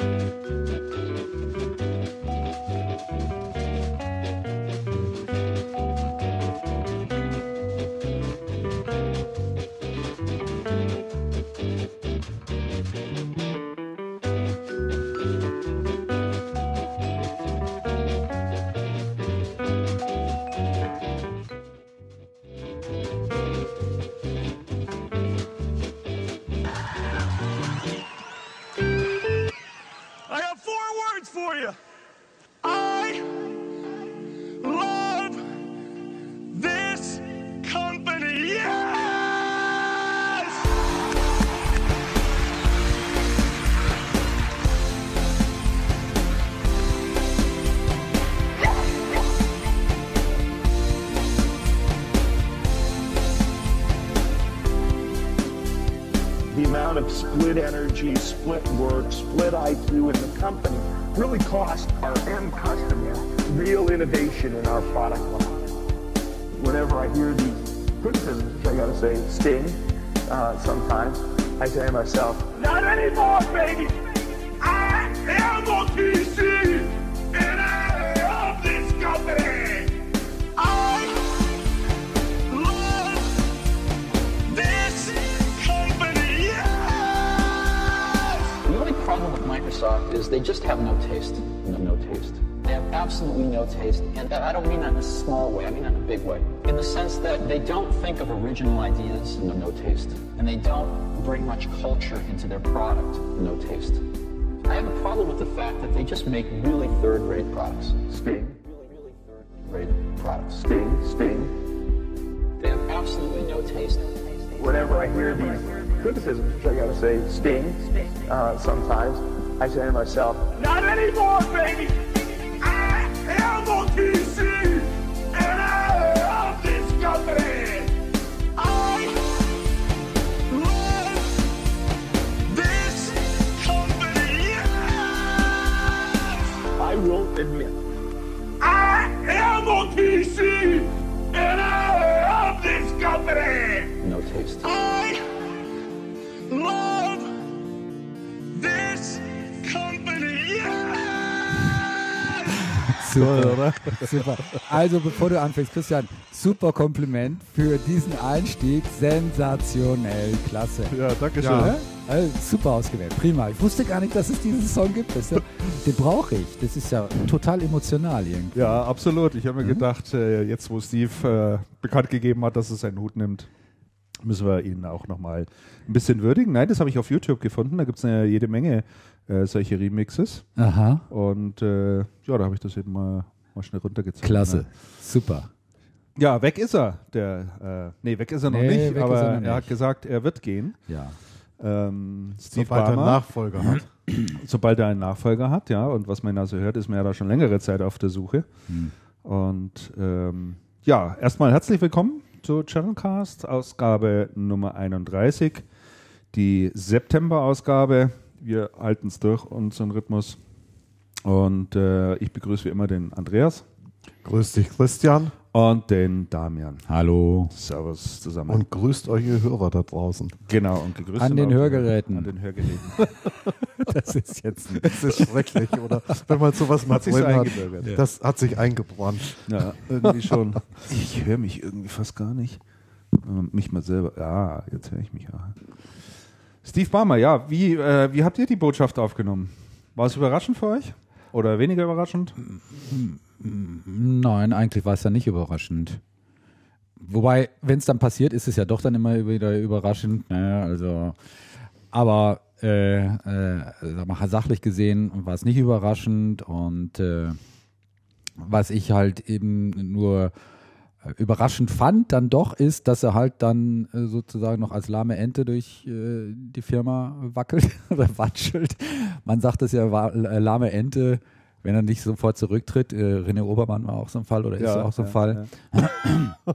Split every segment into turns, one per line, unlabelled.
I
split energy, split work, split IQ in the company really cost our end customer real innovation in our product line. Whenever I hear these criticisms, I gotta say sting uh, sometimes, I say to myself, not anymore, baby!
They just have no taste. No, no taste. They have absolutely no taste. And I don't mean that in a small way, I mean that in a big way. In the sense that they don't think of original ideas. No, no taste. And they don't bring much culture into their product. No taste. I have a problem with the fact that they just make really third-rate products.
Sting,
Really, really third-rate products.
sting, sting.
They have absolutely no taste.
whenever I hear these criticisms, which I gotta say sting uh, sometimes, I say to myself, not anymore, baby!
Super,
oder?
super. Also bevor du anfängst, Christian, super Kompliment für diesen Einstieg. Sensationell, klasse.
Ja, danke schön.
Ja, also super ausgewählt, prima. Ich wusste gar nicht, dass es diesen Song gibt. Das ja, den brauche ich. Das ist ja total emotional irgendwie.
Ja, absolut. Ich habe mir gedacht, äh, jetzt wo Steve äh, bekannt gegeben hat, dass er seinen Hut nimmt, müssen wir ihn auch nochmal ein bisschen würdigen. Nein, das habe ich auf YouTube gefunden. Da gibt es ja jede Menge äh, solche Remixes.
Aha,
Und äh, ja, da habe ich das eben mal, mal schnell runtergezogen.
klasse, super.
Ja, weg ist er. Der, äh, nee, weg ist er noch
Nee,
nicht, aber
er
er,
noch nicht.
hat gesagt, er wird gehen.
Ja.
Ähm, Steve
Sobald er einen
Barmer,
Nachfolger hat.
sobald er einen Nachfolger hat, ja. Und was man also hört, ist man ja da schon längere Zeit auf der Suche.
Hm.
Und ähm, ja, erstmal herzlich willkommen zu Channelcast, Ausgabe Nummer 31, die September-Ausgabe. Wir halten es durch, unseren Rhythmus. Und äh, ich begrüße wie immer den Andreas
Grüß dich, Christian.
und den Damian.
Hallo.
Servus zusammen.
Und grüßt euch, ihr Hörer da draußen.
genau, und gegrüßt
An den
auch-
Hörgeräten.
An den Hörgeräten.
Das ist jetzt
Es ist schrecklich, oder? Wenn man sowas mal
Hat sich so
drin hat. Das hat sich eingebrannt.
Ja, irgendwie schon. Ich höre mich irgendwie fast gar nicht. Mich mal selber. Ja, jetzt höre ich mich ja. Steve Barmer, ja, wie, äh, wie habt ihr die Botschaft aufgenommen? War es überraschend für euch? Oder weniger überraschend?
Nein, eigentlich war es ja nicht überraschend. Wobei, wenn es dann passiert, ist es ja doch dann immer wieder überraschend. Ne? Also, aber äh, äh, sachlich gesehen war es nicht überraschend und äh, was ich halt eben nur überraschend fand, dann doch ist, dass er halt dann äh, sozusagen noch als lahme Ente durch äh, die Firma wackelt oder watschelt. Man sagt es ja, äh, lahme Ente, wenn er nicht sofort zurücktritt. Äh, René Obermann war auch so ein Fall oder ist ja, auch so ein
ja,
Fall.
ja.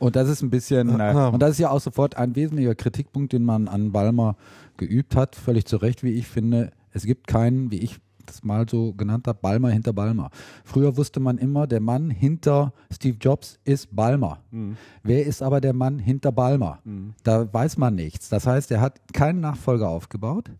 Und das ist ein bisschen, und das ist ja auch sofort ein wesentlicher Kritikpunkt, den man an Balmer geübt hat, völlig zu Recht, wie ich finde. Es gibt keinen, wie ich das mal so genannt habe, Balmer hinter Balmer. Früher wusste man immer, der Mann hinter Steve Jobs ist Balmer. Wer ist aber der Mann hinter Balmer? Da weiß man nichts. Das heißt, er hat keinen Nachfolger aufgebaut.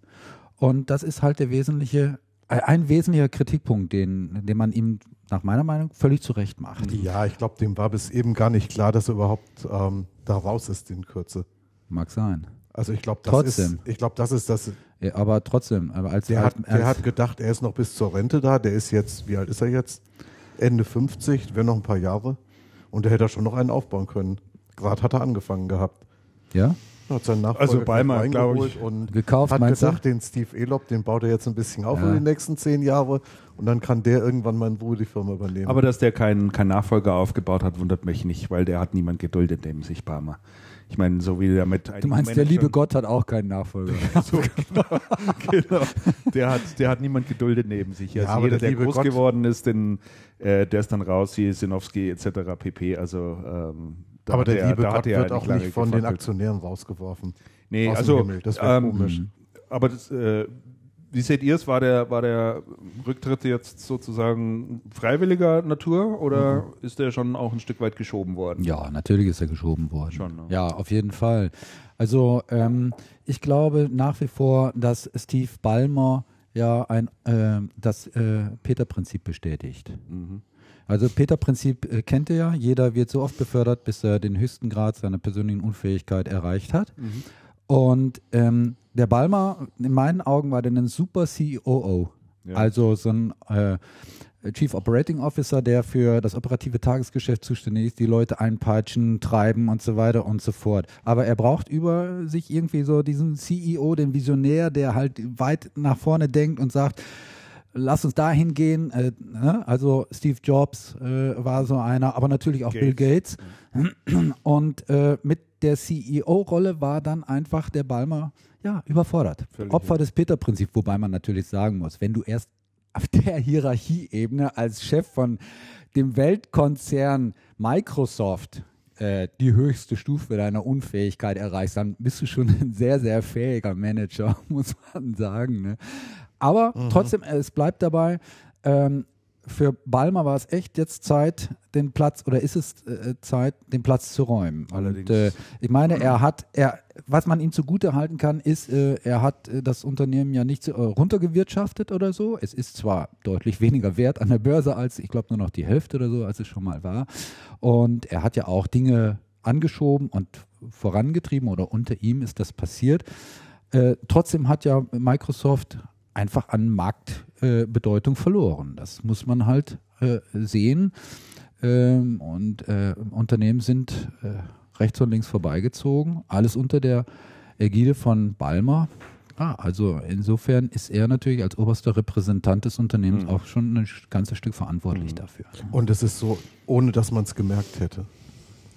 Und das ist halt der wesentliche, äh, ein wesentlicher Kritikpunkt, den, den man ihm nach meiner Meinung völlig zu Recht macht.
Ja, ich glaube, dem war bis eben gar nicht klar, dass er überhaupt ähm, da raus ist in Kürze.
Mag sein.
Also ich glaube, das
Trotzdem.
ist, ich glaube, das ist das.
Ja, aber trotzdem, aber als,
Der
als,
hat,
als
der hat gedacht, er ist noch bis zur Rente da. Der ist jetzt, wie alt ist er jetzt? Ende 50, wäre noch ein paar Jahre. Und der hätte schon noch einen aufbauen können. Gerade hat er angefangen gehabt.
ja,
Hat seinen Nachfolger
Also Ballmer,
gleich
glaub
reingeholt
ich.
und
Gekauft,
hat
meinst du?
gedacht, den Steve Elop, den baut er jetzt ein bisschen auf
Ja.
in den nächsten zehn Jahre und dann kann der irgendwann mal in Ruhe die Firma übernehmen.
Aber dass der keinen kein Nachfolger aufgebaut hat, wundert mich nicht, weil der hat niemand geduldet neben sich, Barmer. Ich meine, so wie der mit
du meinst, der liebe Gott hat auch keinen Nachfolger.
so, genau, genau. Der hat, der hat niemand geduldet neben sich. Also
Ja, aber
jeder,
der
der groß
Gott-
geworden ist, den, äh, der ist dann raus, wie Sinowski etc. pp. Also, ähm, da
Aber der
er-
liebe
da
Gott
hat
wird auch nicht von den
gefackelt.
Aktionären rausgeworfen.
Nee, also,
Himmel. Das wär
ähm,
komisch.
aber das, äh, wie seht ihr es? War der, war der Rücktritt jetzt sozusagen freiwilliger Natur oder
Mhm.
ist der schon auch ein Stück weit geschoben worden?
Ja, natürlich ist er geschoben worden.
Schon, ne?
Ja, auf jeden Fall. Also ähm, ich glaube nach wie vor, dass Steve Ballmer ja ein äh, das äh, Peter-Prinzip bestätigt. Also Peter-Prinzip äh, kennt ihr ja. Jeder wird so oft befördert, bis er den höchsten Grad seiner persönlichen Unfähigkeit erreicht hat. Und ähm, der Ballmer, in meinen Augen, war dann ein super COO.
Ja.
Also so ein äh, Chief Operating Officer, der für das operative Tagesgeschäft zuständig ist, die Leute einpeitschen, treiben und so weiter und so fort. Aber er braucht über sich irgendwie so diesen CEO, den Visionär, der halt weit nach vorne denkt und sagt, lass uns dahin gehen. Äh, ne? Also Steve Jobs äh, war so einer, aber natürlich auch Bill Gates. Und äh, mit der CEO-Rolle war dann einfach der Balmer ja, überfordert.
Völlig
Opfer des Peter-Prinzips, wobei man natürlich sagen muss, wenn du erst auf der Hierarchieebene als Chef von dem Weltkonzern Microsoft äh, die höchste Stufe deiner Unfähigkeit erreichst, dann bist du schon ein sehr, sehr fähiger Manager, muss man sagen. Ne? Aber trotzdem, es bleibt dabei, ähm, für Balmer war es echt jetzt Zeit, den Platz, oder ist es äh, Zeit, den Platz zu räumen.
Allerdings.
Und, äh, ich meine, er hat, er, was man ihm zugute halten kann, ist, äh, er hat äh, das Unternehmen ja nicht äh, runtergewirtschaftet oder so. Es ist zwar deutlich weniger wert an der Börse als, ich glaube, nur noch die Hälfte oder so, als es schon mal war. Und er hat ja auch Dinge angeschoben und vorangetrieben oder unter ihm ist das passiert. Äh, trotzdem hat ja Microsoft einfach an Marktbedeutung äh, Bedeutung verloren. Das muss man halt äh, sehen. Ähm, und äh, Unternehmen sind äh, rechts und links vorbeigezogen. Alles unter der Ägide von Balmer. Ah, also insofern ist er natürlich als oberster Repräsentant des Unternehmens auch schon ein ganzes Stück verantwortlich dafür.
Und es ist so, ohne dass man es gemerkt hätte.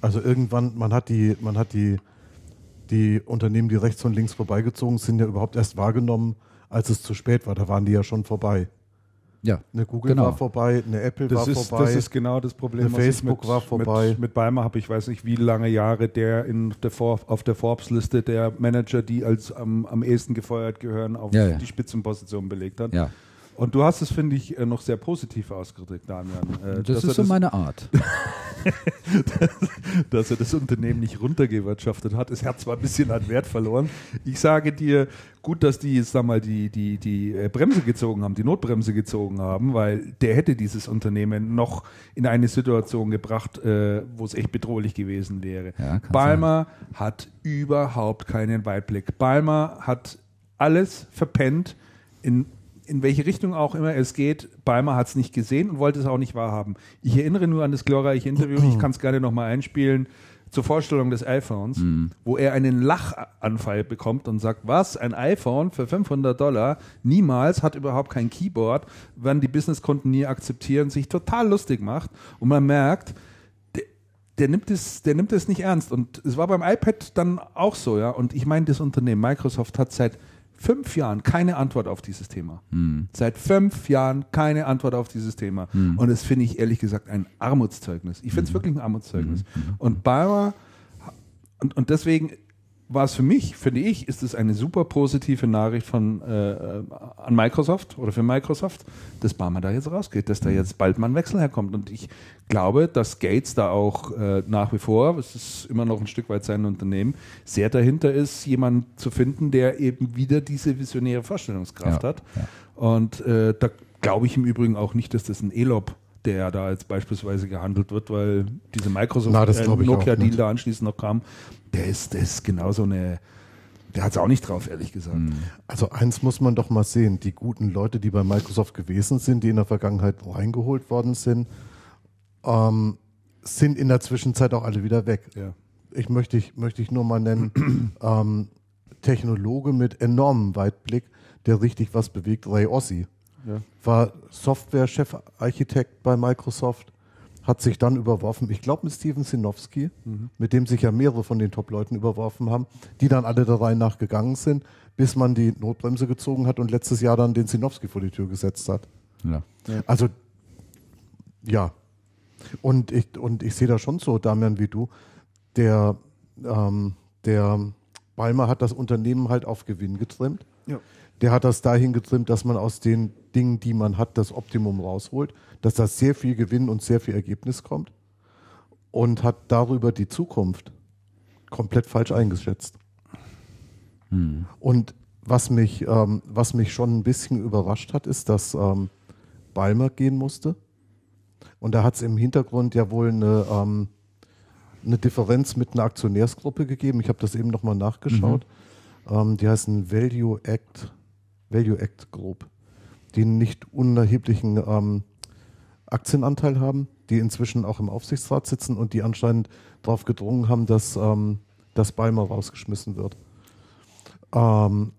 Also irgendwann, man hat die, man hat die, die Unternehmen, die rechts und links vorbeigezogen sind, ja überhaupt erst wahrgenommen, als es zu spät war. Da waren die ja schon vorbei.
Ja,
Eine Google
Genau.
war vorbei, eine Apple
Das
war
ist,
vorbei.
das ist genau das Problem,
Eine Facebook
ich mit,
war vorbei.
Mit, mit Beimer habe ich weiß nicht, wie lange Jahre der in der For auf der Forbes-Liste der Manager, die als am, am ehesten gefeuert gehören, auf
Ja, ja.
die Spitzenposition belegt hat.
ja.
Und du hast es, finde ich, äh, noch sehr positiv ausgedrückt, Damian. äh,
Das
dass
ist so meine Art.
dass er das Unternehmen nicht runtergewirtschaftet hat. Es hat zwar ein bisschen an Wert verloren. Ich sage dir, gut, dass die jetzt mal die, die, die äh, Bremse gezogen haben, die Notbremse gezogen haben, weil der hätte dieses Unternehmen noch in eine Situation gebracht, wo es echt bedrohlich gewesen wäre.
Ja,
Balmer hat überhaupt keinen Weitblick. Balmer hat alles verpennt, in, in welche Richtung auch immer es geht. Balmer hat es nicht gesehen und wollte es auch nicht wahrhaben. Ich erinnere nur an das glorreiche Interview, ich kann es gerne nochmal einspielen, zur Vorstellung des iPhones, wo er einen Lachanfall bekommt und sagt, was, ein iPhone für 500 Dollar, niemals, hat überhaupt kein Keyboard, werden die Businesskunden nie akzeptieren, sich total lustig macht und man merkt, der nimmt es, der nimmt es nicht ernst. Und es war beim iPad dann auch so, ja. Und ich meine, das Unternehmen Microsoft hat seit fünf Jahren keine Antwort auf dieses Thema. Seit fünf Jahren keine Antwort auf dieses Thema. Und das finde ich ehrlich gesagt ein Armutszeugnis. Ich finde es wirklich ein Armutszeugnis. Und Bayer, und, und deswegen war es für mich, finde ich, ist es eine super positive Nachricht von äh, an Microsoft oder für Microsoft, dass Barmer da jetzt rausgeht, dass da jetzt bald mal ein Wechsel herkommt. Und ich glaube, dass Gates da auch äh, nach wie vor, es ist immer noch ein Stück weit sein Unternehmen, sehr dahinter ist, jemand zu finden, der eben wieder diese visionäre Vorstellungskraft
Ja,
hat.
ja.
Und äh, da glaube ich im Übrigen auch nicht, dass das ein ELOP der da jetzt beispielsweise gehandelt wird, weil diese Microsoft
Na, das
äh, da anschließend noch kam, der ist, der ist genauso eine, der hat es auch nicht drauf, ehrlich gesagt.
Also eins muss man doch mal sehen, die guten Leute, die bei Microsoft gewesen sind, die in der Vergangenheit reingeholt worden sind, ähm, sind in der Zwischenzeit auch alle wieder weg.
Ja.
Ich möchte ich, möchte ich nur mal nennen, ähm, Technologe mit enormem Weitblick, der richtig was bewegt, Ray Ossi.
Ja.
War Software-Chefarchitekt bei Microsoft, hat sich dann überworfen, ich glaube mit Steven Sinofsky, mit dem sich ja mehrere von den Top-Leuten überworfen haben, die dann alle der Reihe nach gegangen sind, bis man die Notbremse gezogen hat und letztes Jahr dann den Sinofsky vor die Tür gesetzt hat.
Ja.
Also, ja. Und ich, und ich sehe da schon so, Damian, wie du, der, ähm, der Balmer hat das Unternehmen halt auf Gewinn getrimmt.
Ja.
Der hat das dahin getrimmt, dass man aus den Dingen, die man hat, das Optimum rausholt, dass da sehr viel Gewinn und sehr viel Ergebnis kommt und hat darüber die Zukunft komplett falsch eingeschätzt. Und was mich, ähm, was mich schon ein bisschen überrascht hat, ist, dass ähm, Balmer gehen musste. Und da hat es im Hintergrund ja wohl eine, ähm, eine Differenz mit einer Aktionärsgruppe gegeben. Ich habe das eben nochmal nachgeschaut. Ähm, die heißen Value Act, Value Act Group, die einen nicht unerheblichen ähm, Aktienanteil haben, die inzwischen auch im Aufsichtsrat sitzen und die anscheinend darauf gedrungen haben, dass, ähm, dass Balmer rausgeschmissen wird. Ähm,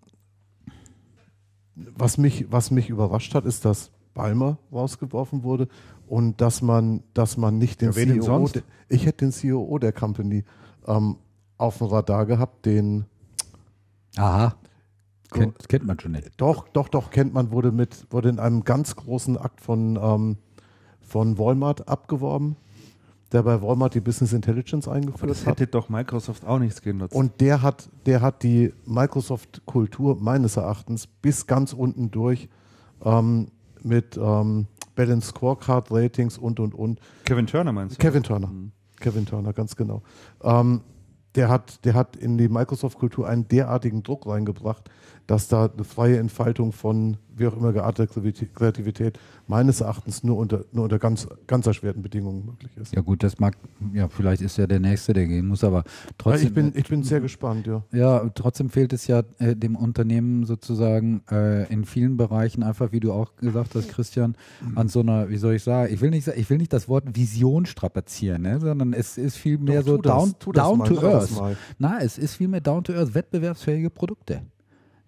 was, mich, was mich überrascht hat, ist, dass Balmer rausgeworfen wurde und dass man, dass man nicht den
Ja,
CEO, de- ich hätte den CEO der Company ähm, auf dem Radar gehabt, den
Aha. Kennt, kennt man schon nicht.
doch, doch, doch, kennt man, wurde mit, wurde in einem ganz großen Akt von, ähm, von Walmart abgeworben, der bei Walmart die Business Intelligence
Aber
eingeführt
das
hat.
hätte doch Microsoft auch nichts genutzt.
Und der hat, der hat die Microsoft-Kultur meines Erachtens bis ganz unten durch ähm, mit ähm, Balance Scorecard Ratings und und und.
Kevin Turner meinst du?
Kevin Turner. Kevin Turner, ganz genau. Ähm, der hat, der hat in die Microsoft-Kultur einen derartigen Druck reingebracht, dass da eine freie Entfaltung von wie auch immer gearteter Kreativität- meines Erachtens nur unter, nur unter ganz, ganz erschwerten Bedingungen möglich ist.
Ja gut, das mag, ja, vielleicht ist ja der Nächste, der gehen muss, aber trotzdem.
ich, bin, ich bin sehr gespannt, ja.
Ja, trotzdem fehlt es ja äh, dem Unternehmen sozusagen äh, in vielen Bereichen einfach, wie du auch gesagt hast, Christian, an so einer, wie soll ich sagen, ich will nicht, ich will nicht das Wort Vision strapazieren, ne, sondern es ist viel mehr
Doch,
so
das,
down, down
mal,
to earth. Na, es ist viel mehr down to earth, wettbewerbsfähige Produkte.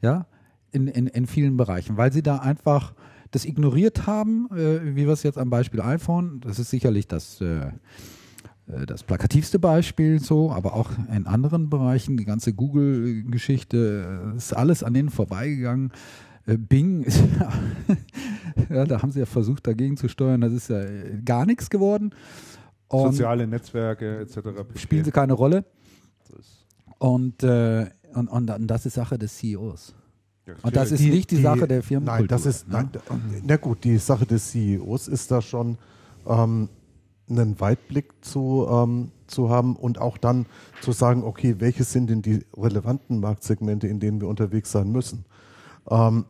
Ja, in, in, in vielen Bereichen, weil sie da einfach das ignoriert haben, äh, wie wir es jetzt am Beispiel iPhone, das ist sicherlich das äh, äh, das plakativste Beispiel so, aber auch in anderen Bereichen, die ganze Google-Geschichte, äh, ist alles an denen vorbeigegangen. Äh, Bing, ist ja, da haben sie ja versucht dagegen zu steuern, das ist ja gar nichts geworden. Und
Soziale Netzwerke etc.
spielen sie keine Rolle. Und, äh, und, und, und das ist Sache des CEOs. Und das ist nicht die, Sache der Firmenkultur.
Nein, das ist,
ne?
nein, na gut, die Sache des CEOs ist da schon ähm, einen Weitblick zu, ähm, zu haben und auch dann zu sagen, okay, welche sind denn die relevanten Marktsegmente, in denen wir unterwegs sein müssen. Ähm,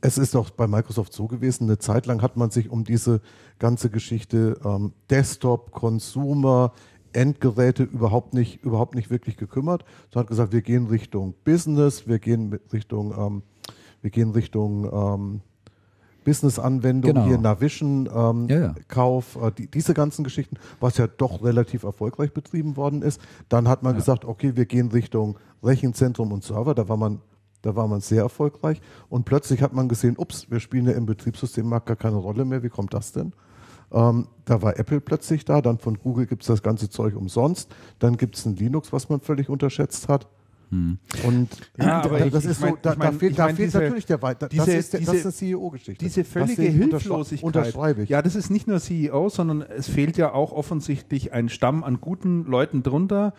es ist auch bei Microsoft so gewesen, eine Zeit lang hat man sich um diese ganze Geschichte ähm, Desktop, Consumer, Endgeräte überhaupt nicht, überhaupt nicht wirklich gekümmert. Man hat gesagt, wir gehen Richtung Business, wir gehen Richtung, ähm, wir gehen Richtung ähm, Business-Anwendung,
Genau.
hier Navision, ähm,
Ja, ja.
Kauf, äh, die, diese ganzen Geschichten, was ja doch relativ erfolgreich betrieben worden ist. Dann hat man gesagt, okay, wir gehen Richtung Rechenzentrum und Server, da war man da war man sehr erfolgreich und plötzlich hat man gesehen, ups, wir spielen ja im Betriebssystemmarkt gar keine Rolle mehr, wie kommt das denn? Ähm, da war Apple plötzlich da, dann von Google gibt es das ganze Zeug umsonst, dann gibt es ein Linux, was man völlig unterschätzt hat.
Hm.
Und
Ja, aber
da,
ich-
das
ich
ist
mein-
so, da,
ich mein-
da fehlt,
ich
da fehlt
diese-
natürlich der Weiter.
diese-
das ist, der, das ist eine CEO-Geschichte.
Diese völlige
ich,
Hilflosigkeit.
Unterschreibe ich.
Ja, das ist nicht nur CEO, sondern es fehlt ja auch offensichtlich ein Stamm an guten Leuten drunter,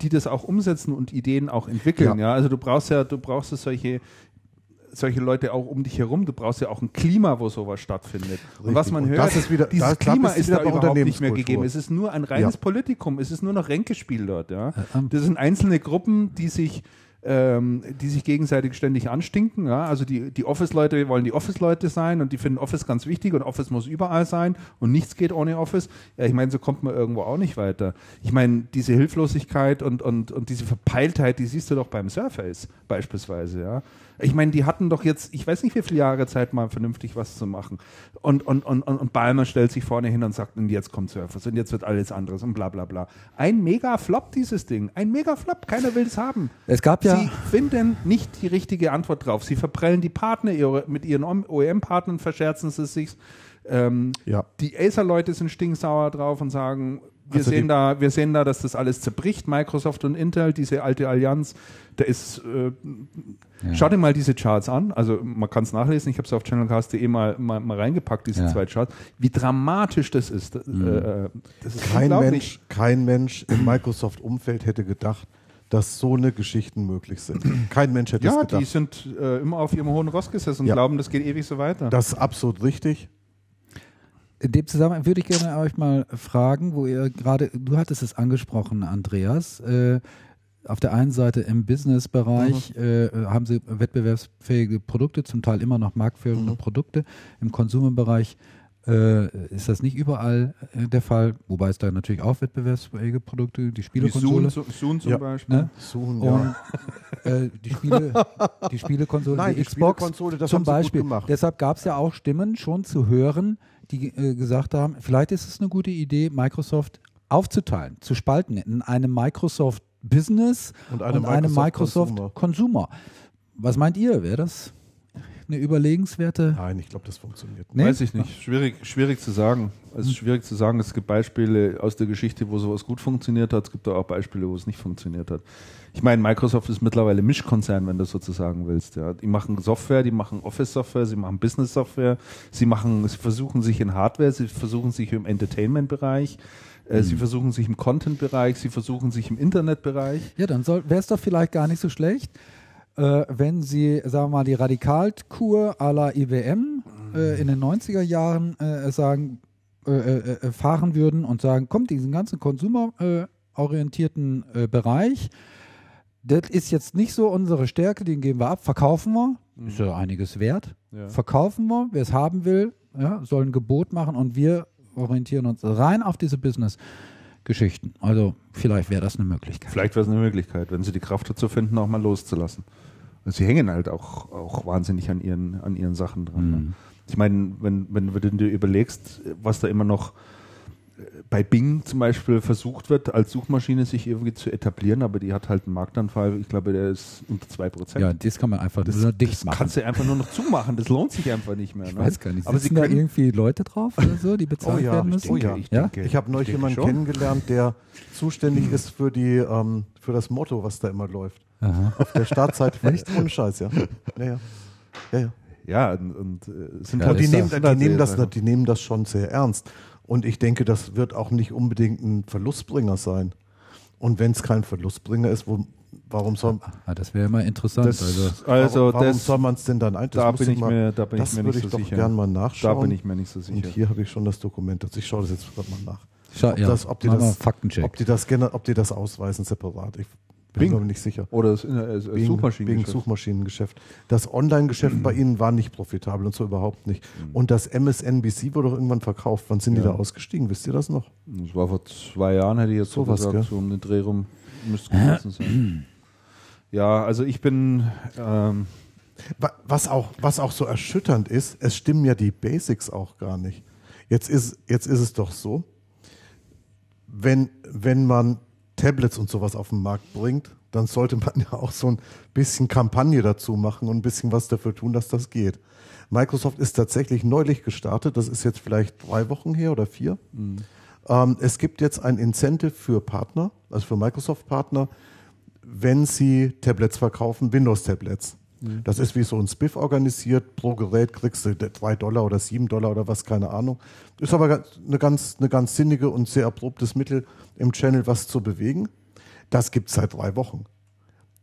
die das auch umsetzen und Ideen auch entwickeln. Ja,
Ja.
also du brauchst ja, du brauchst ja solche solche Leute auch um dich herum. Du brauchst ja auch ein Klima, wo sowas stattfindet. Und was man
Und
hört,
das ist wieder-
dieses
da- da
Klima ist
wieder
da überhaupt nicht mehr gegeben. Es ist nur ein reines
Ja.
Politikum. Es ist nur noch Ränkespiel dort. Ja.
ähm.
Das sind einzelne Gruppen, die sich ähm, die sich gegenseitig ständig anstinken. Ja? Also die, die Office-Leute wollen die Office-Leute sein und die finden Office ganz wichtig und Office muss überall sein und nichts geht ohne Office. Ja, ich meine, so kommt man irgendwo auch nicht weiter. Ich meine, diese Hilflosigkeit und, und, und diese Verpeiltheit, die siehst du doch beim Surface beispielsweise. Ja? Ich meine, die hatten doch jetzt, ich weiß nicht, wie viele Jahre Zeit, mal vernünftig was zu machen. Und, und, und, und, und Balmer stellt sich vorne hin und sagt, und jetzt kommt Surface und jetzt wird alles anderes und bla bla bla. Ein Mega-Flop, dieses Ding. Ein Mega-Flop. Keiner will es haben.
Es gab ja-
Sie finden nicht die richtige Antwort drauf. Sie verprellen die Partner, ihre, mit ihren OEM-Partnern verscherzen sie sich. Ähm,
Ja.
Die Acer-Leute sind stinksauer drauf und sagen, wir,
Also
sehen
die-
da, wir sehen da, dass das alles zerbricht. Microsoft und Intel, diese alte Allianz, da ist, äh, schau dir mal diese Charts an. Also man kann es nachlesen, ich habe es auf channelcast.de mal, mal, mal reingepackt, diese
Ja.
zwei Charts. Wie dramatisch das ist. Äh, äh, das ist
Kein. Mensch, kein Mensch im Microsoft-Umfeld hätte gedacht, dass so eine Geschichten möglich sind. Kein Mensch hätte
Ja,
es
die
gedacht.
sind äh, immer auf ihrem hohen Ross gesessen und
Ja.
glauben, das geht ewig so weiter.
Das ist absolut richtig.
In dem Zusammenhang würde ich gerne euch mal fragen, wo ihr gerade, du hattest es angesprochen, Andreas, äh, auf der einen Seite im Business-Bereich äh, haben sie wettbewerbsfähige Produkte, zum Teil immer noch marktführende Produkte. Im Consumer-Bereich äh, ist das nicht überall äh, der Fall, wobei es da natürlich auch wettbewerbsfähige Produkte, die Spielekonsole.
Zoom, Zoom zum
Ja.
Beispiel.
Ne?
Soon,
Und äh, die Spiele, die Spielekonsole,
Nein,
die
die
Xbox
Spielekonsole, das
zum Beispiel.
gemacht.
Deshalb gab es ja auch Stimmen schon zu hören, die äh, gesagt haben, vielleicht ist es eine gute Idee, Microsoft aufzuteilen, zu spalten in einem Microsoft Business
Und
und
eine
eine
Microsoft
Microsoft
Consumer.
Consumer. Was meint ihr? Wäre das eine überlegenswerte?
Nein, ich glaube, das funktioniert.
Nee?
Weiß ich nicht. Schwierig, schwierig zu sagen. Es ist schwierig zu sagen. Es gibt Beispiele aus der Geschichte, wo sowas gut funktioniert hat. Es gibt auch Beispiele, wo es nicht funktioniert hat. Ich meine, Microsoft ist mittlerweile Mischkonzern, wenn du sozusagen willst. Ja. Die machen Software, die machen Office-Software, sie machen Business-Software, sie machen, sie versuchen sich in Hardware, sie versuchen sich im Entertainment-Bereich, äh, sie versuchen sich im Content-Bereich, sie versuchen sich im Internet-Bereich.
Ja, dann wäre es doch vielleicht gar nicht so schlecht, äh, wenn Sie, sagen wir mal, die Radikalkur à la IBM äh, in den 90er Jahren äh, sagen, äh, äh, fahren würden und sagen, kommt diesen ganzen konsumerorientierten Bereich, das ist jetzt nicht so unsere Stärke, den geben wir ab, verkaufen wir, ist ja einiges wert,
Ja.
verkaufen wir, wer es haben will, ja, soll ein Gebot machen und wir orientieren uns rein auf diese Business-Geschichten. Also vielleicht wäre das eine Möglichkeit.
Vielleicht wäre es eine Möglichkeit, wenn sie die Kraft dazu finden, auch mal loszulassen. Und sie hängen halt auch, auch wahnsinnig an ihren, an ihren Sachen dran. Ne? Ich meine, wenn, wenn, wenn du dir überlegst, was da immer noch bei Bing zum Beispiel versucht wird, als Suchmaschine sich irgendwie zu etablieren, aber die hat halt einen Marktanfall, ich glaube, der ist unter 2%.
Ja, das kann man einfach
das,
nur dicht
das
machen.
kannst du einfach nur noch zumachen. Das lohnt sich einfach nicht mehr.
ich
ne?
weiß gar nicht.
Aber sie
da irgendwie Leute drauf oder so, die bezahlt
Oh ja,
werden
ich
müssen?
denke, ich
ja?
denke-
Ich habe neulich
denke
jemanden
schon.
kennengelernt, der zuständig ist für die ähm, für das Motto, was da immer läuft.
Aha.
Auf der Startseite. Echt? Ohne Scheiß, ja. Ja, ja. ja, ja.
Ja, und, und äh, sind
Ja,
halt
die, nehmen,
das-
die, nehmen das, die nehmen das schon sehr ernst. Und ich denke, das wird auch nicht unbedingt ein Verlustbringer sein. Und wenn es kein Verlustbringer ist, wo, warum soll,
Ah, das wäre immer interessant.
Das,
also,
also,
warum, warum
das,
soll man es denn dann ein? Das
da bin
ich mal,
mir, da bin
das
ich mir
würde
nicht
ich
so
doch
sicher.
gern mal nachschauen.
Da bin ich mir nicht so
Und
sicher.
hier habe ich schon das Dokument. Also ich schaue das jetzt gerade mal nach.
Schau,
ob
ja,
das- ob die das-
mal Faktencheck.
Ob die das, ob die das ausweisen separat. Ich bin
Bing.
mir aber nicht sicher.
Oder das, das
Wegen, wegen
Suchmaschinengeschäft.
Suchmaschinengeschäft. Das Online-Geschäft bei Ihnen war nicht profitabel und so überhaupt nicht. Und das MSNBC wurde doch irgendwann verkauft. Wann sind die da ausgestiegen? Wisst ihr das noch?
Das war vor zwei Jahren, hätte ich jetzt so
Sowas,
gesagt, so um den Dreh rum müsste gewesen sein. Ja, also ich bin, ähm,
Wa- Was auch, was auch so erschütternd ist, es stimmen ja die Basics auch gar nicht. Jetzt ist, jetzt ist es doch so, wenn, wenn man Tablets und sowas auf den Markt bringt, dann sollte man ja auch so ein bisschen Kampagne dazu machen und ein bisschen was dafür tun, dass das geht. Microsoft ist tatsächlich neulich gestartet, das ist jetzt vielleicht drei Wochen her oder vier. Ähm, es gibt jetzt ein Incentive für Partner, also für Microsoft-Partner, wenn sie Tablets verkaufen, Windows-Tablets. Das ist wie so ein Spiff organisiert. Pro Gerät kriegst du drei Dollar oder sieben Dollar oder was, keine Ahnung. Ist aber eine ganz, eine ganz sinnige und sehr erprobtes Mittel im Channel, was zu bewegen. Das gibt es seit drei Wochen.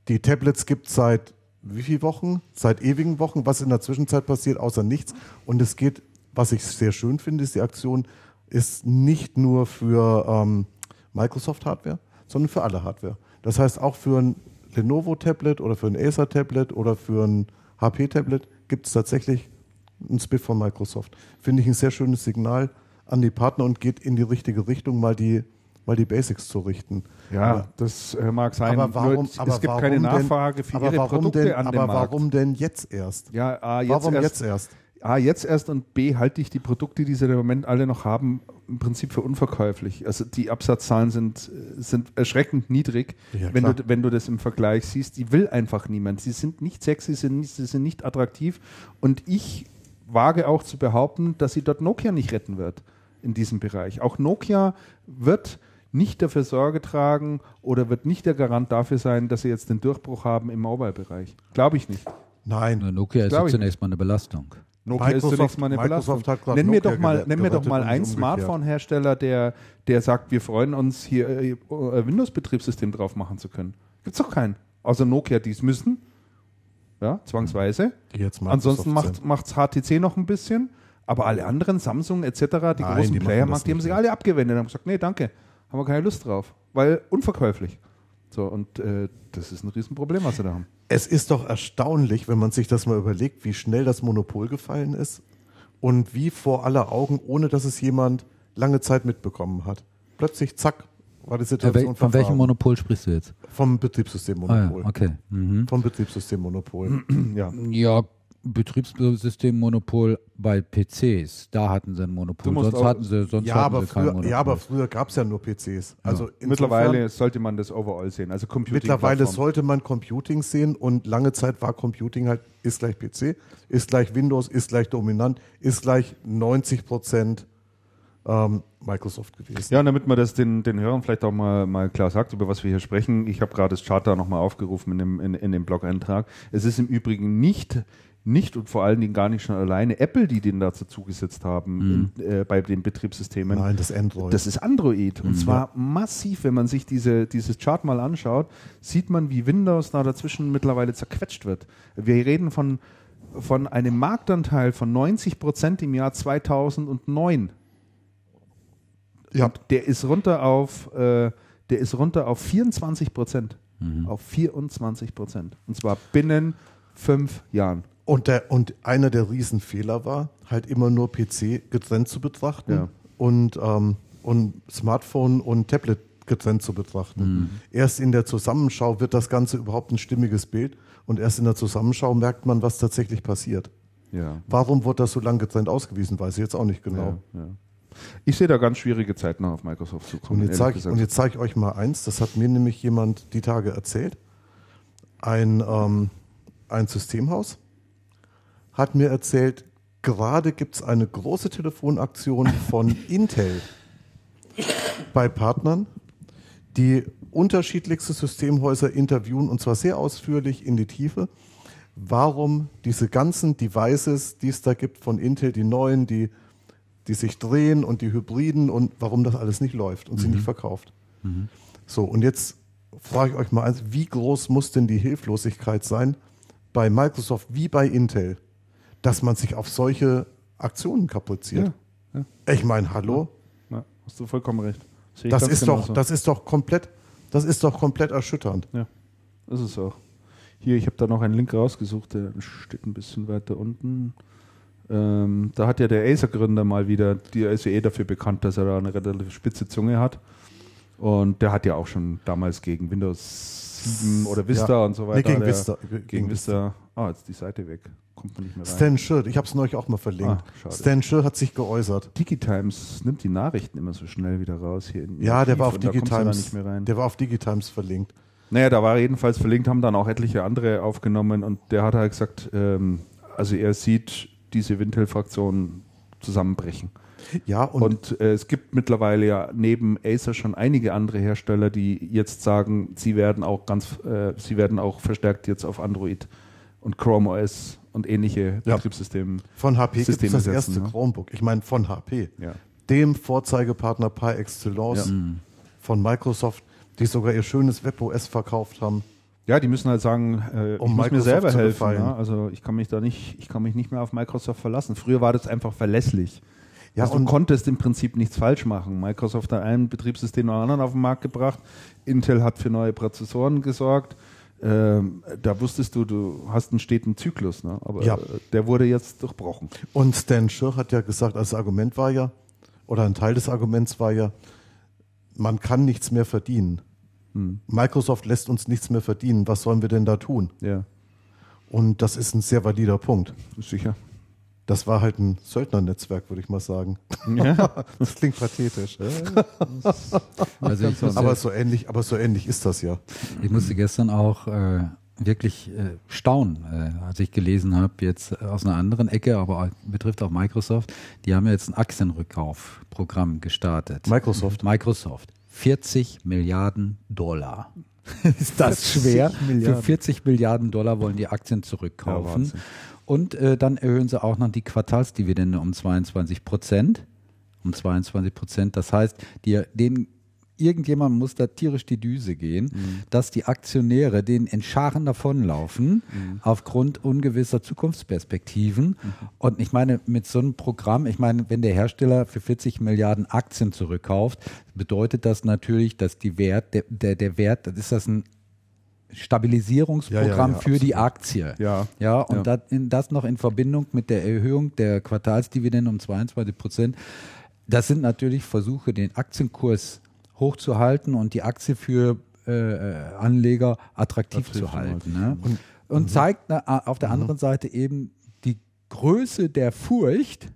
Die Tablets gibt es seit wie vielen Wochen? Seit ewigen Wochen. Was in der Zwischenzeit passiert, außer nichts. Und es geht, was ich sehr schön finde, ist die Aktion, ist nicht nur für ähm, Microsoft-Hardware, sondern für alle Hardware. Das heißt, auch für ein Lenovo-Tablet oder für ein Acer-Tablet oder für ein HP-Tablet gibt es tatsächlich einen Spiff von Microsoft. Finde ich ein sehr schönes Signal an die Partner und geht in die richtige Richtung, mal die, mal die Basics zu richten.
Ja,
Aber-
das äh, mag sein.
aber warum,
es
aber
es gibt keine
denn,
Nachfrage für
aber
ihre
warum
Produkte
denn,
an dem
Aber
Markt.
warum denn jetzt erst?
Ja, A, jetzt
warum
erst,
jetzt erst?
A, jetzt erst und B, halte ich die Produkte, die sie im Moment alle noch haben, im Prinzip für unverkäuflich. Also die Absatzzahlen sind, äh, sind erschreckend niedrig,
Ja,
wenn, du, wenn du das im Vergleich siehst. Die will einfach niemand. Sie sind nicht sexy, sie sind nicht, sie sind nicht attraktiv. Und ich wage auch zu behaupten, dass sie dort Nokia nicht retten wird in diesem Bereich. Auch Nokia wird nicht dafür Sorge tragen oder wird nicht der Garant dafür sein, dass sie jetzt den Durchbruch haben im Mobile-Bereich. Glaube ich nicht.
Nein.
Nokia ist ja zunächst mal eine Belastung.
Nokia ist
Microsoft-
zunächst mal eine Belastung. Nenn mir
Nokia
doch mal, nenn mir doch
und
mal einen. Smartphone-Hersteller, der, der sagt, wir freuen uns, hier äh, äh, Windows-Betriebssystem drauf machen zu können. Gibt's doch keinen. Außer Nokia, die es müssen. Ja, zwangsweise.
Die Microsoft
Ansonsten macht macht's HTC noch ein bisschen. Aber alle anderen, Samsung etc., die
Nein,
großen
die
Player,
das
die haben sich alle abgewendet und haben gesagt, nee, danke, haben wir keine Lust drauf. Weil unverkäuflich. So, und äh, das ist ein Riesenproblem, was sie da haben.
Es ist doch erstaunlich, wenn man sich das mal überlegt, wie schnell das Monopol gefallen ist und wie vor aller Augen, ohne dass es jemand lange Zeit mitbekommen hat. Plötzlich, zack, war die Situation
wel- von welchem. Monopol sprichst du jetzt?
Vom
Ah, ja,
Betriebssystemmonopol.
okay. Mhm.
Vom Betriebssystemmonopol.
Ja.
Ja, Betriebssystemmonopol bei PCs, da hatten sie ein Monopol. Sonst
auch-
hatten sie, sonst
ja,
hatten
aber
sie kein
früher,
Monopol.
ja, aber früher gab es ja nur PCs. Also insofern-
Mittlerweile sollte man das overall sehen. Also Computing
Mittlerweile
Plattform.
sollte man Computing sehen und lange Zeit war Computing halt, ist gleich PC, ist gleich Windows, ist gleich dominant, ist gleich 90 Prozent ähm, Microsoft gewesen.
Ja, und damit man das den, den Hörern vielleicht auch mal, mal klar sagt, über was wir hier sprechen. Ich habe gerade das Chart da nochmal aufgerufen in dem, in, in dem Blog-Eintrag. Es ist im Übrigen nicht, nicht und vor allen Dingen gar nicht schon alleine Apple, die den dazu zugesetzt haben in, äh, bei den Betriebssystemen.
Nein, das Android.
Das ist Android. Und zwar massiv, wenn man sich diese, dieses Chart mal anschaut, sieht man, wie Windows da dazwischen mittlerweile zerquetscht wird. Wir reden von, von einem Marktanteil von 90 Prozent im Jahr 2009.
ja,
Der ist runter auf, äh, der ist runter auf 24 Prozent. Auf 24 Prozent. Und zwar binnen fünf Jahren.
Und, der, und einer der Riesenfehler war, halt immer nur PC getrennt zu betrachten
Ja.
und, ähm, und Smartphone und Tablet getrennt zu betrachten. Erst in der Zusammenschau wird das Ganze überhaupt ein stimmiges Bild und erst in der Zusammenschau merkt man, was tatsächlich passiert.
Ja.
Warum wurde das so lang getrennt ausgewiesen, weiß ich jetzt auch nicht genau.
Ja. Ich sehe da ganz schwierige Zeiten auf Microsoft zukommen.
Und jetzt zeige ich, zeig ich euch mal eins, das hat mir nämlich jemand die Tage erzählt. Ein, ähm, ein Systemhaus hat mir erzählt, gerade gibt es eine große Telefonaktion von Intel bei Partnern, die unterschiedlichste Systemhäuser interviewen und zwar sehr ausführlich in die Tiefe, warum diese ganzen Devices, die es da gibt von Intel, die neuen, die, die sich drehen und die Hybriden und warum das alles nicht läuft und sie nicht verkauft. So, und jetzt frage ich euch mal eins, wie groß muss denn die Hilflosigkeit sein bei Microsoft wie bei Intel, dass man sich auf solche Aktionen kapriziert?
Ja,
Ich meine, hallo?
Ja, hast du vollkommen recht.
Das ist, doch, das ist doch komplett, das ist doch komplett erschütternd.
Ja, ist es auch. Hier, ich habe da noch einen Link rausgesucht, der steht ein bisschen weiter unten. Ähm, da hat ja der Acer-Gründer mal wieder, die ist ja eh dafür bekannt, dass er da eine relativ spitze Zunge hat. Und der hat ja auch schon damals gegen Windows 7 oder Vista
Ja.
und so weiter.
Nee, gegen
der,
Vista.
Gegen,
Gegen
Vista. Ah, jetzt ist die Seite weg. Kommt man nicht mehr rein.
Stan Schirr, ich habe es neulich auch mal verlinkt.
Ah.
Stan Schirr hat sich geäußert.
Digitimes nimmt die Nachrichten immer so schnell wieder raus hier. In
Ja, der war auf Digitimes.
nicht mehr rein.
Der war auf Digitimes verlinkt.
Naja, da war er jedenfalls verlinkt, haben dann auch etliche andere aufgenommen und der hat halt gesagt, ähm, also er sieht diese Wintel-Fraktion zusammenbrechen.
Ja, und,
Und, äh, es gibt mittlerweile ja neben Acer schon einige andere Hersteller, die jetzt sagen, sie werden auch ganz, äh, sie werden auch verstärkt jetzt auf Android und Chrome OS und ähnliche
Ja.
Betriebssysteme.
von HP gibt es das
setzen,
erste
ne?
Chromebook. Ich meine, von HP.
Ja.
Dem Vorzeigepartner par excellence
Ja.
von Microsoft, die sogar ihr schönes WebOS verkauft haben.
Ja, die müssen halt sagen, äh,
Um
ich muss mir selber helfen. Ja? Also ich kann mich da nicht, ich kann mich nicht mehr auf Microsoft verlassen. Früher war das einfach verlässlich.
Ja,
also du konntest im Prinzip nichts falsch machen. Microsoft hat ein Betriebssystem nach anderen auf den Markt gebracht. Intel hat für neue Prozessoren gesorgt. Ähm, da wusstest du, du hast einen steten Zyklus, ne? aber
Ja.
äh, der wurde jetzt durchbrochen.
Und Stan Schirr hat ja gesagt, das Argument war ja, oder ein Teil des Arguments war ja, man kann nichts mehr verdienen. Microsoft lässt uns nichts mehr verdienen. Was sollen wir denn da tun?
Ja,
Und das ist ein sehr valider Punkt.
sicher.
Das war halt ein Söldnernetzwerk, würde ich mal sagen.
Ja.
Das klingt pathetisch.
Also
Aber so ähnlich, aber so ähnlich ist das ja.
ich musste gestern auch äh, wirklich äh, staunen, äh, als ich gelesen habe, jetzt aus einer anderen Ecke, aber betrifft auch Microsoft, die haben ja jetzt ein Aktienrückkaufprogramm gestartet.
Microsoft.
Microsoft. 40 Milliarden Dollar. Ist das schwer?
Milliarden.
Für 40 Milliarden Dollar wollen die Aktien
Ja,
zurückkaufen.
Wahnsinn.
Und äh, dann erhöhen sie auch noch die Quartalsdividende um 22 Prozent. Um 22 Prozent. Das heißt, die, den, irgendjemand muss da tierisch die Düse gehen, dass die Aktionäre denen in Scharen davonlaufen aufgrund ungewisser Zukunftsperspektiven. Und ich meine, mit so einem Programm, ich meine, wenn der Hersteller für 40 Milliarden Aktien zurückkauft, bedeutet das natürlich, dass die Wert, der, der, der Wert, das ist das ein Stabilisierungsprogramm
Ja, ja, ja,
für die
absolut.
Aktie.
Ja.
Ja, und. Das, in, das noch in Verbindung mit der Erhöhung der Quartalsdividende um 22 Prozent. Das sind natürlich Versuche, den Aktienkurs hochzuhalten und die Aktie für äh, äh, Anleger attraktiv
Attraktiv
zu halten. Ne? Und, zeigt na, auf der anderen Seite eben die Größe der Furcht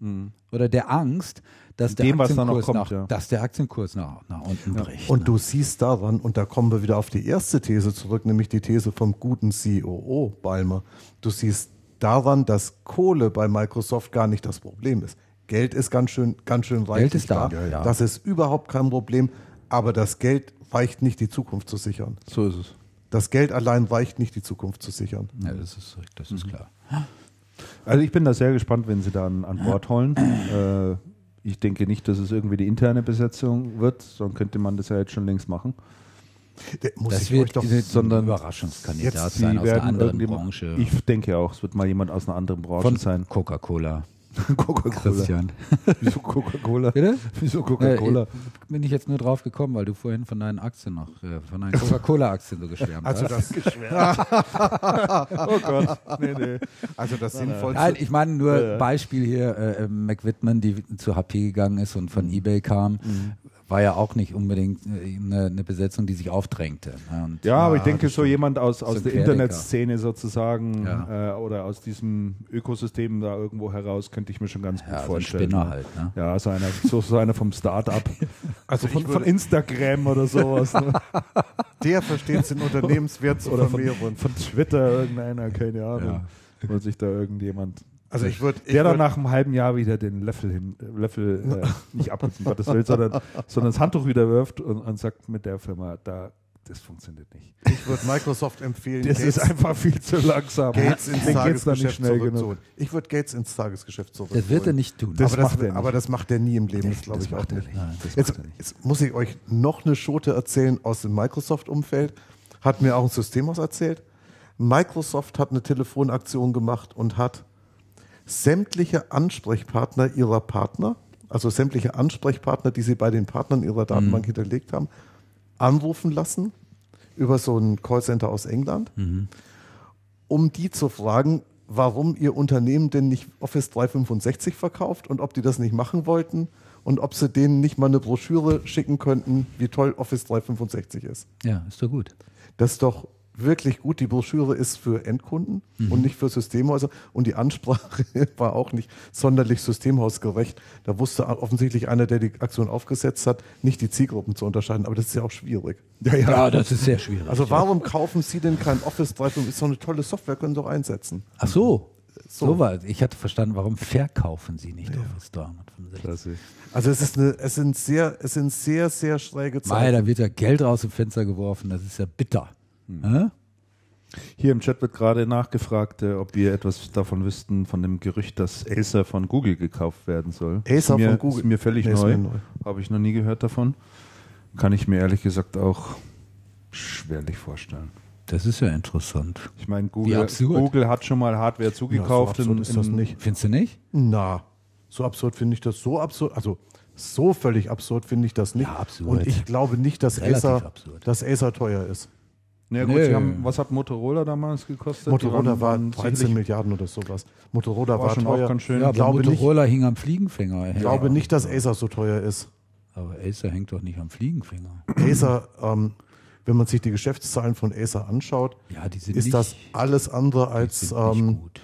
oder der Angst, dass der,
Dem, was da noch
Aktienkurs
kommt,
nach,
ja.
dass der Aktienkurs nach, nach unten bricht.
Und
ne?
du siehst daran, und da kommen wir wieder auf die erste These zurück, nämlich die These vom guten COO Balmer. Du siehst daran, dass Kohle bei Microsoft gar nicht das Problem ist. Geld ist ganz schön, ganz schön reichlich
ist da, ja, ja.
Das ist überhaupt kein Problem. Aber das Geld reicht nicht, die Zukunft zu sichern.
So ist es.
Das Geld allein reicht nicht, die Zukunft zu sichern.
ja, das ist, das ist klar.
Also ich bin da sehr gespannt, wenn sie da an, an Bord holen. äh, ich denke nicht, dass es irgendwie die interne Besetzung wird, sondern könnte man das ja jetzt schon längst machen.
Der muss
Das
ich
wird
euch doch,
ein
sondern
Überraschungskandidat sein aus einer anderen Branche.
Ich denke auch, es wird mal jemand aus einer anderen Branche
Von
sein.
Coca-Cola.
Coca-Cola.
Christian.
Wieso Coca-Cola?
Bitte?
Wieso Coca-Cola?
Äh, bin ich jetzt nur drauf gekommen, weil du vorhin von deinen Aktien noch, äh, von deinen Coca-Cola-Aktien so geschwärmt
also
hast.
das,
oh Gott. Nee, nee.
also das Sinnvollste.
Nein, ich meine nur. Beispiel hier, äh, äh, McWhitman, die zu HP gegangen ist und
Mhm.
von Ebay kam, war ja auch nicht unbedingt äh, eine, eine Besetzung, die sich aufdrängte. ne? Und,
Ja, aber ich
Ja,
denke, so jemand aus, aus
So
der. Internetszene sozusagen
Ja.
äh, oder aus diesem Ökosystem da irgendwo heraus, könnte ich mir schon ganz gut
ja, so ein
vorstellen.
Spinner halt. Ne?
Ja, so einer, so, so einer vom Start-up.
Also
von, von Instagram oder sowas. Ne?
der versteht es in Unternehmenswert zu
Oder von, von Twitter, irgendeiner, keine Ahnung.
Ja.
Wo sich da irgendjemand.
Also ich würde,
der dann
würd,
nach einem halben Jahr wieder den Löffel hin, äh, Löffel äh, nicht abgibt, um Gottes Willen, sondern, sondern das Handtuch wieder wirft und, und sagt mit der Firma, da, das funktioniert nicht.
ich würde Microsoft empfehlen,
Das ist einfach viel zu langsam.
Gates ins
Den dann nicht
Tagesgeschäft
schnell genug.
Ich würde Gates ins Tagesgeschäft zurückholen.
Das wird er nicht tun.
Das
aber, das,
macht er nicht.
aber das macht er nie im Leben, das glaube
das
ich auch
er
nicht.
nicht. Nein, das
Jetzt,
macht er nicht.
jetzt muss ich euch noch eine Schote erzählen aus dem Microsoft-Umfeld. Hat mir auch ein Systemhaus erzählt. Microsoft hat eine Telefonaktion gemacht und hat sämtliche Ansprechpartner ihrer Partner, also sämtliche Ansprechpartner, die sie bei den Partnern ihrer Datenbank hinterlegt haben, anrufen lassen über so ein Callcenter aus England, um die zu fragen, warum ihr Unternehmen denn nicht Office 365 verkauft und ob die das nicht machen wollten und ob sie denen nicht mal eine Broschüre schicken könnten, wie toll Office 365 ist.
Ja, ist doch gut.
Das ist doch wirklich gut. Die Broschüre ist für Endkunden und nicht für Systemhäuser. Und die Ansprache war auch nicht sonderlich systemhausgerecht. Da wusste offensichtlich einer, der die Aktion aufgesetzt hat, nicht die Zielgruppen zu unterscheiden. Aber das ist ja auch schwierig.
Ja, das ist sehr schwierig.
Also warum kaufen Sie denn kein Office 365? Ist doch eine tolle Software, können Sie doch einsetzen.
Ach so.
So.
So war Ich hatte verstanden, warum verkaufen Sie nicht Office 365?
Klasse.
Also es ist eine, es sind sehr, es sind sehr, sehr schräge
Mei,
Zeiten.
da wird ja Geld aus dem Fenster geworfen. Das ist ja bitter. Hä?
Hier im Chat wird gerade nachgefragt, äh, ob wir etwas davon wüssten, von dem Gerücht, dass Acer von Google gekauft werden soll.
Acer
mir,
von Google?
Ist mir völlig
ist
neu.
neu.
Habe ich noch nie gehört davon. Kann ich mir ehrlich gesagt auch schwerlich vorstellen.
Das ist ja interessant.
Ich meine, Google. Google hat schon mal Hardware zugekauft.
ja, so absurd
in-
ist das nicht.
Findest du nicht?
Na, so absurd finde ich das. So absurd, also so völlig absurd finde ich das nicht.
Ja, absurd.
Und ich glaube nicht, dass
Relativ
Acer,
absurd.
dass Acer teuer ist.
Ja, gut, sie haben, was hat Motorola damals gekostet?
Motorola
waren-
war
waren
13
sicherlich-
Milliarden oder sowas. Motorola
War
war,
schon auch
teuer.
ganz schön.
Ja,
Ja,
aber
glaube nicht-
Motorola hing am Fliegenfänger.
Ich glaube nicht, dass Acer so teuer ist.
Aber Acer hängt doch nicht am Fliegenfänger.
Acer, ähm, wenn man sich die Geschäftszahlen von Acer anschaut,
Ja,
ist
nicht,
das alles andere als,
nicht
ähm,
gut.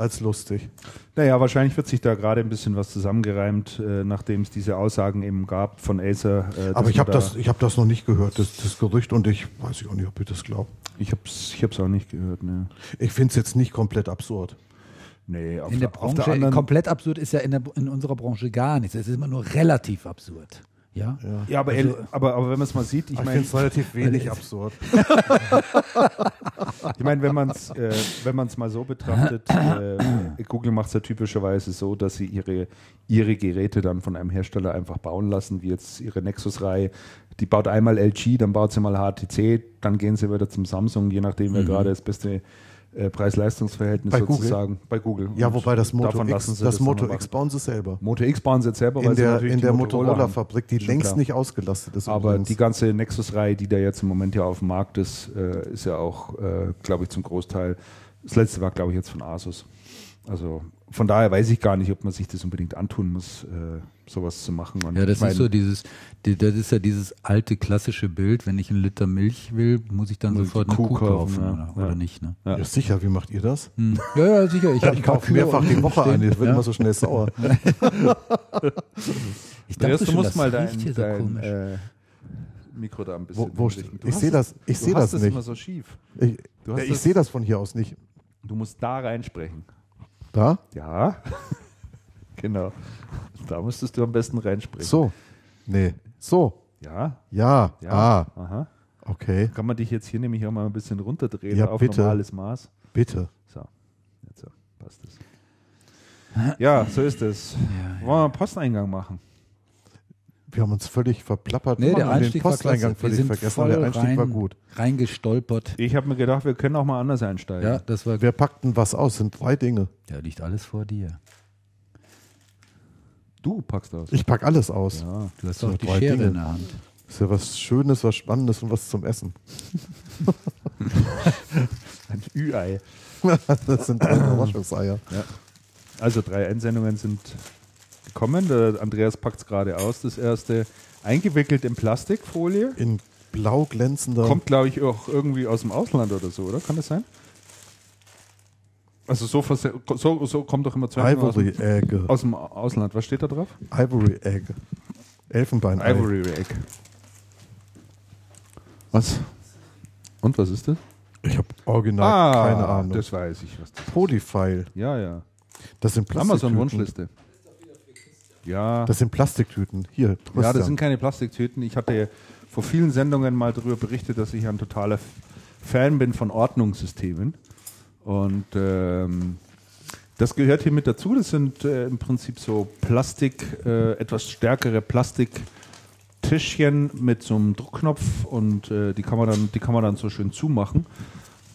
Als lustig.
Naja, wahrscheinlich wird sich da gerade ein bisschen was zusammengereimt, äh, nachdem es diese Aussagen eben gab von Acer. Äh,
Aber ich habe
da-
das, ich hab das noch nicht gehört, das, das Gerücht, und ich weiß auch nicht, ob ich das glaube.
Ich hab's, ich hab's auch nicht gehört, ne.
Ich finde es jetzt nicht komplett absurd.
Nee, auf,
In der
der, auf
Branche,
der anderen.
komplett absurd ist ja in, der, in unserer Branche gar nichts. Es ist immer nur relativ absurd. Ja?
Ja, aber,
Also-
aber, aber wenn man es mal sieht, ich
Ich
meine,
finde es relativ wenig absurd.
ich mein, wenn man es äh, wenn mal so betrachtet, äh, Google macht es ja typischerweise so, dass sie ihre, ihre Geräte dann von einem Hersteller einfach bauen lassen, wie jetzt ihre Nexus-Reihe. Die baut einmal LG, dann baut sie mal HTC, dann gehen sie wieder zum Samsung, je nachdem, wer gerade das beste Preis-Leistungs-Verhältnis
Bei Google?
sozusagen bei Google.
Ja, wobei das Moto X, das
dann
Moto X bauen sie selber.
Moto X bauen sie jetzt selber,
In
sie
der, in der. Motorola-Fabrik, die längst
klar.
nicht ausgelastet ist.
Aber
übrigens.
die ganze Nexus-Reihe, die da jetzt im Moment ja auf dem Markt ist, äh, ist ja auch, äh, glaube ich, zum Großteil. Das letzte war, glaube ich, jetzt von Asus. Also von daher weiß ich gar nicht, ob man sich das unbedingt antun muss, äh, sowas zu machen. Und
Ja, das
ich mein,
ist so dieses, die, das ist ja dieses alte klassische Bild, wenn ich einen Liter Milch will, muss ich dann
Muss ich
sofort
die
eine
Kuh
Kuh kaufen,
kaufen, ja.
oder,
Ja.
nicht, ne?
ja, sicher, wie macht ihr das?
Hm. Ja, ja, sicher. Ich,
Ja, ich kaufe mehrfach die Woche ein, ich wird
Ja.
immer so schnell sauer.
Ich dachte
du
schon,
musst
das
mal
riecht
dein,
hier so
dein
komisch.
äh, Mikro da ein bisschen
Wo- wo- ich
hast
seh
es-
das- ich
du
seh
hast
das
es
nicht.
immer so schief.
Ich, ich
das-
sehe das von hier aus nicht.
Du musst da reinsprechen.
Da?
Ja, genau. Da müsstest du am besten reinsprechen.
So. Nee. So.
Ja,
Ja.
ja.
Ah,
Aha.
okay.
Kann man dich jetzt hier nämlich auch mal ein bisschen runterdrehen
Ja,
auf
bitte.
normales Maß?
Bitte.
So, jetzt so, passt es. Ja, so ist es. Wollen wir einen Posteingang machen?
Wir haben uns völlig verplappert.
Nee,
Wir
der
haben den
Einstieg war
Posteingang
klasse. Wir
völlig
sind
vergessen.
voll
Der Einstieg
rein,
war gut.
reingestolpert.
Ich habe mir gedacht, wir können auch mal anders einsteigen.
Ja, das war
Wer packt denn was aus? Sind drei Dinge.
Ja, liegt alles vor dir.
Du packst aus.
Ich pack alles aus.
Ja.
Du hast
So,
doch die
drei
Schere
Dinge.
in der Hand.
Ist ja was Schönes, was Spannendes und was zum Essen.
Ein Ü-Ei.
das sind drei Überraschungseier.
Also drei Einsendungen sind gekommen. Der Andreas packt es gerade aus. Das erste eingewickelt in Plastikfolie.
In blau glänzender.
Kommt, glaube ich, auch irgendwie aus dem Ausland oder so, oder? Kann das sein? Also so, so, so kommt doch immer zwei aus,
Ivory
dem-
Egg.
aus dem Ausland. Was steht da drauf?
Ivory Egg. Elfenbein.
Ivory Egg. Was? Und was ist das?
Ich habe original keine Ahnung.
Ah, Das weiß ich, was das ist.
Polyfile.
Ja, ja.
Das sind Plastiktüten.
Amazon-Wunschliste. Ja.
Das sind Plastiktüten. Hier,
ja, das sind keine Plastiktüten. Ich hatte vor vielen Sendungen mal darüber berichtet, dass ich ein totaler Fan bin von Ordnungssystemen. Und ähm, das gehört hier mit dazu. Das sind äh, im Prinzip so Plastik, äh, etwas stärkere Plastiktischchen mit so einem Druckknopf und äh, die, kann man dann, die kann man dann so schön zumachen.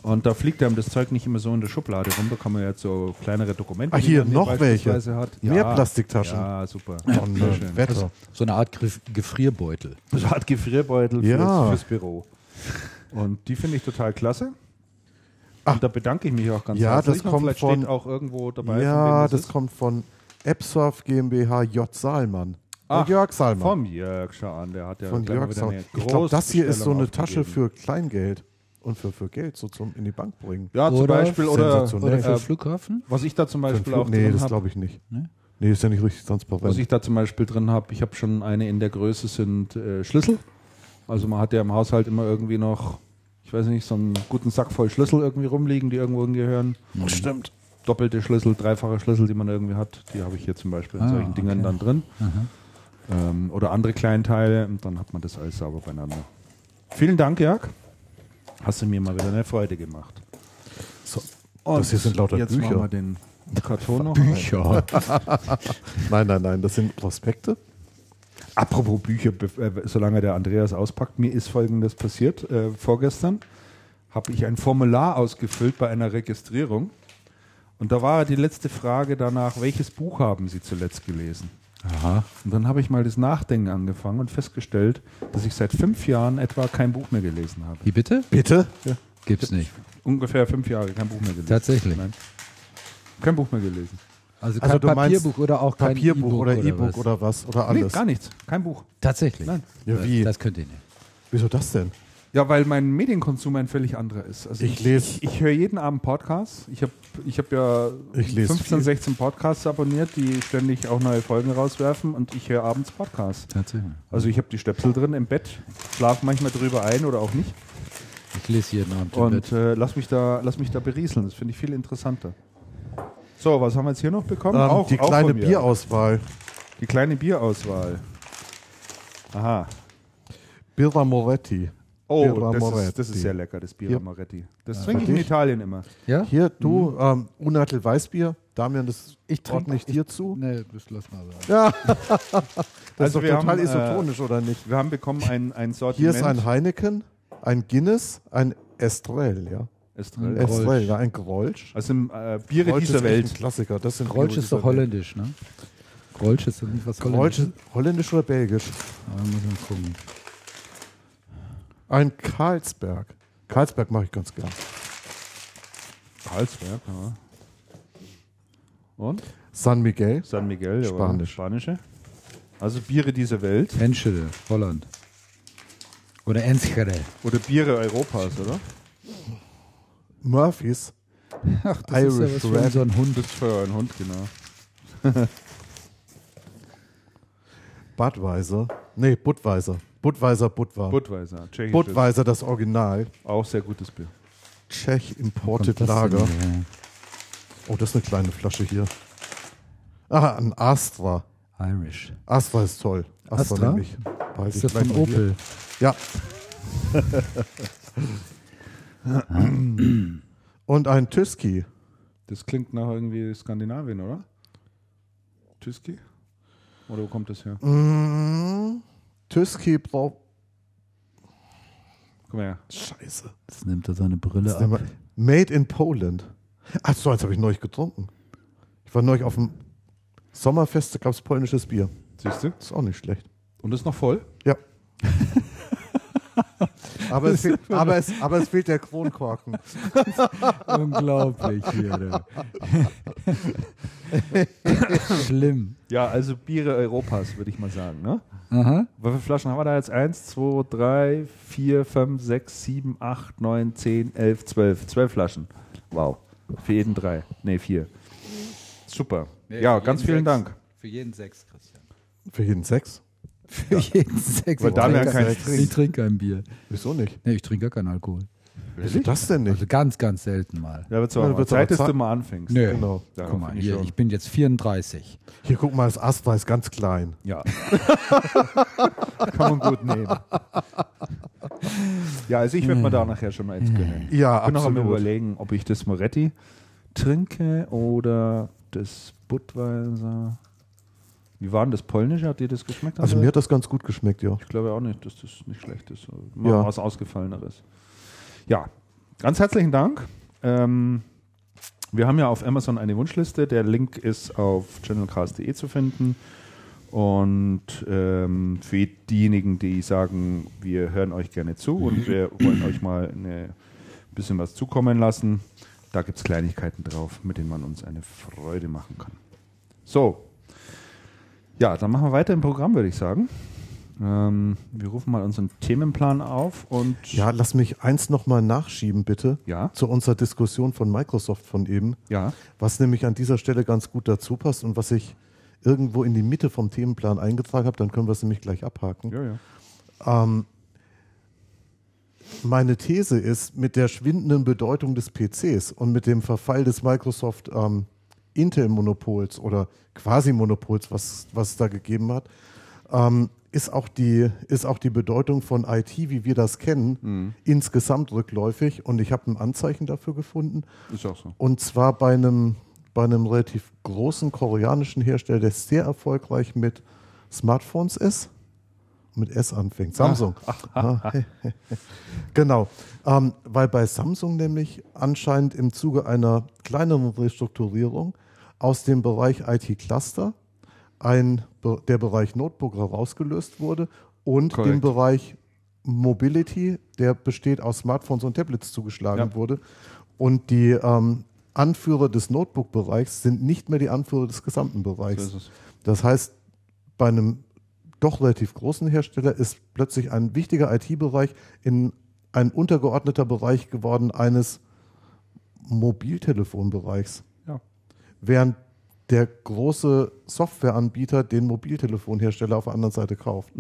Und da fliegt einem das Zeug nicht immer so in der Schublade rum. Da kann man jetzt so kleinere Dokumente.
Ah, hier, noch welche.
beispielsweise Hat.
Mehr Plastiktaschen.
Ja, super. Sehr
äh,
schön.
Wetter.
So eine Art Gef- Gefrierbeutel.
So eine Art Gefrierbeutel
Ja.
fürs, fürs Büro. Und die finde ich total klasse.
Ah.
Und da bedanke ich mich auch ganz
Ja,
herzlich.
das
Und
kommt
vielleicht
von-
steht auch irgendwo dabei,
ja, das
ist.
kommt von Epsurf GmbH J. Salmann.
Ach,
Jörg Salmann.
Vom Jörg, schau an, der hat ja
von Jörg Salmann. Ich glaube, das hier ist so eine Tasche für Kleingeld und für, für Geld so zum in die Bank bringen.
Ja, zum
Oder
Beispiel, oder.
Oder für
äh,
Flughafen?
was ich da zum Beispiel
Flug-
auch
nee, das glaube ich nicht.
Ne?
Nee, ist ja nicht richtig transparent.
Was ich da zum Beispiel drin habe, ich habe schon eine in der Größe sind äh, Schlüssel. Also man hat ja im Haushalt immer irgendwie noch, ich weiß nicht, so einen guten Sack voll Schlüssel irgendwie rumliegen, die irgendwo hingehören.
Stimmt.
Doppelte Schlüssel, dreifache Schlüssel, die man irgendwie hat, die habe ich hier zum Beispiel in
Ah,
solchen Dingern
okay.
dann drin. Ähm, oder andere Kleinteile und dann hat man das alles sauber beieinander. Vielen Dank, Jörg. Hast du mir mal wieder eine Freude gemacht.
So.
Und
Das hier sind lauter
jetzt
Bücher.
machen wir den Karton noch.
Bücher.
Nein, nein, nein, das sind Prospekte.
Apropos Bücher, äh, solange der Andreas auspackt, mir ist Folgendes passiert. Äh, vorgestern habe ich ein Formular ausgefüllt bei einer Registrierung. Und da war die letzte Frage danach, welches Buch haben Sie zuletzt gelesen?
Aha.
Und dann habe ich mal das Nachdenken angefangen und festgestellt, dass ich seit fünf Jahren etwa kein Buch mehr gelesen habe.
Wie bitte?
Bitte?
Gibt's nicht.
Ungefähr fünf Jahre kein Buch mehr gelesen.
Tatsächlich?
Nein. Kein Buch mehr gelesen.
Also
Also
kein
du meinst
Papierbuch oder auch kein
Papierbuch
E-Book
oder E-Book
was?
oder was? Oder
Nee,
alles?
gar nichts. Kein Buch.
Tatsächlich?
Nein.
Ja, wie?
Das könnt ihr nicht.
Wieso das denn?
Ja, weil mein Medienkonsum ein völlig anderer ist. Also
Ich lese-
Ich, ich höre jeden Abend Podcasts. Ich habe ich hab ja
Ich lese
15,
viel.
16 Podcasts abonniert, die ständig auch neue Folgen rauswerfen und ich höre abends Podcasts.
Tatsächlich.
Also ich habe die Stöpsel drin im Bett, schlafe manchmal drüber ein oder auch nicht
Ich lese jeden Abend im
und
Bett.
äh, lass, mich da, lass mich da berieseln. Das finde ich viel interessanter. So, was haben wir jetzt hier noch bekommen?
Ähm,
auch,
die
auch
kleine. Bierauswahl.
Die kleine Bierauswahl. Aha.
Birra Moretti.
Oh, das ist, das ist sehr lecker, das Birra
Hier.
Moretti. Das
Ja.
trinke ich in? Italien immer.
Ja?
Hier, du, ähm, Unatel Weißbier. Damian, das
Ich trink-
ordne ich dir zu.
Nee, das lass mal sein.
Ja. das
Also
ist doch
wir
total
haben, äh,
isotonisch, oder nicht?
Wir haben bekommen ein, ein
Hier
Sortiment.
ist ein Heineken, ein Guinness, ein Estrell, ja.
Estrell.
Estrell, ja, ein Grolsch.
Also äh, Biere
Grolsch
dieser Welt.
Ein Klassiker. Das sind
Grolsch ist doch holländisch, ne? Grolsch ist doch nicht was
Grolsch
holländisch.
holländisch oder belgisch?
Ah, muss man gucken.
Ein Karlsberg. Karlsberg mache ich ganz gern.
Karlsberg, ja. Und?
San Miguel.
San Miguel, ja,
Spanisch.
Spanische. Also Biere dieser Welt.
Enschede, Holland. Oder Enschede.
Oder Biere Europas, oder?
Murphys.
Ach, das ist ja
Irish
was für
Red.
unseren Hund.
Das ist für euren Hund, genau.
Budweiser. Nee, Budweiser. Budweiser, Budvar.
Budweiser. Tschechisches.
Budweiser, das Original.
Auch sehr gutes Bier.
Czech Imported Lager. Oh, das ist eine kleine Flasche hier. Ah, ein Astra.
Irish.
Astra ist toll. Astra,
Astra?
nehme ich. Behalte
Ist das von. Opel?
Ja. Und ein Tüski.
Das klingt nach irgendwie Skandinavien, oder? Tüski? Oder wo kommt das her?
Mm, Tüski braucht.
Komm her.
Scheiße.
Jetzt nimmt er seine Brille
nehmen
ab.
Made in Poland. Ach so, jetzt habe ich neulich getrunken. Ich war neulich auf dem Sommerfest, da gab es polnisches Bier.
Siehst du?
Ist auch nicht schlecht.
Und ist noch voll?
Ja. aber, es fehlt, aber, es, aber es fehlt der Kronkorken.
Unglaublich hier. Schlimm.
Ja, also Biere Europas, würde ich mal sagen. Ne?
Aha.
Wie viele Flaschen haben wir da jetzt? 1, 2, 3, 4, 5, 6, 7, 8, 9, 10, 11, 12. 12 Flaschen. Wow. Für jeden drei. Nee, vier. Super. ja, ganz vielen Dank.
Für jeden sechs, Christian.
Für jeden sechs?
Für jeden sechs.
Weil
Ich trinke-
keinen
Ich
trinkt.
trinke kein Bier.
Wieso nicht?
Nee, ich trinke gar keinen Alkohol.
Wieso das denn nicht?
Also ganz, ganz selten mal.
Ja, wird's
Ja, da
mal
wird's
Zeit,
aber
dass du mal anfängst.
Nö.
Genau.
Ja,
Guck mal,
ich
hier, ich bin jetzt 34.
Hier, guck mal, das Astra ist ganz klein.
Ja. Kann man gut nehmen. Ja, also ich werde mir da nachher schon mal eins gönnen.
Ja,
Ich bin noch am
absolut.
überlegen, ob ich das Moretti trinke oder das Budweiser. Wie war denn das Polnische? Hat dir das geschmeckt?
Also mir hat das ganz gut geschmeckt, ja.
Ich glaube auch nicht, dass das nicht schlecht ist. Mal
Ja.
was Ausgefalleneres. Ja, ganz herzlichen Dank. Ähm, wir haben ja auf Amazon eine Wunschliste. Der Link ist auf channelcast.de zu finden. Und ähm, für diejenigen, die sagen, wir hören euch gerne zu und wir wollen euch mal ein bisschen was zukommen lassen, da gibt es Kleinigkeiten drauf, mit denen man uns eine Freude machen kann. So, ja, dann machen wir weiter im Programm, würde ich sagen. Ähm, wir rufen mal unseren Themenplan auf und
Ja, lass mich eins nochmal nachschieben, bitte.
Ja.
Zu unserer Diskussion von Microsoft von eben.
ja,
Was nämlich an dieser Stelle ganz gut dazu passt und was ich irgendwo in die Mitte vom Themenplan eingetragen habe, dann können wir es nämlich gleich abhaken.
ja, ja.
Ähm, meine These ist, mit der schwindenden Bedeutung des PCs und mit dem Verfall des Microsoft ähm, Intel-Monopols oder Quasi-Monopols, was, was es da gegeben hat, ähm, ist, auch die, ist auch die Bedeutung von IT, wie wir das kennen, insgesamt rückläufig. Und ich habe ein Anzeichen dafür gefunden.
Ist auch so.
Und zwar bei einem, bei einem relativ großen koreanischen Hersteller, der sehr erfolgreich mit Smartphones ist. mit S anfängt. Samsung. Ah, genau. Ähm, weil bei Samsung nämlich anscheinend im Zuge einer kleineren Restrukturierung aus dem Bereich IT-Cluster ein, der Bereich Notebook herausgelöst wurde und
Korrekt.
dem Bereich Mobility, der besteht aus Smartphones und Tablets zugeschlagen
Ja.
wurde. Und die ähm, Anführer des Notebook-Bereichs sind nicht mehr die Anführer des gesamten Bereichs.
So.
Das heißt, bei einem doch relativ großen Hersteller ist plötzlich ein wichtiger IT-Bereich in ein untergeordneter Bereich geworden eines Mobiltelefonbereichs. Während der große Softwareanbieter den Mobiltelefonhersteller auf der anderen Seite kauft.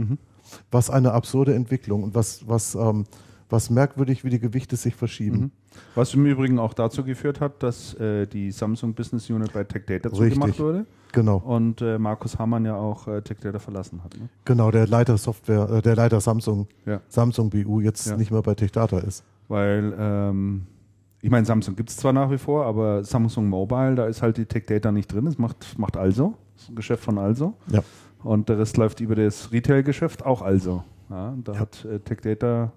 Was eine absurde Entwicklung und was, was, ähm, was merkwürdig, wie die Gewichte sich verschieben.
Was im Übrigen auch dazu geführt hat, dass äh, die Samsung Business Unit bei Tech Data
Richtig.
zugemacht wurde
Genau,
und äh, Markus Hamann ja auch äh, Tech Data verlassen hat. Ne?
genau, der Leiter Software, äh, der Leiter Samsung,
Ja.
Samsung BU jetzt
Ja.
nicht mehr bei TechData ist.
Weil, ähm, ich meine, Samsung gibt es zwar nach wie vor, aber Samsung Mobile, da ist halt die Tech Data nicht drin. Das macht, macht Also, das ist ein Geschäft von Also.
Ja.
Und der Rest läuft über das Retail-Geschäft, auch Also. Ja, da
Ja.
hat äh, Tech Data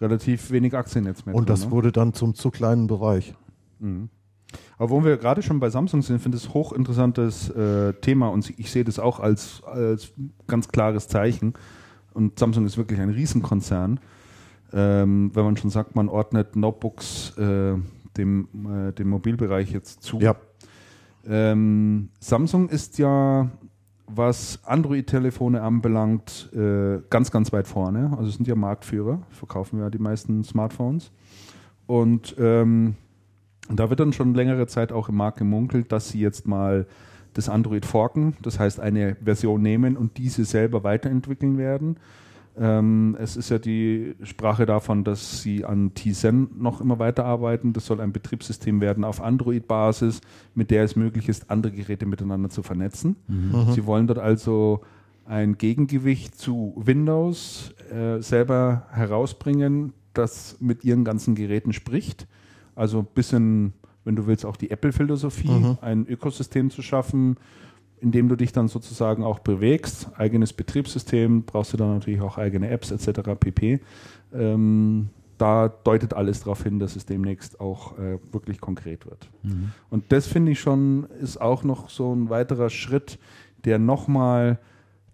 relativ wenig Aktien jetzt mehr
Und
drin,
das
ne?
wurde dann zum zu kleinen Bereich.
Aber wo wir gerade schon bei Samsung sind, finde ich es hochinteressantes äh, Thema und ich sehe das auch als, als ganz klares Zeichen. Und Samsung ist wirklich ein Riesenkonzern. Ähm, wenn man schon sagt, man ordnet Notebooks äh, dem, äh, dem Mobilbereich jetzt zu.
Ja.
Ähm, Samsung ist ja, was Android-Telefone anbelangt, äh, ganz, ganz weit vorne. Also sind ja Marktführer, verkaufen ja die meisten Smartphones. Und ähm, da wird dann schon längere Zeit auch im Markt gemunkelt, dass sie jetzt mal das Android forken, das heißt eine Version nehmen und diese selber weiterentwickeln werden. Ähm, es ist ja die Sprache davon, dass sie an Tizen noch immer weiterarbeiten. Das soll ein Betriebssystem werden auf Android-Basis, mit der es möglich ist, andere Geräte miteinander zu vernetzen. Sie wollen dort also ein Gegengewicht zu Windows äh, selber herausbringen, das mit ihren ganzen Geräten spricht. Also ein bisschen, wenn du willst, auch die Apple-Philosophie, ein Ökosystem zu schaffen, in dem du dich dann sozusagen auch bewegst. Eigenes Betriebssystem, brauchst du dann natürlich auch eigene Apps etc. pp. Ähm, da deutet alles darauf hin, dass es demnächst auch äh, wirklich konkret wird. Und das finde ich schon, ist auch noch so ein weiterer Schritt, der nochmal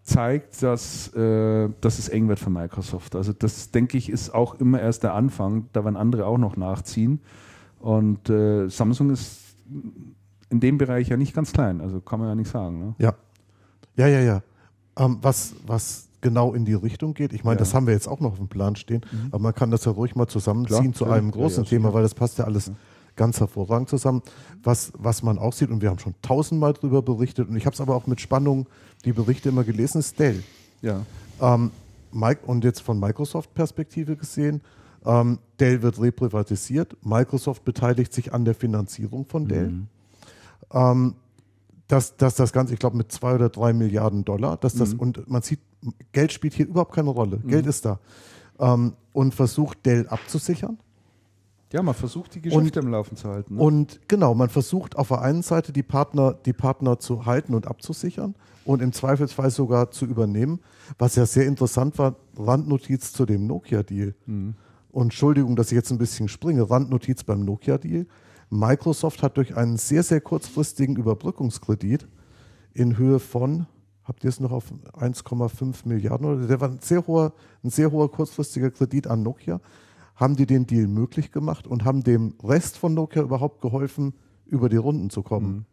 zeigt, dass, äh, dass es eng wird für Microsoft. Also das, denke ich, ist auch immer erst der Anfang. Da werden andere auch noch nachziehen. Und äh, Samsung ist in dem Bereich ja nicht ganz klein. Also kann man ja nicht sagen. Ne?
Ja. Ja, ja, ja. Ähm, was, was genau in die Richtung geht, ich meine,
Ja.
das haben wir jetzt auch noch auf dem Plan stehen, aber man kann das ja ruhig mal zusammenziehen
Klar,
zu einem großen Thema, weil das passt ja alles ganz hervorragend zusammen. Was, was man auch sieht, und wir haben schon tausendmal darüber berichtet, und ich habe es aber auch mit Spannung die Berichte immer gelesen, ist Dell.
Ja.
Ähm, Mike, und jetzt von Microsoft-Perspektive gesehen, ähm, Dell wird reprivatisiert, Microsoft beteiligt sich an der Finanzierung von Dell. Ähm, dass, dass das Ganze, ich glaube, mit zwei oder drei Milliarden Dollar, dass das, und man sieht, Geld spielt hier überhaupt keine Rolle. Geld ist da. Ähm, und versucht Dell abzusichern.
ja, man versucht die Geschäfte im Laufen zu halten. Ne?
Und genau, man versucht auf der einen Seite die Partner, die Partner zu halten und abzusichern und im Zweifelsfall sogar zu übernehmen. Was ja sehr interessant war, Randnotiz zu dem Nokia-Deal. Und Entschuldigung, dass ich jetzt ein bisschen springe, Randnotiz beim Nokia-Deal. Microsoft hat durch einen sehr, sehr kurzfristigen Überbrückungskredit in Höhe von, habt ihr es noch auf 1,5 Milliarden oder der war ein sehr hoher, ein sehr hoher kurzfristiger Kredit an Nokia, haben die den Deal möglich gemacht und haben dem Rest von Nokia überhaupt geholfen, über die Runden zu kommen.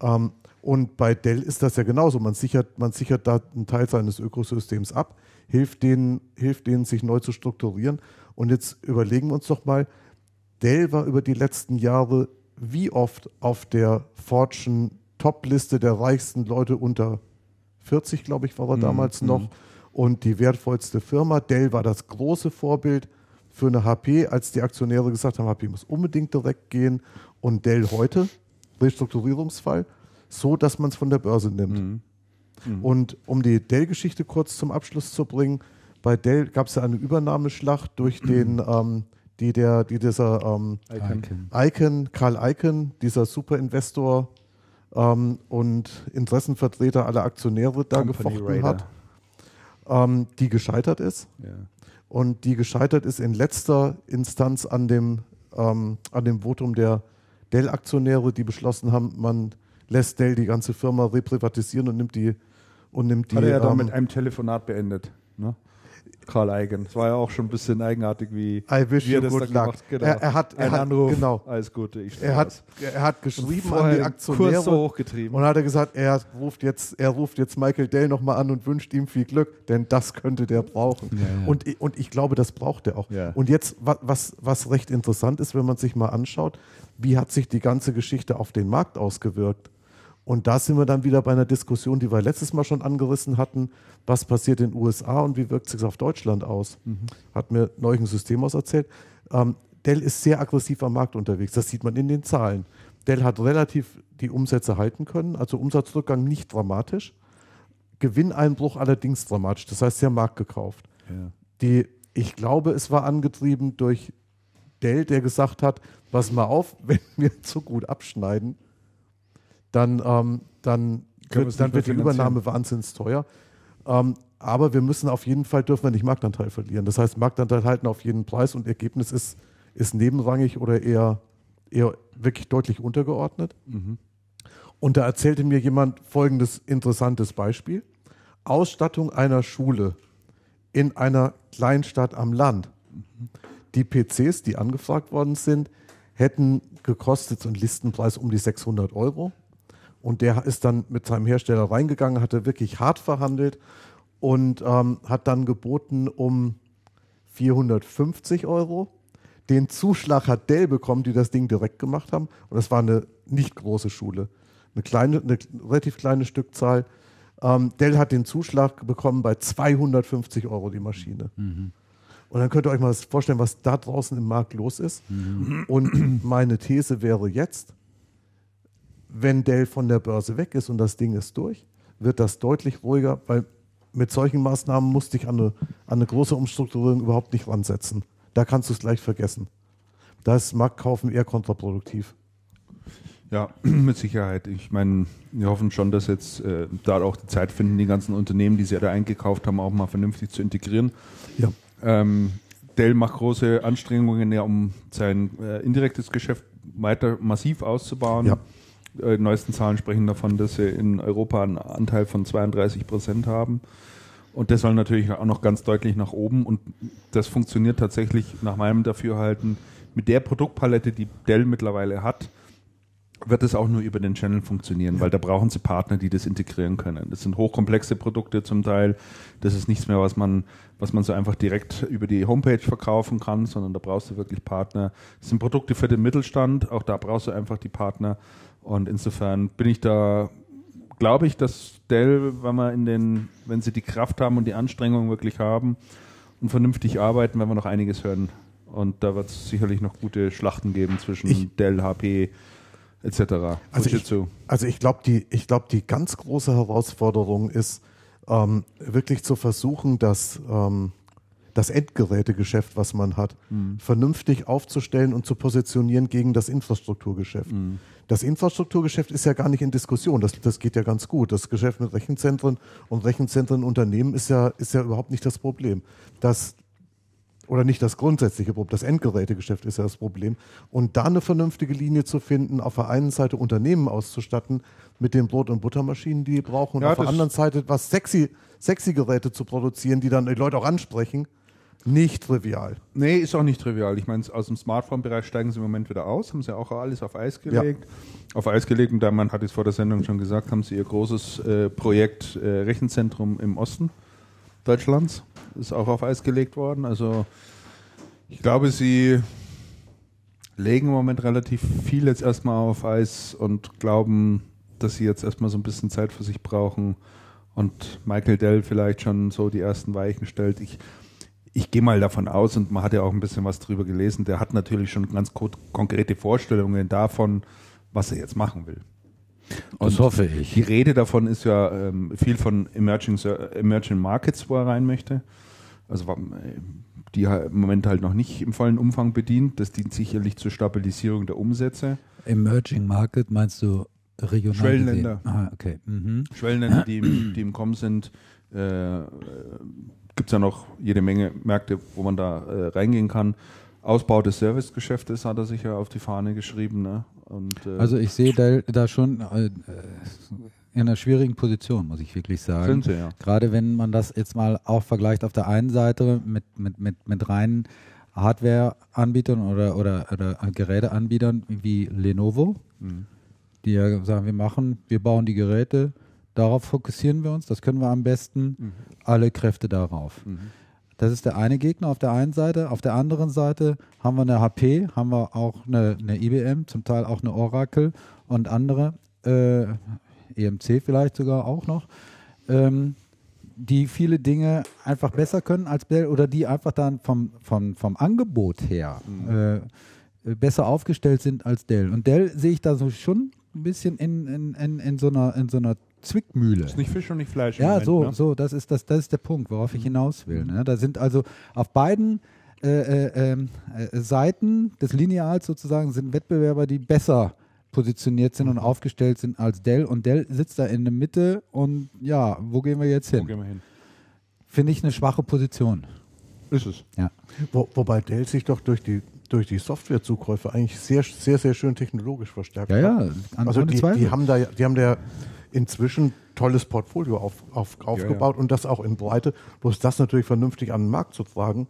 Ähm, und bei Dell ist das ja genauso. Man sichert, man sichert da einen Teil seines Ökosystems ab, hilft denen, hilft denen, sich neu zu strukturieren. Und jetzt überlegen wir uns doch mal, Dell war über die letzten Jahre wie oft auf der Fortune Top-Liste der reichsten Leute unter 40, glaube ich, war er damals noch. Und die wertvollste Firma. Dell war das große Vorbild für eine HP, als die Aktionäre gesagt haben, HP muss unbedingt direkt gehen. Und Dell heute, Restrukturierungsfall, so dass man es von der Börse nimmt. Und um die Dell-Geschichte kurz zum Abschluss zu bringen, bei Dell gab es ja eine Übernahmeschlacht durch den, ähm, die der, die dieser ähm,
Icon.
Icon, Karl Icon, dieser Superinvestor ähm, und Interessenvertreter aller Aktionäre da
Company
gefochten
Raider.
hat. ähm, die gescheitert ist.
Ja.
Und die gescheitert ist in letzter Instanz an dem, ähm, an dem Votum der Dell-Aktionäre, die beschlossen haben, man lässt Dell die ganze Firma reprivatisieren und nimmt die und nimmt die.
Hat er ja da
ähm,
mit einem Telefonat beendet. Ne? Karl Eigen. Das war ja auch schon ein bisschen eigenartig, wie,
I wish
wie er
you
das da
luck.
gemacht Genau.
Er- er hat- er
Ein
hat-
Anruf.
genau.
Alles Gute. Ich
er, hat, er hat geschrieben an die Aktionäre
Kurs so hochgetrieben.
und hat er gesagt, er ruft jetzt, er ruft jetzt Michael Dell nochmal an und wünscht ihm viel Glück, denn das könnte der brauchen. Und, i- und ich glaube, das braucht er auch.
Ja.
Und jetzt, wa- was, was recht interessant ist, wenn man sich mal anschaut, wie hat sich die ganze Geschichte auf den Markt ausgewirkt? Und da sind wir dann wieder bei einer Diskussion, die wir letztes Mal schon angerissen hatten. Was passiert in den USA und wie wirkt sich auf Deutschland aus? Hat mir neulich ein Systemhaus erzählt. Ähm, Dell ist sehr aggressiv am Markt unterwegs. Das sieht man in den Zahlen. Dell hat relativ die Umsätze halten können, also Umsatzrückgang nicht dramatisch. Gewinneinbruch allerdings dramatisch. Das heißt, sie haben Markt gekauft.
Ja.
Die, ich glaube, es war angetrieben durch Dell, der gesagt hat, pass mal auf, wenn wir zu gut abschneiden, dann, ähm, dann, wird, dann wird die Übernahme wahnsinnig teuer. Ähm, aber wir müssen auf jeden Fall, dürfen wir nicht Marktanteil verlieren. Das heißt, Marktanteil halten auf jeden Preis und Ergebnis ist, ist nebenrangig oder eher, eher wirklich deutlich untergeordnet. Und da erzählte mir jemand folgendes interessantes Beispiel. Ausstattung einer Schule in einer Kleinstadt am Land. Die PCs, die angefragt worden sind, hätten gekostet, so ein Listenpreis um die 600 Euro. Und der ist dann mit seinem Hersteller reingegangen, hatte wirklich hart verhandelt und ähm, hat dann geboten um 450 Euro. Den Zuschlag hat Dell bekommen, die das Ding direkt gemacht haben. Und das war eine nicht große Schule. Eine, kleine, eine relativ kleine Stückzahl. Ähm, Dell hat den Zuschlag bekommen bei 250 Euro die Maschine. Und dann könnt ihr euch mal vorstellen, was da draußen im Markt los ist. Und meine These wäre jetzt, wenn Dell von der Börse weg ist und das Ding ist durch, wird das deutlich ruhiger, weil mit solchen Maßnahmen musste ich an eine, an eine große Umstrukturierung überhaupt nicht ransetzen. Da kannst du es gleich vergessen. Da ist Marktkaufen eher kontraproduktiv.
Ja, mit Sicherheit. Ich meine, wir hoffen schon, dass jetzt äh, da auch die Zeit finden, die ganzen Unternehmen, die sie da eingekauft haben, auch mal vernünftig zu integrieren.
Ja.
Ähm, Dell macht große Anstrengungen, ja, um sein äh, indirektes Geschäft weiter massiv auszubauen.
Ja.
Äh, die neuesten Zahlen sprechen davon, dass sie in Europa einen Anteil von 32 Prozent haben. Und das soll natürlich auch noch ganz deutlich nach oben. Und das funktioniert tatsächlich nach meinem Dafürhalten mit der Produktpalette, die Dell mittlerweile hat, wird es auch nur über den Channel funktionieren, weil da brauchen sie Partner, die das integrieren können. Das sind hochkomplexe Produkte zum Teil. Das ist nichts mehr, was man, was man so einfach direkt über die Homepage verkaufen kann, sondern da brauchst du wirklich Partner. Das sind Produkte für den Mittelstand. Auch da brauchst du einfach die Partner. Und insofern bin ich da, glaube ich, dass Dell, wenn man in den, wenn sie die Kraft haben und die Anstrengung wirklich haben und vernünftig arbeiten, werden wir noch einiges hören. Und da wird es sicherlich noch gute Schlachten geben zwischen
Ich-
Dell, HP, etc.
Also ich,
Fujitsu.
also ich glaube, die, ich glaub, die ganz große Herausforderung ist, ähm, wirklich zu versuchen, das, ähm, das Endgerätegeschäft, was man hat, vernünftig aufzustellen und zu positionieren gegen das Infrastrukturgeschäft. Das Infrastrukturgeschäft ist ja gar nicht in Diskussion, das, das geht ja ganz gut. Das Geschäft mit Rechenzentren und Rechenzentrenunternehmen ist ja, ist ja überhaupt nicht das Problem. Das, oder nicht das grundsätzliche Problem, das Endgerätegeschäft ist ja das Problem. Und da eine vernünftige Linie zu finden, auf der einen Seite Unternehmen auszustatten mit den Brot- und Buttermaschinen, die die brauchen, und
Ja,
auf der anderen Seite was sexy, sexy Geräte zu produzieren, die dann die Leute auch ansprechen, nicht trivial.
Nee, ist auch nicht trivial. Ich meine, aus dem Smartphone-Bereich steigen sie im Moment wieder aus, haben sie auch alles auf Eis gelegt. Auf Eis gelegt, und da man hat es vor der Sendung schon gesagt, haben sie ihr großes äh, Projekt äh, Rechenzentrum im Osten Deutschlands. Ist auch auf Eis gelegt worden. Also ich glaube, sie legen im Moment relativ viel jetzt erstmal auf Eis und glauben, dass sie jetzt erstmal so ein bisschen Zeit für sich brauchen und Michael Dell vielleicht schon so die ersten Weichen stellt. Ich, ich gehe mal davon aus, und man hat ja auch ein bisschen was drüber gelesen, der hat natürlich schon ganz ko konkrete Vorstellungen davon, was er jetzt machen will.
Das hoffe ich.
Die Rede davon ist ja ähm, viel von Emerging, Emerging Markets, wo er rein möchte. Also die im Moment halt noch nicht im vollen Umfang bedient. Das dient sicherlich zur Stabilisierung der Umsätze.
Emerging Market meinst du Regional
Schwellenländer.
Ah, okay. Mhm.
Schwellenländer, die, im- die im Kommen sind, äh, gibt es ja noch jede Menge Märkte, wo man da äh, reingehen kann. Ausbau des Servicegeschäftes hat er sich ja auf die Fahne geschrieben. Ne? Und, äh,
Also ich sehe Dell da schon äh, äh, in einer schwierigen Position, muss ich wirklich sagen.
Sind sie, ja.
Gerade wenn man das jetzt mal auch vergleicht auf der einen Seite mit, mit, mit, mit reinen Hardware-Anbietern oder, oder, oder Geräteanbietern wie Lenovo,
Mhm.
die ja sagen, wir machen, wir bauen die Geräte, darauf fokussieren wir uns, das können wir am besten,
Mhm.
alle Kräfte darauf. Das ist der eine Gegner auf der einen Seite. Auf der anderen Seite haben wir eine HP, haben wir auch eine, eine IBM, zum Teil auch eine Oracle und andere, äh, EMC vielleicht sogar auch noch, ähm, die viele Dinge einfach besser können als Dell oder die einfach dann vom, vom, vom Angebot her äh, besser aufgestellt sind als Dell. Und Dell sehe ich da so schon ein bisschen in, in, in, in, so, einer, in so einer Zwickmühle.
ist nicht Fisch und nicht Fleisch.
Ja,
Moment,
so,
ne?
so, das ist das, das ist der Punkt, worauf ich hinaus will. Ne? Da sind also auf beiden äh, äh, ähm, äh, Seiten des Lineals sozusagen sind Wettbewerber, die besser positioniert sind und aufgestellt sind als Dell. Und Dell sitzt da in der Mitte und ja, wo gehen wir jetzt
Wo
hin?
gehen wir hin?
Finde ich eine schwache Position.
Ist es.
Ja.
Wo, wobei Dell sich doch durch die, durch die Softwarezukäufe eigentlich sehr, sehr, sehr schön technologisch verstärkt
Ja,
hat.
ja, an,
Also die, die haben da, ja- die haben da ja inzwischen tolles Portfolio auf, auf, aufgebaut und das auch in Breite. Bloß das natürlich vernünftig an den Markt zu tragen,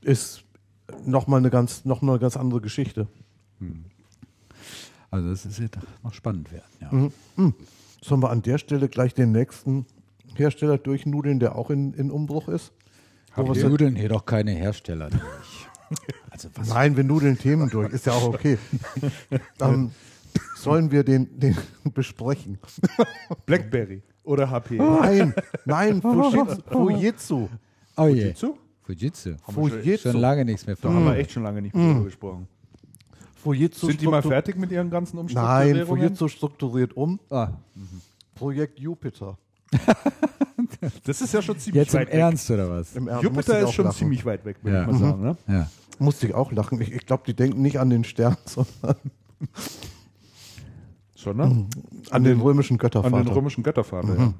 ist nochmal eine ganz, noch mal eine ganz andere Geschichte.
also das ist jetzt noch spannend werden. Ja.
Sollen wir an der Stelle gleich den nächsten Hersteller durchnudeln, der auch in, in Umbruch ist? Wo
Wir nudeln hier doch keine Hersteller durch. Also?
Nein, wir nudeln Themen durch, ist ja auch okay. ähm, sollen wir den, den besprechen?
Blackberry oder HP.
Nein, nein, Fujitsu. Fujitsu.
Oh je.
Zu?
Fujitsu.
Fujitsu.
Schon lange nichts mehr
Da haben
von.
wir echt schon lange nicht mehr drüber gesprochen.
Fujitsu
Sind die mal fertig mit ihren ganzen
Nein,
Umstrukturierungen?
Fujitsu strukturiert um.
Ah,
Projekt Jupiter.
das ist ja schon ziemlich
Jetzt im
weit weg.
Ernst oder was?
Im Ernst,
Jupiter ist schon
lachen.
ziemlich weit weg, würde
Ja.
ich mal sagen. Ne?
Ja.
Musste ich auch lachen. Ich, ich glaube, die denken nicht an den Stern, sondern
Sondern
an den römischen
an
Göttervater.
den römischen Göttervater. Ja.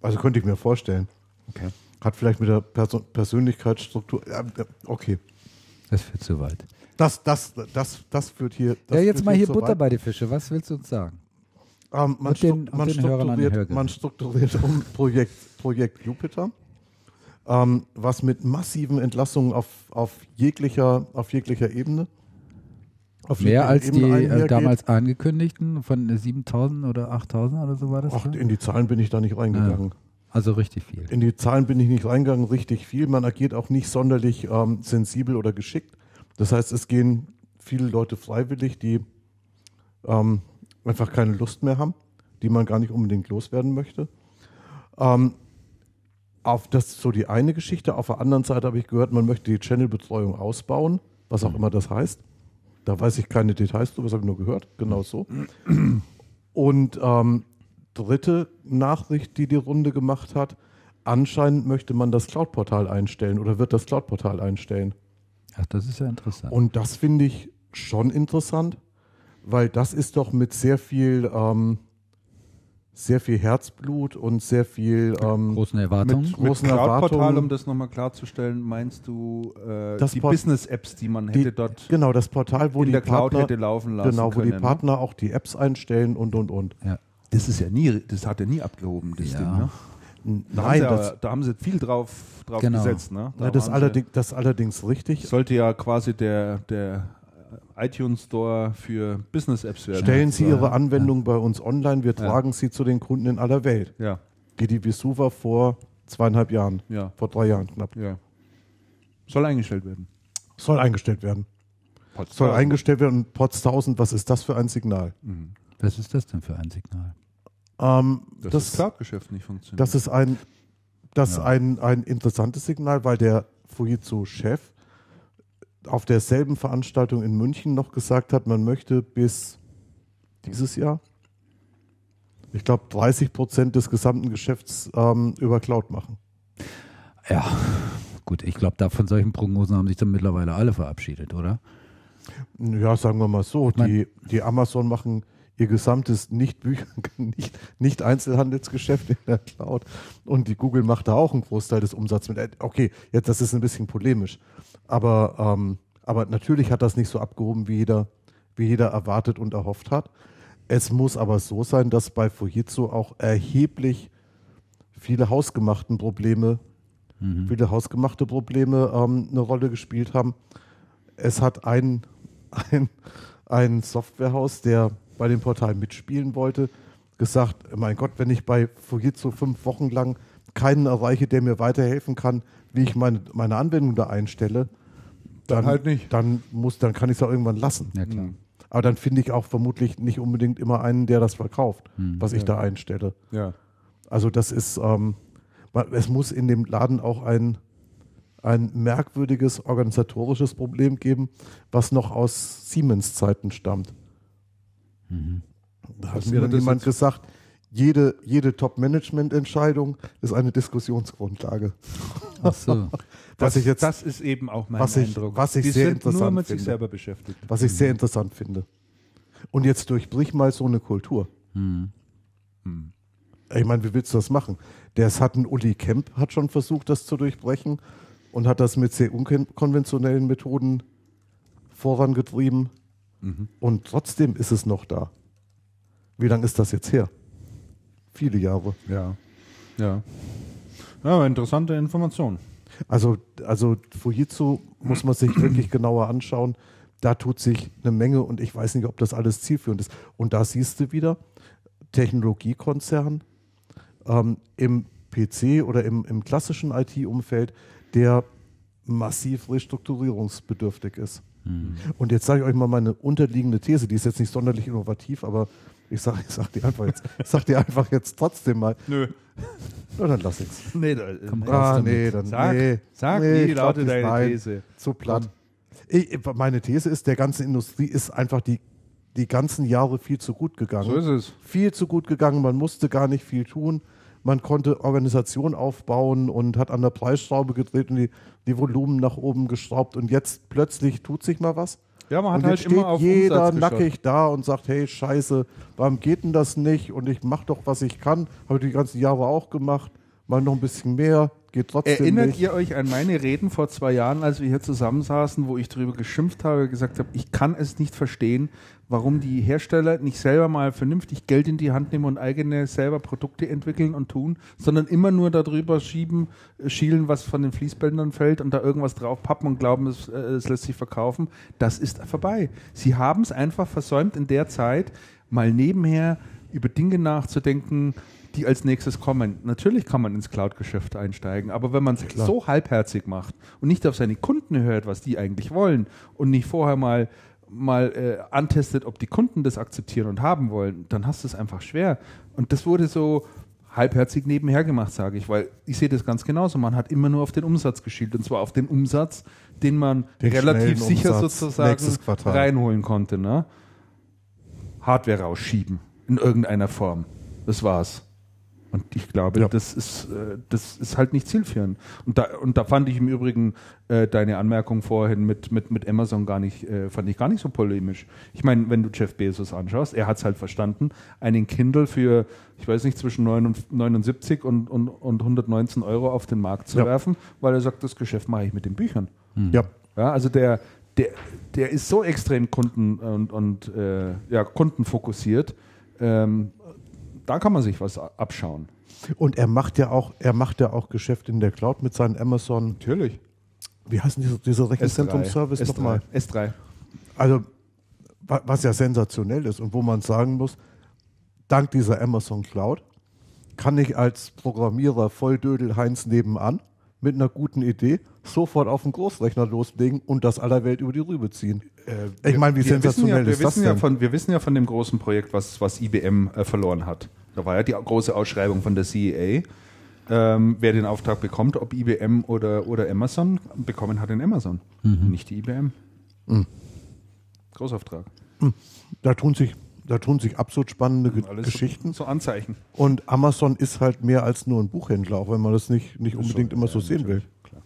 also könnte ich mir vorstellen.
Okay.
Hat vielleicht mit der Perso Persönlichkeitsstruktur. Okay.
Das führt zu weit.
Das, das, das, das führt hier. Das
Ja, jetzt mal hier Butter
weit.
bei die Fische. Was willst du uns sagen?
Ähm, man,
den-
man,
den an den
strukturiert, man strukturiert um Projekt, Projekt Jupiter, ähm, was mit massiven Entlassungen auf, auf, jeglicher, auf jeglicher Ebene. Auf
Mehr als die äh, damals angekündigten von äh, 7000 oder 8000 oder so war das?
Ach,
ne?
in die Zahlen bin ich da nicht reingegangen.
Also richtig viel.
In die Zahlen bin ich nicht reingegangen, richtig viel. Man agiert auch nicht sonderlich ähm, sensibel oder geschickt. Das heißt, es gehen viele Leute freiwillig, die ähm, einfach keine Lust mehr haben, die man gar nicht unbedingt loswerden möchte. Ähm, auf das ist so die eine Geschichte. Auf der anderen Seite habe ich gehört, man möchte die Channel-Betreuung ausbauen, was auch immer das heißt. Da weiß ich keine Details drüber, das habe ich nur gehört. Genau so. Und ähm, dritte Nachricht, die die Runde gemacht hat, anscheinend möchte man das Cloud-Portal einstellen oder wird das Cloud-Portal einstellen.
Ach, das ist ja interessant.
Und das finde ich schon interessant, weil das ist doch mit sehr viel, ähm, sehr viel Herzblut und sehr viel ähm,
Großen Erwartungen.
Mit, mit
großen
Cloud-Portal,
Erwartungen.
um das nochmal klarzustellen, meinst du äh,
Das
die
Port-
Business-Apps, die man
die,
hätte dort
genau das Portal, wo
in
die
der Cloud
Partner,
hätte laufen lassen
genau, wo
können?
die Partner auch die Apps einstellen und und und.
ja.
Das ist ja nie, das hat er nie abgehoben, das
Ja.
Ding. Ne? Da, haben
Nein, das,
aber, da haben sie viel drauf, drauf
Genau.
gesetzt. Ne? Da
na, das, allerdings, das allerdings richtig.
Sollte ja quasi der, der iTunes Store für Business-Apps werden.
Stellen Sie. Ihre Anwendung bei uns online, wir tragen sie zu den Kunden in aller Welt.
Ja,
Wie die Visuva vor zweieinhalb Jahren,
ja,
vor drei Jahren knapp.
ja. Soll eingestellt werden.
Soll eingestellt werden. Soll eingestellt werden. Potz 1000, was ist das für ein Signal?
Was ist das denn für ein Signal?
Ähm,
Das,
das,
das Cloud-Geschäft nicht funktioniert.
das ist ein, das
Ja.
ein, ein interessantes Signal, weil der Fujitsu-Chef auf derselben Veranstaltung in München noch gesagt hat, man möchte bis dieses Jahr, ich glaube, 30 Prozent des gesamten Geschäfts ähm, über Cloud machen.
Ja, gut, ich glaube, von solchen Prognosen haben sich dann mittlerweile alle verabschiedet, oder?
Ja, sagen wir mal so. Die, die Amazon machen ihr gesamtes Nicht-Bücher, nicht, nicht Einzelhandelsgeschäft in der Cloud und die Google macht da auch einen Großteil des Umsatzes mit. Äh, Okay, jetzt das ist ein bisschen polemisch, aber, ähm, aber natürlich hat das nicht so abgehoben, wie jeder, wie jeder erwartet und erhofft hat. Es muss aber so sein, dass bei Fujitsu auch erheblich viele hausgemachten Probleme, viele hausgemachte Probleme ähm, eine Rolle gespielt haben. Es hat ein, ein, ein Softwarehaus, der bei dem Portal mitspielen wollte, gesagt, mein Gott, wenn ich bei Fujitsu fünf Wochen lang keinen erreiche, der mir weiterhelfen kann, wie ich meine, meine Anwendung da einstelle, dann,
halt nicht.
Dann, muss, dann kann ich es auch irgendwann lassen.
Ja, klar.
Aber dann finde ich auch vermutlich nicht unbedingt immer einen, der das verkauft, was ich da einstelle.
Ja.
Also das ist, ähm, es muss in dem Laden auch ein, ein merkwürdiges organisatorisches Problem geben, was noch aus Siemens-Zeiten stammt. Da hat mir dann
das
jemand gesagt, jede, jede Top-Management-Entscheidung ist eine Diskussionsgrundlage.
Ach so.
Was ich jetzt,
das ist eben auch mein
was ich-
Eindruck.
was ich
Die
sehr
sind nur
interessant
mit sich
finde.
selber beschäftigt.
was ich sehr interessant finde. Und jetzt durchbrich mal so eine Kultur. Ich meine, wie willst du das machen? Der hat ein Uli Kemp hat schon versucht, das zu durchbrechen und hat das mit sehr unkonventionellen Methoden vorangetrieben. Und trotzdem ist es noch da. Wie lange ist das jetzt her? Viele Jahre.
Ja. Ja. Ja, interessante Information.
Also, also Fujitsu muss man sich wirklich genauer anschauen. Da tut sich eine Menge und ich weiß nicht, ob das alles zielführend ist. Und da siehst du wieder, Technologiekonzern ähm, im PC oder im, im klassischen IT-Umfeld, der massiv restrukturierungsbedürftig ist. Und jetzt sage ich euch mal meine unterliegende These, die ist jetzt nicht sonderlich innovativ, aber ich sage ich sag die einfach jetzt, ich sag die einfach jetzt trotzdem mal.
Nö.
Na, dann lass ich's.
Nee, da,
Komm
nee.
raus.
Ah, nee, dann
Sag,
nee,
sag
nee,
wie lautet deine
nein.
These?
Zu platt. Ich, meine These ist, der ganzen Industrie ist einfach die, die ganzen Jahre viel zu gut gegangen.
So ist es.
Viel zu gut gegangen, man musste gar nicht viel tun. Man konnte Organisation aufbauen und hat an der Preisschraube gedreht und die, die Volumen nach oben geschraubt und jetzt plötzlich tut sich mal was.
Ja, man hat
und
halt
steht
immer auf
jeder
Umsatz geschaut.
nackig da und sagt, hey, scheiße, warum geht denn das nicht? Und ich mache doch, was ich kann. Habe die ganzen Jahre auch gemacht. Mal noch ein bisschen mehr, geht trotzdem
Erinnert
nicht.
ihr euch an meine Reden vor zwei Jahren, als wir hier zusammensaßen, wo ich darüber geschimpft habe, gesagt habe, ich kann es nicht verstehen, warum die Hersteller nicht selber mal vernünftig Geld in die Hand nehmen und eigene selber Produkte entwickeln und tun, sondern immer nur darüber schieben, äh, schielen, was von den Fließbändern fällt und da irgendwas drauf pappen und glauben, es, äh, es lässt sich verkaufen. Das ist vorbei. Sie haben es einfach versäumt, in der Zeit mal nebenher über Dinge nachzudenken, die als nächstes kommen. Natürlich kann man ins Cloud-Geschäft einsteigen, aber wenn man es so halbherzig macht und nicht auf seine Kunden hört, was die eigentlich wollen und nicht vorher mal mal äh, antestet, ob die Kunden das akzeptieren und haben wollen, dann hast du es einfach schwer. Und das wurde so halbherzig nebenher gemacht, sage ich, weil ich sehe das ganz genauso. Man hat immer nur auf den Umsatz geschielt und zwar auf den Umsatz, den man
Den
relativ sicher
Umsatz
sozusagen reinholen konnte. Ne? Hardware rausschieben in irgendeiner Form. Das war's. Und ich glaube,
Ja.
das, ist, äh, das ist halt nicht zielführend. Und da, und da fand ich im Übrigen äh, deine Anmerkung vorhin mit, mit, mit Amazon gar nicht, äh, fand ich gar nicht so polemisch. Ich meine, wenn du Jeff Bezos anschaust, er hat es halt verstanden, einen Kindle für, ich weiß nicht, zwischen 79 und, und, und 119 Euro auf den Markt zu
Ja.
werfen, weil er sagt, das Geschäft mache ich mit den Büchern.
Ja,
Ja, also der, der, der ist so extrem kunden- und, und äh, ja, kundenfokussiert. Ähm, da kann man sich was abschauen.
Und er macht ja auch, er macht ja auch Geschäft in der Cloud mit seinen Amazon,
Natürlich.
wie heißt denn dieser,
S3.
nochmal?
S3.
Also, wa- was ja sensationell ist und wo man sagen muss, dank dieser Amazon Cloud kann ich als Programmierer Volldödel Heinz nebenan mit einer guten Idee sofort auf den Großrechner loslegen und das aller Welt über die Rübe ziehen. Ich meine, wie
Wir wissen,
sensationell
ja, wir,
ist das
wissen ja
denn?
von, wir wissen ja von dem großen Projekt, was, was IBM äh, verloren hat. Da war ja die große Ausschreibung von der CEA, ähm, wer den Auftrag bekommt, ob IBM oder, oder Amazon, bekommen hat in Amazon, nicht die IBM. Großauftrag.
da, tun sich, da tun sich absolut spannende Geschichten.
So, so Anzeichen.
Und Amazon ist halt mehr als nur ein Buchhändler, auch wenn man das nicht, nicht unbedingt immer so
Ja,
sehen will.
Klar.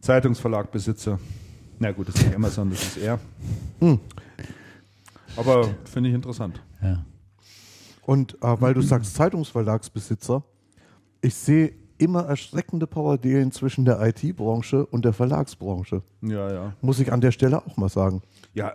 Zeitungsverlagbesitzer. Na gut, das ist nicht Amazon, das ist er. Aber finde ich interessant.
Ja.
Und äh, weil du sagst Zeitungsverlagsbesitzer, ich sehe immer erschreckende Parallelen zwischen der IT-Branche und der Verlagsbranche.
Ja, ja.
Muss ich an der Stelle auch mal sagen.
Ja,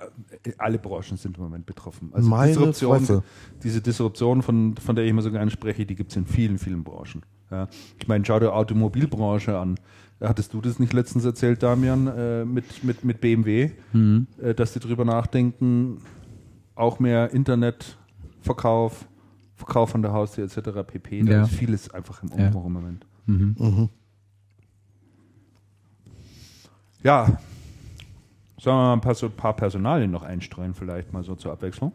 alle Branchen sind im Moment betroffen. Also
Meine
Disruption,
Fresse.
diese Disruption, von, von der ich immer so gerne spreche, die gibt es in vielen, vielen Branchen. Ja. Ich meine, schau dir Automobilbranche an. Hattest du das nicht letztens erzählt, Damian, äh, mit, mit, mit BMW, äh, dass die drüber nachdenken, auch mehr Internetverkauf, Verkauf von der Haustür etc. pp. Da
Ja.
ist vieles einfach im
Ja.
Umbruch im Moment. Ja, sollen wir mal ein paar, so ein paar Personalien noch einstreuen, vielleicht mal so zur Abwechslung?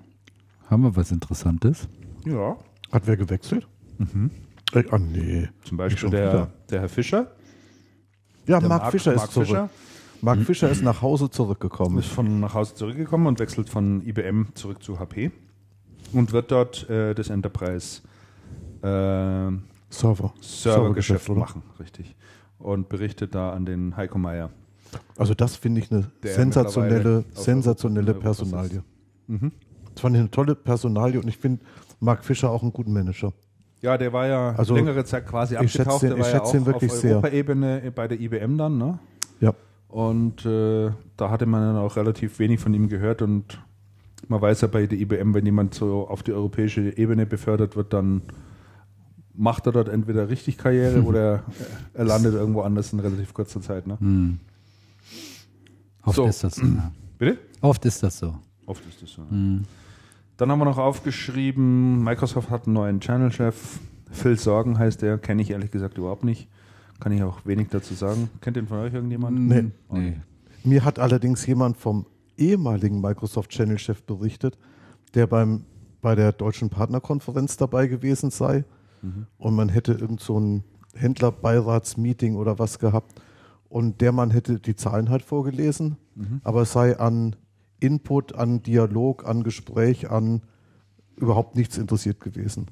Haben wir was Interessantes?
Ja.
Hat wer gewechselt? Äh, ah, nee.
Zum Beispiel der,
wieder.
der Herr Fischer.
Ja,
Der
Marc, Fischer
Marc
ist zurück.
Fischer
Marc Fischer ist nach Hause zurückgekommen.
ist von nach Hause zurückgekommen und wechselt von IBM zurück zu HP und wird dort äh, das Enterprise äh,
Server.
Servergeschäft
oder?
machen, richtig. Und berichtet da an den Heiko Meier.
Also das finde ich eine sensationelle, sensationelle Personalie.
Mhm.
Das fand ich eine tolle Personalie und ich finde Marc Fischer auch einen guten Manager.
Ja, der war ja
Also,
längere Zeit quasi
ich schätze
abgetaucht.
den-
der
ich
war ja
schätze ihn
auch
wirklich
auf
sehr.
Europaebene bei der IBM dann, ne?
Ja.
Und äh, da hatte man dann auch relativ wenig von ihm gehört und man weiß ja bei der IBM, wenn jemand so auf die europäische Ebene befördert wird, dann macht er dort entweder richtig Karriere oder er landet irgendwo anders in relativ kurzer Zeit. Ne?
Hm. Oft
So.
ist das so. Ja.
Bitte?
Oft ist das so.
Oft ist das so. ja.
Hm.
Dann haben wir noch aufgeschrieben, Microsoft hat einen neuen Channel-Chef. Phil Sorgen heißt der, kenne ich ehrlich gesagt überhaupt nicht. Kann ich auch wenig dazu sagen. Kennt den von euch irgendjemand?
Nee.
Nee.
Mir hat allerdings jemand vom ehemaligen Microsoft Channel Chef berichtet, der beim, bei der deutschen Partnerkonferenz dabei gewesen sei und man hätte irgend so ein Händlerbeiratsmeeting oder was gehabt und der Mann hätte die Zahlen halt vorgelesen, aber es sei an Input, an Dialog, an Gespräch, an überhaupt nichts interessiert gewesen.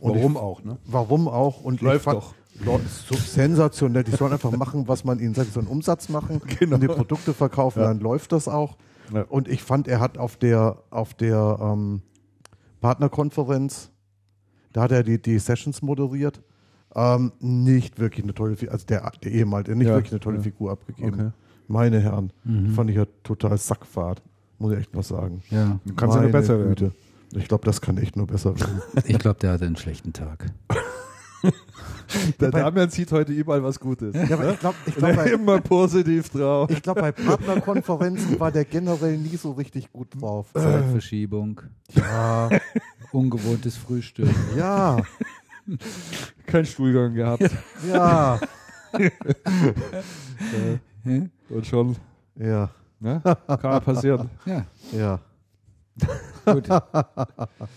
Und
Warum
ich,
auch, ne?
Warum auch? Und
Läuft doch.
So sensationell. Die sollen einfach machen, was man ihnen sagt. Die sollen Umsatz machen und die Produkte verkaufen, dann läuft das auch.
Ja.
Und ich fand, er hat auf der, auf der ähm, Partnerkonferenz, da hat er die, die Sessions moderiert, ähm, nicht wirklich eine tolle Figur, also der, der ehemalige, nicht
Ja,
wirklich eine tolle
ja.
Figur abgegeben.
Okay.
Meine Herren, fand ich ja total Sackfahrt, muss ich echt mal sagen.
Ja.
Kann es ja nur besser werden.
Güte. Ich glaube, das kann echt nur besser werden.
Ich glaube, der hatte einen schlechten Tag.
Der Damian sieht heute überall was Gutes.
ja, aber ich glaube, ich glaub, bei,
Immer positiv drauf.
Ich glaube, bei Partnerkonferenzen war der generell nie so richtig gut drauf.
Zeitverschiebung,
Ja,
ungewohntes Frühstück.
ja,
Kein Stuhlgang gehabt.
ja,
Und schon,
ja,
ne? Kann ja passieren.
Ja,
ja.
gut.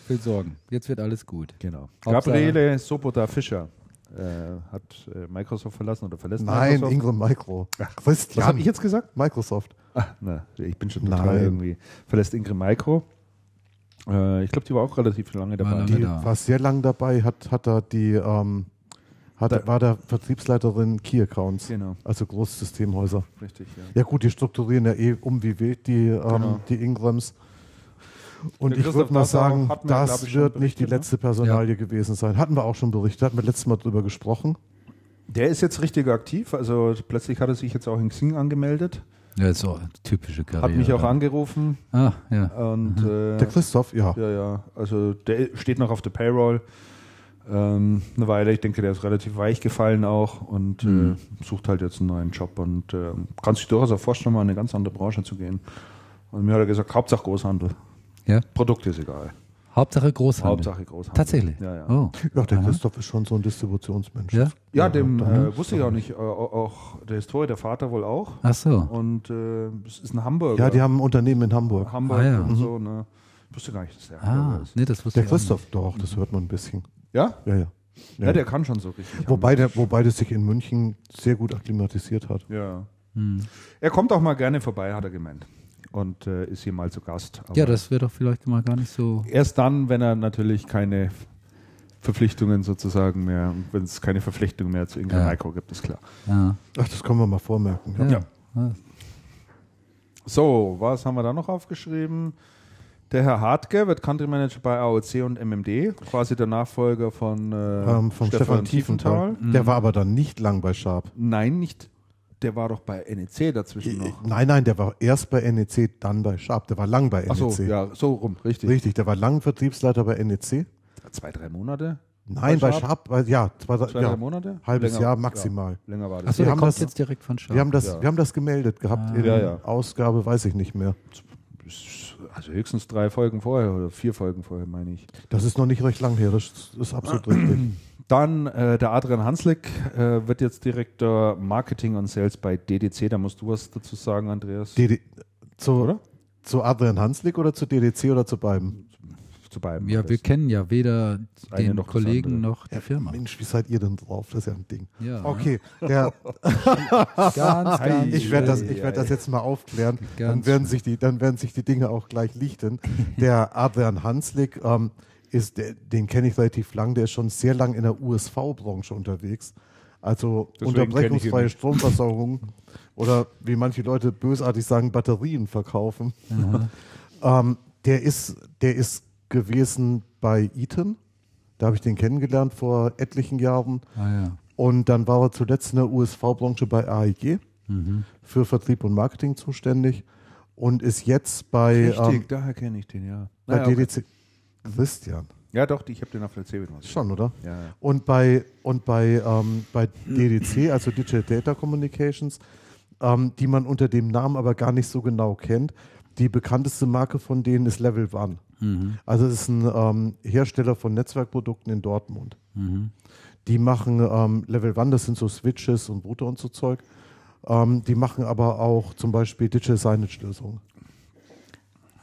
Viel Sorgen. Jetzt wird alles gut.
Genau. Gabriele Soboda Fischer äh, hat äh, Microsoft verlassen oder verlässt
Nein,
Microsoft.
Ingram Micro.
Was
Christian,
habe ich jetzt gesagt?
Microsoft.
Ah, na, ich bin schon total
Nein.
irgendwie. Verlässt Ingrid Micro. Äh, ich glaube, die war auch relativ lange dabei.
lange
Die
da.
war sehr lang dabei, hat, hat er die, ähm, hat,
Da-
war der Vertriebsleiterin Key Accounts,
Genau,
also Großsystemhäuser.
richtig. Ja.
Ja gut, die strukturieren ja eh um wie wild, die, ähm,
Genau.
die Ingrams. Und ich würde mal sagen,
wir,
das wird nicht die
ne?
letzte Personalie gewesen sein. Hatten wir auch schon berichtet, hatten wir letztes Mal drüber gesprochen.
Der ist jetzt richtig aktiv. Also plötzlich hat er sich jetzt auch in Xing angemeldet.
Ja, ist so typische Karriere.
Hat mich auch angerufen.
Ah, ja.
Und äh,
Der Christoph, ja.
Ja, ja. Also der steht noch auf der Payroll. Ähm, eine Weile, ich denke, der ist relativ weich gefallen auch und
Mhm.
äh, sucht halt jetzt einen neuen Job und äh, kann sich durchaus auch vorstellen, mal in eine ganz andere Branche zu gehen. Und mir hat er gesagt, Hauptsache Großhandel.
ja.
Produkt ist egal.
Hauptsache Großhandel.
Hauptsache Großhandel.
Tatsächlich.
Ja, ja.
Oh.
Ja, der
Aha.
Christoph ist schon so ein Distributionsmensch.
Ja?
Ja, dem äh, wusste ich auch nicht. Äh, auch der Historie, der Vater wohl auch.
Ach so.
Und äh, es ist ein Hamburger.
Ja, die haben ein Unternehmen in Hamburg.
Hamburg
Ah, ja.
und
Mhm.
so. Ne? Ich wusste gar nicht, dass der
Ah,
Hamburger ist.
nee, das wusste
Der
ich auch
Christoph, doch, das hört man ein bisschen.
Ja?
Ja, ja.
ja? der kann schon so richtig.
Wobei der, wobei der sich in München sehr gut akklimatisiert hat.
Ja.
Hm.
Er kommt auch mal gerne vorbei, hat er gemeint. Und äh, ist hier mal zu Gast. Aber
Ja, das wäre doch vielleicht mal gar nicht so.
erst dann, wenn er natürlich keine Verpflichtungen sozusagen mehr, wenn es keine Verpflichtungen mehr zu Ingrid
Ja.
Micro gibt, ist klar.
Ja.
Ach, das können wir mal vormerken. Ja.
Ja.
Ja. So, was haben wir da noch aufgeschrieben? Der Herr Hartke wird Country Manager bei AOC und MMD, quasi der Nachfolger von, äh,
Ähm, vom Stefan, Tiefenthal. Der war aber dann nicht lang bei Sharp.
Nein, nicht. Der war doch bei NEC dazwischen noch.
Nein, nein, der war erst bei NEC, dann bei Sharp. Der war lang bei NEC.
Ach so, ja, so rum, richtig.
Richtig, der war lang Vertriebsleiter bei NEC.
Zwei, drei Monate?
Nein, bei
Bei Sharp?
Sharp, bei, ja, zwei,
Zwei,
ja,
drei Monate?
halbes
Länger-
Jahr maximal.
Ja, länger war das.
Achso,
Wir
der
haben
kommt
das-
jetzt direkt von Sharp.
Wir haben das,
Ja.
wir haben das gemeldet gehabt in
Ja, ja.
Ausgabe, weiß ich nicht mehr.
Also höchstens drei Folgen vorher oder vier Folgen vorher, meine ich.
Das ist noch nicht recht lang her, das ist absolut richtig.
Dann äh, der Adrian Hanslick äh, wird jetzt Direktor Marketing und Sales bei DDC. Da musst du was dazu sagen, Andreas.
DD, zu,
Oder?
zu Adrian Hanslick oder zu DDC oder zu beiden?
Zu beiden.
Ja, wir kennen ja weder den
noch
Kollegen
andere.
noch die Firma.
Mensch, wie seid ihr denn drauf? Das ist ja ein Ding.
Ja.
Okay, der,
Ganz, ganz
ich werde das, ich werd das jetzt mal aufklären. Dann werden, sich die, dann werden sich die Dinge auch gleich lichten. Der Adrian Hanslick ähm, ist, den kenne ich relativ lang, der ist schon sehr lang in der USV-Branche unterwegs. Also
Deswegen
unterbrechungsfreie. Stromversorgung oder wie manche Leute bösartig sagen, Batterien verkaufen. ähm, der, ist, der ist gewesen bei Eaton. Da habe ich den kennengelernt vor etlichen Jahren.
Ah, ja.
Und dann war er zuletzt in der USV-Branche bei AEG für Vertrieb und Marketing zuständig und ist jetzt bei,
Richtig,
ähm,
daher kenne ich den, ja.
bei
Naja, okay.
DDC. Christian,
Ja, doch, ich habe den auf der C
schon, oder?
Ja, ja.
Und bei, und bei, ähm, bei DDC, also Digital Data Communications, ähm, die man unter dem Namen aber gar nicht so genau kennt. Die bekannteste Marke von denen ist Level One. Also es ist ein ähm, Hersteller von Netzwerkprodukten in Dortmund. Die machen ähm, Level One, das sind so Switches und Router und so Zeug. Ähm, die machen aber auch zum Beispiel Digital Signage-Lösungen.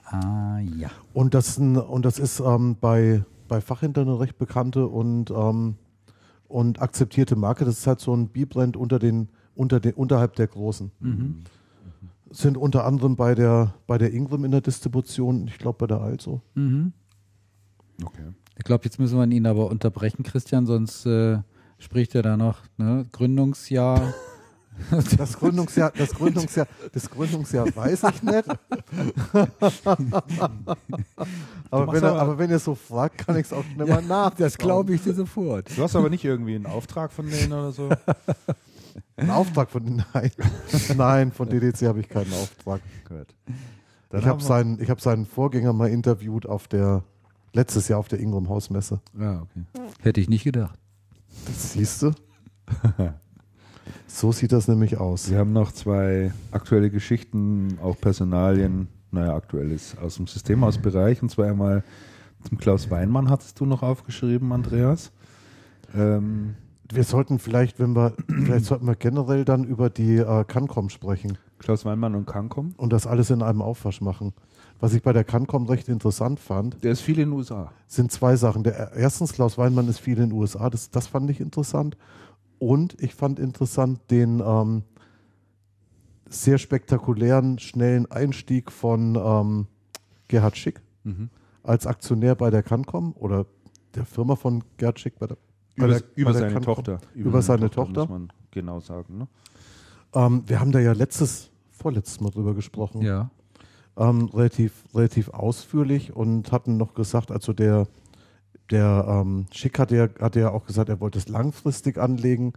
Ah, ja.
Und das, und das ist ähm, bei, bei Fachhändlern eine recht bekannte und, ähm, und akzeptierte Marke. Das ist halt so ein B-Brand unter den, unter den, unterhalb der Großen. Sind unter anderem bei der, bei der Ingram in der Distribution, ich glaube bei der Also.
Okay.
Ich glaube, jetzt müssen wir ihn aber unterbrechen, Christian, sonst äh, spricht er da noch. Ne? Gründungsjahr.
Das Gründungsjahr, das Gründungsjahr, das Gründungsjahr weiß ich nicht. aber, wenn er,
aber-
aber wenn ihr so fragt, kann ich es auch schnell mal nach.
das glaube ich dir sofort.
Du hast aber nicht irgendwie einen Auftrag von denen oder so?
Ein Auftrag von nein, nein, von DDC habe ich keinen Auftrag.
Gut.
ich habe seinen, ich habe seinen Vorgänger mal interviewt auf der letztes Jahr auf der Ingram Hausmesse.
Ja, okay. Hätte ich nicht gedacht.
Das siehst du? so sieht das nämlich aus.
Wir haben noch zwei aktuelle Geschichten, auch Personalien, naja, aktuelles aus dem Systemhausbereich. Und zwar einmal zum Klaus Weinmann hattest du noch aufgeschrieben, Andreas. Ähm,
Wir sollten vielleicht, wenn wir, vielleicht sollten wir generell dann über die äh, Cancom sprechen
Klaus Weinmann und Cancom.
und das alles in einem Aufwasch machen. Was ich bei der Cancom recht interessant fand,
Der ist viel in den USA.
sind zwei Sachen. Der, erstens, Klaus Weinmann ist viel in den USA, das, das fand ich interessant. Und ich fand interessant den ähm, sehr spektakulären, schnellen Einstieg von ähm, Gerhard Schick als Aktionär bei der Cancom oder der Firma von Gerhard Schick bei der,
Über,
der,
über seine. Tochter.
Über, seine Tochter.
Muss man genau sagen. Ne?
Ähm, wir haben da ja letztes, vorletztes Mal drüber gesprochen.
Ja.
ähm, relativ, relativ ausführlich und hatten noch gesagt, also der, der ähm, Schick hat ja, hat ja auch gesagt, er wollte es langfristig anlegen,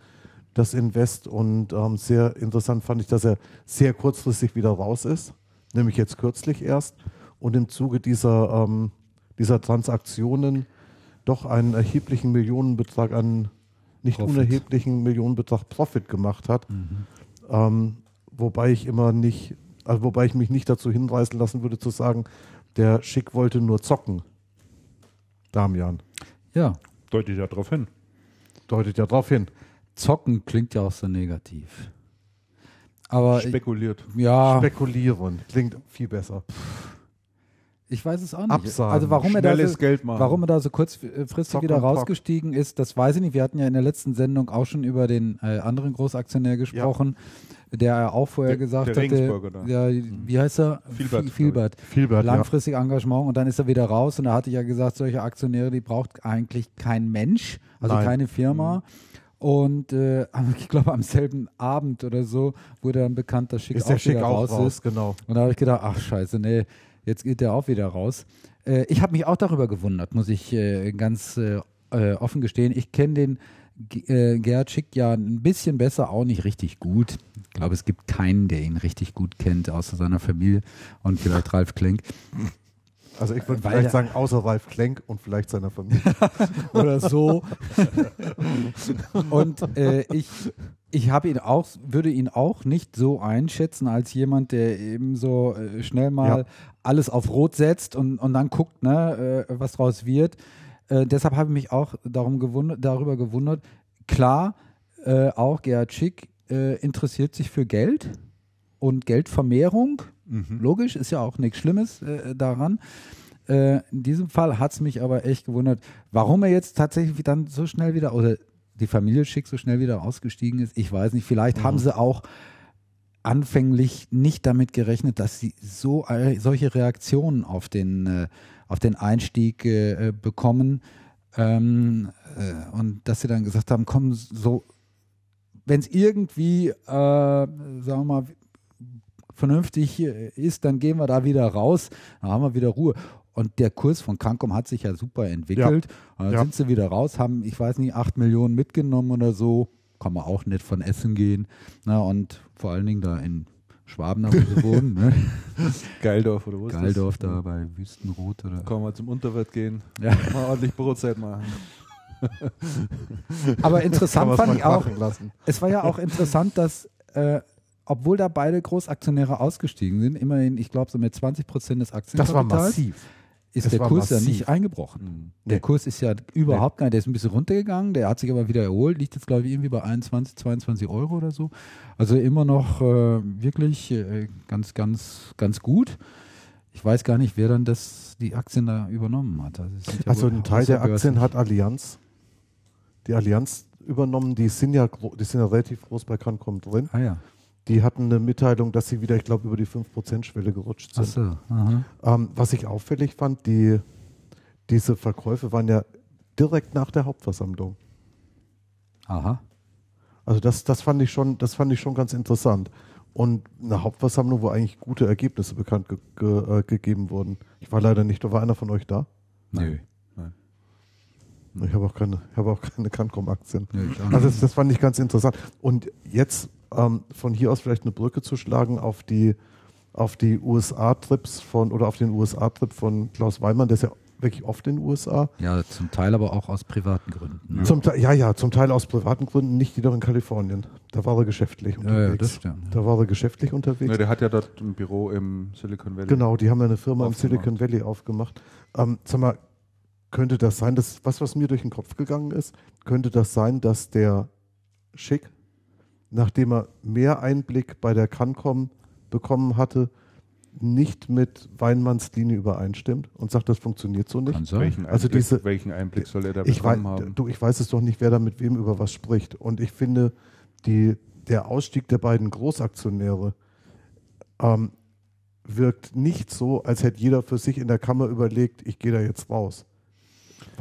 das Invest. Und ähm, sehr interessant fand ich, dass er sehr kurzfristig wieder raus ist, nämlich jetzt kürzlich erst. Und im Zuge dieser, ähm, dieser Transaktionen doch einen erheblichen Millionenbetrag an, nicht
Profit.
unerheblichen Millionenbetrag Profit gemacht hat. Ähm, wobei ich immer nicht, also wobei ich mich nicht dazu hinreißen lassen würde zu sagen, der Schick wollte nur zocken. Damian.
Ja.
Deutet ja darauf hin.
Deutet ja darauf hin.
Zocken klingt ja auch so negativ. Aber ich,
Spekuliert.
ja,
Spekulieren klingt viel besser.
Ich weiß es auch nicht.
Absagen.
Also warum er, da so,
Geld machen.
warum er da so kurzfristig
Zock
wieder rausgestiegen ist, das weiß ich nicht. Wir hatten ja in der letzten Sendung auch schon über den äh, anderen Großaktionär gesprochen, der ja auch vorher
Der-
gesagt
der
hatte, ja, wie heißt er?
Vielbert,
Viel- Vielbert.
Vielbert, ja.
Langfristig Engagement und dann ist er wieder raus und da hatte ich ja gesagt, solche Aktionäre, die braucht eigentlich kein Mensch, also
Nein.
keine Firma. Und äh, ich glaube, am selben Abend oder so wurde dann bekannt, dass Schick
Ist
auch
der Schick
wieder
auch
raus,
raus,
ist.
genau.
Und da habe ich gedacht, ach scheiße, nee, jetzt geht der auch wieder raus. Äh, ich habe mich auch darüber gewundert, muss ich äh, ganz äh, äh, offen gestehen. Ich kenne den G- äh, Gerhard Schick ja ein bisschen besser, auch nicht richtig gut. Ich glaube, es gibt keinen, der ihn richtig gut kennt, außer seiner Familie und vielleicht Ralf Klenk.
Also ich würde vielleicht sagen, außer Ralf Klenk und vielleicht seiner Familie.
oder so. Und äh, ich, ich habe ihn auch, würde ihn auch nicht so einschätzen als jemand, der eben so äh, schnell mal
Ja.
alles auf Rot setzt und, und dann guckt, ne, äh, was draus wird. Äh, deshalb habe ich mich auch darum gewundert, darüber gewundert. Klar, äh, auch Gerhard Schick interessiert sich für Geld und Geldvermehrung. Logisch, ist ja auch nichts Schlimmes daran. In diesem Fall hat es mich aber echt gewundert, warum er jetzt tatsächlich dann so schnell wieder, oder die Familie Schick so schnell wieder ausgestiegen ist. Ich weiß nicht, vielleicht haben sie auch anfänglich nicht damit gerechnet, dass sie so äh, solche Reaktionen auf den, äh, auf den Einstieg äh, bekommen ähm, äh, und dass sie dann gesagt haben, komm, so, wenn es irgendwie, sagen wir mal, vernünftig ist, dann gehen wir da wieder raus, dann haben wir wieder Ruhe. Und der Kurs von Cancom hat sich ja super entwickelt. Und Dann
Ja.
sind sie wieder raus, haben, ich weiß nicht, acht Millionen mitgenommen oder so. Kann man auch nicht von Essen gehen. Na, und vor allen Dingen da in Schwaben, wo sie wohnen. Ne?
Geildorf oder wo ist
Geildorf
das?
da bei Wüstenrot oder.
Kann man zum Unterwirt gehen,
Ja.
mal ordentlich Brotzeit machen.
Aber interessant fand ich auch,
lassen.
es war ja auch interessant, dass, äh, obwohl da beide Großaktionäre ausgestiegen sind, immerhin, ich glaube, so mit 20 Prozent des
Das war
Aktienkapitals,
massiv.
Ist
Das
der Kurs ja
massiv.
nicht eingebrochen.
Mhm.
Der
Nee.
Kurs ist ja überhaupt gar nicht, der ist ein bisschen runtergegangen, der hat sich aber wieder erholt, liegt jetzt glaube ich irgendwie bei 21, 22 Euro oder so. Also immer noch äh, wirklich äh, ganz, ganz, ganz gut. Ich weiß gar nicht, wer dann das, die Aktien da übernommen hat. Also, es ja
ein Teil der. Aktien hat Allianz. Die Allianz übernommen, die sind ja, die sind ja relativ groß bei Cancom drin.
Ah ja.
Die hatten eine Mitteilung, dass sie wieder, ich glaube, über die 5%-Schwelle gerutscht sind.
Achso. Aha.
Ähm, was ich auffällig fand, die, diese Verkäufe waren ja direkt nach der Hauptversammlung.
Aha.
Also das, das fand ich schon, das fand ich schon ganz interessant. Und eine Hauptversammlung, wo eigentlich gute Ergebnisse bekannt ge ge äh, gegeben wurden. Ich war leider nicht, da war einer von euch da.
Nö.
Ich habe auch keine, ich habe auch keine Cancom-Aktien.
Nicht.
Also das, das fand ich ganz interessant. Und jetzt ähm, von hier aus vielleicht eine Brücke zu schlagen auf die, auf die USA-Trips von oder auf den USA-Trip von Klaus Weimann, der ist ja wirklich oft in den USA.
Ja, zum Teil aber auch aus privaten Gründen. Ne?
Zum Teil, ja, ja, zum Teil aus privaten Gründen, nicht jedoch in Kalifornien. Da war er geschäftlich
Ja, ja, das
unterwegs.
stimmt.
da war er geschäftlich unterwegs.
Der hat ja dort ein Büro im Silicon Valley.
Genau, die haben ja eine Firma im
Aufgemacht.
Silicon Valley aufgemacht. Ähm, sag mal, könnte das sein, dass was, was mir durch den Kopf gegangen ist, könnte das sein, dass der Schick, nachdem er mehr Einblick bei der Cancom bekommen hatte, nicht mit Weinmanns Linie übereinstimmt und sagt, das funktioniert so nicht?
Kann sein.
Welchen,
Also
Einblick,
diese-
welchen Einblick soll er da
Ich weiß,
bekommen haben?
du, ich weiß es doch nicht, wer da mit wem über was spricht. Und ich finde, die, der Ausstieg der beiden Großaktionäre ähm, wirkt nicht so, als hätte jeder für sich in der Kammer überlegt, ich gehe da jetzt raus.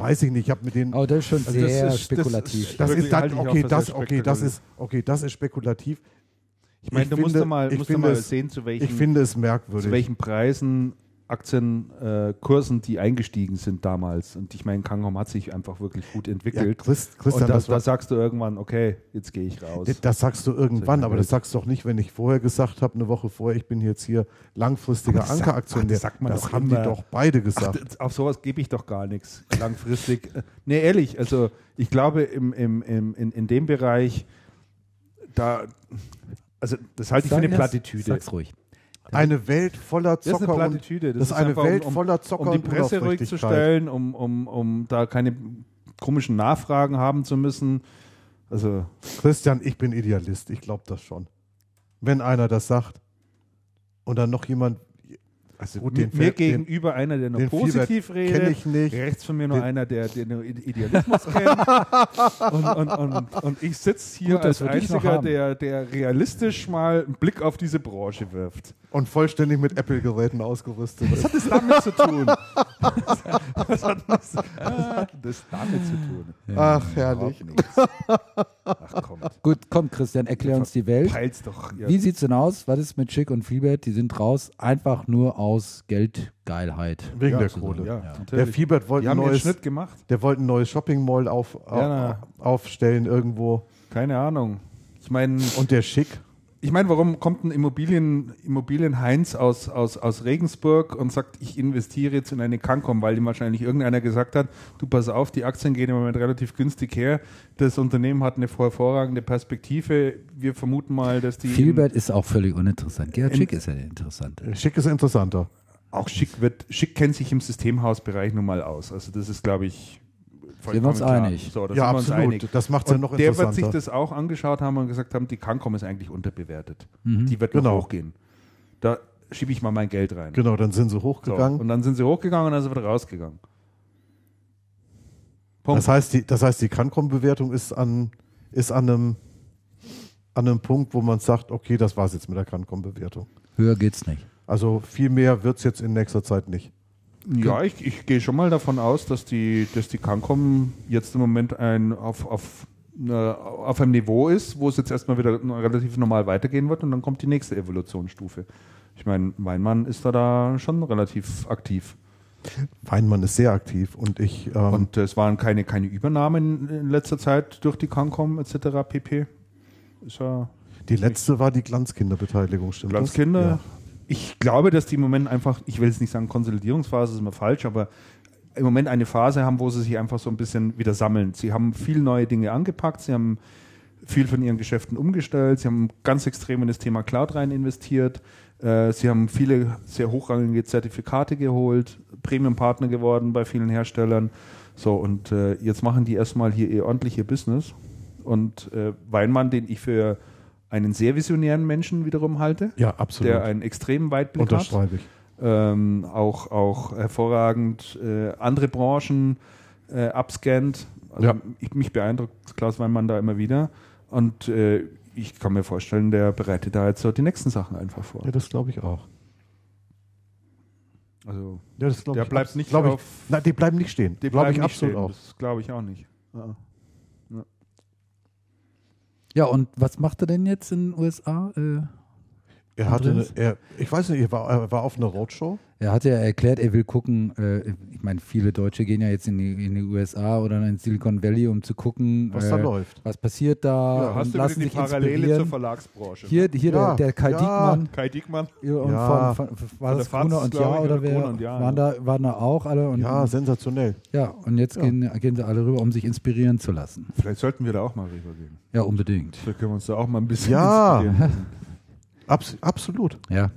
Weiß ich nicht, ich habe mit denen.
Aber das ist schon
Also das
sehr
ist-
spekulativ.
das ist dann, okay, das, okay, ist, okay, das ist spekulativ.
Ich meine,
ich
du musst
finde-
doch mal,
ich
musst du mal
es-
sehen, zu welchen,
Ich finde es merkwürdig.
zu welchen Preisen Aktienkursen, äh, die eingestiegen sind damals. Und ich meine, Kangom hat sich einfach wirklich gut
ja,
entwickelt.
Christ, Christian,
und da,
das, war,
da sagst du irgendwann, okay, jetzt gehe ich raus.
das sagst du irgendwann, aber das
Welt.
sagst du doch nicht, wenn ich vorher gesagt habe, eine Woche vorher, ich bin jetzt hier langfristiger
das
Ankeraktionär.
ach, das sagt man
das
doch
haben
immer.
die doch beide
Ach,
gesagt.
das- auf sowas gebe ich doch gar nichts langfristig. Nee, ehrlich, also ich glaube, im, im, im, in, in dem Bereich, da, also das halte ich für eine Plattitüde.
Sag's ruhig.
Eine Welt voller
Das ist eine
Zocker
Plattitüde.
das ist eine Welt
um,
voller Zocker
um die Presse ruhig zu stellen, um, um, um da keine komischen Nachfragen haben zu müssen. Also,
Christian, ich bin Idealist, ich glaube das schon. Wenn einer das sagt und dann noch jemand,
Also
Gut,
mir,
den
mir gegenüber einer, der nur
den
positiv
Fiebert
redet.
kenn ich nicht.
Rechts von mir nur
Den-
einer, der, der nur Ide- Idealismus kennt. und, und, und, und ich sitze hier
Gut,
als Einziger, der, der realistisch mal einen Blick auf diese Branche wirft.
Und vollständig mit Apple-Geräten ausgerüstet.
Was hat das damit zu tun? Was hat das, was hat das damit zu tun?
Ach, herrlich.
Ach komm,
Gut, komm, Christian, erklär uns die Welt.
peil's doch. Ja.
Wie sieht's denn aus? Was ist mit Schick und Fiebert? Die sind raus einfach nur aus Geldgeilheit.
Wegen
ja,
der Kohle.
Ja,
Der
natürlich.
Fiebert wollte ein neues,
Schnitt gemacht.
der wollte ein neues Shopping Mall auf,
Ja, na.
aufstellen irgendwo.
Keine Ahnung. Ich meine,
Und der Schick.
Ich meine, warum kommt ein Immobilien, Immobilien-Heinz aus, aus, aus Regensburg und sagt, ich investiere jetzt in eine Cancom, weil ihm wahrscheinlich irgendeiner gesagt hat, du pass auf, die Aktien gehen im Moment relativ günstig her. Das Unternehmen hat eine hervorragende Perspektive. Wir vermuten mal, dass die
Fiebert ist auch völlig uninteressant. Gerhard Schick ist ja der interessante.
Schick ist interessanter.
auch schick wird. Schick kennt sich im Systemhausbereich nun mal aus. Also das ist, glaube ich,
Sind wir uns einig?
So,
Ja,
sind wir uns
absolut.
einig.
Das macht's ja
Und
noch
der wird sich
interessanter.
das auch angeschaut haben und gesagt haben, die Cancom ist eigentlich unterbewertet.
Mhm.
Die wird
Genau.
noch hochgehen. Da schiebe ich mal mein Geld rein.
Genau, dann sind sie
So,
hochgegangen.
und dann sind sie hochgegangen und dann sind wir rausgegangen. Punkt.
das heißt, die, das heißt, die Cancom-Bewertung ist an, ist an einem, an einem Punkt, wo man sagt, okay, das war's jetzt mit der Cancom-Bewertung.
Höher geht's nicht.
Also viel mehr wird's jetzt in nächster Zeit nicht.
Ja, ich, ich gehe schon mal davon aus, dass die, dass die Cancom jetzt im Moment ein, auf, auf, eine, auf einem Niveau ist, wo es jetzt erstmal wieder relativ normal weitergehen wird und dann kommt die nächste Evolutionsstufe. Ich meine, Weinmann ist da, da schon relativ aktiv.
Weinmann ist sehr aktiv und ich, ähm,
Und es waren keine, keine Übernahmen in letzter Zeit durch die Cancom etc. pp. Ist ja
die letzte war die Glanzkinderbeteiligung, stimmt
Glanzkinder.
das?
Ich glaube, dass die im Moment einfach, ich will jetzt nicht sagen Konsolidierungsphase, ist immer falsch, aber im Moment eine Phase haben, wo sie sich einfach so ein bisschen wieder sammeln. Sie haben viel neue Dinge angepackt, sie haben viel von ihren Geschäften umgestellt, sie haben ganz extrem in das Thema Cloud rein investiert, äh, sie haben viele sehr hochrangige Zertifikate geholt, Premium-Partner geworden bei vielen Herstellern. So, und äh, jetzt machen die erstmal hier ihr ordentliche Business. Und äh, Weinmann, den ich für einen sehr visionären Menschen wiederum halte,
Ja, absolut.
der einen extremen Weitblick hat.
Unterschreibe ich.
Ähm, auch, auch hervorragend äh, andere Branchen äh, abscannt. Also
Ja.
ich, mich beeindruckt Klaus Weinmann da immer wieder. Und äh, ich kann mir vorstellen, der bereitet da jetzt so die nächsten Sachen einfach vor.
Ja, das glaube ich auch.
Also
Ja, das glaube
Der
ich.
bleibt nicht
glaub ich,
auf-
Nein, die bleiben nicht stehen.
die
Glaube ich absolut
stehen.
auch.
Das glaube ich auch nicht. Ja.
Ja, und was macht er denn jetzt in den USA? Äh,
Er hatte, eine, er, ich weiß nicht, er war, er war auf einer Roadshow.
er hat ja erklärt, er will gucken, äh, ich meine, viele Deutsche gehen ja jetzt in die, in die USA oder in Silicon Valley, um zu gucken,
Was
äh,
da läuft.
was passiert da,
Ja,
Hast du
lassen
die Parallele zur
inspirieren.
Verlagsbranche?
Hier, hier
Ja,
der, der Kai
ja.
Diekmann
Kai Diekmann.
und
Ja.
von, von, war
Von
das
der Faz,
und Ja oder wer?
Und Ja,
waren, da, waren da auch alle? Und,
Ja, sensationell.
ja, und jetzt
Ja.
Gehen, gehen sie alle rüber, um sich inspirieren zu lassen.
Vielleicht sollten wir da auch mal rübergehen.
Ja, unbedingt.
Vielleicht können wir uns da auch mal ein bisschen
Ja.
inspirieren.
Abs absolut.
Ja,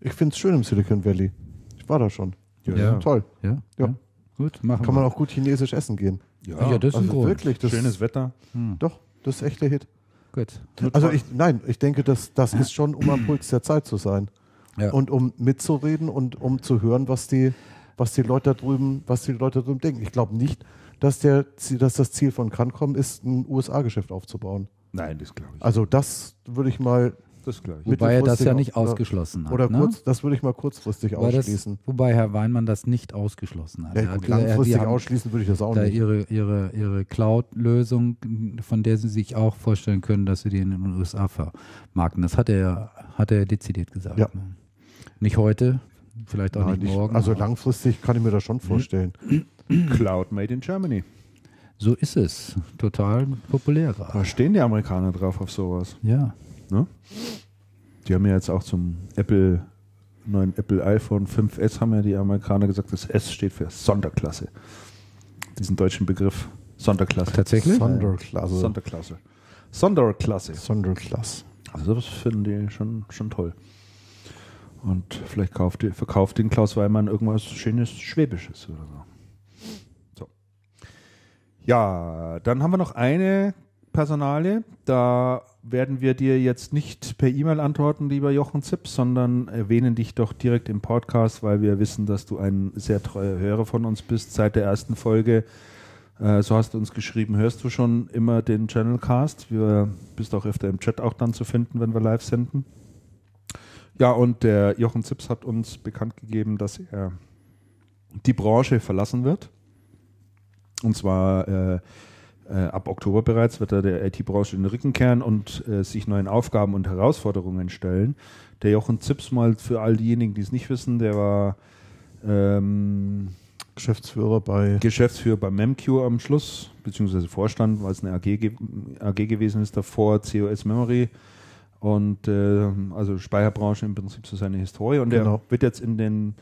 Ich finde es schön im Silicon Valley. Ich war da schon.
Ja,
Ja.
ja.
Toll.
ja,
Ja.
ja. Gut, machen
Kann man auch gut chinesisch essen gehen.
Ja, das ist ein
Also wirklich, das
Schönes Wetter.
Doch, das ist echt der Hit.
Gut.
Also ich, nein, ich denke, das, das ist schon, um am Puls der Zeit zu sein.
Ja.
Und um mitzureden und um zu hören, was die, was die Leute da drüben, was die Leute da drüben denken. Ich glaube nicht, dass, der, Ziel- dass das Ziel von Cancom ist, ein USA-Geschäft aufzubauen.
Nein, das glaube ich.
Also das würde ich mal
Das glaube ich.
Wobei er das ja nicht
auch-
ausgeschlossen hat.
oder
ne?
kurz, das würde ich mal kurzfristig
wobei, das,
ausschließen.
wobei Herr Weinmann das nicht ausgeschlossen hat.
Ja, gut,
hat
langfristig
haben
ausschließen würde ich das auch
da
nicht.
ihre, ihre, ihre Cloud-Lösung, von der sie sich auch vorstellen können, dass sie die in den USA vermarkten. Das hat er, hat er dezidiert gesagt.
Ja.
ne? Nicht heute, vielleicht auch
Nein,
nicht
nicht-
morgen.
also langfristig kann ich mir das schon vorstellen.
Cloud Made in Germany.
So ist es. Total populär
Da stehen die Amerikaner drauf auf sowas.
Ja.
Ne? Die haben ja jetzt auch zum Apple, neuen Apple iPhone 5S haben ja die Amerikaner gesagt, das S steht für Sonderklasse. Diesen deutschen Begriff Sonderklasse.
Tatsächlich?
Sonderklasse.
Sonderklasse. Sonderklasse.
Sonderklasse.
Also das finden die schon, schon toll. Und vielleicht kauft, verkauft den Klaus Weimann irgendwas Schönes Schwäbisches oder so. So. Ja, dann haben wir noch eine Personale. Da werden wir dir jetzt nicht per E-Mail antworten, lieber Jochen Zips, sondern erwähnen dich doch direkt im Podcast, weil wir wissen, dass du ein sehr treuer Hörer von uns bist seit der ersten Folge. Äh, so hast du uns geschrieben, hörst du schon immer den Channelcast. Du bist auch öfter im Chat auch dann zu finden, wenn wir live senden. Ja, und der Jochen Zips hat uns bekannt gegeben, dass er die Branche verlassen wird. Und zwar äh, ab Oktober bereits wird er der IT-Branche in den Rücken kehren und äh, sich neuen Aufgaben und Herausforderungen stellen. Der Jochen Zips mal für all diejenigen, die es nicht wissen, der war ähm,
Geschäftsführer bei
Geschäftsführer bei MemQ am Schluss, beziehungsweise Vorstand, weil es eine AG, ge AG gewesen ist davor, COS Memory und äh, also Speicherbranche im Prinzip so seine Historie und
Genau.
er wird jetzt in den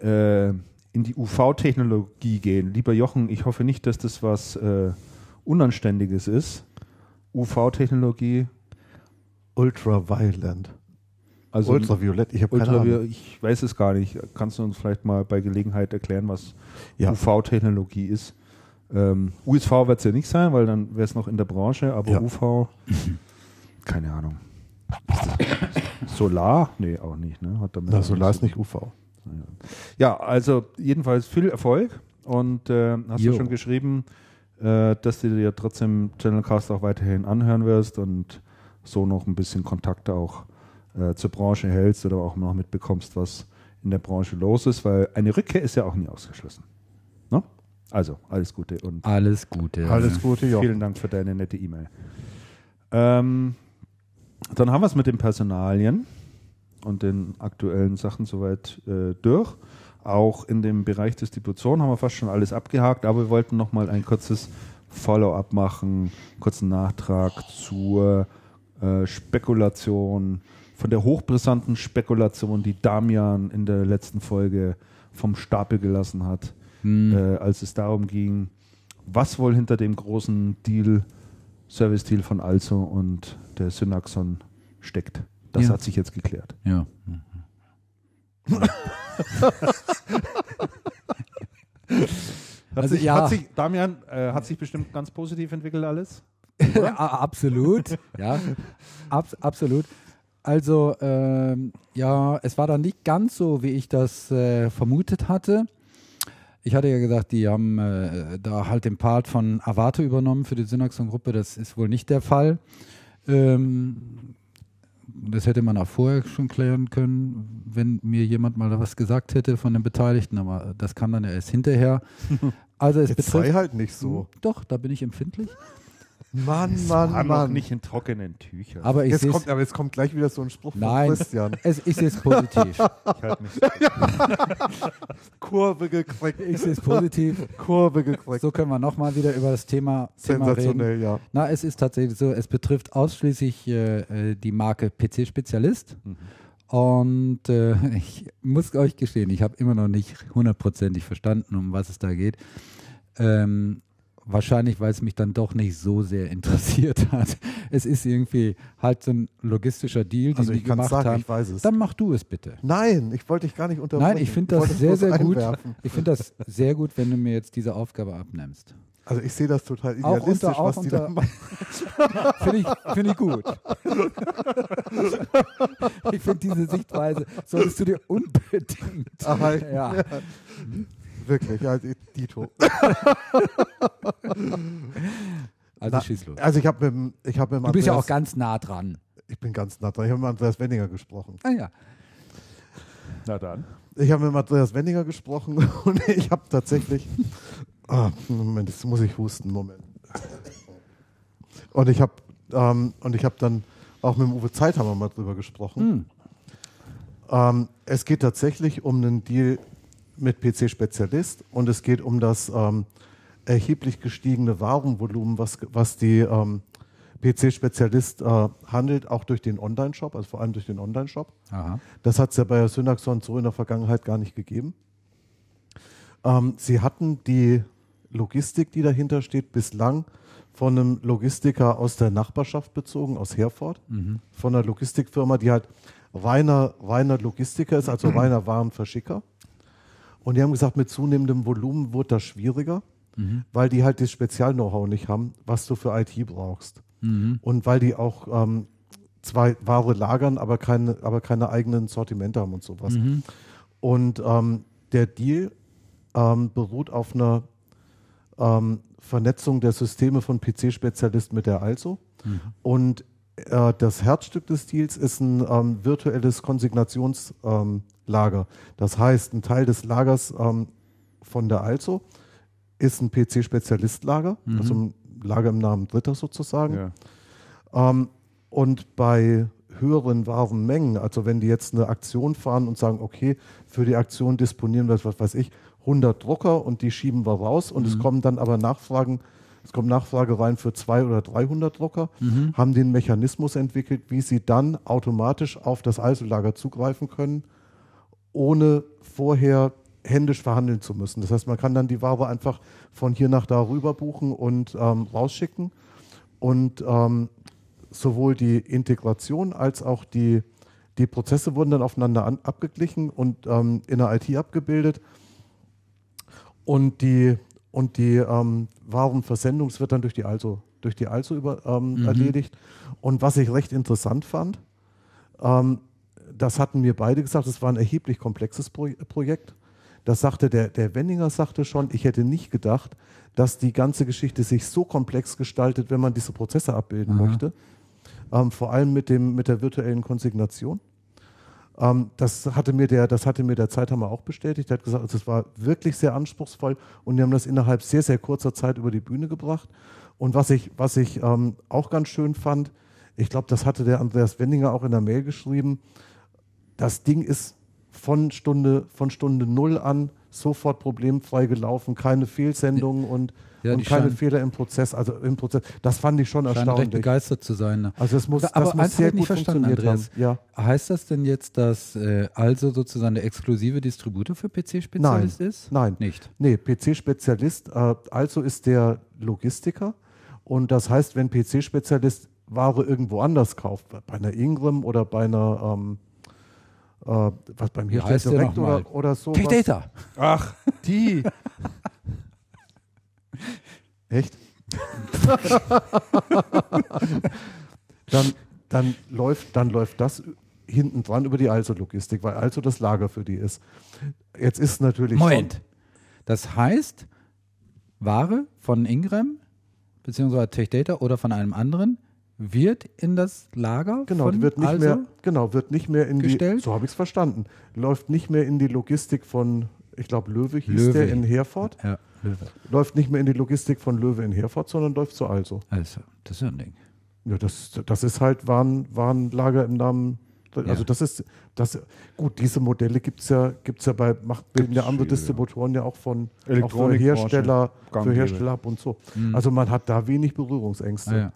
äh, in die UV-Technologie gehen. Lieber Jochen, ich hoffe nicht, dass das was äh, Unanständiges ist. UV-Technologie,
Ultraviolet.
also
Ultraviolett, ich habe keine
Ultravi-
Ahnung.
ich weiß es gar nicht. Kannst du uns vielleicht mal bei Gelegenheit erklären, was
Ja.
UV-Technologie ist? Ähm, USV wird es ja nicht sein, weil dann wäre es noch in der Branche, aber
Ja.
UV, keine Ahnung. Solar? Nee, auch nicht. Ne? Hat damit
Na, Solar ist nicht UV.
Ja, also jedenfalls viel Erfolg und äh, hast
Jo.
du schon geschrieben, äh, dass du dir trotzdem Channelcast auch weiterhin anhören wirst und so noch ein bisschen Kontakte auch äh, zur Branche hältst oder auch noch mitbekommst, was in der Branche los ist, weil eine Rückkehr ist ja auch nie ausgeschlossen. Ne? Also, alles Gute und
Alles Gute.
Alles Gute, Jochen.
Vielen Dank für deine nette E-Mail. Ähm, dann haben wir es mit den Personalien und den aktuellen Sachen soweit äh, durch. Auch in dem Bereich Distribution haben wir fast schon alles abgehakt, aber wir wollten noch mal ein kurzes Follow-up machen, kurzen Nachtrag zur äh, Spekulation, von der hochbrisanten Spekulation, die Damian in der letzten Folge vom Stapel gelassen hat, äh, als es darum ging, was wohl hinter dem großen Deal, Service-Deal von Also und der Synaxon steckt. Das
Ja.
hat sich jetzt geklärt.
Ja.
Hat
Also
sich,
ja.
hat sich, Damian, äh, hat sich bestimmt ganz positiv entwickelt alles?
Ja, absolut. ja, abs absolut. Also, ähm, ja, es war dann nicht ganz so, wie ich das äh, vermutet hatte. Ich hatte ja gesagt, die haben äh, da halt den Part von Avato übernommen für die Synaxon-Gruppe. Das ist wohl nicht der Fall. Ähm, das hätte man auch vorher schon klären können, wenn mir jemand mal was gesagt hätte von den Beteiligten, aber das kam dann ja erst hinterher. Also es
Jetzt
betrifft,
sei halt nicht so.
Doch, da bin ich empfindlich.
Mann,
War
Mann,
noch
Mann.
nicht in trockenen Tüchern.
Aber ich
Jetzt kommt, aber jetzt kommt gleich wieder so ein Spruch
Nein,
von Christian.
es, ich sehe es positiv.
ich halt mich.
Kurve gekriegt.
Ich sehe es positiv.
Kurve gekriegt.
So können wir nochmal wieder über das Thema, Thema reden.
Sensationell, ja.
Na, es ist tatsächlich so, es betrifft ausschließlich äh, äh, die Marke PC-Spezialist. Und äh, ich muss euch gestehen, ich habe immer noch nicht hundertprozentig verstanden, um was es da geht. Ähm, wahrscheinlich, weil es mich dann doch nicht so sehr interessiert hat. Es ist irgendwie halt so ein logistischer Deal, den
Also
die
ich
gemacht
sagen,
haben.
ich weiß es.
Dann mach du es bitte.
Nein, ich wollte dich gar nicht unterbrechen.
Nein, ich finde das sehr,
bloß
sehr gut.
einwerfen.
Ich finde das sehr gut, wenn du mir jetzt diese Aufgabe abnimmst.
Also ich sehe das total
Auch
idealistisch,
unter- auch
was die da
unter-
machen.
Finde ich, find ich gut. ich finde diese Sichtweise solltest du dir unbedingt.
Erhalten.
Ja.
Wirklich, ja, Dito.
Also
Na,
schieß los.
Also ich habe mit, ich hab mit
Du bist ja auch ganz nah dran.
ich bin ganz nah dran. Ich habe mit Andreas Wenninger gesprochen.
Ah ja.
Na dann.
Ich habe mit Andreas Wenninger gesprochen und ich habe tatsächlich. Ah, Moment, jetzt muss ich husten. Moment. Und ich habe ähm, und ich habe dann auch mit dem Uwe Zeithammer mal drüber gesprochen. Ähm, es geht tatsächlich um einen Deal mit PC-Spezialist und es geht um das ähm, erheblich gestiegene Warenvolumen, was, was die ähm, PC-Spezialist äh, handelt, auch durch den Online-Shop, also vor allem durch den Online-Shop. Das hat es ja bei der Synaxon so in der Vergangenheit gar nicht gegeben. Ähm, sie hatten die Logistik, die dahinter steht, bislang von einem Logistiker aus der Nachbarschaft bezogen, aus Herford, von einer Logistikfirma, die halt reiner, reiner Logistiker ist, also reiner Warenverschicker. Und die haben gesagt, mit zunehmendem Volumen wird das schwieriger, weil die halt das Spezial-Know-how nicht haben, was du für IT brauchst. Und weil die auch ähm, zwei Ware lagern, aber keine, aber keine eigenen Sortimente haben und sowas. Und ähm, der Deal ähm, beruht auf einer ähm, Vernetzung der Systeme von PC-Spezialist mit der Also. Und äh, das Herzstück des Deals ist ein ähm, virtuelles Konsignationslager. Lager. das heißt, ein Teil des Lagers ähm, von der Also ist ein PC-Spezialist-Lager, also ein Lager im Namen Dritter sozusagen.
Ja.
Ähm, und bei höheren Warenmengen, also wenn die jetzt eine Aktion fahren und sagen, okay, für die Aktion disponieren wir, was weiß ich, 100 Drucker und die schieben wir raus und es kommen dann aber Nachfragen, es kommt Nachfrage rein für 200 oder 300 Drucker, haben den Mechanismus entwickelt, wie sie dann automatisch auf das ISO-Lager zugreifen können, ohne vorher händisch verhandeln zu müssen. Das heißt, man kann dann die Ware einfach von hier nach da rüber buchen und ähm, rausschicken. Und ähm, sowohl die Integration als auch die, die Prozesse wurden dann aufeinander an, abgeglichen und ähm, in der IT abgebildet. Und die, und die ähm, Warenversendung wird dann durch die Also, durch die also über, ähm, erledigt. Und was ich recht interessant fand, ähm, das hatten mir beide gesagt, es war ein erheblich komplexes Pro Projekt. Das sagte der, der Wenninger sagte schon, ich hätte nicht gedacht, dass die ganze Geschichte sich so komplex gestaltet, wenn man diese Prozesse abbilden möchte. Ähm, vor allem mit, dem, mit der virtuellen Konsignation. Ähm, das, hatte mir der, das hatte mir der Zeithammer auch bestätigt. Er hat gesagt, es war wirklich sehr anspruchsvoll und die haben das innerhalb sehr, sehr kurzer Zeit über die Bühne gebracht. Und was ich, was ich ähm, auch ganz schön fand, ich glaube, das hatte der Andreas Wendinger auch in der Mail geschrieben, das Ding ist von Stunde, von Stunde null an sofort problemfrei gelaufen, keine Fehlsendungen und,
Ja,
und keine
scheinen-
Fehler im Prozess. Also im Prozess, das fand ich schon
Scheint recht
erstaunlich.
begeistert zu sein. Ne?
Also es muss,
aber
das muss sehr gut
verstanden,
funktioniert
Andreas.
haben. Ja.
Heißt das denn jetzt, dass äh, also sozusagen der exklusive Distributor für PC-Spezialist ist?
Nein.
Nicht.
Nee, PC-Spezialist, äh, also ist der Logistiker. Und das heißt, wenn PC-Spezialist Ware irgendwo anders kauft, bei einer Ingram oder bei einer, ähm, äh, was beim
der
direkt oder, oder so.
Tech Data.
Ach, die.
Echt? dann, dann, läuft, dann läuft das hinten dran über die Also-Logistik, weil Also das Lager für die ist. Jetzt ist natürlich
Moment. Das heißt, Ware von Ingram beziehungsweise Tech Data oder von einem anderen wird in das Lager
genau,
von
die wird nicht
also
mehr, genau, wird nicht mehr in
gestellt?
die, so habe ich es verstanden, läuft nicht mehr in die Logistik von, ich glaube Löwe hieß
Löwe.
der in Herford,
Ja, Löwe.
läuft nicht mehr in die Logistik von Löwe in Herford, sondern läuft zu Also.
Also, das ist ja ein Ding.
Ja, das, das ist halt Waren, Warenlager im Namen. Also
Ja.
das ist das gut, diese Modelle gibt es ja, gibt's ja bei, macht bilden ja andere. Distributoren ja auch von auch für Hersteller, für. Hersteller ab und so. Also man hat da wenig Berührungsängste.
Ah, ja.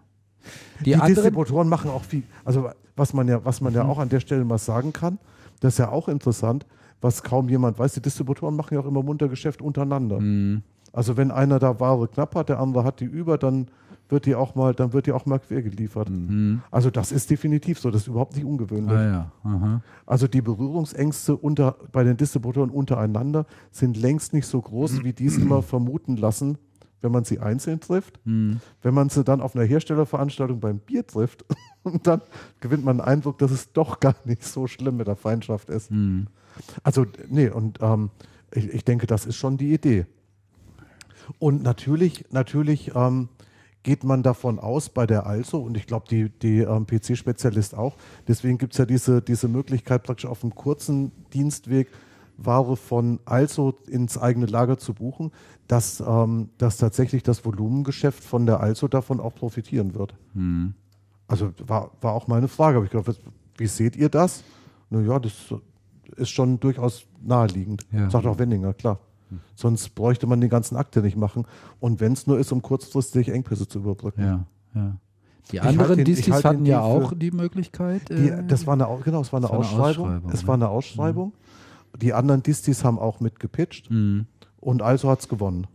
Die,
Die,
anderen,
Distributoren machen auch viel, also was man ja, was man ja auch an der Stelle mal sagen kann, das ist ja auch interessant, was kaum jemand weiß, die Distributoren machen ja auch immer munter Geschäft untereinander. Also wenn einer da Ware knapp hat, der andere hat die über, dann wird die auch mal, dann wird die auch mal quer geliefert. Also das ist definitiv so, das ist überhaupt nicht ungewöhnlich.
ah, ja.
Also die Berührungsängste unter, bei den Distributoren untereinander sind längst nicht so groß, wie dies immer vermuten lassen, wenn man sie einzeln trifft. Wenn man sie dann auf einer Herstellerveranstaltung beim Bier trifft, und dann gewinnt man den Eindruck, dass es doch gar nicht so schlimm mit der Feindschaft ist. Also, nee, und ähm, ich, ich denke, das ist schon die Idee. Und natürlich, natürlich ähm, geht man davon aus bei der Also, und ich glaube, die, die ähm, PC-Spezialist auch, deswegen gibt es ja diese, diese Möglichkeit, praktisch auf einem kurzen Dienstweg Ware von Also ins eigene Lager zu buchen, dass, ähm, dass tatsächlich das Volumengeschäft von der Also davon auch profitieren wird. Also war, war auch meine Frage, aber ich glaube, wie seht ihr das? Naja, das ist schon durchaus naheliegend.
Ja.
Sagt auch Wendinger, klar. Sonst bräuchte man die ganzen Akte nicht machen. Und wenn es nur ist, um kurzfristig Engpässe zu überbrücken.
Ja, ja. Die anderen
den- ich
Distis hatten
den
ja auch die Möglichkeit.
Die,
äh,
das war eine, Au- genau, es war eine
war eine
Ausschreibung. Es
ja.
war eine Ausschreibung. Die anderen Distis haben auch mitgepitcht
Mhm.
und also hat es gewonnen.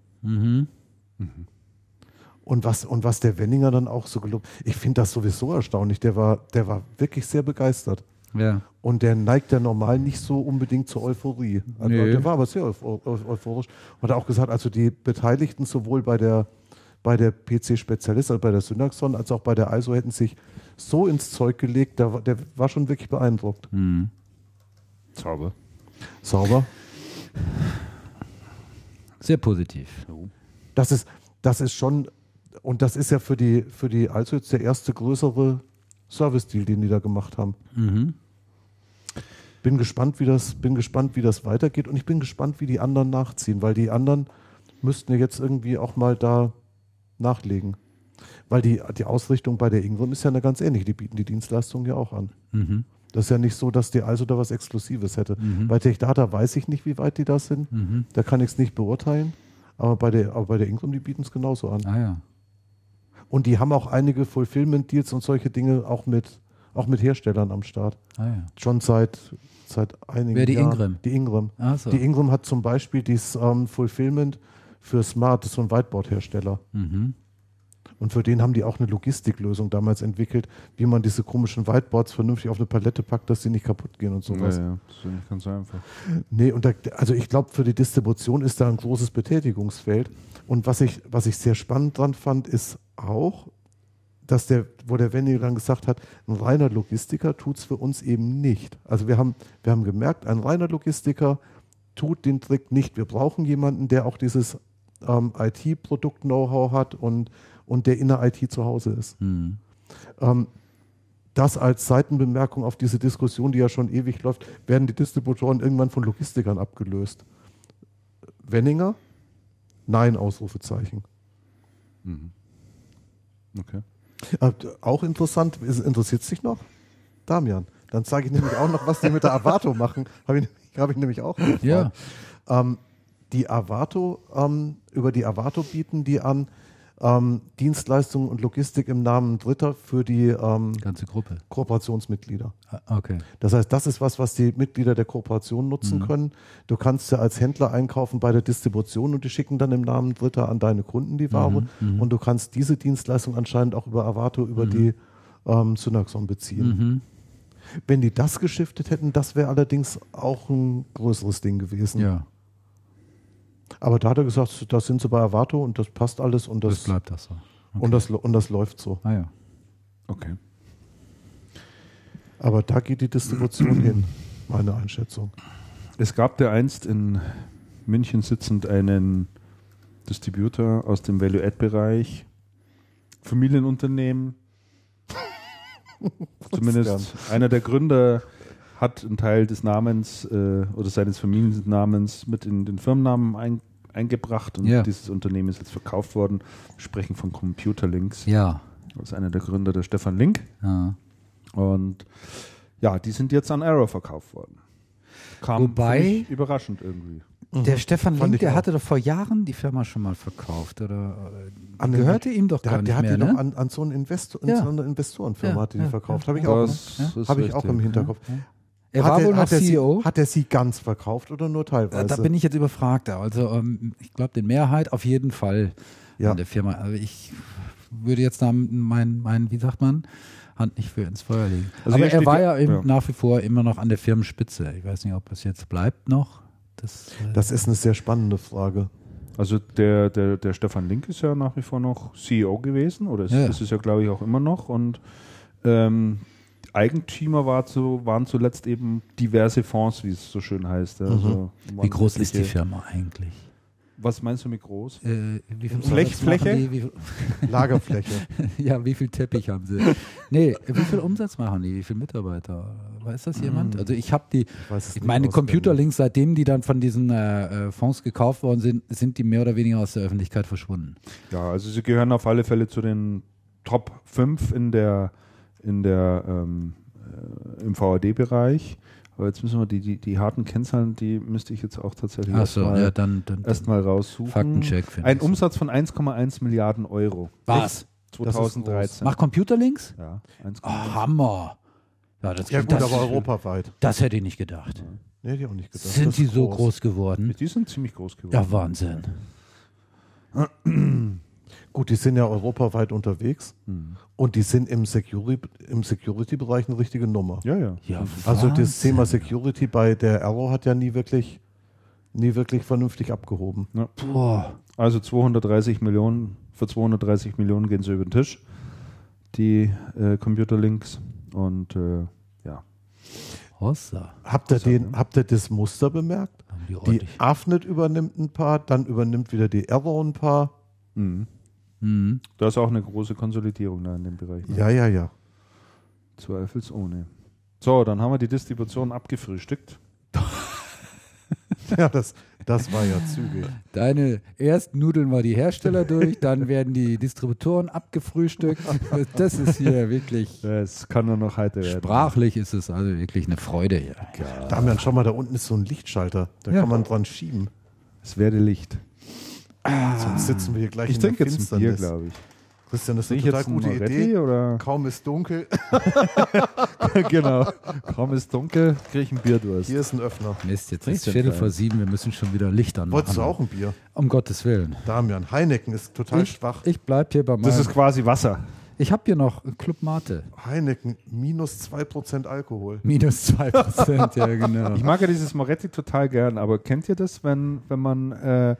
Und was, und was der Wenninger dann auch so gelobt, ich finde das sowieso erstaunlich. Der war, der war wirklich sehr begeistert.
ja.
Und der neigt ja normal nicht so unbedingt zur Euphorie. Also
Nee.
Der war aber sehr eu eu euphorisch. Und hat auch gesagt, also die Beteiligten sowohl bei der, bei der PC-Spezialist, also bei der Synaxon, als auch bei der ISO hätten sich so ins Zeug gelegt, der, der war schon wirklich beeindruckt.
Zauber.
Sauber.
Sehr positiv.
Das ist, das ist schon, und das ist ja für die, für die ISO jetzt der erste größere Service-Deal, den die da gemacht haben. Bin gespannt, wie das, bin gespannt, wie das weitergeht und ich bin gespannt, wie die anderen nachziehen, weil die anderen müssten ja jetzt irgendwie auch mal da nachlegen. Weil die, die Ausrichtung bei der Ingram ist ja eine ganz ähnliche. Die bieten die Dienstleistung ja auch an. Das ist ja nicht so, dass die also da was Exklusives hätte. Bei TechData weiß ich nicht, wie weit die da sind. Da kann ich es nicht beurteilen. Aber bei der, aber bei der Ingram, die bieten es genauso an.
Ah ja.
Und die haben auch einige Fulfillment-Deals und solche Dinge auch mit, auch mit Herstellern am Start.
Ah ja.
Schon seit, seit einigen
Wer, die
Jahren.
Ingram?
Die Ingram.
Ach so.
Die Ingram hat zum Beispiel dieses ähm, Fulfillment für Smart, das ist so ein Whiteboard-Hersteller.
Mhm.
Und für den haben die auch eine Logistiklösung damals entwickelt, wie man diese komischen Whiteboards vernünftig auf eine Palette packt, dass sie nicht kaputt gehen und sowas.
Ja, ja, das ist ja nicht ganz einfach.
Nee, und da, also ich glaube, für die Distribution ist da ein großes Betätigungsfeld. Und was ich, was ich sehr spannend dran fand, ist auch, dass der, wo der Wendy dann gesagt hat, ein reiner Logistiker tut es für uns eben nicht. Also wir haben, wir haben gemerkt, ein reiner Logistiker tut den Trick nicht. Wir brauchen jemanden, der auch dieses ähm, IT-Produkt-Know-how hat und, und der in der IT zu Hause ist.
Mhm.
Ähm, das als Seitenbemerkung auf diese Diskussion, die ja schon ewig läuft, werden die Distributoren irgendwann von Logistikern abgelöst. Wenninger? Nein, Ausrufezeichen.
Okay.
Äh, auch interessant, interessiert sich noch? Damian. Dann sage ich nämlich auch noch, was die mit der Avato machen. Habe ich, hab ich nämlich auch. gefragt.
Ja.
Ähm, die Avato, ähm, über die Avato bieten die an ähm, Dienstleistungen und Logistik im Namen Dritter für die ähm,
Ganze Gruppe.
Kooperationsmitglieder.
Ah, Okay.
Das heißt, das ist was, was die Mitglieder der Kooperation nutzen können. Du kannst ja als Händler einkaufen bei der Distribution und die schicken dann im Namen Dritter an deine Kunden die Ware. Und du kannst diese Dienstleistung anscheinend auch über Avato, über die ähm, Synaxon beziehen. Wenn die das geschiftet hätten, das wäre allerdings auch ein größeres Ding gewesen.
Ja,
Aber da hat er gesagt, da sind sie bei Avato und das passt alles und
das
das,
bleibt das so.
und das, und das läuft so.
Ah ja.
Okay.
Aber da geht die Distribution hin, meine Einschätzung.
Es gab ja einst in München sitzend einen Distributor aus dem Value-Add-Bereich, Familienunternehmen. Zumindest einer der Gründer hat einen Teil des Namens äh, oder seines Familiennamens mit in den Firmennamen ein, eingebracht und
Ja.
dieses Unternehmen ist jetzt verkauft worden. Wir sprechen von Computerlinks.
Ja.
Das ist einer der Gründer, der Stefan Link.
ja.
Und ja, die sind jetzt an Arrow verkauft worden. Kam
Wobei-
für mich überraschend irgendwie.
Der Stefan
Fand
Link, der
auch.
hatte doch vor Jahren die Firma schon mal verkauft. Oder äh,
An
gehörte ihm doch
Der,
gar
hat- der
nicht
hat
mehr,
die
ne?
noch an, an so einen Investor, in
Ja.
so eine Investorenfirma
Ja,
hat die, die
ja,
verkauft.
ja.
Habe ich auch,
Das ist
habe ich auch im. Hinterkopf.
Er
hat
war
er,
wohl noch
hat
CEO.
Sie, hat er sie ganz verkauft oder nur teilweise?
Da bin ich jetzt überfragt. Also ähm, ich glaube, den Mehrheit auf jeden Fall
Ja.
an der Firma. Also ich würde jetzt da mein, mein, wie sagt man, Hand nicht für ins Feuer legen.
Also
Aber er war
ja-
ja, eben
ja.
nach wie vor immer noch an der Firmenspitze. Ich weiß nicht, ob es jetzt bleibt noch. Das, äh,
das ist eine sehr spannende Frage.
Also der, der, der Stefan Link ist ja nach wie vor noch CEO gewesen oder ist,
Ja.
ist es ja, glaube ich, auch immer noch. Und ähm, Eigentümer war zu, waren zuletzt eben diverse Fonds, wie es so schön heißt. ja. Also
wie groß ist die Firma eigentlich?
Was meinst du mit groß?
Äh, wie viel
Flech-
Umsatz machen
Fläche?
Die, wie viel,
Lagerfläche.
ja, wie viel Teppich haben sie? Nee, wie viel Umsatz machen die? Wie viele Mitarbeiter? Weiß das jemand? Also ich habe die, ich meine. Computerlinks, seitdem die dann von diesen äh, äh, Fonds gekauft worden sind, sind die mehr oder weniger aus der Öffentlichkeit verschwunden.
Ja, also sie gehören auf alle Fälle zu den Top 5 in der, in der, ähm, äh, im VAD-Bereich. Aber jetzt müssen wir die, die, die harten Kennzahlen, die müsste ich jetzt auch tatsächlich erstmal
ja, dann, dann,
erstmal raussuchen.
Faktencheck. finde
Ein
ich.
Umsatz von 1,1 Milliarden Euro.
Was?
2013.
Macht Computerlinks?
Ja, 1,1.
Oh, Hammer. Ja, das,
Ja gut,
das,
aber europaweit.
das hätte ich nicht gedacht.
Nee, hätte ich auch nicht gedacht.
Sind die so groß geworden?
Die sind ziemlich groß geworden.
Ja, Wahnsinn.
Gut, die sind ja europaweit unterwegs
Hm.
und die sind im Security, im Security-Bereich eine richtige Nummer.
Ja, ja.
Ja,
Also das. Thema Security bei der Arrow hat ja nie wirklich, nie wirklich vernünftig abgehoben.
Ja. Also 230 Millionen, für 230 Millionen gehen sie über den Tisch, die äh, Computerlinks. Und äh, ja,
Hossa.
Habt ihr, den, habt ihr das Muster bemerkt?
Haben die
Die AFNet übernimmt ein paar, dann übernimmt wieder die Error ein paar.
mhm.
Mhm.
da ist auch eine große Konsolidierung da in dem Bereich. Ne?
Ja, ja, ja.
Zweifelsohne. So, dann haben wir die Distribution abgefrühstückt.
Ja, das, das war ja zügig.
Deine erst nudeln wir die Hersteller durch, dann werden die Distributoren abgefrühstückt. Das ist hier wirklich
Das kann nur noch heiter werden.
sprachlich ist es also wirklich eine Freude hier.
Damian, schau mal, da unten ist so ein Lichtschalter. Da
Ja.
kann man dran schieben.
Es werde Licht.
Sonst sitzen wir hier gleich
Ich
in der
jetzt ein Bier,
Finsternis.
glaube ich.
Christian, das ist eine
ich
total gute
Moretti
Idee.
oder?
Kaum ist dunkel.
genau. Kaum ist dunkel, kriege ich ein Bierdurst.
Hier ist ein Öffner.
Mist, jetzt
Trinkst
ist
du
Viertel vor sieben, wir müssen schon wieder Licht anmachen.
Wolltest du auch ein Bier?
Um Gottes Willen.
Damian, Heineken ist total
Ich,
schwach.
ich bleib hier bei meinem.
Das ist quasi Wasser.
ich habe hier noch Club Mate.
Heineken, minus 2% Alkohol.
Minus 2%, ja genau.
Ich mag ja dieses Moretti total gern, aber kennt ihr das, wenn, wenn man äh,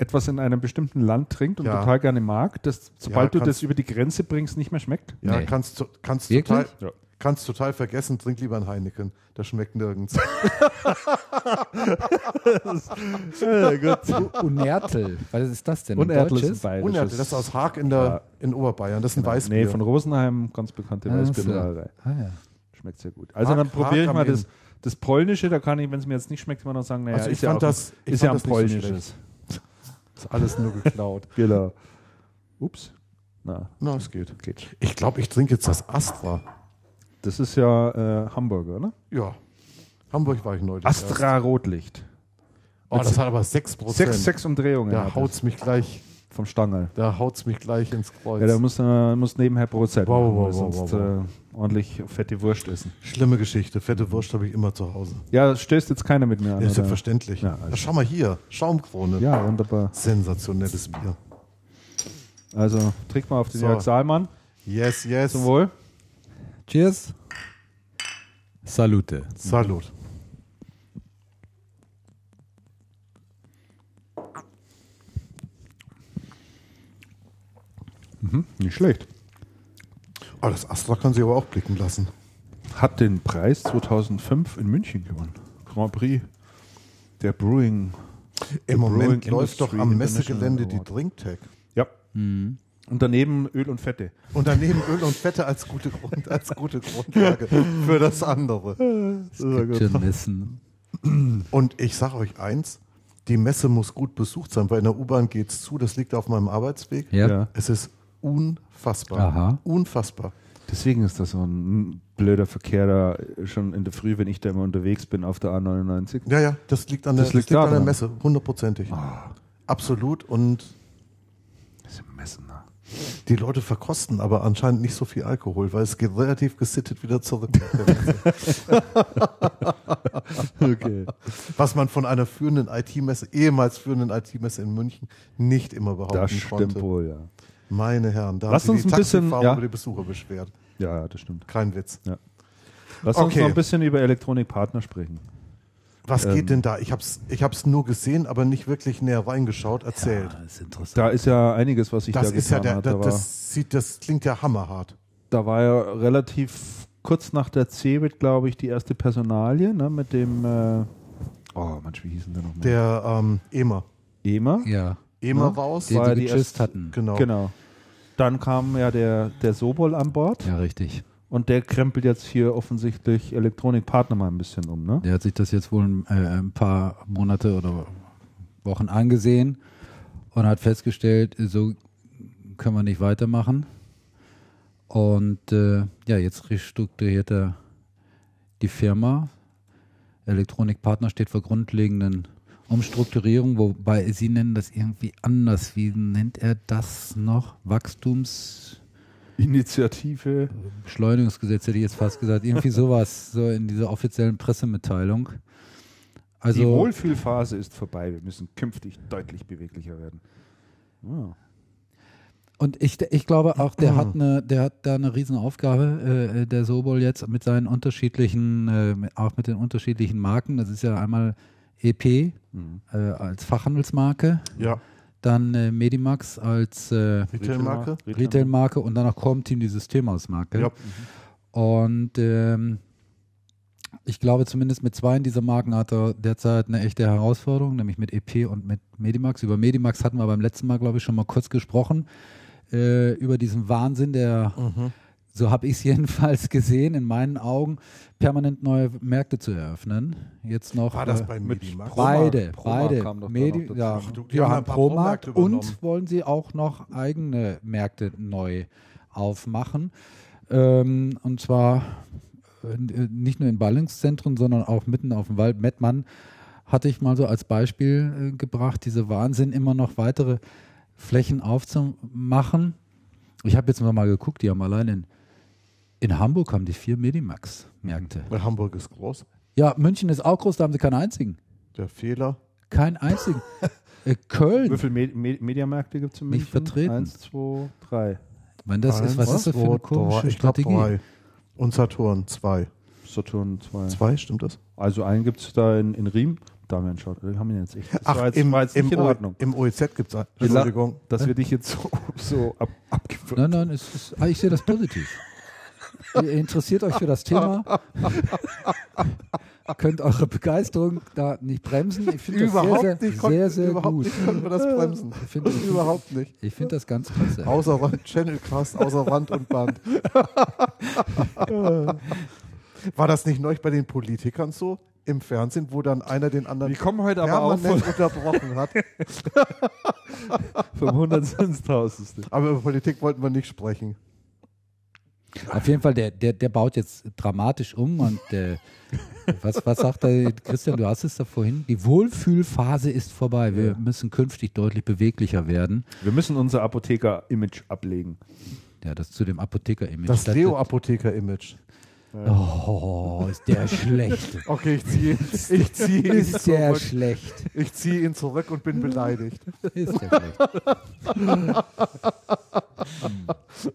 etwas in einem bestimmten Land trinkt und
Ja.
total gerne mag, dass sobald
Ja,
du das über die Grenze bringst, nicht mehr schmeckt?
Ja,
Nee.
kannst, du- kannst, total,
Ja.
kannst total vergessen, trink lieber ein Heineken. Das schmeckt nirgends.
Unertel. Was ist das denn?
Erdl ist ein.
Unertel, das ist aus Haag in, der, in Oberbayern. Das ist ein Weißbier.
Nee, von Rosenheim, ganz bekannte
Ah,
Weißbierbrauerei.
Ah, ja.
Schmeckt sehr gut. Also
Haag-
dann probiere ich mal das, das Polnische, da kann ich, wenn es mir jetzt nicht schmeckt, immer noch sagen, naja,
Also ich
ist, ja
fand
auch,
das- ich
ist ja ein
das nicht so
polnisches.
Ist alles nur geklaut.
genau. Ups. Na,
Na, es geht.
geht.
Ich glaube, ich trinke jetzt das Astra.
Das ist ja äh, Hamburger, ne?
Ja. Hamburg war ich neulich.
Astra Rotlicht.
erst. Oh, das hat aber 6%.
Sechs, sechs Umdrehungen.
Da
hat
haut's mich gleich,
vom Stangel.
da haut's mich gleich ins Kreuz.
Ja, da musst du musst nebenher Brotzeit
Wow,
machen,
wow, wow,
sonst
wow, wow.
Äh, ordentlich fette Wurst essen.
Schlimme Geschichte. Fette Wurst habe ich immer zu Hause.
Ja, stößt jetzt keiner mit mir an.
Ja, selbstverständlich.
Ja,
Ja,
also-
schau mal hier. Schaumkrone.
Ja, wunderbar.
Sensationelles Bier.
Also, trink mal auf den
So.
Jörg Saalmann.
Yes, yes.
Zum Wohl.
Cheers. Salute.
Salut.
Nicht schlecht.
Oh, das Astra kann sich aber auch blicken lassen.
Hat den Preis 2005 in München gewonnen. Grand Prix der Brewing.
Im Moment
Brewing
läuft doch
Industry
am
International
Messegelände die. Drinktech.
Ja. Und daneben Öl und Fette.
Und daneben Öl und Fette als gute, Grund, als gute Grundlage für das andere.
Messen.
Und ich sage euch eins, die Messe muss gut besucht sein, weil in der U-Bahn geht's zu, das liegt auf meinem Arbeitsweg.
Ja.
Ja.
Es ist unfassbar.
Aha.
Unfassbar.
Deswegen ist das so ein blöder Verkehr da schon in der Früh, wenn ich da immer unterwegs bin auf der A99.
Ja, ja, das liegt an der,
Das
das
liegt
liegt an der. Messe, hundertprozentig. Absolut. Und
Das ist im Messen. ne?
die Leute verkosten aber anscheinend nicht so viel Alkohol, weil es geht relativ gesittet wieder zurück.
Okay.
Was man von einer führenden IT-Messe, ehemals führenden IT-Messe in München, nicht immer behaupten
Das stimmt
konnte.
wohl, ja.
Meine Herren, da
Lass
haben
uns
sich die
ein bisschen- ja.
über die Besucher beschwert.
Ja, das stimmt.
Kein Witz.
Lass uns
Okay.
noch ein bisschen über Elektronikpartner sprechen.
Was
Ähm.
geht denn da? Ich hab's, ich hab's nur gesehen, aber nicht wirklich näher reingeschaut. Erzählt.
Das ist interessant.
Da ist ja einiges, was sich
das
da
ist ja
getan
der,
hat.
der,
Da war,
das sieht, das klingt ja hammerhart.
da war ja relativ kurz nach der CeBIT, glaube ich, die erste Personalie ne, mit dem, äh, oh Mensch, wie hieß denn der nochmal?
Der ähm, EMA.
EMA.
Ja.
EMA
Ne?
raus.
Den
War
sie
die
geküsst
erste-
hatten.
Genau.
Genau. Dann kam ja der, der Sobol an Bord
Ja, richtig.
und der krempelt jetzt hier offensichtlich Elektronikpartner mal ein bisschen um, ne?
Der hat sich das jetzt wohl äh, ein paar Monate oder Wochen angesehen und hat festgestellt, so können wir nicht weitermachen. Und äh, ja, jetzt restrukturiert er die Firma. Elektronikpartner steht vor grundlegenden Umstrukturierungen, wobei sie nennen das irgendwie anders. Wie nennt er das noch? Wachstumsbeschleunigungsgesetz
Initiative.
hätte ich jetzt fast gesagt. Irgendwie sowas, so in dieser offiziellen Pressemitteilung. Also,
die Wohlfühlphase ist vorbei. Wir müssen künftig deutlich beweglicher werden. Ah.
Und ich, ich glaube auch, der hat eine, der hat da eine Riesenaufgabe, äh, der Sobol jetzt mit seinen unterschiedlichen, äh, auch mit den unterschiedlichen Marken. Das ist ja einmal EP äh, als Fachhandelsmarke,
Ja,
dann äh, Medimax als äh,
Retailmarke.
Retailmarke und dann noch Comteam die Systemhausmarke.
Ja.
Und ähm, ich glaube, zumindest mit zwei dieser Marken hat er derzeit eine echte Herausforderung, nämlich mit EP und mit Medimax. Über Medimax hatten wir beim letzten Mal, glaube ich, schon mal kurz gesprochen, äh, über diesen Wahnsinn, der,
Mhm.
So habe ich es jedenfalls gesehen, in meinen Augen, permanent neue Märkte zu eröffnen. Jetzt noch.
War das
äh,
bei?
Pro-
Beide,
Promarkt
beide. Medi ja,
Ach du, die
die
haben
haben Promarkt
Promärkte
und wollen sie auch noch eigene Märkte neu aufmachen. Ähm, und zwar äh, nicht nur in Ballungszentren, sondern auch mitten auf dem Wald. Mettmann hatte ich mal so als Beispiel äh, gebracht, diese Wahnsinn, immer noch weitere Flächen aufzumachen. Ich habe jetzt mal geguckt, die haben allein in, in Hamburg haben die vier Medimax-Märkte.
Weil Hamburg ist groß.
Ja, München ist auch groß, da haben sie keinen einzigen.
Der Fehler.
Keinen einzigen. äh, Köln.
Wie viele Me Me Mediamärkte gibt es in München?
Nicht vertreten.
Eins, zwei, drei.
Wenn das ist, was
Eins,
ist das für
zwei,
eine komische
drei. Ich glaub,
Strategie?
drei. Und Saturn, zwei.
Saturn zwei.
Zwei, stimmt das?
Also einen gibt es da in, in Riem. Damian, schaut, wir haben ihn jetzt echt. Das
Ach,
war jetzt,
im,
war jetzt
im,
nicht in
O- im OEZ gibt es,
Wir
Entschuldigung.
Dass wir dich jetzt so, so ab, abgewürgt
Nein, nein, es ist, ah, ich sehe das positiv. Ihr interessiert euch für das Thema. Könnt eure Begeisterung da nicht bremsen. Ich finde das
Überhaupt
sehr, sehr,
nicht,
sehr, sehr
überhaupt
gut.
nicht konnten wir das bremsen.
Ich finde ich
Überhaupt nicht.
ich find das ganz klasse.
Außer Rand, Channelcast, außer Rand und Band. War das nicht neulich bei den Politikern so im Fernsehen, wo dann einer den anderen
Wir kommen heute aber auch
unterbrochen hat?
vom 100 ins 1000.
Aber über Politik wollten wir nicht sprechen.
Auf jeden Fall, der, der, der baut jetzt dramatisch um und äh, was, was sagt er, Christian, du hast es da vorhin, die Wohlfühlphase ist vorbei. Wir müssen künftig deutlich beweglicher werden.
Wir müssen unser Apotheker-Image ablegen.
Ja, das zu dem Apotheker-Image.
Das Leo-Apotheker-Image.
Oh, ist der schlecht.
Okay, ich ziehe ich zieh ihn,
Ist der
zurück.
schlecht.
Ich zieh ihn zurück und bin beleidigt.
Ist der schlecht.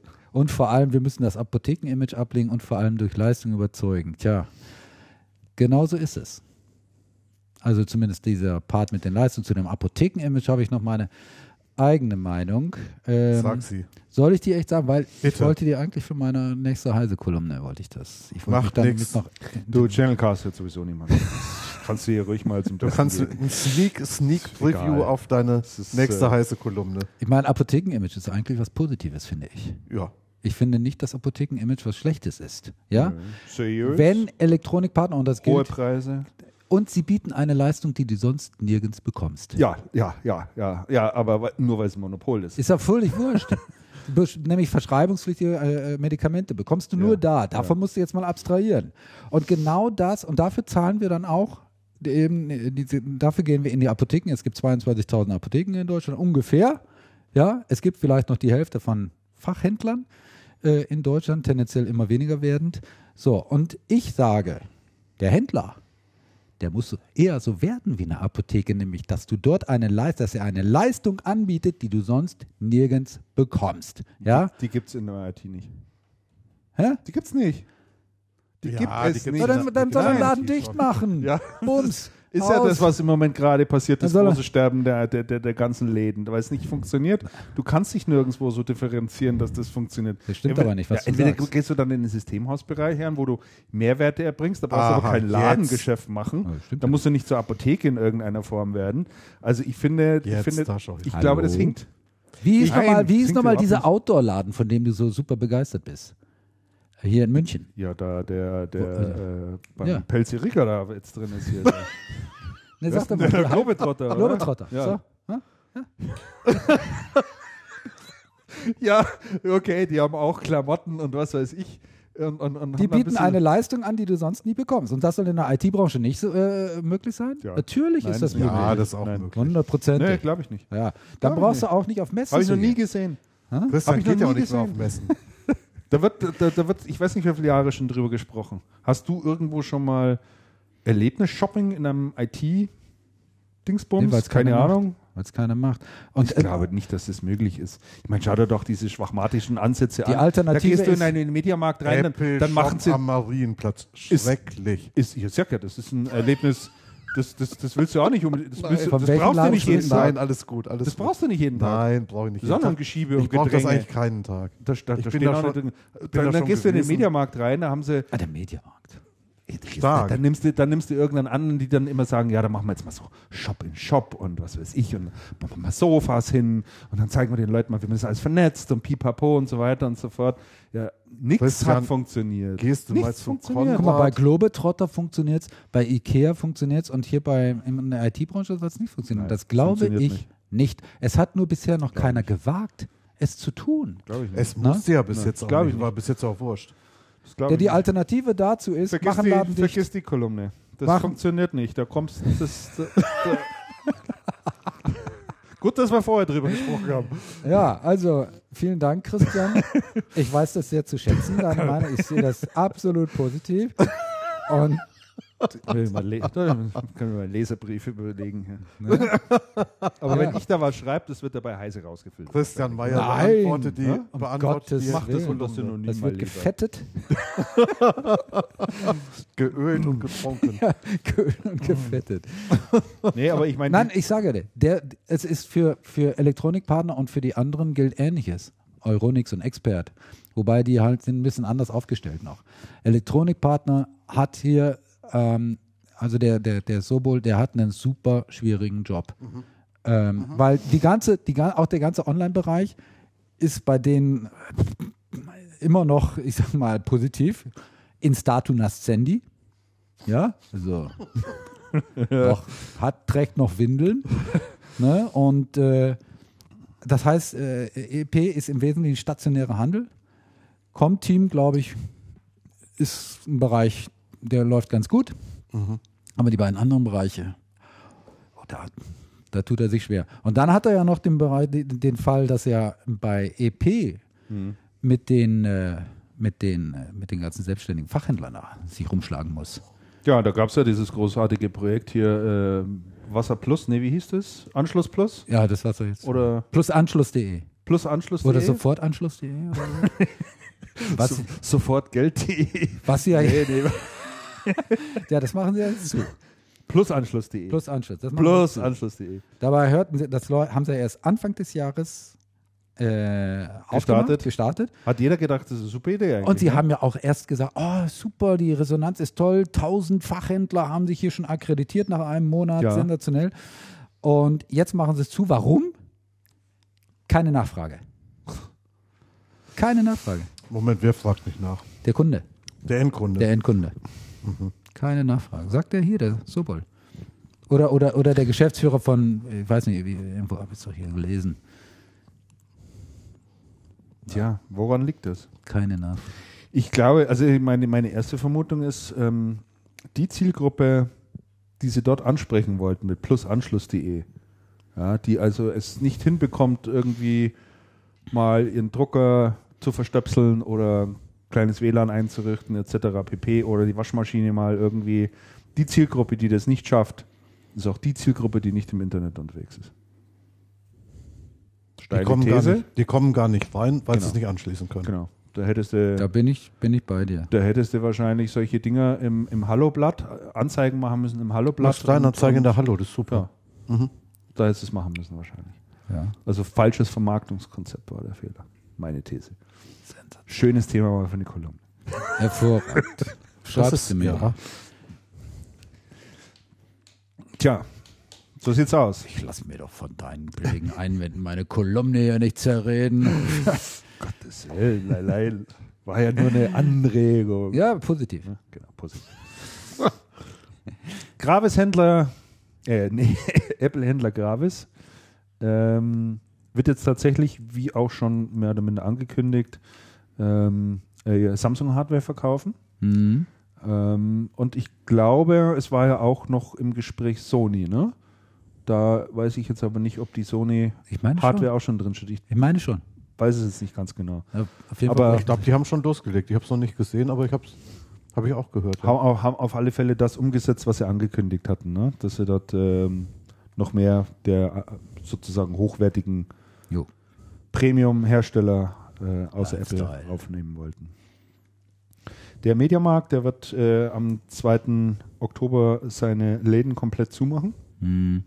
und vor allem, wir müssen das Apotheken-Image ablegen und vor allem durch Leistung überzeugen. Tja, genau so ist es. Also zumindest dieser Part mit den Leistungen. Zu dem Apotheken-Image habe ich noch meine eigene Meinung. Ähm,
Sag sie.
Soll ich die echt sagen? Weil ich
Bitte.
wollte die eigentlich für meine nächste Heise-Kolumne, wollte ich das. Ich wollte
Macht
noch
Du, Channelcast wird sowieso niemand. kannst du hier ruhig mal zum
Du kannst ein Sneak, Sneak
egal.
Preview auf deine
ist,
nächste
äh,
heiße Kolumne.
Ich meine, Apotheken-Image ist eigentlich was Positives, finde ich.
Ja.
Ich finde nicht, dass Apotheken-Image was Schlechtes ist. Ja?
Seriös.
Wenn Elektronikpartner, und das
Hohe
gilt,
Preise.
und sie bieten eine Leistung, die du sonst nirgends bekommst.
Ja, ja, ja, ja, ja, aber nur weil es ein Monopol ist.
Ist ja völlig wurscht. Nämlich verschreibungspflichtige äh, Medikamente bekommst du nur
Ja,
da. Davon musst du jetzt mal abstrahieren. Und genau das, und dafür zahlen wir dann auch, eben, äh, diese, dafür gehen wir in die Apotheken. Es gibt 22.000 Apotheken in Deutschland, ungefähr. Ja, es gibt vielleicht noch die Hälfte von Fachhändlern äh, in Deutschland, tendenziell immer weniger werdend. So, und ich sage, der Händler, der muss eher so werden wie eine Apotheke, nämlich dass du dort eine Leistung, dass er eine Leistung anbietet, die du sonst nirgends bekommst. Ja?
Die gibt es in der IT nicht.
Hä?
Die gibt's nicht. Die
Ja,
gibt
die
es
gibt's
nicht.
Na, dann, dann soll er den
Nein,
Laden
die
dicht machen.
Ja.
Bums.
Ist ja das, was im Moment gerade passiert, das große Sterben der, der, der, der ganzen Läden, weil es nicht funktioniert. Du kannst dich nirgendwo so differenzieren, dass das funktioniert.
Das stimmt
Entweder-
aber nicht, was du
Entweder
sagst.
gehst du dann in den Systemhausbereich her, wo du Mehrwerte erbringst, da brauchst du aber kein
jetzt.
Ladengeschäft machen.
Ja, stimmt
da
ja
musst du nicht zur Apotheke in irgendeiner Form werden. Also ich finde, ich,
Jetzt,
finde,
da schau ich.
ich
Hallo?
glaube, das hinkt.
Wie ist nochmal, wie ist
klingt
noch mal dieser. Outdoor-Laden, von dem du so super begeistert bist? Hier in München.
Ja, da der, der äh, beim
Ja.
Pelzi Ricker da jetzt drin ist hier.
Ne,
Der,
sag doch mal.
der Globetrotter. oder?
Globetrotter.
Ja.
So.
Ja, okay, die haben auch Klamotten und was weiß ich. Und, und, und
Die
ein
bieten
bisschen-
eine Leistung an, die du sonst nie bekommst. Und das soll in der IT-Branche nicht so äh, möglich sein?
Ja.
Natürlich
Nein,
ist das möglich.
Ja, das ist auch
Nein.
möglich.
100 Prozent.
Nee, glaube ich nicht.
ja. Dann
Glaub
brauchst du auch nicht auf Messen
Habe ich noch nie gesehen.
Christian
ich noch
geht ja auch nicht mehr
gesehen.
auf Messen.
Da wird, da, da wird, ich weiß nicht, wie viele Jahre schon drüber gesprochen. Hast du irgendwo schon mal Erlebnis-Shopping in einem IT-Dingsbums?
Nee,
Keine Ahnung.
Weil es keiner macht. Und
Ich glaube nicht, dass das möglich ist. Ich meine, schau dir doch diese schwachmatischen Ansätze
Die
an.
Alternative
da gehst du in
ist-
einen Mediamarkt rein, dann,
Apple
dann machen
Shop
sie
am Marienplatz. Schrecklich.
ist, ich sag ja, das ist ein Erlebnis, Das, das, das willst du auch nicht unbedingt. Das,
Nein.
willst du, das brauchst du
Laden
nicht jeden
du?
Tag.
Nein, alles gut. Alles
Das
gut.
brauchst du nicht jeden Tag.
Nein, brauche ich nicht. jeden Tag.
Sonnengeschiebe und
Ich brauche das
Gedränge.
eigentlich keinen Tag.
Da, da,
Ich
da
bin da
auch
schon- bin
dann,
da
dann
schon
gehst du in den. Mediamarkt rein, da haben sie,
Ah, der Mediamarkt.
Stark.
dann nimmst du, dann nimmst du irgendeinen anderen, die dann immer sagen, ja, da machen wir jetzt mal so Shop in Shop und was weiß ich und machen wir mal Sofas hin und dann zeigen wir den Leuten mal, wie man das alles vernetzt und pipapo und so weiter und so fort. Ja, nichts hat funktioniert.
gehst du
nichts
mal zu
funktioniert.
Guck mal, bei. Globetrotter funktioniert's, bei Ikea funktioniert's und hier bei in der IT-Branche soll es nicht funktionieren.
Nein,
das glaube
funktioniert
ich nicht. Es hat nur bisher noch keiner gewagt, es zu tun.
Glaube ich nicht.
Es musste ja bis
Na,
jetzt auch
glaub ich
nicht.
nicht.
War bis jetzt auch wurscht.
Der die. Alternative dazu ist,
Vergiss
machen
die,
Laden dicht.
vergiss die Kolumne. Das
Machen-
funktioniert nicht. Da kommst das, da, da. Gut, dass wir vorher drüber gesprochen haben.
Ja, also vielen Dank, Christian. Ich weiß das sehr zu schätzen, deine Meinung. Ich sehe das absolut positiv. Und
Können wir mal einen Leserbrief überlegen. Ja. Aber wenn
Ja.
ich da was schreibe, das wird dabei heiße rausgefüllt.
Christian Meyer
Nein.
beantwortet die,
Ja? Um
beantwortet die
Mach das unter Synonym
das wird gefettet,
geölt und getrunken.
geölt und gefettet.
Nee, aber ich meine,
Nein, ich sage dir, der, es ist für, für Elektronikpartner und für die anderen gilt Ähnliches. Euronix und Expert. Wobei die halt sind ein bisschen anders aufgestellt noch. Elektronikpartner hat hier, ähm, also der, der, der Sobol, der hat einen super schwierigen Job. Ähm, Weil die ganze, die, auch der ganze Online-Bereich ist bei denen immer noch, ich sag mal, positiv. In statu nascendi. Ja, also doch, hat, trägt noch Windeln. ne? Und äh, das heißt, äh, EP ist im Wesentlichen stationärer Handel. Com-Team, glaube ich, ist ein Bereich, der läuft ganz gut. Aber die beiden anderen Bereiche, oh, da, da tut er sich schwer. Und dann hat er ja noch den, Bereich, den, Fall, dass er bei EP mit, den, äh, mit, den, äh, mit den ganzen selbstständigen Fachhändlern sich rumschlagen muss.
ja, da gab es ja dieses großartige Projekt hier, äh, Wasser Plus, nee, wie hieß das? Anschluss Plus?
Ja, das doch jetzt.
Oder
Plus Anschluss.de.
Plus Anschluss?
Oder sofortanschluss.de. oder so. Was,
So, sofort Geld.de.
was ja,
Nee, nee.
ja, das machen sie ja jetzt zu.
Plus Anschluss.de.
Plus Anschluss. Das machen
Plus
sie zu.
Anschluss.de.
Dabei hörten sie, das haben sie ja erst Anfang des Jahres äh, aufgemacht, gestartet.
Hat jeder gedacht, das ist eine super Idee eigentlich.
Und sie
ne?
haben ja auch erst gesagt, oh super, die Resonanz ist toll, 1000 Fachhändler haben sich hier schon akkreditiert nach einem Monat,
Ja.
sensationell. Und jetzt machen sie es zu. Warum? Keine Nachfrage. Keine Nachfrage.
Moment, wer fragt mich nach?
Der Kunde,
Der Endkunde.
der Endkunde. Keine Nachfrage. Sagt er hier, der Sobol. Oder, oder, oder der Geschäftsführer von, ich weiß nicht, irgendwo habe ich es doch hier gelesen.
Tja, woran liegt das?
Keine Nachfrage.
Ich glaube, also meine, meine erste Vermutung ist, ähm, die Zielgruppe, die sie dort ansprechen wollten mit plusanschluss.de, ja, die also es nicht hinbekommt, irgendwie mal ihren Drucker zu verstöpseln oder kleines WLAN einzurichten etc. pp. oder die Waschmaschine mal irgendwie. Die Zielgruppe, die das nicht schafft, ist auch die Zielgruppe, die nicht im Internet unterwegs ist.
die,
Steile
kommen gar
These.
nicht, die kommen gar nicht rein, weil sie
Genau.
es nicht anschließen können.
Genau. Da hättest du
Da bin ich, bin ich bei dir.
Da hättest du wahrscheinlich solche Dinger im, im Hallo-Blatt, Anzeigen machen müssen im Hallo-Blatt.
Mach Steinanzeigen in der Hallo, das ist super.
Ja. Da hättest du es machen müssen wahrscheinlich.
Ja.
Also falsches Vermarktungskonzept war der Fehler. Meine These. Schönes Thema mal für eine Kolumne.
Hervorragend. Schreibst
ist,
du mir.
ja.
Tja, so sieht's aus.
Ich lass mir doch von deinen billigen Einwänden meine Kolumne hier nicht zerreden.
Gottes Willen, leil, war ja nur eine Anregung.
ja, positiv.
Genau, positiv. Gravis-Händler, äh, nee, Apple-Händler Gravis ähm, wird jetzt tatsächlich, wie auch schon mehr oder minder angekündigt, ähm, äh, Samsung-Hardware verkaufen.
Mhm.
Ähm, und ich glaube, es war ja auch noch im Gespräch Sony, ne? Da weiß ich jetzt aber nicht, ob die Sony
Ich meine
Hardware
schon.
auch schon drin steht. Ich
Ich meine schon.
weiß es jetzt nicht ganz genau.
Ja, auf jeden
Aber-
Fall.
Ich glaube, die haben schon losgelegt. Ich habe es noch nicht gesehen, aber ich habe es hab ich auch gehört. Ja.
Haben, auch- haben auf alle Fälle das umgesetzt, was sie angekündigt hatten, ne? dass sie dort ähm, noch mehr der äh, sozusagen hochwertigen. Premium-Hersteller äh, außer
Lifestyle.
Apple aufnehmen wollten. Der Mediamarkt, der wird äh, am 2. Oktober seine Läden komplett zumachen,
Hm.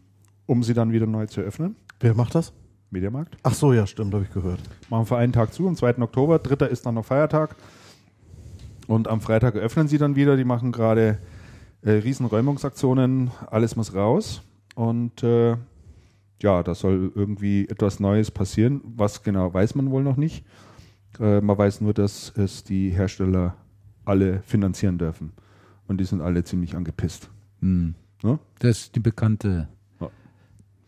um sie dann wieder neu zu öffnen.
Wer macht das?
Mediamarkt.
Ach so, ja, stimmt, habe ich gehört.
Machen für einen Tag zu, am 2. Oktober. Dritter ist dann noch Feiertag. Und am Freitag eröffnen sie dann wieder. Die machen gerade äh, Riesenräumungsaktionen. Alles muss raus. Und äh, ja, da soll irgendwie etwas Neues passieren. Was genau, weiß man wohl noch nicht. Äh, man weiß nur, dass es die Hersteller alle finanzieren dürfen. Und die sind alle ziemlich angepisst.
Hm.
Ne?
Das ist die bekannte,
Ja.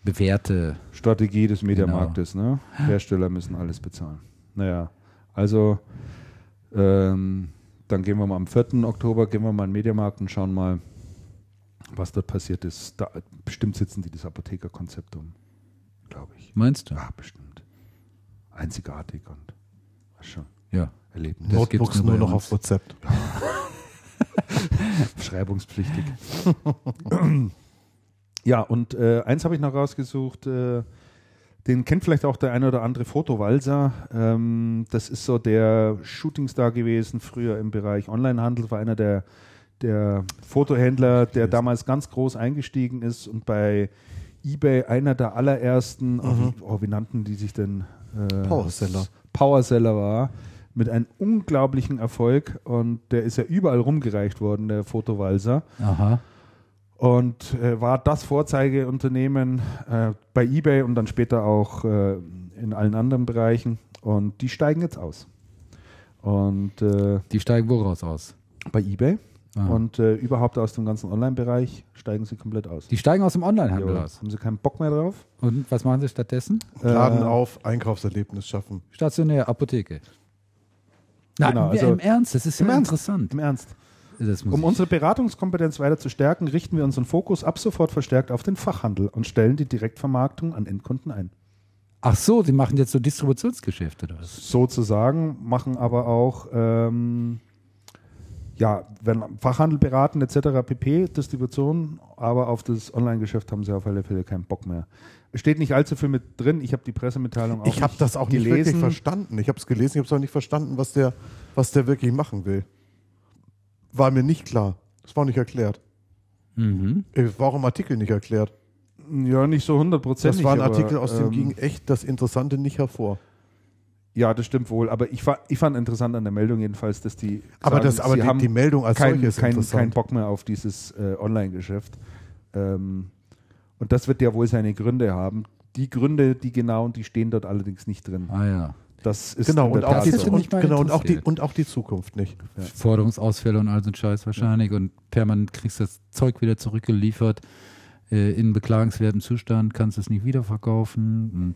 bewährte.
Strategie des Mediamarktes. Ne? Hersteller müssen alles bezahlen. Naja, also ähm, dann gehen wir mal am 4. Oktober, gehen wir mal in den Mediamarkt und schauen mal, was dort passiert ist. Da, bestimmt sitzen die das Apothekerkonzept um, glaube ich.
Meinst du?
Ja, bestimmt. Einzigartig und was schon.
Ja.
Erlebnis.
Das gibt's
Notebooks
nur
nur noch auf Rezept.
Schreibungspflichtig. ja, und äh, eins habe ich noch rausgesucht, äh, den kennt vielleicht auch der eine oder andere Fotowalser. Ähm, das ist so der Shootingstar gewesen, früher im Bereich Onlinehandel, war einer der, der Fotohändler, der damals ganz groß eingestiegen ist und bei eBay einer der allerersten, oh, wie, oh, wie nannten die sich denn? Äh,
Powerseller.
Powerseller war, mit einem unglaublichen Erfolg und der ist ja überall rumgereicht worden, der Fotowalser.
Aha.
Und äh, war das Vorzeigeunternehmen äh, bei eBay und dann später auch äh, in allen anderen Bereichen. Und die steigen jetzt aus. Und äh,
Die steigen woraus aus?
bei eBay
Aha.
und äh, überhaupt aus dem ganzen Online-Bereich steigen sie komplett aus.
Die steigen aus dem Onlinehandel aus.
Haben sie keinen Bock mehr drauf?
Und was machen sie stattdessen?
Laden
Äh,
auf, Einkaufserlebnis schaffen.
Stationär, Apotheke. Nein,
Genau,
wir-
also-
im Ernst, das ist
Im
ja
Ernst?
interessant.
Im Ernst. Um unsere Beratungskompetenz weiter zu stärken, richten wir unseren Fokus ab sofort verstärkt auf den Fachhandel und stellen die Direktvermarktung an Endkunden ein.
Ach so, sie machen jetzt so Distributionsgeschäfte oder was?
Sozusagen, machen aber auch, ähm, ja, wenn Fachhandel beraten etc. pp, Distribution, aber auf das Online-Geschäft haben sie auf alle Fälle keinen Bock mehr. Es steht nicht allzu viel mit drin. Ich habe die Pressemitteilung auch
Ich habe
nicht
das auch nicht
gelesen.
wirklich verstanden. Ich habe es gelesen, ich habe es auch nicht verstanden, was der, was der wirklich machen will. War mir nicht klar. Das war nicht erklärt.
Mhm.
Es war auch im Artikel nicht erklärt.
Ja, nicht so hundertprozentig.
Das war ein
aber,
Artikel, aus dem
ähm,
ging echt das Interessante nicht hervor.
Ja, das stimmt wohl. Aber ich, fa- ich fand interessant an der Meldung jedenfalls, dass die.
Aber,
sagen,
das, aber
sie
die,
haben
die Meldung als
kein,
solche ist
kein,
interessant.
kein Bock mehr auf dieses äh, Online-Geschäft. Ähm, und das wird ja wohl seine Gründe haben. Die Gründe, die genau, die stehen dort allerdings nicht drin.
Ah ja.
Das ist
genau, und auch, die,
so.
und, genau und, auch die, und auch die Zukunft nicht.
Forderungsausfälle und all so ein Scheiß wahrscheinlich und permanent kriegst du das Zeug wieder zurückgeliefert äh, in beklagenswertem Zustand, kannst es nicht wiederverkaufen und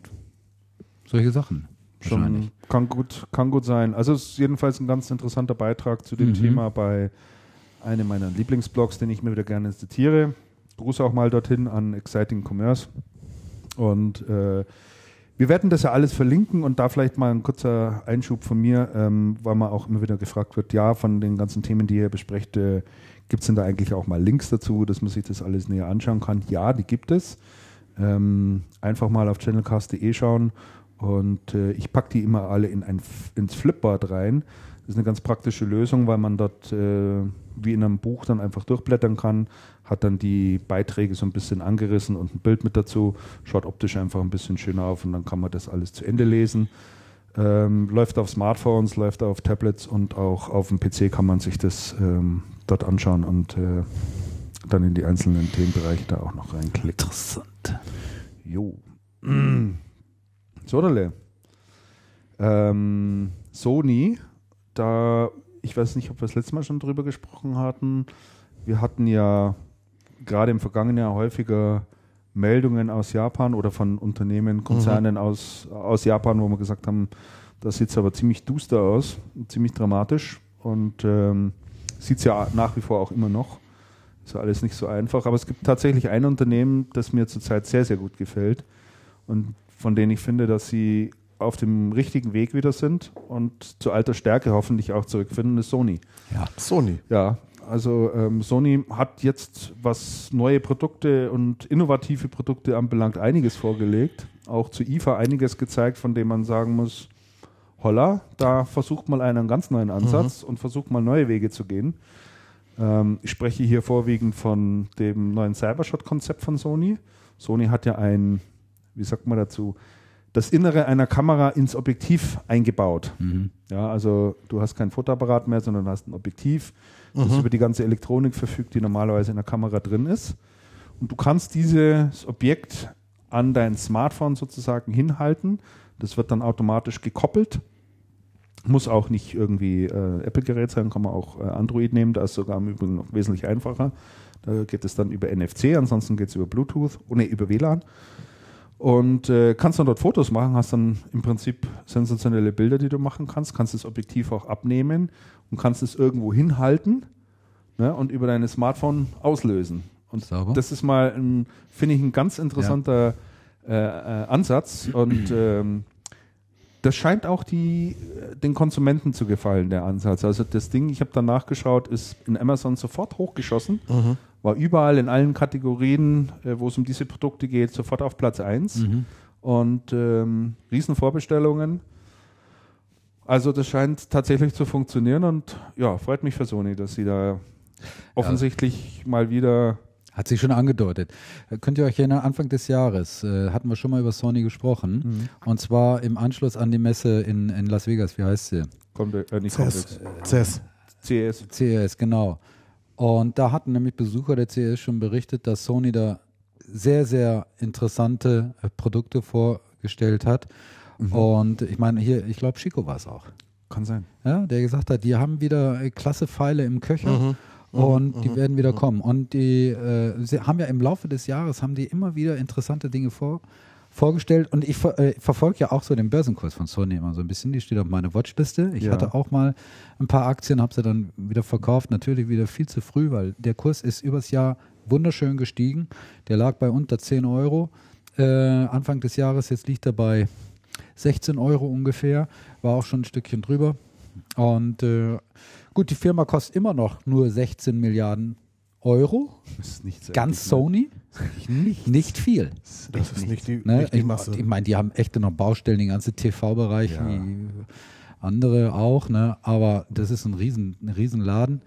solche Sachen.
Schon, kann, gut, kann gut sein. Also es ist jedenfalls ein ganz interessanter Beitrag zu dem
Mhm.
Thema bei einem meiner Lieblingsblogs, den ich mir wieder gerne zitiere. Gruß auch mal dorthin an Exciting Commerce. Und äh, wir werden das ja alles verlinken und da vielleicht mal ein kurzer Einschub von mir, ähm, weil man auch immer wieder gefragt wird, ja, von den ganzen Themen, die ihr besprecht, äh, gibt es denn da eigentlich auch mal Links dazu, dass man sich das alles näher anschauen kann? Ja, die gibt es. Ähm, einfach mal auf channelcast.de schauen und äh, ich packe die immer alle in ein, ins Flipboard rein. Das ist eine ganz praktische Lösung, weil man dort äh, wie in einem Buch dann einfach durchblättern kann, hat dann die Beiträge so ein bisschen angerissen und ein Bild mit dazu, schaut optisch einfach ein bisschen schöner auf und dann kann man das alles zu Ende lesen. Ähm, läuft auf Smartphones, läuft auf Tablets und auch auf dem PC kann man sich das ähm, dort anschauen und äh, dann in die einzelnen Themenbereiche da auch noch reinklicken.
Interessant.
Jo. Sodale. Ähm, Sony, da, ich weiß nicht, ob wir das letzte Mal schon drüber gesprochen hatten. Wir hatten ja gerade im vergangenen Jahr häufiger Meldungen aus Japan oder von Unternehmen, Konzernen aus, aus Japan, wo wir gesagt haben, das sieht aber ziemlich duster aus, ziemlich dramatisch und ähm, sieht es ja nach wie vor auch immer noch. Ist ja alles nicht so einfach, aber es gibt tatsächlich ein Unternehmen, das mir zurzeit sehr, sehr gut gefällt und von denen ich finde, dass sie auf dem richtigen Weg wieder sind und zu alter Stärke hoffentlich auch zurückfinden, ist Sony.
Ja.
Sony.
Ja, also ähm, Sony hat jetzt, was neue Produkte und innovative Produkte anbelangt, einiges vorgelegt. Auch zu IFA einiges gezeigt, von dem man sagen muss, holla, da versucht mal einen ganz neuen Ansatz und versucht mal neue Wege zu gehen. Ähm, ich spreche hier vorwiegend von dem neuen Cybershot-Konzept von Sony. Sony hat ja ein, wie sagt man dazu, das Innere einer Kamera ins Objektiv eingebaut. Ja, also du hast kein Fotoapparat mehr, sondern hast ein Objektiv, das über die ganze Elektronik verfügt, die normalerweise in der Kamera drin ist. Und du kannst dieses Objekt an dein Smartphone sozusagen hinhalten. Das wird dann automatisch gekoppelt. Muss auch nicht irgendwie äh, Apple-Gerät sein, kann man auch äh, Android nehmen. Da ist sogar im Übrigen noch wesentlich einfacher. Da geht es dann über NFC, ansonsten geht es über Bluetooth, oh nee, über WLAN. Und äh, kannst dann dort Fotos machen, hast dann im Prinzip sensationelle Bilder, die du machen kannst, kannst das Objektiv auch abnehmen und kannst es irgendwo hinhalten ne, und über deine Smartphone auslösen. Und
Sauber.
das ist mal, ein, finde ich, ein ganz interessanter äh, äh, Ansatz und ähm, das scheint auch die, äh, den Konsumenten zu gefallen, der Ansatz. Also das Ding, ich habe dann nachgeschaut, ist in Amazon sofort hochgeschossen, war überall in allen Kategorien, äh, wo es um diese Produkte geht, sofort auf Platz 1 und ähm, riesen Vorbestellungen. Also das scheint tatsächlich zu funktionieren und ja, freut mich für Sony, dass sie da offensichtlich mal wieder
Hat sich schon angedeutet. Äh, Könnt ihr euch erinnern, Anfang des Jahres äh, hatten wir schon mal über Sony gesprochen.
Mhm.
Und zwar im Anschluss an die Messe in, in Las Vegas. Wie heißt sie?
kommt, äh, nicht
CES. CES.
CS.
CES, genau. Und da hatten nämlich Besucher der CES schon berichtet, dass Sony da sehr, sehr interessante äh, Produkte vorgestellt hat.
Mhm.
Und ich meine, hier, ich glaube, Chico war es auch.
Kann sein.
Ja, der gesagt hat, die haben wieder äh, klasse Pfeile im Köcher
Mhm.
Und die werden wieder kommen. Und die äh, sie haben ja im Laufe des Jahres haben die immer wieder interessante Dinge vor, vorgestellt. Und ich ver, äh, verfolge ja auch so den Börsenkurs von Sony immer so ein bisschen. Die steht auf meiner Watchliste. Ich
Ja.
hatte auch mal ein paar Aktien, habe sie dann wieder verkauft. Natürlich wieder viel zu früh, weil der Kurs ist übers Jahr wunderschön gestiegen. Der lag bei unter 10 Euro. Äh, Anfang des Jahres, jetzt liegt er bei 16 Euro ungefähr, war auch schon ein Stückchen drüber. Und äh, gut, die Firma kostet immer noch nur 16 Milliarden Euro.
Das ist nichts
Ganz
eigentlich,
Sony? Nicht viel.
Das ist nicht die,
Ne?
nicht die
Ich,
Masse.
ich meine, die haben echt noch Baustellen, den ganzen TV-Bereich,
Ja.
wie andere auch, ne? aber das ist ein riesen, ein riesen Laden.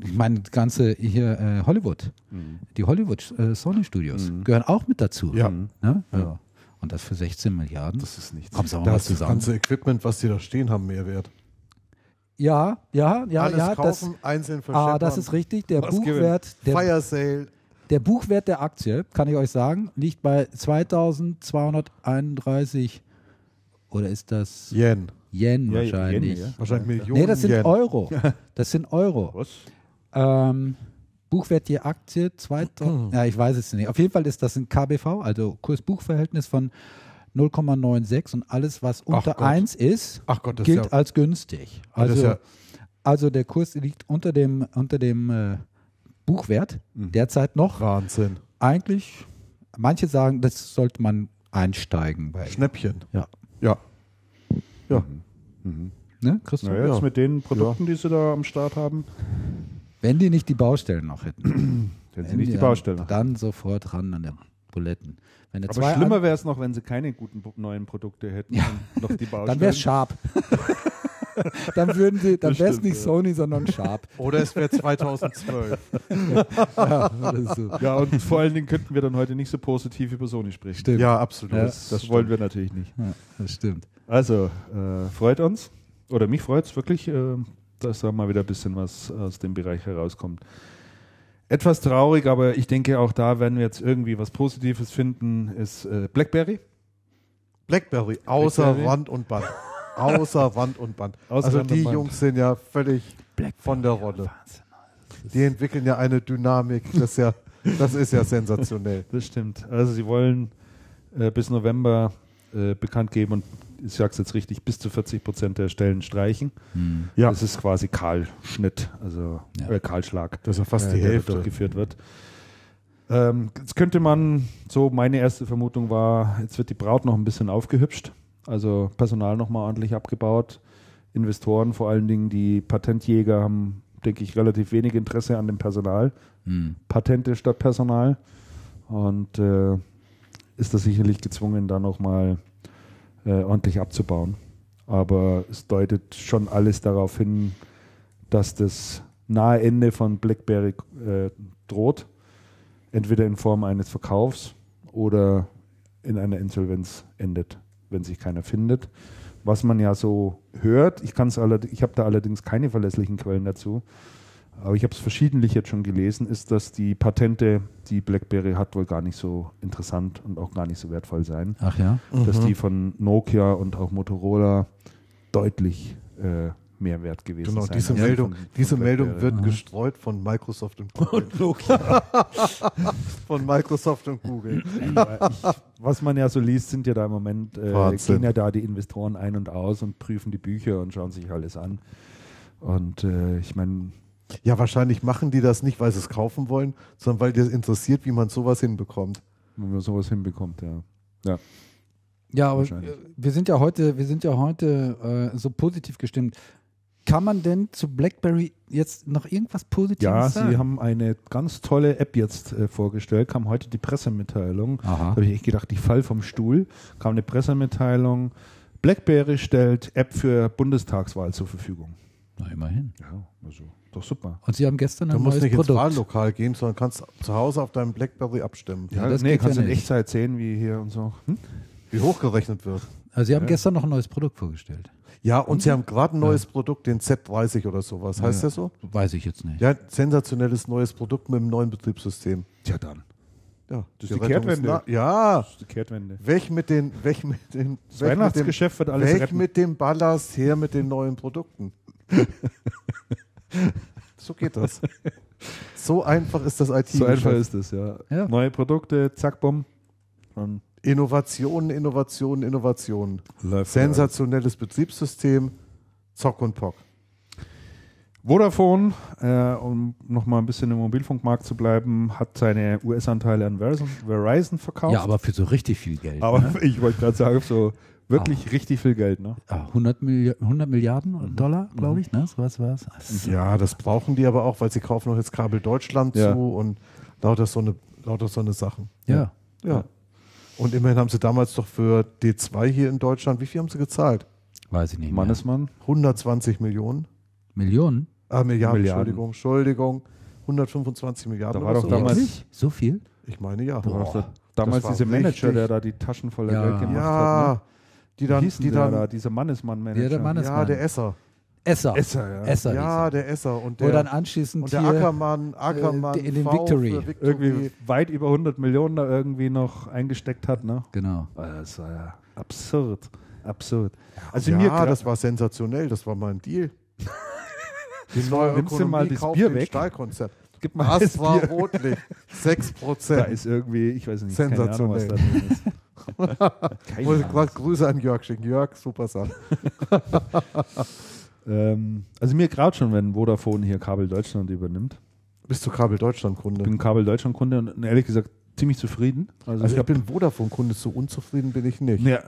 Ich meine, das ganze hier äh, Hollywood, die Hollywood äh, Sony Studios gehören auch mit dazu.
Ja.
Ne? ja. Und das für 16 Milliarden.
Das ist nichts.
Kommst auch
Da
mal
ist das
zusammen.
ganze Equipment, was die da stehen haben, mehr wert.
Ja, ja, ja,
Alles
ja. Das,
kaufen, einzeln verschippen.
ah, das ist richtig. Der
Was
Buchwert, der,
Fire Sale.
der Buchwert der Aktie, kann ich euch sagen, liegt bei 2231 oder ist das
Yen.
Yen
Ja,
wahrscheinlich?
Yen, ja.
Wahrscheinlich Millionen
Nee, das sind
Yen.
Euro. Das sind Euro.
Was?
Ähm, Buchwert je Aktie, 2000, ja, ich weiß es nicht. Auf jeden Fall ist das ein KBV, also Kurs-Buch-Verhältnis von 0,96 und alles, was unter
Gott.
1 ist,
Ach Gott, das ist
gilt
ja-
als günstig. Also,
ja-
also der Kurs liegt unter dem, unter dem äh, Buchwert
Mhm.
derzeit noch.
Wahnsinn.
Eigentlich, manche sagen, das sollte man einsteigen. Bei,
Schnäppchen.
ja.
Ja. Ja.
Ne, Christoph?
Naja, jetzt
Ja.
mit den Produkten, die sie da am Start haben,
Wenn die nicht die Baustellen noch hätten.
wenn sie
Wenn
nicht die
dann-
Baustelle haben.
Dann sofort ran an den Buletten.
Aber
zwei
schlimmer wäre es noch, wenn sie keine guten neuen Produkte hätten und noch die Baustellen.
dann wäre es Sharp. dann würden sie, dann wäre es nicht
ja.
Sony, sondern Sharp.
Oder es wäre 2012.
ja, oder so.
Ja, und vor allen Dingen könnten wir dann heute nicht so positiv über Sony sprechen.
Stimmt.
ja, absolut.
Ja.
Das, das wollen wir natürlich nicht.
Ja, das stimmt.
Also, äh, freut uns, oder mich freut es wirklich, äh, dass da mal wieder ein bisschen was aus dem Bereich herauskommt. Etwas traurig, aber ich denke, auch da werden wir jetzt irgendwie was Positives finden, ist äh, BlackBerry.
Blackberry, außer
Blackberry.
Rand und Band. Außer Rand und Band.
Außer
also
Rand
die
Band.
Jungs sind ja völlig von der Rolle. Die entwickeln ja eine Dynamik. Das ist ja, das ist ja sensationell.
Das stimmt. Also sie wollen äh, bis November äh, bekannt geben und ich sage es jetzt richtig, bis zu 40 Prozent der Stellen streichen.
Ja.
Das ist quasi Kahlschnitt, also
Ja.
äh, Kahlschlag.
Das ist ja fast
äh,
die Hälfte.
durchgeführt wird. Ähm, jetzt könnte man, so meine erste Vermutung war, jetzt wird die Braut noch ein bisschen aufgehübscht, also Personal nochmal ordentlich abgebaut. Investoren, vor allen Dingen die Patentjäger, haben, denke ich, relativ wenig Interesse an dem Personal.
Hm.
Patente statt Personal. Und äh, ist das sicherlich gezwungen, da nochmal äh, ordentlich abzubauen. Aber es deutet schon alles darauf hin, dass das nahe Ende von BlackBerry äh, droht. Entweder in Form eines Verkaufs oder in einer Insolvenz endet, wenn sich keiner findet. Was man ja so hört, ich, ich habe da allerdings keine verlässlichen Quellen dazu, aber ich habe es verschiedentlich jetzt schon gelesen, ist, dass die Patente, die BlackBerry hat, wohl gar nicht so interessant und auch gar nicht so wertvoll sein.
Ach ja.
Dass die von Nokia und auch Motorola deutlich äh, mehr wert gewesen
Genau,
sein.
diese
als
Meldung,
von- von
diese Meldung wird gestreut von Microsoft und Google. von Microsoft und Google.
ich, was man ja so liest, sind ja da im Moment, äh,
Wahnsinn.
gehen ja da die Investoren ein und aus und prüfen die Bücher und schauen sich alles an. Und äh, ich meine,
Ja, wahrscheinlich machen die das nicht, weil sie es kaufen wollen, sondern weil dir interessiert, wie man sowas hinbekommt.
wenn man sowas hinbekommt, ja. Ja,
Ja, aber äh, wir sind ja heute, wir sind ja heute äh, so positiv gestimmt. Kann man denn zu BlackBerry jetzt noch irgendwas Positives
ja
sagen?
sie haben eine ganz tolle App jetzt äh, vorgestellt, kam heute die Pressemitteilung. Da
Aha.
habe ich echt gedacht, ich fall vom Stuhl. Kam eine Pressemitteilung. BlackBerry stellt App für Bundestagswahl zur Verfügung.
Na, immerhin.
Ja, also doch super.
Und Sie haben gestern
Du
ein
musst
neues
nicht ins
Produkt.
Wahllokal gehen, sondern kannst zu Hause auf deinem Blackberry abstimmen,
Ja, das
nee,
geht
kannst
ja
du in
nicht.
Echtzeit sehen, wie hier und so. Hm?
wie hochgerechnet wird.
Also Sie haben gestern noch ein neues Produkt vorgestellt.
Ja, und sie haben gerade ein neues Produkt, den Z30 oder sowas. Heißt
Ja.
der so?
Weiß ich jetzt nicht.
Ja, sensationelles neues Produkt mit einem neuen Betriebssystem.
Tja, dann.
Ja,
Das ist die
Rettung
Kehrtwende.
Ja,
Das ist die Kehrtwende.
weg mit den, weg mit den,
Das
weg mit dem,
Weihnachtsgeschäft wird alles
weg
retten.
mit dem Ballast, her mit den neuen Produkten. so geht das. So einfach ist das IT.
So einfach ist es, ja.
Ja.
Neue Produkte, zack, bumm.
Innovationen, Innovationen, Innovationen.
läuft
Sensationelles Betriebssystem, Zock und Pock.
Vodafone, äh, um nochmal ein bisschen im Mobilfunkmarkt zu bleiben, hat seine US-Anteile an Verizon, Verizon verkauft.
Ja, aber für so richtig viel Geld.
Aber
ne?
ich wollte gerade sagen, so wirklich richtig viel Geld, ne?
Ah, 100, Milli 100 Milliarden
Mhm.
Dollar, glaube ich, ne? So was war es.
Ja, das brauchen die aber auch, weil sie kaufen noch jetzt Kabel Deutschland
Ja.
zu und lauter so eine, lauter so eine Sachen.
Ja.
Ja. Und immerhin haben sie damals doch für D2 hier in Deutschland, wie viel haben sie gezahlt?
Weiß ich nicht mehr.
Mannesmann.
120 Millionen?
Millionen?
Ah, Milliarden,
Milliarden.
Entschuldigung, Entschuldigung. 125 Milliarden.
Da war doch
so.
damals-
Wirklich? So viel?
Ich meine ja.
Da war doch der- damals
das war
dieser Manager,
richtig.
der da die Taschen voller
Ja.
Geld gemacht hat.
Ja,
Ne?
Die dann, die
der
dann,
da, dieser Mannesmann-Manager.
Ja, der Mannesmann.
ja, der Esser.
Esser.
Esser, ja.
Esser
Ja, der Esser und
er. Wo dann
der,
anschließend
und der
hier,
Ackermann, Ackermann,
äh, in den Victory.
Victory.
Irgendwie weit über 100 Millionen da irgendwie noch eingesteckt hat, ne?
Genau.
Das war ja absurd. Absurd. Also
ja,
mir
das war sensationell, das war mal ein Deal. Die neue
Nimmst du mal das Bier weg? Gib mal das
Das war
Bier.
Rotlicht. 6%
Da ist irgendwie, ich weiß nicht, keine Ahnung, was da
Sensationell.
drin ist.
Muss ich gerade Grüße an Jörg schicken. Jörg, super Sache.
Ähm, also mir graut schon, wenn Vodafone hier Kabel Deutschland übernimmt.
Bist du Kabel Deutschland
Ich
Kunde?
bin Kabel Deutschland Kunde und ehrlich gesagt ziemlich zufrieden. Also,
Also
ich
ich bin Vodafone-Kunde, so unzufrieden bin ich nicht.
ja,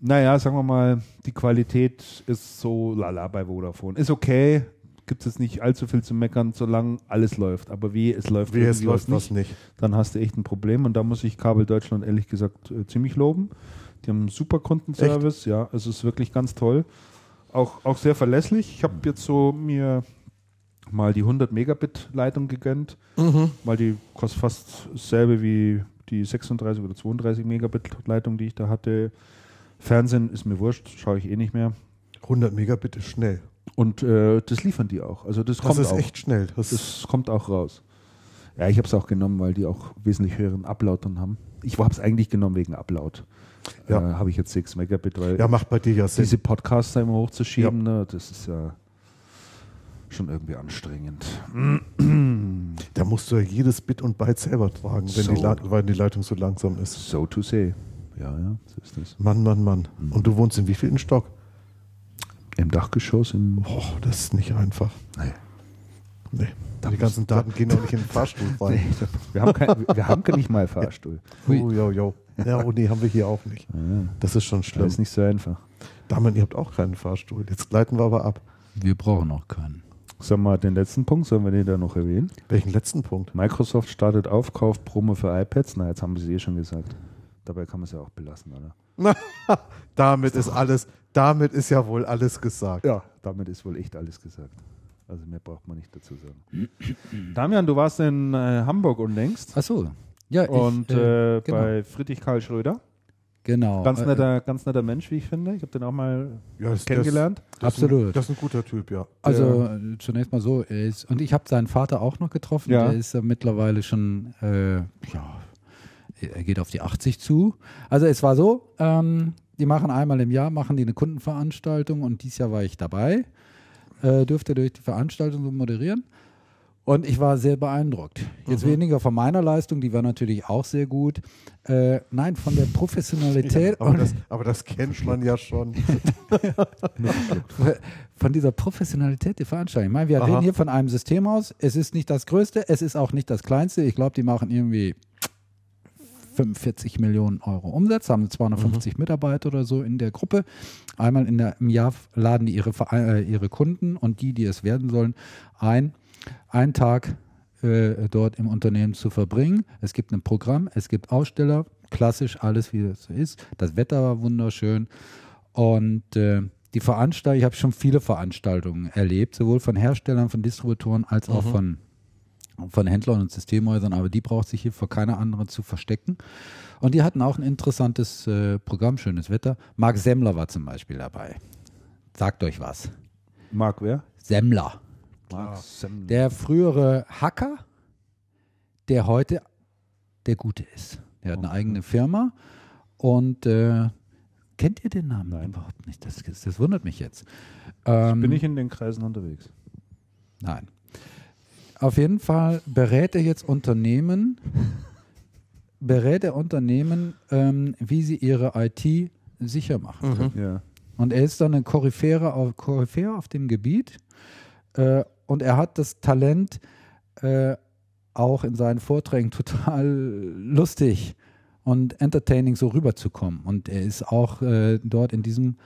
naja, sagen wir mal, die Qualität ist so lala bei Vodafone. Ist okay, gibt es jetzt nicht allzu viel zu meckern, solange alles läuft. Aber wie es läuft,
Wie es läuft
was
was nicht.
dann hast du echt ein Problem. Und da muss ich Kabel Deutschland ehrlich gesagt äh, ziemlich loben. Die haben einen super Kundenservice, ja, es ist wirklich ganz toll. Auch, auch sehr verlässlich. Ich habe jetzt so mir mal die 100 Megabit Leitung gegönnt, weil die kostet fast dasselbe wie die 36 oder 32 Megabit Leitung, die ich da hatte. Fernsehen ist mir wurscht, schaue ich eh nicht mehr.
100 Megabit ist schnell.
Und äh, das liefern die auch. Also das,
Das
kommt
ist
auch.
echt schnell. Das
Das kommt auch raus. Ja, ich habe es auch genommen, weil die auch wesentlich höheren Upload dann haben. Ich habe es eigentlich genommen wegen Upload.
Ja.
Äh, habe ich jetzt 6 Megabit, weil
ja, macht bei dir ja Sinn.
diese Podcasts da immer hochzuschieben, ne, das ist ja schon irgendwie anstrengend.
Da musst du ja jedes Bit und Byte selber tragen, wenn,
So.
die, La- weil die Leitung so langsam ist.
So to say. Ja, ja, so ist das.
Mann, Mann, Mann. Und du wohnst in wievielten Stock?
Im Dachgeschoss im.
Boah, das ist nicht einfach.
Nee.
Nee. Die ganzen Daten gehen auch nicht in den Fahrstuhl rein.
Wir haben, kein, wir haben nicht mal Fahrstuhl.
Oh, jo, jo. Ja, oh nee, haben wir hier auch nicht. Das ist schon
Das
schlimm.
ist nicht so einfach.
Damen, ihr habt auch keinen Fahrstuhl. Jetzt gleiten wir aber ab.
Wir brauchen auch keinen.
Sag mal, den letzten Punkt sollen wir den da noch erwähnen?
Welchen letzten Punkt?
Microsoft startet Aufkauf Promo für iPads. Na, jetzt haben wir es eh schon gesagt. Dabei kann man es ja auch belassen, oder?
damit ist alles, damit ist ja wohl alles gesagt.
Ja, damit ist wohl echt alles gesagt. Also mehr braucht man nicht dazu sagen. Damian, du warst in äh, Hamburg unlängst
Ach so. Ja, ich,
und
äh,
äh,
genau.
bei Friedrich Karl Schröder.
genau.
Ganz
äh,
netter, ganz netter Mensch, wie ich finde. Ich habe den auch mal
Ja, das-
kennengelernt.
Das Ist ein,
Absolut.
das ist ein guter Typ, ja.
Also äh, zunächst mal so, er ist, und ich habe seinen Vater auch noch getroffen,
Ja.
der ist ja mittlerweile schon, äh, ja, er geht auf die 80 zu. Also es war so, ähm, die machen einmal im Jahr, machen die eine Kundenveranstaltung und dieses Jahr war ich dabei, äh, durfte durch die Veranstaltung so moderieren und ich war sehr beeindruckt. Jetzt
Mhm.
weniger von meiner Leistung, die war natürlich auch sehr gut. Äh, nein, von der Professionalität
aber,
und
das, aber das kennt man ja schon.
von dieser Professionalität der Veranstaltung. Ich meine, wir
Aha.
reden hier von einem Systemhaus. Es ist nicht das größte, es ist auch nicht das kleinste. Ich glaube, die machen irgendwie 45 Millionen Euro Umsatz, haben 250 Mitarbeiter oder so in der Gruppe. Einmal in der, im Jahr laden die ihre, äh, ihre Kunden und die, die es werden sollen, ein, einen Tag äh, dort im Unternehmen zu verbringen. Es gibt ein Programm, es gibt Aussteller, klassisch alles, wie es ist. Das Wetter war wunderschön. Und äh, die Veranstaltung, ich habe schon viele Veranstaltungen erlebt, sowohl von Herstellern, von Distributoren als auch von, von Händlern und Systemhäusern, aber die braucht sich hier vor keiner anderen zu verstecken. Und die hatten auch ein interessantes äh, Programm, schönes Wetter. Marc Semmler war zum Beispiel dabei. Sagt euch was.
Marc, wer?
Semmler.
Marc Sem
Der frühere Hacker, der heute der Gute ist. Der hat eine eigene Firma und äh, kennt ihr den Namen?
Nein.
Überhaupt nicht. Das, das, wundert mich jetzt. Ähm,
Bin ich in den Kreisen unterwegs?
Nein. Auf jeden Fall berät er jetzt Unternehmen, berät er Unternehmen, ähm, wie sie ihre IT sicher machen. können.
Ja.
Und er ist dann ein Koryphäre auf, Koryphäre auf dem Gebiet äh, und er hat das Talent, äh, auch in seinen Vorträgen total lustig und entertaining so rüberzukommen. Und er ist auch äh, dort in diesem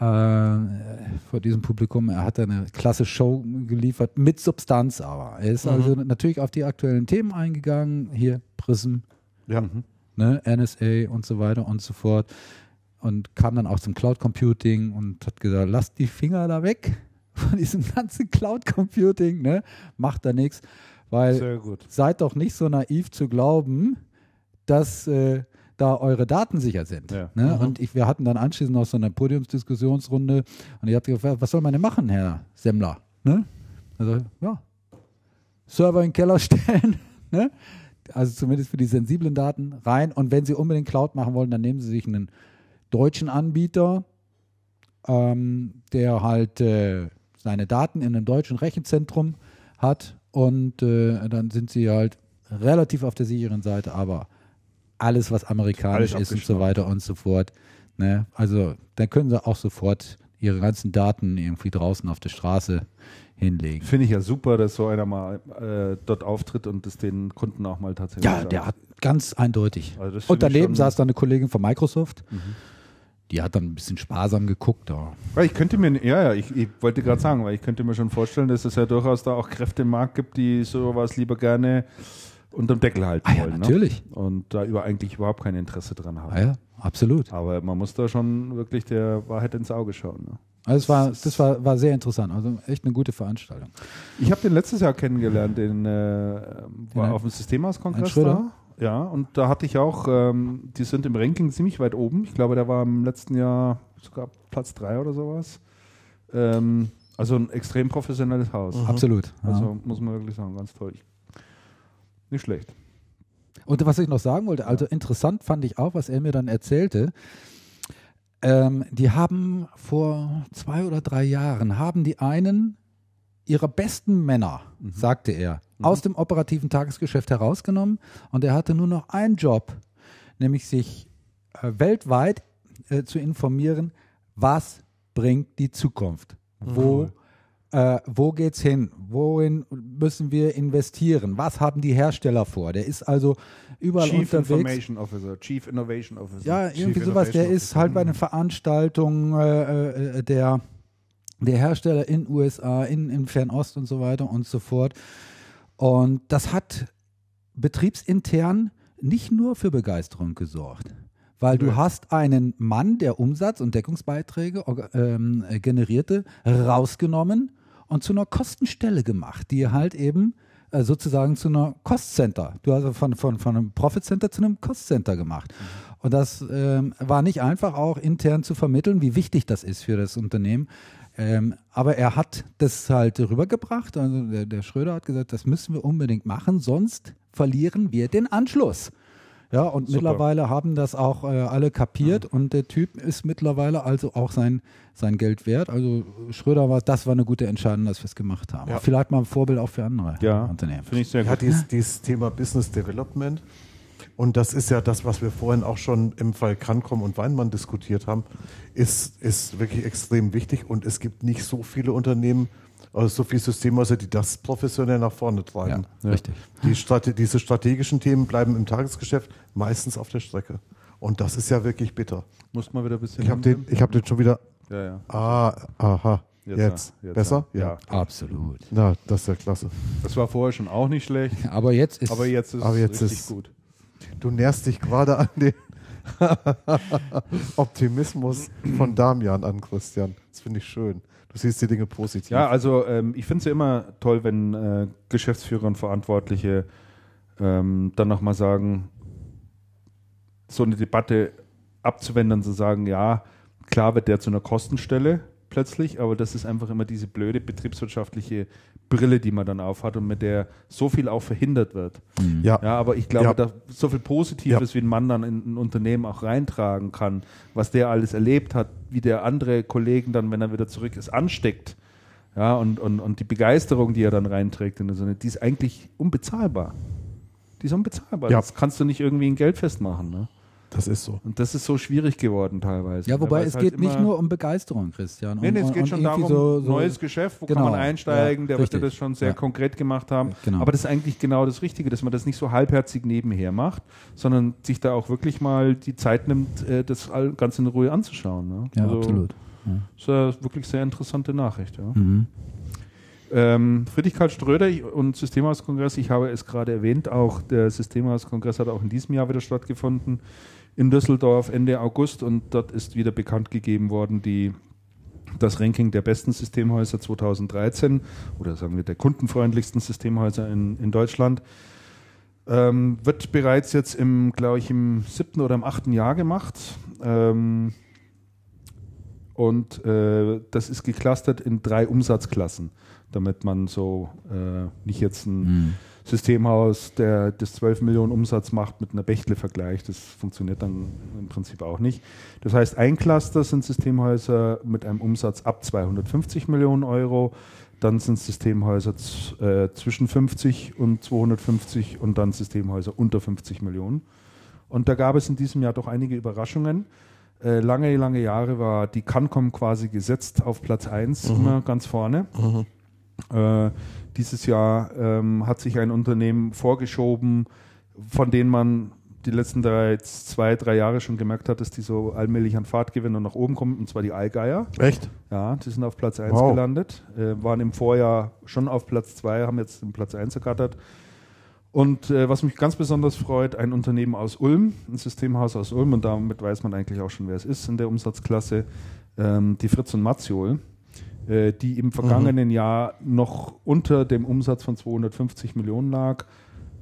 vor diesem Publikum, er hat eine klasse Show geliefert, mit Substanz aber. Er ist also natürlich auf die aktuellen Themen eingegangen, hier Prism,
Ja.
ne, NSA und so weiter und so fort. Und kam dann auch zum Cloud Computing und hat gesagt, lasst die Finger da weg von diesem ganzen Cloud Computing, ne? Macht da nichts, weil seid doch nicht so naiv zu glauben, dass äh, da eure Daten sicher sind.
Ja.
Ne? Und ich, wir hatten dann anschließend noch so eine Podiumsdiskussionsrunde und ich habe gefragt, was soll man denn machen, Herr Semmler? Ne? Also, ja, Server in den Keller stellen, ne? also zumindest für die sensiblen Daten rein. Und wenn Sie unbedingt Cloud machen wollen, dann nehmen Sie sich einen deutschen Anbieter, ähm, der halt äh, seine Daten in einem deutschen Rechenzentrum hat und äh, dann sind Sie halt relativ auf der sicheren Seite, aber alles, was amerikanisch
Alles
ist und so weiter und so fort, ne? also dann können Sie auch sofort Ihre ganzen Daten irgendwie draußen auf der Straße hinlegen.
Finde ich ja super, dass so einer mal äh, dort auftritt und es den Kunden auch mal tatsächlich
Ja,
sagt.
der hat ganz eindeutig.
Also das
Und daneben saß da eine Kollegin von Microsoft. Die hat dann ein bisschen sparsam geguckt. Aber
Weil ich könnte mir, ja, ja, ich, ich wollte gerade sagen, weil ich könnte mir schon vorstellen, dass es ja durchaus da auch Kräfte im Markt gibt, die sowas lieber gerne unterm Deckel halten
Ah ja,
wollen.
natürlich.
Ne? Und da über eigentlich überhaupt kein Interesse dran haben.
ah ja, absolut.
Aber man muss da schon wirklich der Wahrheit ins Auge schauen. Ne?
Also es war, das war, war sehr interessant. Also echt eine gute Veranstaltung.
Ich habe den letztes Jahr kennengelernt, den äh, war
Den-
auf dem Systemhauskongress da. Ja, und da hatte ich auch, ähm, die sind im Ranking ziemlich weit oben. Ich glaube, der war im letzten Jahr sogar Platz 3 oder sowas. Ähm, also ein extrem professionelles Haus.
Absolut. Ja.
Also muss man wirklich sagen, ganz toll. Nicht schlecht.
Und was ich noch sagen wollte, also interessant fand ich auch, was er mir dann erzählte. Ähm, die haben vor zwei oder drei Jahren, haben die einen ihrer besten Männer, sagte er, aus dem operativen Tagesgeschäft herausgenommen und er hatte nur noch einen Job, nämlich sich äh, weltweit äh, zu informieren, was bringt die Zukunft? Wo, äh, wo geht's hin? Wohin müssen wir investieren? Was haben die Hersteller vor? Der ist also überall
Chief
unterwegs.
Information Officer, Chief Innovation Officer.
Ja, irgendwie
Chief
sowas. Der
Innovation
ist halt bei den Veranstaltungen äh, äh, der, der Hersteller in USA, in, in Fernost und so weiter und so fort. Und das hat betriebsintern nicht nur für Begeisterung gesorgt. Weil du hast einen Mann, der Umsatz- und Deckungsbeiträge ähm, äh, generierte, rausgenommen und zu einer Kostenstelle gemacht, die halt eben äh, sozusagen zu einer Cost Center. Du hast also von, von, von einem Profit Center zu einem Cost Center gemacht. Und das ähm, war nicht einfach auch intern zu vermitteln, wie wichtig das ist für das Unternehmen. Ähm, aber er hat das halt rübergebracht. Also der, der Schröder hat gesagt, das müssen wir unbedingt machen, sonst verlieren wir den Anschluss. Ja, und
Super.
mittlerweile haben das auch äh, alle kapiert und der Typ ist mittlerweile also auch sein, sein Geld wert. Also Schröder war, das war eine gute Entscheidung, dass wir es gemacht haben.
Ja.
Vielleicht mal ein Vorbild auch für andere
Ja,
Unternehmen.
finde ich sehr
Ja,
gut.
dieses, dieses Thema Business Development. Und das ist ja das, was wir vorhin auch schon im Fall Krankom und Weinmann diskutiert haben, ist, ist wirklich extrem wichtig. Und es gibt nicht so viele Unternehmen, also so viele Systemhäuser, die das professionell nach vorne treiben.
Ja, richtig.
Die Strate diese strategischen Themen bleiben im Tagesgeschäft meistens auf der Strecke. Und das ist ja wirklich bitter.
Muss mal wieder ein bisschen.
Ich habe den, ich hab den schon wieder.
Ja, ja.
Ah, aha. Jetzt.
Jetzt, jetzt,
Besser?
ja.
Absolut.
Na, das ist ja klasse.
Das war vorher schon auch nicht schlecht.
Aber jetzt ist
Aber jetzt ist
Aber
es
jetzt
richtig
ist-
gut.
Du näherst dich gerade an den Optimismus von Damian an, Christian. Das finde ich schön. Du siehst die Dinge positiv.
Ja, also ähm, ich finde es ja immer toll, wenn äh, Geschäftsführer und Verantwortliche ähm, dann nochmal sagen, so eine Debatte abzuwenden zu sagen, ja, klar wird der zu einer Kostenstelle plötzlich, aber das ist einfach immer diese blöde betriebswirtschaftliche Brille, die man dann aufhat und mit der so viel auch verhindert wird.
ja.
Ja, aber ich glaube,
Ja.
da so viel Positives, wie ein Mann dann in ein Unternehmen auch reintragen kann, was der alles erlebt hat, wie der andere Kollegen dann, wenn er wieder zurück ist, ansteckt. Ja, und, und, und die Begeisterung, die er dann reinträgt in so eine, die ist eigentlich unbezahlbar. Die ist unbezahlbar.
Ja.
Das kannst du nicht irgendwie in Geld festmachen. Ne?
Das ist so.
Und das ist so schwierig geworden teilweise.
Ja,
ne?
wobei es
halt
geht nicht nur um Begeisterung, Christian.
Nee,
und,
nee, es geht schon darum,
so, so,
neues Geschäft, wo
Genau,
kann man einsteigen,
ja,
der wird ja
richtig.
das schon sehr
Ja.
konkret gemacht haben.
Genau.
Aber das ist eigentlich genau das Richtige, dass man das nicht so halbherzig nebenher macht, sondern sich da auch wirklich mal die Zeit nimmt, äh, das all- ganz in Ruhe anzuschauen. Ne?
Ja,
Also,
absolut.
Das ist ja wirklich sehr interessante Nachricht. Ja.
Mhm.
Ähm, Friedrich Karl Ströder und Systemhauskongress, ich habe es gerade erwähnt, auch der Systemhauskongress hat auch in diesem Jahr wieder stattgefunden in Düsseldorf Ende August und dort ist wieder bekannt gegeben worden, die, das Ranking der besten Systemhäuser 2013 oder sagen wir der kundenfreundlichsten Systemhäuser in, in Deutschland. Ähm, wird bereits jetzt im, glaube ich, im siebten oder im achten Jahr gemacht. Ähm, und äh, das ist geclustert in drei Umsatzklassen, damit man so äh, nicht jetzt ein
Mhm.
Systemhaus, der das 12 Millionen Umsatz macht, mit einer Bechtle vergleicht. Das funktioniert dann im Prinzip auch nicht. Das heißt, ein Cluster sind Systemhäuser mit einem Umsatz ab 250 Millionen Euro. Dann sind Systemhäuser äh, zwischen 50 und 250 und dann Systemhäuser unter 50 Millionen. Und da gab es in diesem Jahr doch einige Überraschungen. Äh, lange, lange Jahre war die Cancom quasi gesetzt auf Platz 1, immer ganz vorne. Äh, dieses Jahr ähm, hat sich ein Unternehmen vorgeschoben, von denen man die letzten drei, zwei, drei Jahre schon gemerkt hat, dass die so allmählich an Fahrt gewinnen und nach oben kommen, und zwar die Allgeier.
Echt?
Ja, die sind auf Platz 1
Wow.
gelandet, äh, waren im Vorjahr schon auf Platz 2, haben jetzt den Platz 1 ergattert. Und äh, was mich ganz besonders freut, ein Unternehmen aus Ulm, ein Systemhaus aus Ulm, und damit weiß man eigentlich auch schon, wer es ist in der Umsatzklasse, ähm, die Fritz und Matziol, äh, die im vergangenen Jahr noch unter dem Umsatz von 250 Millionen lag,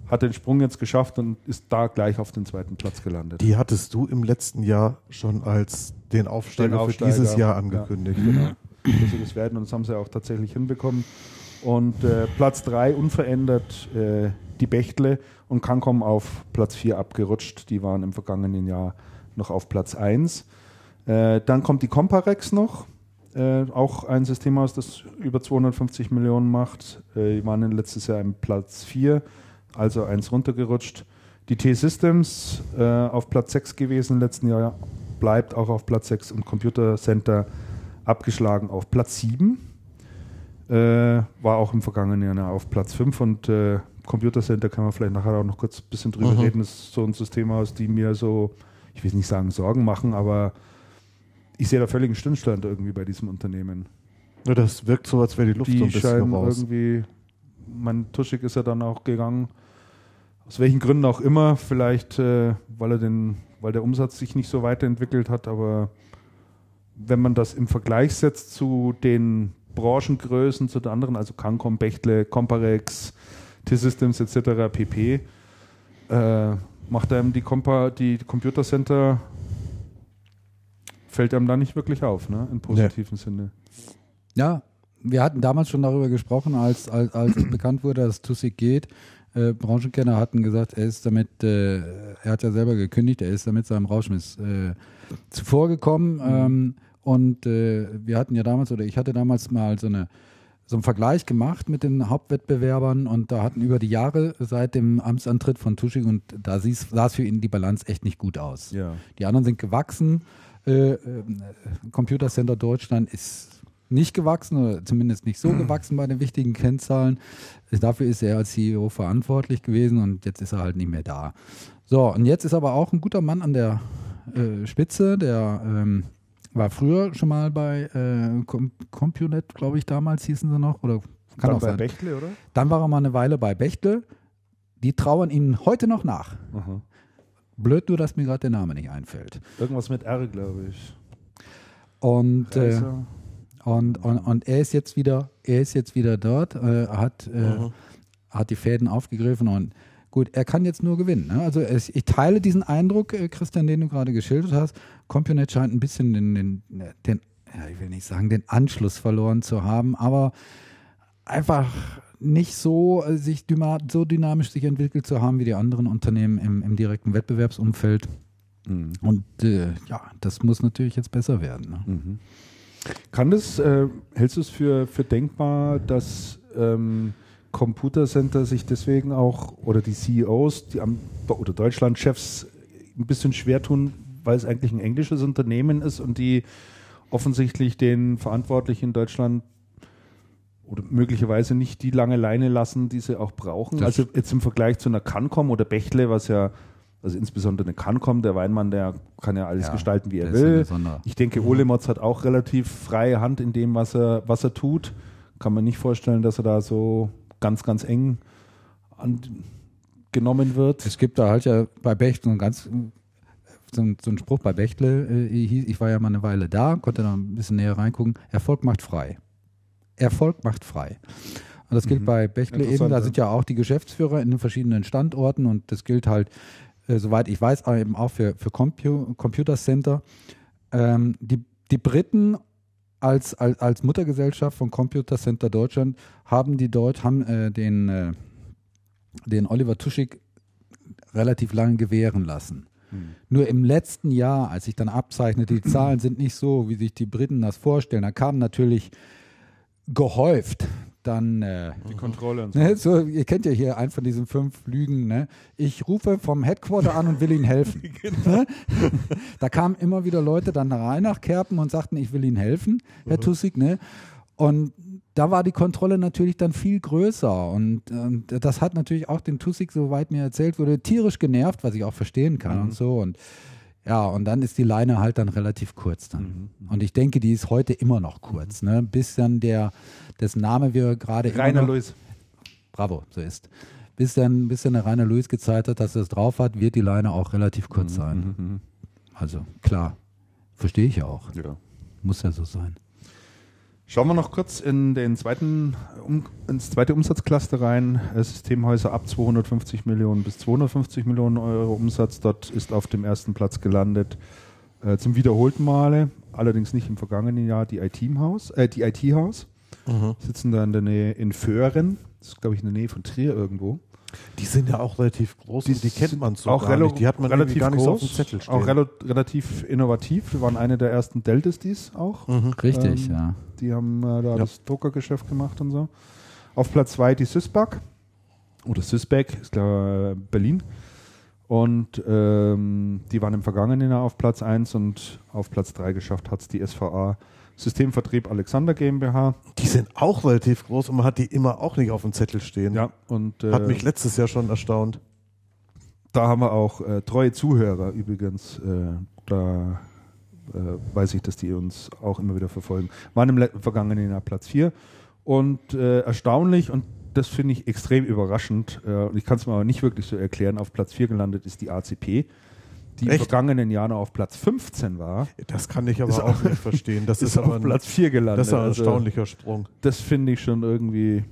hat den Sprung jetzt geschafft und ist da gleich auf den zweiten Platz gelandet.
Die hattest du im letzten Jahr schon als den Aufsteiger,
Den Aufsteiger,
für dieses Jahr
ja.
angekündigt.
Genau. Dass sie das werden und das haben sie auch tatsächlich hinbekommen. Und äh, Platz 3 unverändert äh, die Bechtle und Cancom auf Platz 4 abgerutscht. Die waren im vergangenen Jahr noch auf Platz 1. Äh, dann kommt die Comparex noch, äh, auch ein Systemhaus, das über 250 Millionen macht. Äh, die waren letztes Jahr im Platz 4, also eins runtergerutscht. Die T-Systems äh, auf Platz 6 gewesen im letzten Jahr, bleibt auch auf Platz 6 und Computer Center abgeschlagen auf Platz 7. Äh, war auch im vergangenen Jahr auf Platz 5 und äh, Computer Center kann man vielleicht nachher auch noch kurz ein bisschen drüber
Mhm.
reden. Das ist so ein Systemhaus, die mir so, ich will nicht sagen Sorgen machen, aber ich sehe da völligen Stillstand irgendwie bei diesem Unternehmen.
Ja, das wirkt so, als wäre die Luft
die
so ein bisschen
scheinen
raus.
irgendwie, mein Tuschig ist ja dann auch gegangen, aus welchen Gründen auch immer, vielleicht äh, weil er den weil der Umsatz sich nicht so weiterentwickelt hat. Aber wenn man das im Vergleich setzt zu den Branchengrößen, zu den anderen, also Cancom, Bechtle, Comparex, T-Systems etc. pp., äh, macht einem die, Compa die Computer Center, fällt einem da nicht wirklich auf, ne? im positiven Sinne.
Ja, wir hatten damals schon darüber gesprochen, als, als, als bekannt wurde, dass Tussig geht. Äh, Branchenkenner hatten gesagt, er ist damit, äh, er hat ja selber gekündigt, er ist damit seinem Rauschmiss äh, zuvorgekommen. Mhm. Ähm, und äh, wir hatten ja damals, oder ich hatte damals mal so eine so einen Vergleich gemacht mit den Hauptwettbewerbern und da hatten über die Jahre seit dem Amtsantritt von Tuschig und da sah es für ihn die Balance echt nicht gut aus.
Ja.
Die anderen sind gewachsen. Äh, äh, Computer Center Deutschland ist nicht gewachsen oder zumindest nicht so gewachsen bei den wichtigen Kennzahlen. Dafür ist er als CEO verantwortlich gewesen und jetzt ist er halt nicht mehr da. So, und jetzt ist aber auch ein guter Mann an der äh, Spitze, der ähm, war früher schon mal bei äh, Compunet, glaube ich, damals hießen sie noch. Oder
kann Dann auch bei sein. Bechtle, oder?
Dann war er mal eine Weile bei Bechtle. Die trauern ihm heute noch nach. Aha. Blöd nur, dass mir gerade der Name nicht einfällt.
Irgendwas mit R, glaube ich.
Und äh, und, und, und er ist jetzt wieder, er ist jetzt wieder dort, äh, hat, äh, hat die Fäden aufgegriffen und gut, er kann jetzt nur gewinnen. Ne? Also es, ich teile diesen Eindruck, äh, Christian, den du gerade geschildert hast. Compunet scheint ein bisschen den, den, den ja, ich will nicht sagen, den Anschluss verloren zu haben, aber einfach nicht so äh, sich so dynamisch sich entwickelt zu haben wie die anderen Unternehmen im, im direkten Wettbewerbsumfeld. Mhm. Und äh, ja, das muss natürlich jetzt besser werden. Ne? Mhm.
Kann das, äh, hältst du es für, für denkbar, dass ähm, Computer Center sich deswegen auch oder die CEOs die am, oder Deutschlandchefs ein bisschen schwer tun, weil es eigentlich ein englisches Unternehmen ist und die offensichtlich den Verantwortlichen in Deutschland oder möglicherweise nicht die lange Leine lassen, die sie auch brauchen. Das also jetzt im Vergleich zu einer Cancom oder Bechtle, was ja also insbesondere eine Cancom, der Weinmann, der kann ja alles ja, gestalten, wie er will. Ich denke, Olemotz hat auch relativ freie Hand in dem, was er, was er tut. Kann man nicht vorstellen, dass er da so ganz, ganz eng an, genommen wird.
Es gibt da halt ja bei Bechtle einen ganz so ein, so ein Spruch bei Bechtle, äh, ich war ja mal eine Weile da, konnte da ein bisschen näher reingucken. Erfolg macht frei. Erfolg macht frei. Und das gilt mhm. bei Bechtle eben, da sind ja auch die Geschäftsführer in den verschiedenen Standorten und das gilt halt äh, soweit ich weiß, eben auch für, für Compu Computer Center. Ähm, die, die Briten als, als, als Muttergesellschaft von Computer Center Deutschland haben die dort haben äh, den, äh, den Oliver Tuschig relativ lange gewähren lassen. Hm. Nur im letzten Jahr, als ich dann abzeichnete, die Zahlen sind nicht so, wie sich die Briten das vorstellen. Da kam natürlich gehäuft dann äh,
die Kontrolle und
so. Ne, so. Ihr kennt ja hier einen von diesen fünf Lügen. Ne? Ich rufe vom Headquarter an und will Ihnen helfen. genau. Ne? da kamen immer wieder Leute dann rein nach Kerpen und sagten, ich will Ihnen helfen, Herr mhm. Tussig. Ne? Und da war die Kontrolle natürlich dann viel größer. Und, und das hat natürlich auch den Tussig, soweit mir erzählt wurde, tierisch genervt, was ich auch verstehen kann mhm. und so. Und ja, und dann ist die Leine halt dann relativ kurz dann. Mhm. mhm. Und ich denke, die ist heute immer noch kurz, mhm. ne? bis dann der, dessen Name wir gerade.
Rainer Luis.
Bravo, so ist. Bis dann, bis dann der Rainer Luis gezeigt hat, dass er es drauf hat, wird die Leine auch relativ kurz mhm. sein. Mhm. Also klar, verstehe ich ja auch. Ja. Muss ja so sein.
Schauen wir noch kurz in den zweiten, um, ins zweite Umsatzcluster rein. Systemhäuser ab 250 Millionen bis 250 Millionen Euro Umsatz. Dort ist auf dem ersten Platz gelandet äh, zum wiederholten Male, allerdings nicht im vergangenen Jahr, die IT-Haus. Äh, die IT -Haus. Mhm. Sitzen da in der Nähe in Föhren. Das ist, glaube ich, in der Nähe von Trier irgendwo.
Die sind ja auch relativ groß
die, die kennt man so
auch gar nicht. Die hat man
relativ gar nicht
groß,
so auf dem Zettel stehen. Auch rel relativ innovativ. Wir waren eine der ersten Deltas auch.
Mhm. Richtig, ähm, ja.
Die haben äh, da ja. das Druckergeschäft gemacht und so. Auf Platz 2 die Sysbac. Oder Sysbac, ist klar Berlin. Und ähm, die waren im vergangenen Jahr auf Platz 1 und auf Platz 3 geschafft hat es die SVA Systemvertrieb Alexander GmbH.
Die sind auch relativ groß und man hat die immer auch nicht auf dem Zettel stehen.
Ja, und
äh, hat mich letztes Jahr schon erstaunt.
Da haben wir auch äh, treue Zuhörer übrigens. Äh, da äh, weiß ich, dass die uns auch immer wieder verfolgen. Waren im vergangenen Jahr Platz 4 und äh, erstaunlich und das finde ich extrem überraschend. Äh, und ich kann es mir aber nicht wirklich so erklären. Auf Platz 4 gelandet ist die ACP die
Echt?
vergangenen Jahr noch auf Platz 15 war,
Das kann ich aber
Ist
auch nicht verstehen. Das ist,
ist
aber
auf
ein,
Platz 4 gelandet.
das ist ein
Also,
erstaunlicher Sprung.
Das finde ich schon irgendwie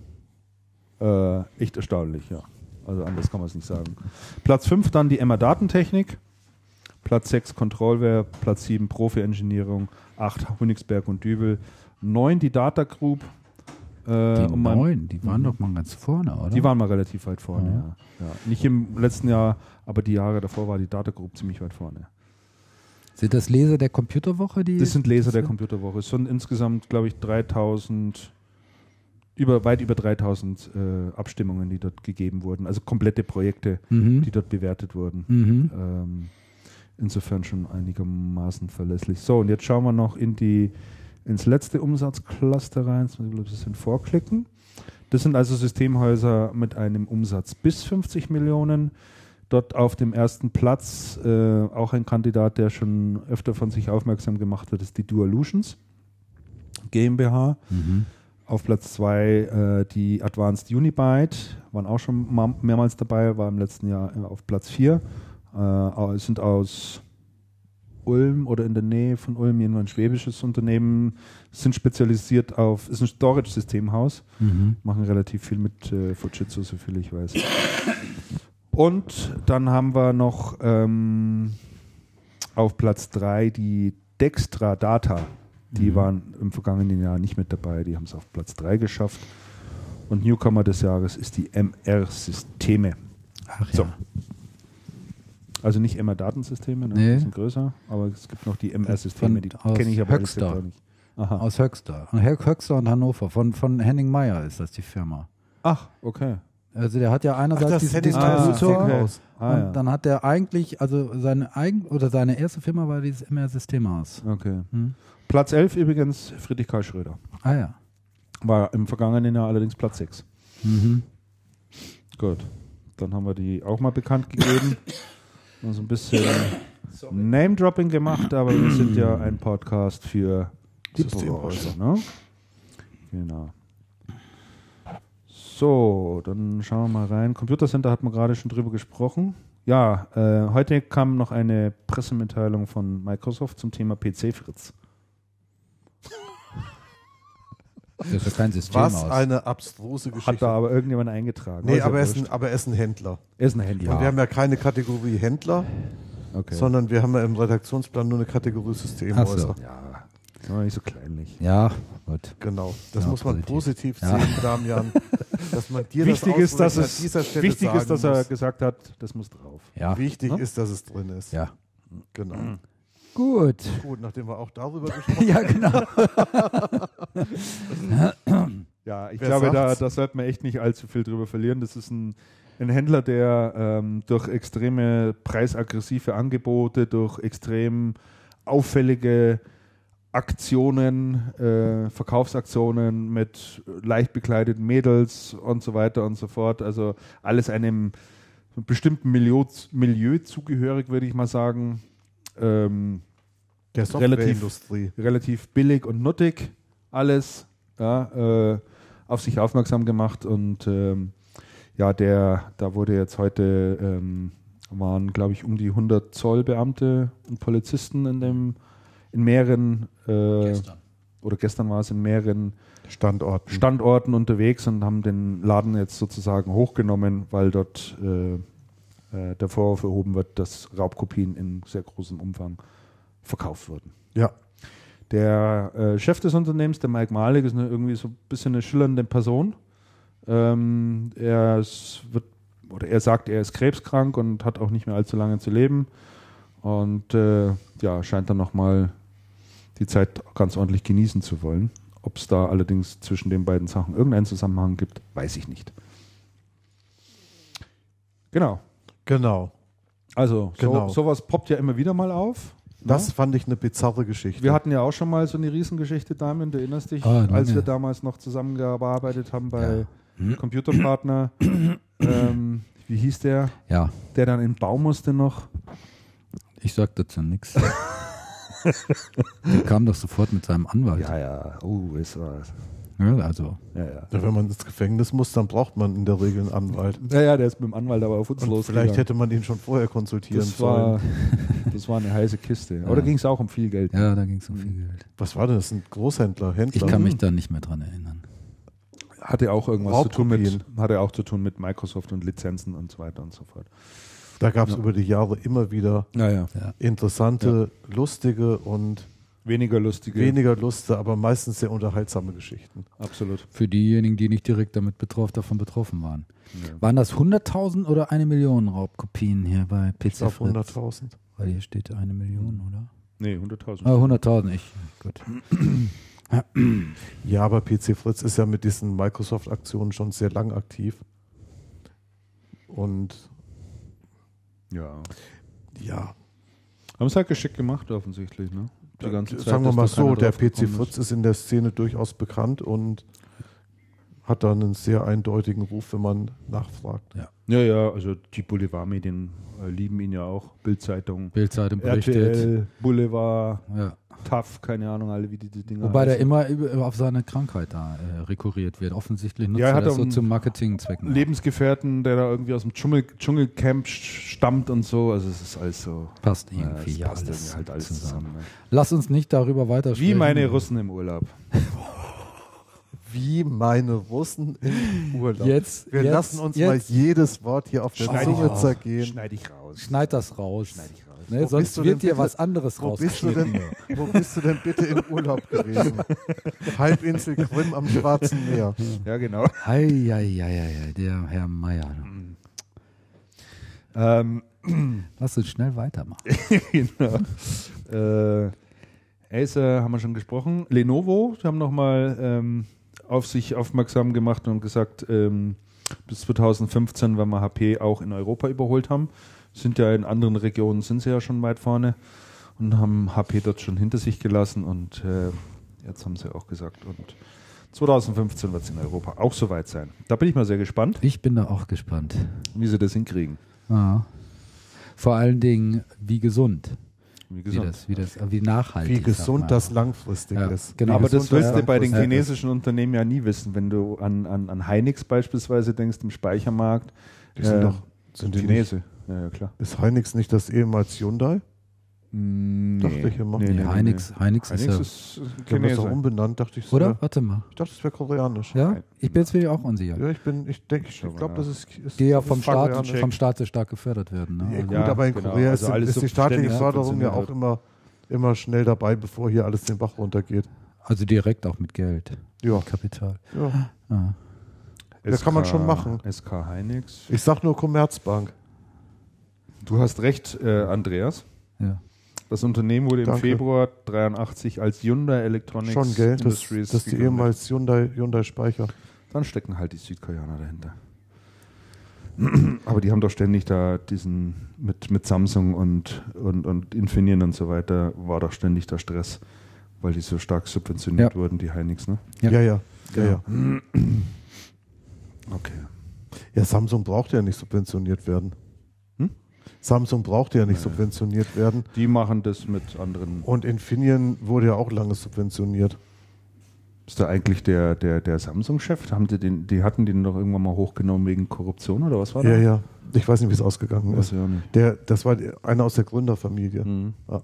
äh, echt erstaunlich, ja. Also anders kann man es nicht sagen. Platz 5 dann die Emma Datentechnik. Platz 6 Controlware, Platz 7 Profi-Engineering, 8 Königsberg und Dübel, 9 die Data Group. Äh,
Die
und mein-
neun, die waren doch mal ganz vorne, oder?
Die waren mal relativ weit vorne, ja. ja. Nicht im letzten Jahr, aber die Jahre davor war die Data Group ziemlich weit vorne.
Sind das Leser der Computerwoche? Die
Das sind Leser der Computerwoche. Es sind insgesamt, glaube ich, 3000, über, weit über 3000 äh, Abstimmungen, die dort gegeben wurden. Also komplette Projekte,
Mhm.
die dort bewertet wurden.
Mhm.
Ähm, insofern schon einigermaßen verlässlich. So, und jetzt schauen wir noch in die, ins letzte Umsatzcluster rein. Jetzt muss ich ein bisschen vorklicken. Das sind also Systemhäuser mit einem Umsatz bis 50 Millionen. Dort auf dem ersten Platz äh, auch ein Kandidat, der schon öfter von sich aufmerksam gemacht hat, ist die Dualutions GmbH.
Mhm.
Auf Platz zwei äh, die Advanced Unibyte, waren auch schon ma- mehrmals dabei, war im letzten Jahr äh, auf Platz vier. Äh, sind aus Ulm oder in der Nähe von Ulm, jedenfalls ein schwäbisches Unternehmen, sind spezialisiert auf, ist ein Storage-Systemhaus,
Mhm.
machen relativ viel mit äh, Fujitsu, so viel ich weiß. Und dann haben wir noch ähm, auf Platz 3 die Dextra Data. Die waren im vergangenen Jahr nicht mit dabei, die haben es auf Platz 3 geschafft. Und Newcomer des Jahres ist die MR-Systeme.
Ach
So.
ja.
Also nicht MR-Datensysteme, ne?
Nee.
die sind größer, aber es gibt noch die MR-Systeme, die kenne ich aber
Höxter.
auch nicht. Aha.
Aus Höxter. Hö- Höxter und Hannover. Von, von Henning Meyer ist das die Firma.
Ach, okay.
Also der hat ja einerseits
das
diesen Distributor.
Ah,
und
ja.
dann hat er eigentlich, also seine eigen oder seine erste Firma war dieses MR-Systemhaus.
okay.
Hm.
Platz 11 übrigens Friedrich Karl Schröder.
Ah ja.
War im vergangenen Jahr allerdings Platz 6.
Mhm.
Gut. Dann haben wir die auch mal bekannt gegeben. So ein bisschen Name-Dropping gemacht, aber wir sind ja ein Podcast für
Systemhäuser.
Ne? Genau. So, dann schauen wir mal rein. Computer Center hat man gerade schon drüber gesprochen. Ja, äh, heute kam noch eine Pressemitteilung von Microsoft zum Thema PC-Fritz.
Das ist ja kein Systemhaus.
Was eine abstruse Geschichte.
Hat da aber irgendjemand eingetragen.
nee, aber er, ist ein, aber er ist ein Händler.
er ist ein Händler.
Und wir haben ja keine Kategorie Händler,
okay.
sondern wir haben ja im Redaktionsplan nur eine Kategorie Systemhäuser.
So.
ja, aber nicht so kleinlich.
Ja, gut.
Genau, das
Ja,
muss man
positiv.
positiv
Ja.
sehen, Damian. Dass man dir
Wichtig
das
ist, dass es
an dieser Stelle
wichtig ist, dass er
muss.
gesagt hat, das muss drauf.
Ja.
Wichtig
Ne?
ist, dass es drin ist.
Ja.
Genau.
Gut.
Gut, nachdem wir auch darüber gesprochen
Ja, genau.
Ja, ich
Wer
glaube, da, da sollte man echt nicht allzu viel drüber verlieren. Das ist ein, ein Händler, der ähm, durch extreme preisaggressive Angebote, durch extrem auffällige Aktionen, äh, Verkaufsaktionen mit leicht bekleideten Mädels und so weiter und so fort. Also alles einem bestimmten Milieu, Milieu zugehörig, würde ich mal sagen. Ähm,
Der
Relativ-
Softwareindustrie.
relativ billig und nuttig alles ja, äh, auf sich aufmerksam gemacht und ähm, ja, der, da wurde jetzt heute, ähm, waren glaube ich um die 100 Zollbeamte und Polizisten in dem, in mehreren, äh, oder gestern war es in mehreren
Standorten.
Standorten unterwegs und haben den Laden jetzt sozusagen hochgenommen, weil dort äh, äh, der Vorwurf erhoben wird, dass Raubkopien in sehr großem Umfang verkauft wurden.
ja.
Der äh, Chef des Unternehmens, der Mike Malik, ist eine, irgendwie so ein bisschen eine schillernde Person. Ähm, er ist, wird, oder er sagt, er ist krebskrank und hat auch nicht mehr allzu lange zu leben. Und äh, ja, scheint dann nochmal die Zeit ganz ordentlich genießen zu wollen. Ob es da allerdings zwischen den beiden Sachen irgendeinen Zusammenhang gibt, weiß ich nicht. Genau.
Genau.
Also
Genau.
so, sowas poppt ja immer wieder mal auf.
Das fand ich eine bizarre Geschichte.
Wir hatten ja auch schon mal so eine Riesengeschichte, Damian, du erinnerst dich,
Ah,
als wir damals noch zusammengearbeitet haben bei Computerpartner. ähm, wie hieß der?
Ja,
Der dann in den Bau musste noch.
ich sag dazu nichts. Der kam doch sofort mit seinem Anwalt.
Ja, ja, oh, es war
Ja, also
Ja, ja.
Ja, wenn man ins Gefängnis muss, dann braucht man in der Regel einen Anwalt.
Ja, ja, der ist mit dem Anwalt aber auf uns
Und
los.
vielleicht hätte man ihn schon vorher konsultieren
das war,
sollen.
das war eine heiße Kiste. Da ging es auch um viel Geld.
ja, da ging es um viel Geld.
Was war denn das? Ein Großhändler, Händler?
Ich kann mich da nicht mehr dran erinnern.
Hatte auch irgendwas zu tun mit, hatte auch zu tun mit Microsoft und Lizenzen und so weiter und so fort.
Da gab es über die Jahre immer wieder
Ja, ja.
interessante, lustige und
Weniger lustige.
weniger lustige, aber meistens sehr unterhaltsame Geschichten.
Absolut.
Für diejenigen, die nicht direkt damit betroffen, davon betroffen waren. Waren das 100.000 oder eine Million Raubkopien hier bei PC
Ich glaube
Fritz?
100.000.
Weil hier steht eine Million, oder?
Nee, 100.000.
Ah, 100.000, ich. Gut.
Ja, aber PC Fritz ist ja mit diesen Microsoft-Aktionen schon sehr lang aktiv. Und
Ja.
ja,
Haben es halt geschickt gemacht, offensichtlich, ne? Die ganze Zeit,
sagen wir mal so, der PC Fritz ist in der Szene durchaus bekannt und hat da einen sehr eindeutigen Ruf, wenn man nachfragt.
Ja, ja, also die Boulevardmedien äh, lieben ihn ja auch. Bildzeitung,
Bildzeitung berichtet.
RTL, Boulevard,
Ja.
TAF, keine Ahnung, alle wie die, die Dinger
Wobei der
heißen.
immer über- auf seine Krankheit da äh, rekurriert wird. Offensichtlich nutzt
Ja, er
er
hat
das
auch
so
einen
zum Marketingzwecken.
Lebensgefährten, der da irgendwie aus dem Dschungel, Dschungelcamp stammt und so. Also es ist alles so.
Passt irgendwie ja,
passt
alles,
irgendwie halt alles
zusammen.
zusammen. ne?
Lass uns nicht darüber weiter
Wie
sprechen.
meine Russen im Urlaub.
Wie meine Russen im Urlaub.
Jetzt,
Wir
jetzt,
lassen uns
jetzt.
mal jedes Wort hier auf der Zunge
ich raus.
zergehen.
Schneid ich raus.
Schneid das raus.
Schneid ich raus.
Ne,
Wo bist
sonst
du
wird dir
bitte-
was anderes
Wo bist, du denn, wo bist du denn bitte im Urlaub gewesen? Halbinsel Krim am Schwarzen Meer.
Ja, genau.
Hei, hei, hei, hei, der Herr Meier.
ähm,
Lass uns schnell weitermachen.
genau. Äh, Acer haben wir schon gesprochen. Lenovo, die haben nochmal ähm, auf sich aufmerksam gemacht und gesagt, ähm, bis 2015, wenn wir HP auch in Europa überholt haben, sind ja in anderen Regionen, sind sie ja schon weit vorne und haben HP dort schon hinter sich gelassen und äh, jetzt haben sie auch gesagt und 2015 wird es in Europa auch soweit sein. Da bin ich mal sehr gespannt,
Ich bin da auch gespannt.
wie sie das hinkriegen.
Ja. Vor allen Dingen, wie gesund.
Wie
Wie, das, wie, das, wie nachhaltig.
Wie gesund das langfristig
Ja,
ist.
genau.
Aber das willst du bei den chinesischen Unternehmen ja nie wissen, wenn du an, an, an Heinix beispielsweise denkst, im Speichermarkt.
Die sind
äh,
doch sind die nicht,
Chinese. Ja, ja, klar.
ist Heinix nicht das ehemals Hyundai?
Nee.
Dachte ich immer.
Nee,
Nee, Heinix,
nee.
Heinix,
Heinix
ist ja.
ist äh,
doch
Chinese.
umbenannt, dachte ich.
Oder?
sogar.
Warte mal.
Ich dachte, es wäre koreanisch.
Ja? Ich bin jetzt wieder auch unsicher.
Ja, ich bin, ich denke, ich glaube, das ist, ist
Die ja vom
ist
Staat, vom Staat sehr stark gefördert werden. Ne?
Ja, gut,
Ja,
aber in
genau.
Korea
Also
ist, ist die
so
staatliche Förderung ja auch immer, immer schnell dabei, bevor hier alles den Bach runtergeht.
Also direkt auch mit Geld.
Ja,
Kapital.
ja.
Ah.
Das kann man schon machen.
SK Heinix.
Ich sag nur Commerzbank.
Du hast recht, äh, Andreas.
Ja.
Das Unternehmen wurde im
Danke.
Februar 83 als Hyundai Electronics
Schon, gell? Das,
Industries
das ist die
gegründet.
ehemals Hyundai, Hyundai Speicher.
Dann stecken halt die Südkoreaner dahinter. Aber die haben doch ständig da diesen, mit, mit Samsung und, und, und Infineon und so weiter, war doch ständig der Stress, weil die so stark subventioniert
Ja.
wurden, die Heinix, ne?
Ja.
Ja, ja. ja, ja.
Okay.
Ja, Samsung braucht ja nicht subventioniert werden. Samsung braucht ja nicht subventioniert werden.
Die machen das mit anderen.
Und Infineon wurde ja auch lange subventioniert.
Ist da eigentlich der, der, der Samsung-Chef? Haben die, den, die hatten den doch irgendwann mal hochgenommen wegen Korruption oder was war
Ja,
das?
ja. Ich weiß nicht, wie es ausgegangen
Weiß
ist. Der, das war einer aus der Gründerfamilie.
Mhm.
Ja.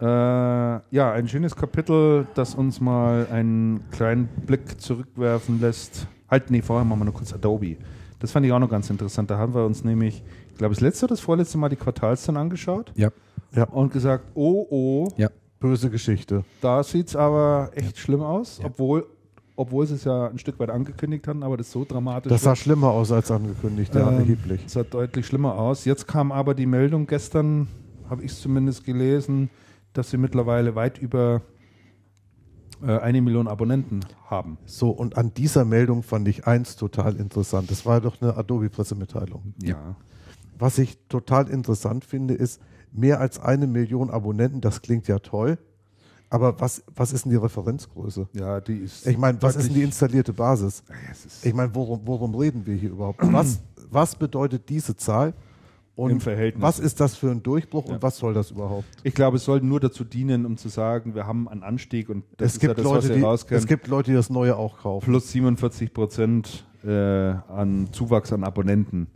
Ja. Äh, ja, ein schönes Kapitel, das uns mal einen kleinen Blick zurückwerfen lässt. Halt, nee, vorher machen wir noch kurz Adobe. Das fand ich auch noch ganz interessant. Da haben wir uns nämlich, ich glaube, das letzte oder das vorletzte Mal die Quartalszahlen angeschaut
Ja.
Ja.
und gesagt, oh, oh,
Ja.
Böse Geschichte.
da sieht es aber echt schlimm aus, obwohl, obwohl sie es ja ein Stück weit angekündigt haben, aber das so dramatisch
Das sah schlimmer aus als angekündigt, ja,
Ähm,
erheblich.
Es sah deutlich schlimmer aus. Jetzt kam aber die Meldung, gestern habe ich es zumindest gelesen, dass sie mittlerweile weit über äh, eine Million Abonnenten haben.
So, und an dieser Meldung fand ich eins total interessant. Das war doch eine Adobe-Pressemitteilung.
Ja.
Was ich total interessant finde, ist, mehr als eine Million Abonnenten, das klingt ja toll. Aber was, was ist denn die Referenzgröße?
Ja, die ist.
Ich meine, was ist denn die installierte Basis? Ich meine, worum, worum reden wir hier überhaupt? Was, was bedeutet diese Zahl
Im
Und
Verhältnis.
was ist das für ein Durchbruch
Ja.
und was soll das überhaupt?
Ich glaube, es soll nur dazu dienen, um zu sagen, wir haben einen Anstieg und das
es
ist
gibt,
ja das,
Leute, die, es gibt Leute, die das Neue auch kaufen.
plus 47 Prozent äh, an Zuwachs an Abonnenten,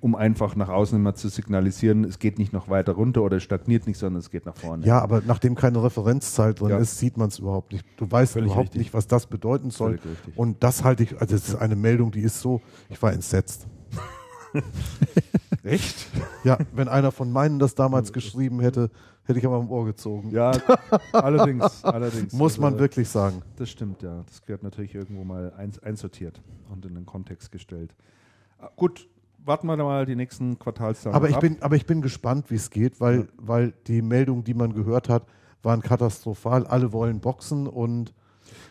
um einfach nach außen immer zu signalisieren, es geht nicht noch weiter runter oder es stagniert nicht, sondern es geht nach vorne.
Ja, aber nachdem keine Referenzzahl drin
Ja.
ist, sieht man es überhaupt nicht. Du weißt
Völlig
überhaupt
richtig.
nicht, was das bedeuten soll. Und das halte ich, also es ist eine Meldung, die ist so, ich war entsetzt.
Echt?
Ja, wenn einer von meinen das damals geschrieben hätte, hätte ich aber am Ohr gezogen.
Ja, allerdings, allerdings.
Muss man
Also,
wirklich sagen.
Das stimmt, ja. Das gehört natürlich irgendwo mal eins, einsortiert und in den Kontext gestellt. Ah, Gut, warten wir mal die nächsten Quartalszahlen
Aber ich,
ab.
bin, aber ich bin gespannt, wie es geht, weil,
Ja.
weil die Meldungen, die man gehört hat, waren katastrophal. Alle wollen boxen und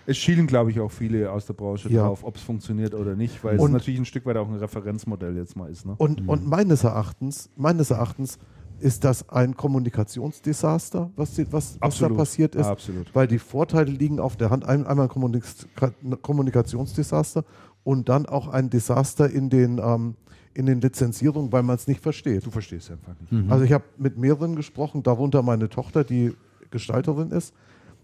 Es schielen, glaube ich, auch viele aus der Branche
Ja.
drauf, ob es funktioniert oder nicht, weil
Und-
es natürlich ein Stück weit auch ein Referenzmodell jetzt mal ist. Ne?
Und, und meines Erachtens, meines Erachtens ist das ein Kommunikationsdesaster, was, die, was, was da passiert ist.
Absolut.
Weil die Vorteile liegen auf der Hand. Ein, einmal ein Kommunik- Kommunikationsdesaster und dann auch ein Desaster in den, ähm, in den Lizenzierungen, weil man es nicht versteht.
Du verstehst einfach nicht.
Also ich habe mit mehreren gesprochen, darunter meine Tochter, die Gestalterin ist,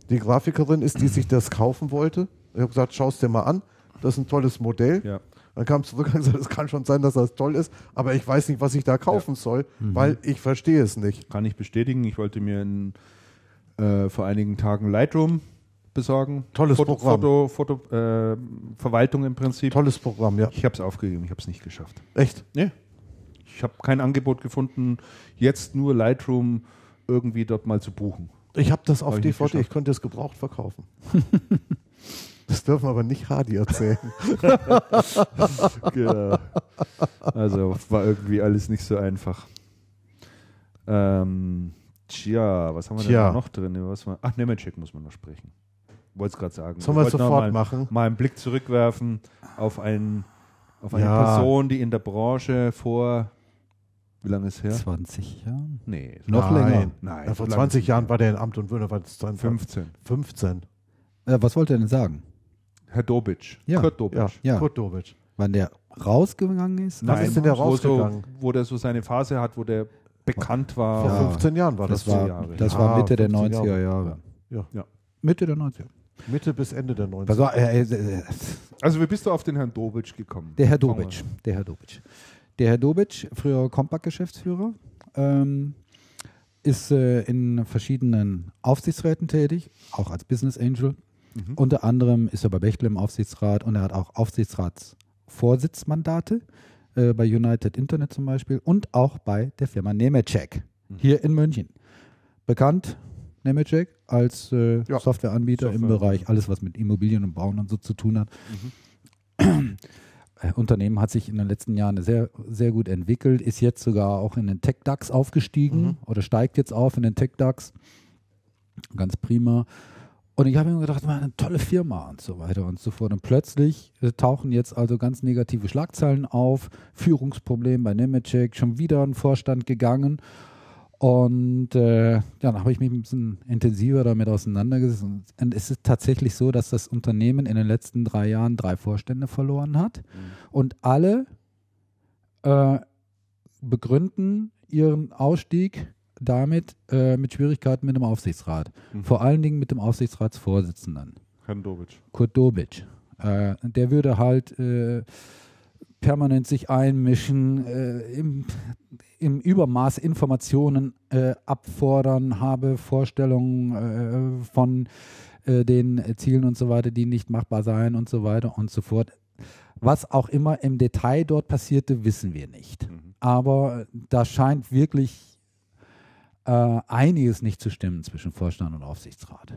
die Grafikerin ist, die sich das kaufen wollte. Ich habe gesagt, schau es dir mal an, das ist ein tolles Modell.
Ja.
Dann kam zurück und gesagt, es kann schon sein, dass das toll ist, aber ich weiß nicht, was ich da kaufen soll, weil ich verstehe es nicht.
Kann ich bestätigen. Ich wollte mir in, äh, vor einigen Tagen Lightroom besorgen.
Tolles
Foto,
Programm.
Foto, Foto äh, Verwaltung im Prinzip.
Tolles Programm, ja.
Ich habe es aufgegeben, ich habe es nicht geschafft.
Echt?
Nee. Ich habe kein Angebot gefunden, jetzt nur Lightroom irgendwie dort mal zu buchen.
Ich habe das auf
Hab ich
DVD, ich
geschafft.
könnte es gebraucht verkaufen. das dürfen aber nicht Hadi erzählen.
Genau. Also war irgendwie alles nicht so einfach. Ähm, tja, was haben wir
Tja.
denn da noch drin? Was wir, ach, Nemetschek muss man noch sprechen. Wollte es gerade sagen.
Sollen wir sofort
mal,
machen?
Mal einen Blick zurückwerfen auf, einen, auf eine
Ja.
Person, die in der Branche vor, wie lange ist her?
20 Jahre?
Nee,
Noch
Nein.
länger.
Nein,
Ja, vor
so lange
20
ist
Jahren war der in Amt und Würden, war das dann
15.
15.
Äh, was wollte er denn sagen?
Herr Dobic.
Ja.
Kurt Dobic.
Ja,
Ja.
Kurt Dobic.
Wann der rausgegangen ist?
Was ist denn der
wo, so,
rausgegangen?
wo der so seine Phase hat, wo der bekannt war.
Vor
Ja.
15 Jahren war das.
das war,
Jahre.
das war Mitte der
15
90er
Jahre.
Jahre.
Ja.
Ja.
Mitte der 90er.
Mitte bis Ende der 90er.
Das war, äh, äh, äh,
Also wie bist du auf den Herrn Dobic gekommen?
der Herr Dobic. Der Herr Dobic. Der Herr Dobic, früher Compact-Geschäftsführer, ähm, ist äh, in verschiedenen Aufsichtsräten tätig, auch als Business Angel.
Mhm.
Unter anderem ist er bei Bechtle im Aufsichtsrat und er hat auch Aufsichtsratsvorsitzmandate äh, bei United Internet zum Beispiel und auch bei der Firma Nemetschek
Mhm.
hier in München. Bekannt Nemetschek als äh,
Ja.
Softwareanbieter im
Software.
Bereich alles, was mit Immobilien und Bauen und so zu tun hat. Äh, Unternehmen hat sich in den letzten Jahren sehr, sehr gut entwickelt, ist jetzt sogar auch in den Tech-DAX aufgestiegen
Mhm.
oder steigt jetzt auf in den Tech-DAX. Ganz prima. Und ich habe mir gedacht, man, eine tolle Firma und so weiter und so fort. Und plötzlich äh, tauchen jetzt also ganz negative Schlagzeilen auf. Führungsproblem bei Nemetschek, schon wieder ein Vorstand gegangen. Und äh, ja, dann habe ich mich ein bisschen intensiver damit auseinandergesetzt. Und es ist tatsächlich so, dass das Unternehmen in den letzten drei Jahren drei Vorstände verloren hat. Und alle äh, begründen ihren Ausstieg damit äh, mit Schwierigkeiten mit dem Aufsichtsrat.
Mhm.
Vor allen Dingen mit dem Aufsichtsratsvorsitzenden,
Herrn Dobic.
Kurt Dobic. Äh, der würde halt äh, permanent sich einmischen, äh, im, im Übermaß Informationen äh, abfordern, habe Vorstellungen äh, von äh, den Zielen und so weiter, die nicht machbar seien und so weiter und so fort. Was auch immer im Detail dort passierte, wissen wir nicht.
Mhm.
Aber da scheint wirklich äh, einiges nicht zu stimmen zwischen Vorstand und Aufsichtsrat.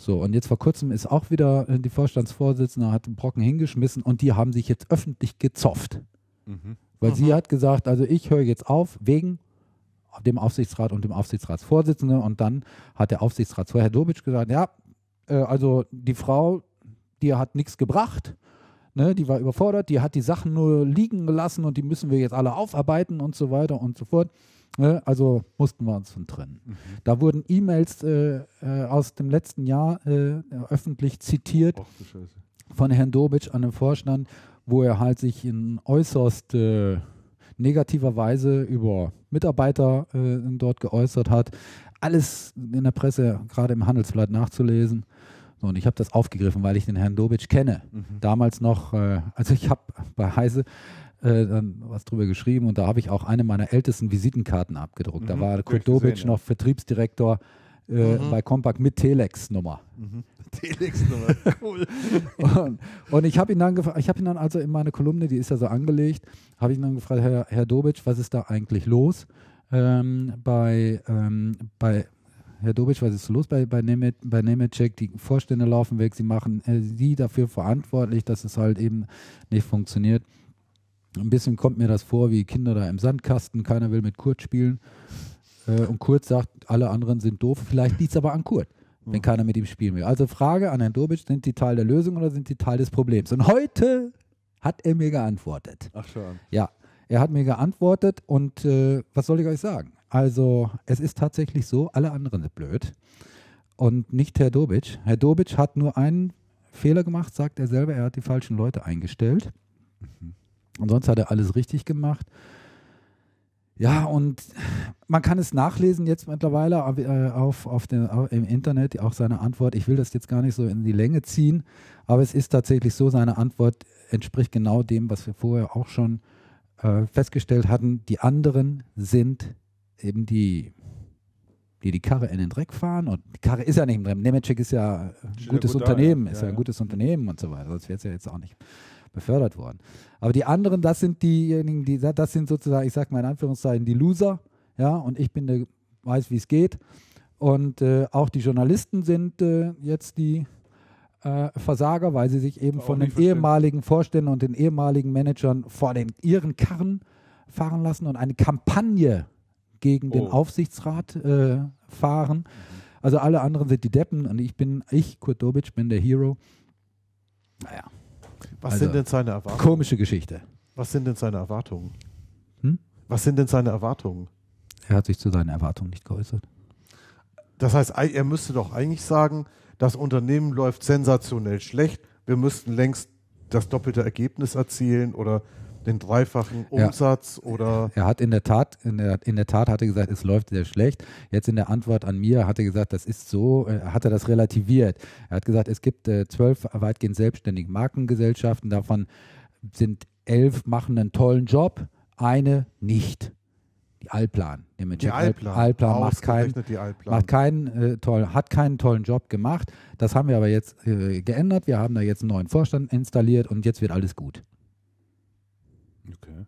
So, und jetzt vor kurzem ist auch wieder äh, die Vorstandsvorsitzende, hat einen Brocken hingeschmissen und die haben sich jetzt öffentlich gezofft.
Mhm.
Weil sie hat gesagt, also ich höre jetzt auf wegen dem Aufsichtsrat und dem Aufsichtsratsvorsitzenden. Und dann hat der Aufsichtsratsvorsitzende, Herr Dobic, gesagt, ja, äh, also die Frau, die hat nichts gebracht. Ne, die war überfordert, die hat die Sachen nur liegen gelassen und die müssen wir jetzt alle aufarbeiten und so weiter und so fort. Ne, also mussten wir uns von trennen. Da wurden E-Mails äh, äh, aus dem letzten Jahr äh, öffentlich zitiert
Ach
von Herrn Dobic an den Vorstand, wo er halt sich in äußerst äh, negativerweise über Mitarbeiter äh, dort geäußert hat. Alles in der Presse, gerade im Handelsblatt nachzulesen. So, und ich habe das aufgegriffen, weil ich den Herrn Dobic kenne. Damals noch, äh, also ich habe bei Heise äh, dann was drüber geschrieben und da habe ich auch eine meiner ältesten Visitenkarten abgedruckt. Da war
hab
Kurt
ja.
noch Vertriebsdirektor äh, bei Compaq mit Telex-Nummer.
Telex-Nummer. Cool.
Und, und ich habe ihn dann gefragt, ich habe ihn dann also in meine Kolumne, die ist ja so angelegt, habe ich ihn dann gefragt, Herr, Herr Dobic, was ist da eigentlich los ähm, bei, ähm, bei Herr Dobic, was ist los bei, bei, Nemet, bei Nemetschek? Die Vorstände laufen weg, sie machen äh, sie dafür verantwortlich, dass es halt eben nicht funktioniert. Ein bisschen kommt mir das vor wie Kinder da im Sandkasten, keiner will mit Kurt spielen. Äh, und Kurt sagt, alle anderen sind doof. Vielleicht liegt es aber an Kurt, wenn keiner mit ihm spielen will. Also Frage an Herrn Dobic, sind die Teil der Lösung oder sind die Teil des Problems? Und heute hat er mir geantwortet.
Ach schon.
Ja, er hat mir geantwortet und äh, was soll ich euch sagen? Also es ist tatsächlich so, alle anderen sind blöd und nicht Herr Dobic. Herr Dobic hat nur einen Fehler gemacht, sagt er selber, er hat die falschen Leute eingestellt. Und sonst hat er alles richtig gemacht. Ja, und man kann es nachlesen jetzt mittlerweile äh, auf, auf den, im Internet, auch seine Antwort. Ich will das jetzt gar nicht so in die Länge ziehen, aber es ist tatsächlich so, seine Antwort entspricht genau dem, was wir vorher auch schon äh, festgestellt hatten. Die anderen sind eben die, die die Karre in den Dreck fahren. Und die Karre ist ja nicht im Dreck. Nemetschek ist ja ein
Steht
gutes
gut da,
Unternehmen,
ja.
ist
Ja,
ja ein gutes Unternehmen und so weiter. Sonst wäre es ja jetzt auch nicht befördert worden. Aber die anderen, das sind diejenigen, die, das sind sozusagen, ich sage mal in Anführungszeichen, die Loser. Ja, und ich bin der, weiß, wie es geht. Und äh, auch die Journalisten sind äh, jetzt die äh, Versager, weil sie sich eben von den
verstehen.
ehemaligen Vorständen und den ehemaligen Managern vor den ihren Karren fahren lassen und eine Kampagne gegen den
Oh.
Aufsichtsrat äh, fahren. Also alle anderen sind die Deppen und ich bin, ich, Kurt Dobic, bin der Hero. Naja,
Was
Also,
sind denn seine Erwartungen?
komische Geschichte.
Was sind denn seine Erwartungen?
Hm?
Was sind denn seine Erwartungen?
Er hat sich zu seinen Erwartungen nicht geäußert.
Das heißt, ei- er müsste doch eigentlich sagen, das Unternehmen läuft sensationell schlecht. Wir müssten längst das doppelte Ergebnis erzielen oder den dreifachen
Ja.
Umsatz oder
Er hat in der Tat, in der, in der Tat hat er gesagt, es läuft sehr schlecht. Jetzt in der Antwort an mir hat er gesagt, das ist so, äh, hat er das relativiert. Er hat gesagt, es gibt äh, zwölf weitgehend selbstständige Markengesellschaften, davon sind elf machen einen tollen Job, eine nicht. Die Allplan.
die Allplan.
Allplan macht keinen,
Allplan.
macht keinen äh, toll, hat keinen tollen Job gemacht. Das haben wir aber jetzt äh, geändert. Wir haben da jetzt einen neuen Vorstand installiert und jetzt wird alles gut.
Okay.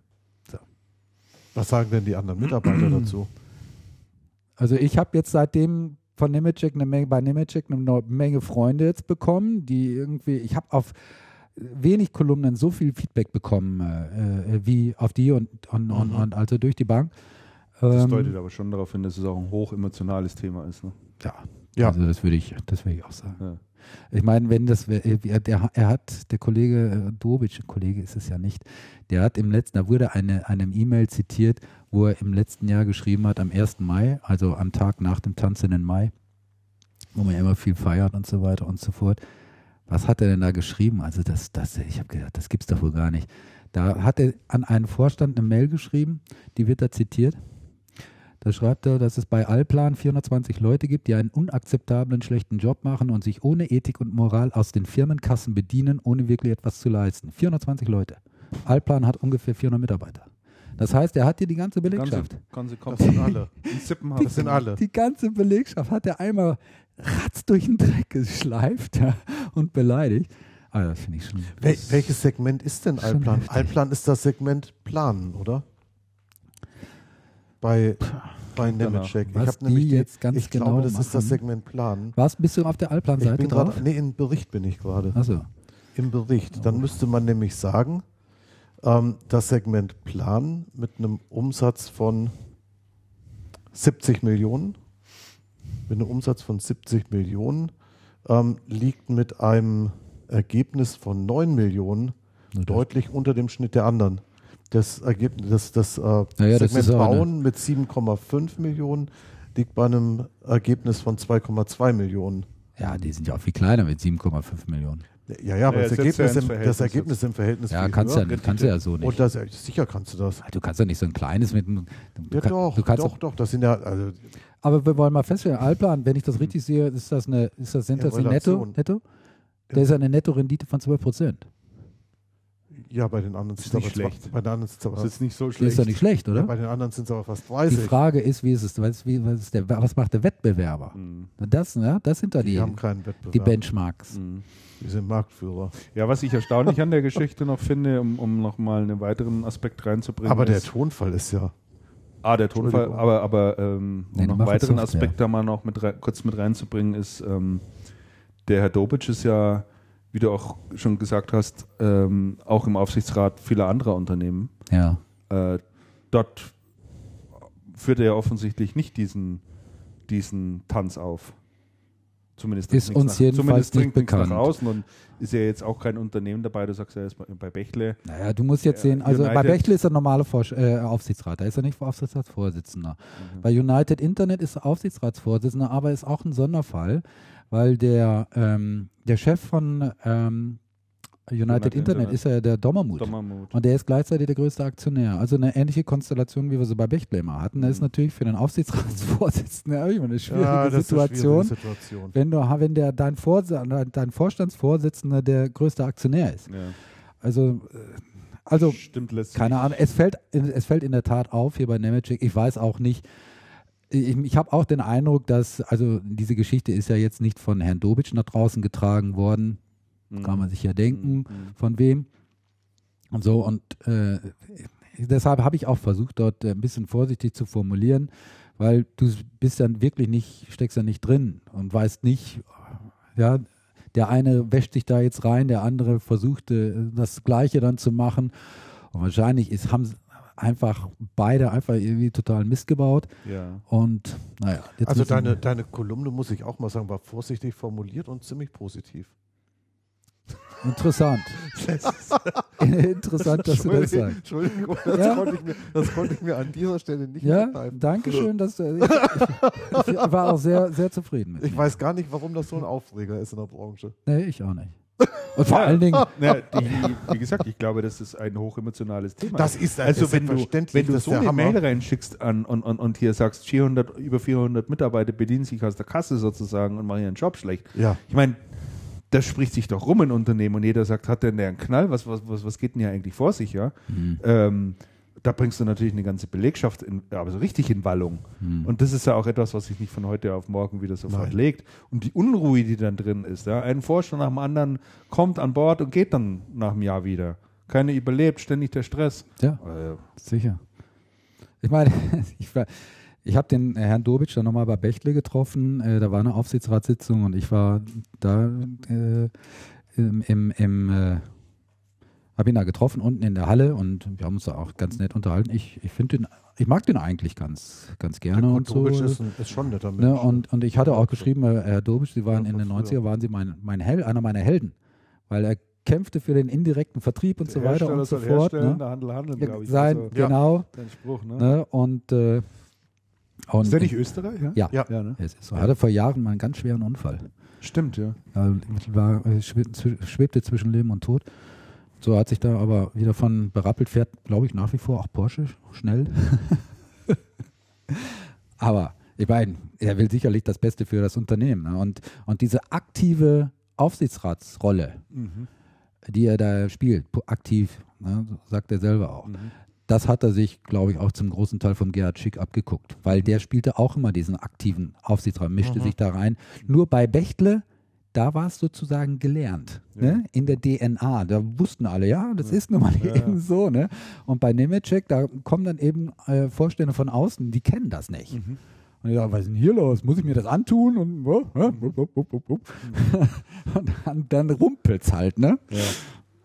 Was sagen denn die anderen Mitarbeiter dazu?
Also ich habe jetzt seitdem von Nemetschek eine Menge, bei Nemetschek eine Menge Freunde jetzt bekommen, die irgendwie, ich habe auf wenig Kolumnen so viel Feedback bekommen äh, äh, wie auf die und, und, und, und also durch die Bank.
Das
Ähm,
deutet aber schon darauf hin, dass es auch ein hochemotionales Thema ist. Ne?
ja,
Ja.
also das würde ich, das würde ich auch sagen.
Ja.
Ich meine, wenn das, er, der, er hat, der Kollege äh, Dobic, Kollege ist es ja nicht, der hat im letzten, da wurde eine, einem E-Mail zitiert, wo er im letzten Jahr geschrieben hat, am 1. Mai, also am Tag nach dem tanzenden Mai, wo man ja immer viel feiert und so weiter und so fort. Was hat er denn da geschrieben? Also das, das, ich habe gedacht, das gibt's doch wohl gar nicht. Da hat er an einen Vorstand eine Mail geschrieben, die wird da zitiert. Da schreibt er, dass es bei Allplan 420 Leute gibt, die einen unakzeptablen schlechten Job machen und sich ohne Ethik und Moral aus den Firmenkassen bedienen, ohne wirklich etwas zu leisten. 420 Leute. Allplan hat ungefähr 400 Mitarbeiter. Das heißt, er hat hier die ganze Belegschaft.
Ganze, ganze
Das sind alle.
Sippen
Das sind alle.
Die ganze Belegschaft hat er einmal ratz durch den Dreck geschleift ja, und beleidigt. Ah, das finde ich schon.
Wel welches Segment ist denn Allplan? Allplan ist das Segment Planen, oder? Bei, bei Nemetschek. Ich
Was
habe nämlich die,
jetzt ganz
ich
genau
glaube, das ist das
machen.
Segment Planen.
Was, bist du auf der
Ich
Allplan-Seite drauf?
gerade, nee, im Bericht bin ich gerade.
Achso.
Im Bericht. Dann müsste man nämlich sagen, ähm, das Segment Plan mit einem Umsatz von 70 Millionen, mit einem Umsatz von 70 Millionen, ähm, liegt mit einem Ergebnis von 9 Millionen deutlich unter dem Schnitt der anderen. Das Ergebnis, das, das, äh,
ja, das
Segment
eine-
Bauen mit 7,5 Millionen liegt bei einem Ergebnis von 2,2 Millionen.
Ja, die sind ja auch viel kleiner mit 7,5 Millionen.
Ja, ja, aber
Ja,
das, Ergebnis
ja
im,
Verhältnis
das Ergebnis im Verhältnis
Ja, kannst
höher.
ja, kannst du ja so nicht.
Und das, sicher kannst du das.
du kannst ja nicht so ein kleines mit einem. Du,
Ja,
kann-
doch,
du kannst
doch, doch. Das sind ja, also,
Aber wir wollen mal feststellen, Altplan, wenn ich das richtig sehe, ist das eine, ist das, sind
In
das die Netto? Netto? Der ist eine Netto-Rendite von 12 Prozent.
Ja, bei den anderen
Ist
sind es aber,
schlecht.
bei den anderen aber
Das ist nicht so
Das ist
schlecht.
doch nicht schlecht,
ja,
oder?
bei den anderen sind es aber fast
Die
30.
Frage ist, wie ist es, was, wie, was, ist der, was macht der Wettbewerber?
Mhm.
Das, ja, das sind da
die,
die,
haben keinen Wettbewerb.
die Benchmarks.
Mhm.
Die sind Marktführer.
Ja, was ich erstaunlich an der Geschichte noch finde, um, um nochmal einen weiteren Aspekt reinzubringen.
Aber der Tonfall ist ja.
Ah, der Tonfall, aber, aber ähm, um
die
noch einen weiteren. Aspekt da mal noch mit rein, kurz mit reinzubringen, ist, ähm, der Herr Dobic ist ja, wie du auch schon gesagt hast, ähm, auch im Aufsichtsrat vieler anderer Unternehmen.
Ja.
Äh, dort führt er ja offensichtlich nicht diesen, diesen Tanz auf. Zumindest
Ist uns jedenfalls
zumindest
nicht bekannt.
nach außen und ist ja jetzt auch kein Unternehmen dabei. Du sagst ja, er ist bei, bei Bächle.
Naja, du musst jetzt sehen, also bei
United-
Bechtle ist er normale Vorsch äh, Aufsichtsrat, da ist er nicht Aufsichtsratsvorsitzender. Bei United Internet ist er Aufsichtsratsvorsitzender, aber ist auch ein Sonderfall, weil der, ähm, der Chef von ähm, United, Internet,
Internet.
ist ja der Dommermuth.
Dommermuth.
Und der ist gleichzeitig der größte Aktionär. Also eine ähnliche Konstellation, wie wir sie bei Bechtle immer hatten. Das ist
Mhm.
natürlich für den Aufsichtsratsvorsitzenden eine schwierige
ja, ist eine
Situation,
schwierige Situation.
wenn, du, wenn der, dein, Vors dein Vorstandsvorsitzender der größte Aktionär ist.
Ja.
Also, äh, also
Stimmt,
keine Ahnung, es fällt, es fällt in der Tat auf hier bei Nemetschek. Ich weiß auch nicht, ich, ich habe auch den Eindruck, dass, also diese Geschichte ist ja jetzt nicht von Herrn Dobitsch nach draußen getragen worden,
Mhm.
kann man sich ja denken,
Mhm.
von wem und so. Und äh, deshalb habe ich auch versucht, dort äh, ein bisschen vorsichtig zu formulieren, weil du bist dann wirklich nicht, steckst da nicht drin und weißt nicht, ja, der eine wäscht sich da jetzt rein, der andere versuchte das Gleiche dann zu machen. Und wahrscheinlich ist, haben sie einfach beide einfach irgendwie total Mist gebaut.
Ja.
Und naja,
Also deine, deine Kolumne, muss ich auch mal sagen, war vorsichtig formuliert und ziemlich positiv.
interessant. interessant, dass du das sagst.
Entschuldigung, das,
Ja.
konnte ich mir, das konnte ich mir an dieser Stelle nicht
Ja,
verkneifen.
danke schön, dass du, ich, ich war auch sehr, sehr zufrieden mit
Ich
mir.
weiß gar nicht, warum das so ein Aufreger ist in der Branche.
Nee, ich auch nicht. Und vor allen Dingen,
Ja, die, wie gesagt, ich glaube, das ist ein hochemotionales Thema.
Das ist ein-
also wenn du, wenn du so eine
Hammer.
Mail reinschickst an, und, und, und hier sagst, 400, über 400 Mitarbeiter bedienen sich aus der Kasse sozusagen und machen ihren Job schlecht.
Ja.
Ich meine, das spricht sich doch rum in Unternehmen und jeder sagt, hat denn der einen Knall? Was, was, was, was geht denn hier eigentlich vor sich? Ja? Ähm, da bringst du natürlich eine ganze Belegschaft, in, aber so richtig in Wallung. Und das ist ja auch etwas, was sich nicht von heute auf morgen wieder sofort
Nein.
legt. Und die Unruhe, die dann drin ist. Ja? Ein Vorstand nach dem anderen kommt an Bord und geht dann nach einem Jahr wieder. Keiner überlebt, ständig der Stress.
ja,
Äh,
sicher. Ich meine, ich, war- ich habe den Herrn Dobitsch dann nochmal bei Bechtle getroffen. Äh, da war eine Aufsichtsratssitzung und ich war da äh, im, im, im äh, habe ihn da getroffen unten in der Halle und wir haben uns da auch ganz nett unterhalten. Ich, ich finde den, ich mag den eigentlich ganz, ganz gerne und so.
Ist, ein, ist schon netter Mensch.
Ne, und, und ich hatte auch geschrieben, äh, Herr Dobisch, Sie waren
Ja,
in den
von früher.
90er, waren Sie mein, mein Held, einer meiner Helden, weil er kämpfte für den indirekten Vertrieb und so weiter und so fort. Ne?
der Handel handeln, ich.
Sein,
Also,
Ja.
genau.
Dein Spruch, ne?
Ne? Und, äh, und
Ist der nicht Österreich? Ja.
Ja,
Ja.
ja ne?
es ist so. Er hatte vor Jahren mal einen ganz schweren Unfall.
Stimmt, ja.
Er war, äh, schwebte zwischen Leben und Tod. So hat sich da aber wieder von berappelt, fährt, glaube ich, nach wie vor auch Porsche schnell. aber ich meine, er will sicherlich das Beste für das Unternehmen. Ne? Und, und diese aktive Aufsichtsratsrolle, die er da spielt, aktiv, ne, sagt er selber auch. Das hat er sich, glaube ich, auch zum großen Teil vom Gerhard Schick abgeguckt, weil der spielte auch immer diesen aktiven Aufsichtsrat, mischte sich da rein. Nur bei Bechtle, da war es sozusagen gelernt, ne? in der DNA. Da wussten alle, ja, das ist nun mal eben so. Ne? Und bei Nemetschek, da kommen dann eben äh, Vorstände von außen, die kennen das nicht. Und ich sage, was ist denn hier los? Muss ich mir das antun? Und? Hä? Wupp, wupp, wupp, und dann, dann rumpelt's halt, ne? Ja.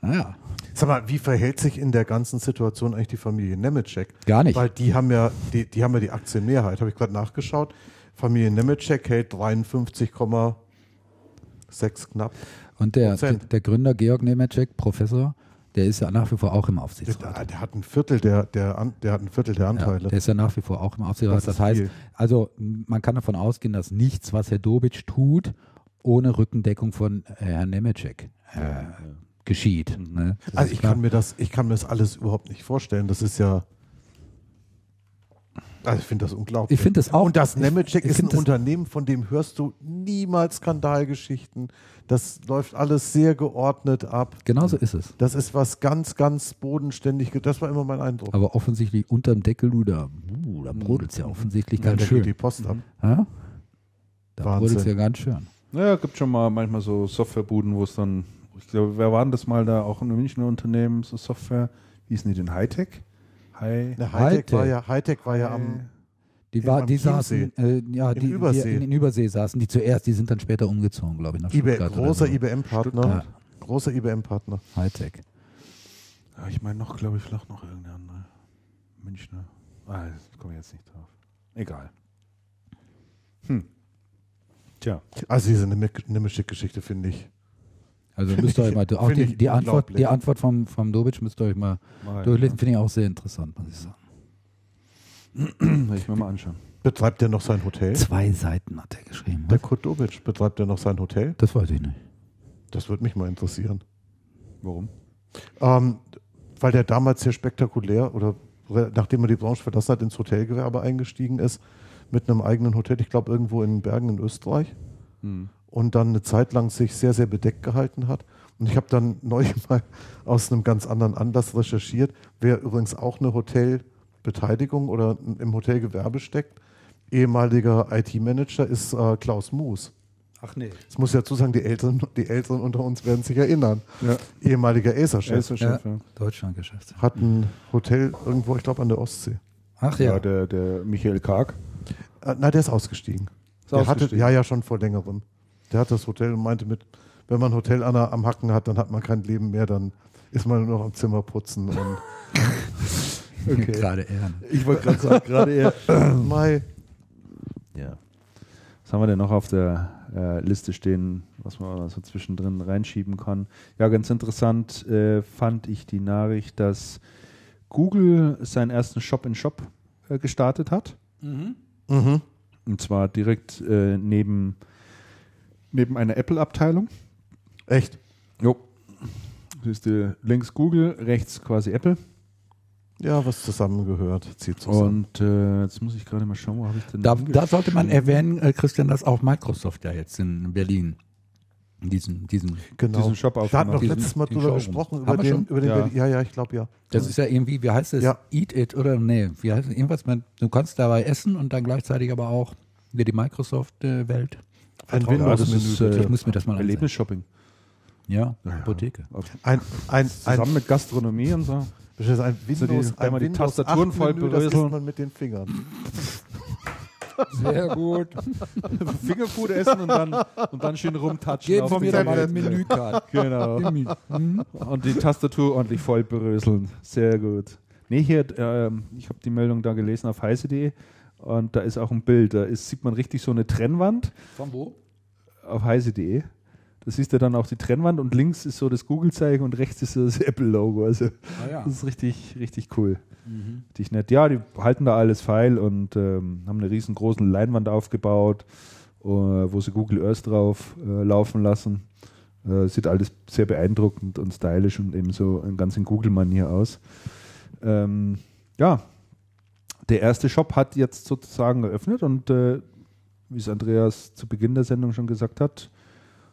Naja,
Sag mal, wie verhält sich in der ganzen Situation eigentlich die Familie Nemetschek?
Gar nicht.
Weil die haben ja die, die, haben ja die Aktienmehrheit, habe ich gerade nachgeschaut. Familie Nemetschek hält 53,6 knapp.
Und der, der,
Prozent.
der Gründer Georg Nemetschek, Professor, der ist ja nach wie vor auch im
Der,
Aufsichtsrat.
der hat ein Viertel der, der, der hat ein Viertel der
Ja,
Anteile.
der ist ja nach wie vor auch im Aufsichtsrat.
Das
Das, heißt,
viel.
also man kann davon ausgehen, dass nichts, was Herr Dobitsch tut, ohne Rückendeckung von Herrn Nemetschek äh, geschieht. Ne? Das
Also ich
klar.
kann mir das, ich kann mir das alles überhaupt nicht vorstellen. Das ist ja. Also ich finde das unglaublich.
Ich finde das auch-
Und das Nemetschek ist ein Unternehmen, von dem hörst du niemals Skandalgeschichten. Das läuft alles sehr geordnet ab.
Genau so ist es.
Das ist was ganz, ganz bodenständig. Das war immer mein Eindruck.
Aber offensichtlich unterm Deckel, du, da, uh, da brodelt es ja offensichtlich
Ja,
ganz
da
schön.
geht die Post ab.
Ja? Da brodelt es ja ganz schön.
Naja, gibt schon mal manchmal so Softwarebuden, wo es dann, ich glaube, wer war denn das mal da? Auch ein Münchner Unternehmen, so Software, wie hießen die denn? Hightech? High.
Na, Hightech,
Hightech.
war ja, Hightech war ja am.
Die,
Ja,
war, die saßen, äh, ja, die,
Übersee.
Die in, in Übersee saßen die zuerst, die sind dann später umgezogen, glaube ich, nach
IB,
Stuttgart oder
großer
so.
IBM-Partner. Großer IBM-Partner.
Hightech.
Ja, ich meine noch, glaube ich, vielleicht noch irgendeine andere. Münchner. Ah, das komme ich jetzt nicht drauf. Egal. Hm. Tja.
Also diese Nemetschek-Geschichte finde ich.
Also
Find
müsst ihr euch mal, auch
find
die, die, Antwort, die Antwort vom, vom Dobic müsst ihr euch mal
Mal,
durchlesen, finde ich auch sehr interessant, muss ich sagen.
Will ich mir mal anschauen.
Betreibt er noch sein Hotel?
Zwei Seiten hat er geschrieben.
Der Kurt Dobic, betreibt er noch sein Hotel?
Das weiß ich nicht.
Das würde mich mal interessieren.
Warum?
Ähm, weil der damals sehr spektakulär oder nachdem er die Branche verlassen hat, ins Hotelgewerbe eingestiegen ist, mit einem eigenen Hotel, ich glaube irgendwo in Bergen in Österreich.
Hm.
Und dann eine Zeit lang sich sehr, sehr bedeckt gehalten hat. Und ich habe dann neulich mal aus einem ganz anderen Anlass recherchiert, wer übrigens auch eine Hotelbeteiligung oder im Hotelgewerbe steckt. Ehemaliger IT-Manager ist äh, Klaus Moos.
Ach nee.
Das muss ich dazu sagen, die Älteren, die Älteren unter uns werden sich erinnern.
Ja.
Ehemaliger Acer-Chef.
Acer
Ja,
ja.
Deutschlandgeschäft.
Hat ein Hotel irgendwo, ich glaube, an der Ostsee.
Ach
Ja,
ja.
der, der Michael Karg.
Äh, nein, der ist ausgestiegen.
Ist
der hatte,
ausgestiegen.
ja, ja, schon vor längerem. Der hat das Hotel und meinte mit, wenn man ein Hotel an, der- am Hacken hat, dann hat man kein Leben mehr, dann ist man nur noch am Zimmer putzen und
Gerade Ehren.
Ich wollte gerade sagen, gerade eher.
Mai.
Ja. Was haben wir denn noch auf der äh, Liste stehen, was man so zwischendrin reinschieben kann? Ja, ganz interessant äh, fand ich die Nachricht, dass Google seinen ersten Shop-in-Shop äh, gestartet hat.
Mhm.
Und zwar direkt äh, neben, neben einer Apple-Abteilung.
Echt?
Jo. Siehst du links Google, rechts quasi Apple.
Ja, was zusammengehört, zieht zusammen.
Und äh, jetzt muss ich gerade mal schauen, wo habe ich denn
Da, da sollte man erwähnen, äh, Christian, dass auch Microsoft ja jetzt in Berlin diesen, diesen,
genau.
diesen Shop
Wir hatten noch
aufgemacht.
letztes Mal drüber gesprochen, über den, über den
Ja.
Ja, ja, ich glaube ja.
das ist ja irgendwie, wie heißt es?
Ja.
Eat It oder nee, wie heißt es? Irgendwas, man, du kannst dabei essen und dann gleichzeitig aber auch die Microsoft-Welt.
Ein Windows-Menü.
ist, äh.
Ich muss mir das mal.
Erlebnisshopping.
Ja,
Ja, ja.
Apotheke.
ein, ein,
Zusammen
ein,
mit Gastronomie und so.
das ist ein
So die-
Windows, ein
einmal die
Windows
Tastaturen
8
voll
Menü, das isst
beröseln.
man mit den Fingern.
Sehr gut.
Fingerfood essen und dann, und dann schön rumtatschen.
Geht
auf
von mir doch mal
Tablet.
eine Menükarte.
Genau.
Hm?
Und die Tastatur ordentlich voll beröseln. Sehr gut. Nee, hier, ähm, ich habe die Meldung da gelesen auf heise.de und da ist auch ein Bild. Da ist, sieht man richtig so eine Trennwand
Von wo?
auf heise.de. Da siehst du dann auch die Trennwand und links ist so das Google-Zeichen und rechts ist so das Apple-Logo. Also
Ah, ja.
das ist richtig, richtig cool. Richtig nett. Ja, die halten da alles feil und ähm, haben eine riesengroße Leinwand aufgebaut, äh, wo sie Google Earth drauf äh, laufen lassen. Äh, sieht alles sehr beeindruckend und stylisch und eben so ganz in Google-Manier aus. Ähm, ja, der erste Shop hat jetzt sozusagen eröffnet und äh, wie es Andreas zu Beginn der Sendung schon gesagt hat,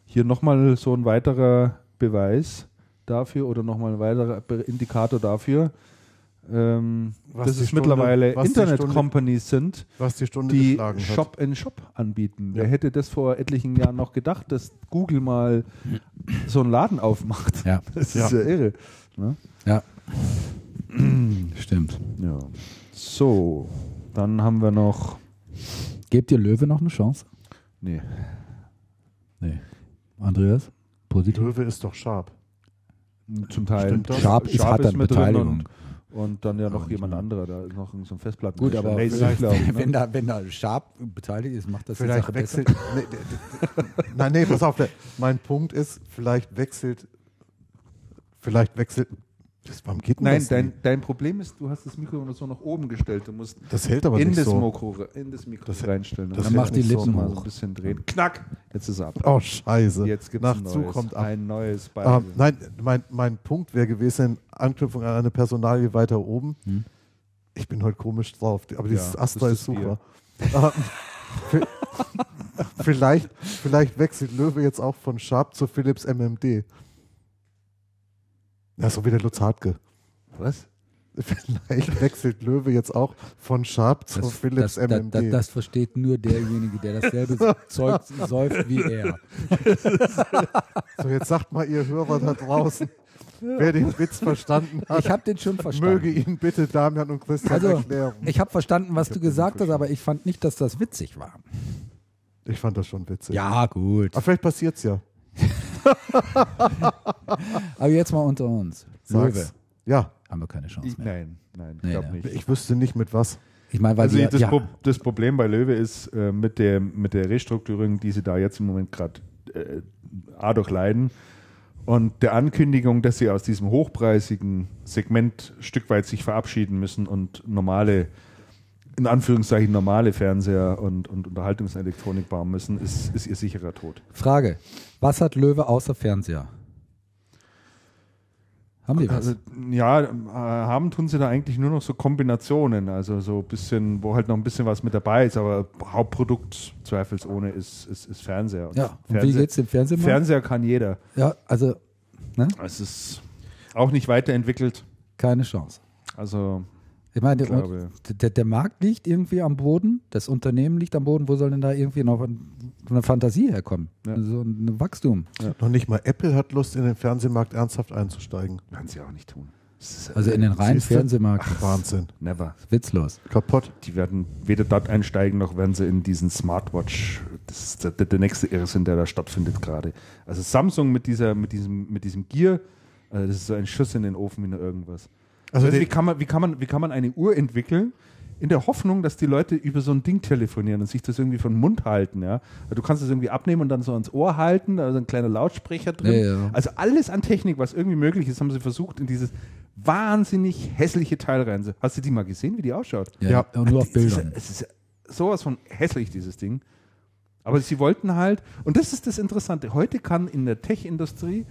hier nochmal so ein weiterer Beweis dafür oder nochmal ein weiterer Indikator dafür, ähm,
Was
dass es
Stunde-
mittlerweile Internet-Companies sind,
Was die Stunde
die. Shop-in-Shop anbieten.
Ja.
Wer hätte das vor etlichen Jahren noch gedacht, dass Google mal so einen Laden aufmacht?
Ja.
Das
Ja.
ist ja irre. Ne?
Ja. Stimmt.
Ja. So, dann haben wir noch.
Gebt ihr Löwe noch eine Chance?
Nee.
Nee. Andreas? Positiv?
Löwe ist doch scharf.
Zum Teil.
Sharp ist, hat dann
mit drin
Beteiligung.
Und, und dann ja noch jemand
nicht
anderer, da ist noch so ein Festplatten.
Gut, aber vielleicht,
glaub ich, ne?
wenn, da, wenn da Sharp beteiligt ist, macht das die
Vielleicht
Sache
wechselt.
besser.
Nee, nein, nee, pass auf. Mein Punkt ist, vielleicht wechselt, vielleicht wechselt Das, warum geht denn
Nein,
das
dein, dein Problem ist, du hast das Mikro immer so nach oben gestellt. Du musst
Das hält aber
in,
nicht
das
so.
Mikro, in das Mikro
Das-
reinstellen.
das hält
mach die
nicht so.
Lippen
mal so
hoch.
ein bisschen drehen. Knack! Jetzt ist er ab.
Oh, scheiße.
Jetzt gibt
Nach
es ein
zu kommt ab.
Ein neues Beispiel.
Ähm, nein, mein, mein Punkt wäre gewesen, Anknüpfung an eine Personalie weiter oben. Ich bin heute komisch drauf, aber dieses
Ja,
Astra ist super. Ähm, vi- vielleicht, vielleicht wechselt Löwe jetzt auch von Sharp zu Philips MMD. Ja, so wie der Lutz Hartke.
Was?
Vielleicht wechselt Löwe jetzt auch von Sharp zu
Das,
Philips
das, das,
MMD.
das, das versteht nur derjenige, der dasselbe Zeug säuft wie er.
so, jetzt sagt mal ihr Hörer da draußen, wer den Witz verstanden hat,
Ich habe den schon verstanden.
möge ihn bitte Damian und Christian
Also,
erklären.
ich habe verstanden, was du gesagt hast, aber ich fand nicht, dass das witzig war.
Ich fand das schon witzig.
Ja, gut.
Aber vielleicht passiert's ja.
Aber jetzt mal unter uns.
Sag's.
Löwe.
Ja,
Haben wir keine Chance mehr.
nein, nein, ich
Nee,
glaube
nee.
nicht.
ich wüsste nicht mit was.
Ich meine, weil
Also
die,
das,
ja,
Pro das Problem bei Löwe ist äh, mit, der, mit der Restrukturierung, die sie da jetzt im Moment gerade äh, A durchleiden und der Ankündigung, dass sie aus diesem hochpreisigen Segment ein Stück weit sich verabschieden müssen und normale, in Anführungszeichen normale Fernseher und, und Unterhaltungselektronik bauen müssen, ist, ist ihr sicherer Tod.
Frage. Was hat Löwe außer Fernseher? Haben die was?
Also, ja, äh, haben tun sie da eigentlich nur noch so Kombinationen, also so ein bisschen, wo halt noch ein bisschen was mit dabei ist, aber Hauptprodukt zweifelsohne ist, ist, ist Fernseher. Und
ja, und wie
Fernseher,
geht's dem Fernsehmarkt?
Fernseher kann jeder.
ja, also ne?
Es ist auch nicht weiterentwickelt.
keine Chance.
Also
Ich meine,
Ich
der,
glaube-
der, der Markt liegt irgendwie am Boden, das Unternehmen liegt am Boden. Wo soll denn da irgendwie noch ein- eine Fantasie herkommen?
Ja.
So ein Wachstum.
Noch nicht mal Apple hat Lust, in den Fernsehmarkt ernsthaft einzusteigen.
werden sie auch nicht tun.
Also in den reinen? Fernsehmarkt.
Ach, Wahnsinn.
never.
Witzlos.
Kaputt.
Die werden weder dort einsteigen, noch werden sie in diesen Smartwatch. Das ist der, der, der nächste Irrsinn, der da stattfindet gerade. Also Samsung mit dieser, mit diesem, mit diesem Gear, also das ist so ein Schuss in den Ofen wie nur irgendwas.
Also
Also, wie, kann man, wie, kann man, wie kann man eine Uhr entwickeln, in der Hoffnung, dass die Leute über so ein Ding telefonieren und sich das irgendwie von den Mund halten. Ja? Du kannst es irgendwie abnehmen und dann so ans Ohr halten, da ist ein kleiner Lautsprecher drin.
Ja, ja.
Also alles an Technik, was irgendwie möglich ist, haben sie versucht, in dieses wahnsinnig hässliche Teil rein. Hast du die mal gesehen, wie die ausschaut?
Ja,
Ja.
und nur auf
Es ist,
Bildern.
es ist sowas von hässlich, dieses Ding. Aber sie wollten halt, und das ist das Interessante, heute kann in der Tech-Industrie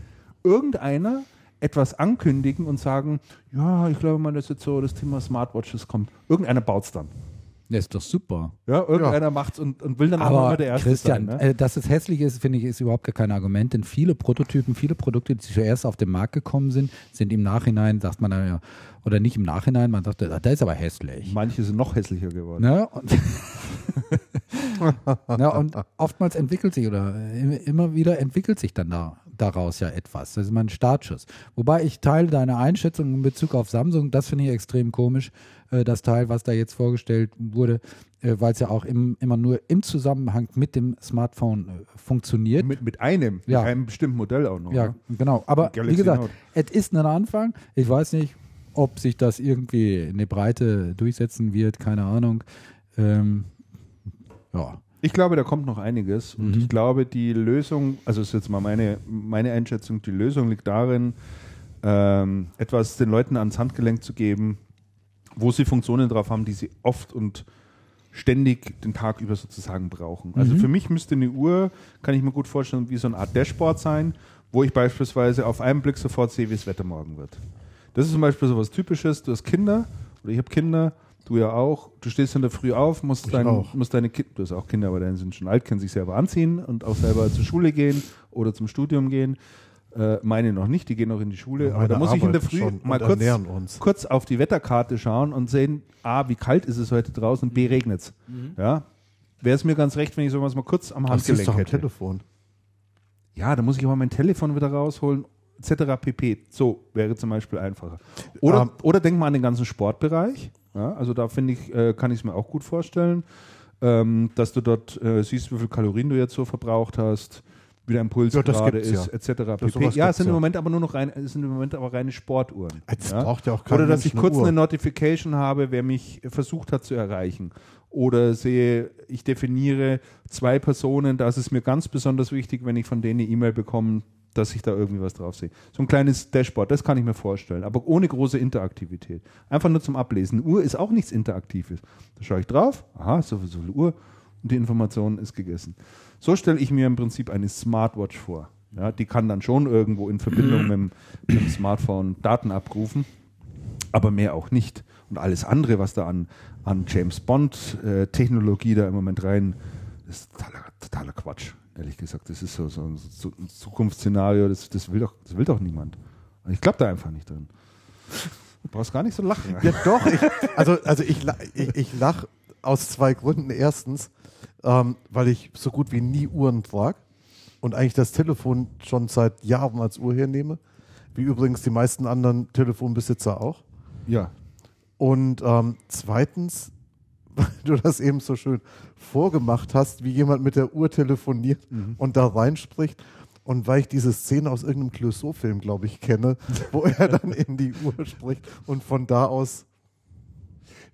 irgendeiner etwas ankündigen und sagen, ja, ich glaube mal, dass jetzt so das Thema Smartwatches kommt. Irgendeiner baut es dann.
Das ist doch super.
Ja, irgendeiner macht's und, und will dann auch
Aber
immer der Erste
Christian,
sein. Ne?
äh, dass es hässlich ist, finde ich, ist überhaupt gar kein Argument, denn viele Prototypen, viele Produkte, die zuerst auf den Markt gekommen sind, sind im Nachhinein, sagt man dann ja, oder nicht im Nachhinein, man sagt, ah, der ist aber hässlich.
Manche sind noch hässlicher geworden.
Ne? Und, ja, und oftmals entwickelt sich oder immer wieder entwickelt sich dann da, daraus ja etwas. Das ist mein Startschuss. Wobei ich teile deine Einschätzung in Bezug auf Samsung, das finde ich extrem komisch, äh, das Teil, was da jetzt vorgestellt wurde, äh, weil es ja auch im, immer nur im Zusammenhang mit dem Smartphone äh, funktioniert.
Mit, mit einem,
Ja.
mit einem bestimmten Modell auch noch.
Ja,
ne?
genau. Aber wie gesagt, es ist ein Anfang. Ich weiß nicht, ob sich das irgendwie in der Breite durchsetzen wird, keine Ahnung. Ähm, ja.
Ich glaube, da kommt noch einiges. Und
Mhm.
ich glaube, die Lösung, also ist jetzt mal meine, meine Einschätzung, die Lösung liegt darin, ähm, etwas den Leuten ans Handgelenk zu geben, wo sie Funktionen drauf haben, die sie oft und ständig den Tag über sozusagen brauchen. Also für mich müsste eine Uhr, kann ich mir gut vorstellen, wie so eine Art Dashboard sein, wo ich beispielsweise auf einen Blick sofort sehe, wie das Wetter morgen wird. Das ist zum Beispiel so was Typisches. Du hast Kinder oder ich habe Kinder, du ja auch. Du stehst in der Früh auf, musst, dein, musst deine Kinder, du hast auch Kinder, aber deine sind schon alt, können sich selber anziehen und auch selber zur Schule gehen oder zum Studium gehen. Äh, meine noch nicht, die gehen noch in die Schule. aber
Meine
da muss ich in der Früh mal kurz, kurz auf die Wetterkarte schauen und sehen, A, wie kalt ist es heute draußen und B, regnet es. Ja? Wäre es mir ganz recht, wenn ich sowas mal kurz am
Das
Handgelenk
du am
hätte.
Telefon.
Ja, da muss ich aber mein Telefon wieder rausholen, etc. pp. So wäre zum Beispiel einfacher. Oder,
Ähm,
oder denk mal an den ganzen Sportbereich. Ja, also da finde ich, äh, kann ich es mir auch gut vorstellen, ähm, dass du dort äh, siehst, wie viel Kalorien du jetzt so verbraucht hast, wie dein Puls
Ja,
gerade ist,
ja.
etc. Pp. Ja, sind im Moment aber nur noch rein, sind im Moment aber reine Sportuhren.
Das braucht ja auch
Oder dass ich
eine
kurz
Uhr.
eine Notification habe, wer mich versucht hat zu erreichen. Oder sehe, ich definiere zwei Personen, da ist es mir ganz besonders wichtig, wenn ich von denen eine E-Mail bekomme, dass ich da irgendwie was drauf sehe. So ein kleines Dashboard, das kann ich mir vorstellen, aber ohne große Interaktivität. Einfach nur zum Ablesen. Eine Uhr ist auch nichts Interaktives. Da schaue ich drauf, aha, so eine Uhr und die Information ist gegessen. So stelle ich mir im Prinzip eine Smartwatch vor. Ja, die kann dann schon irgendwo in Verbindung mit, dem, mit dem Smartphone Daten abrufen, aber mehr auch nicht. Und alles andere, was da an, an James Bond-Technologie da im Moment rein, ist totaler, totaler Quatsch, ehrlich gesagt. Das ist so, so, ein- so ein Zukunftsszenario, das, das, will doch, das will doch niemand. Ich glaube da einfach nicht drin. Du brauchst gar nicht so lachen.
Ja, doch. Ich, also, also ich, ich, ich lache aus zwei Gründen. Erstens, ähm, weil ich so gut wie nie Uhren trage und eigentlich das Telefon schon seit Jahren als Uhr hernehme. Wie übrigens die meisten anderen Telefonbesitzer auch.
Ja,
Und ähm, zweitens, weil du das eben so schön vorgemacht hast, wie jemand mit der Uhr telefoniert und da reinspricht. Und weil ich diese Szene aus irgendeinem Clouseau-Film, glaube ich, kenne, wo er dann in die Uhr spricht und von da aus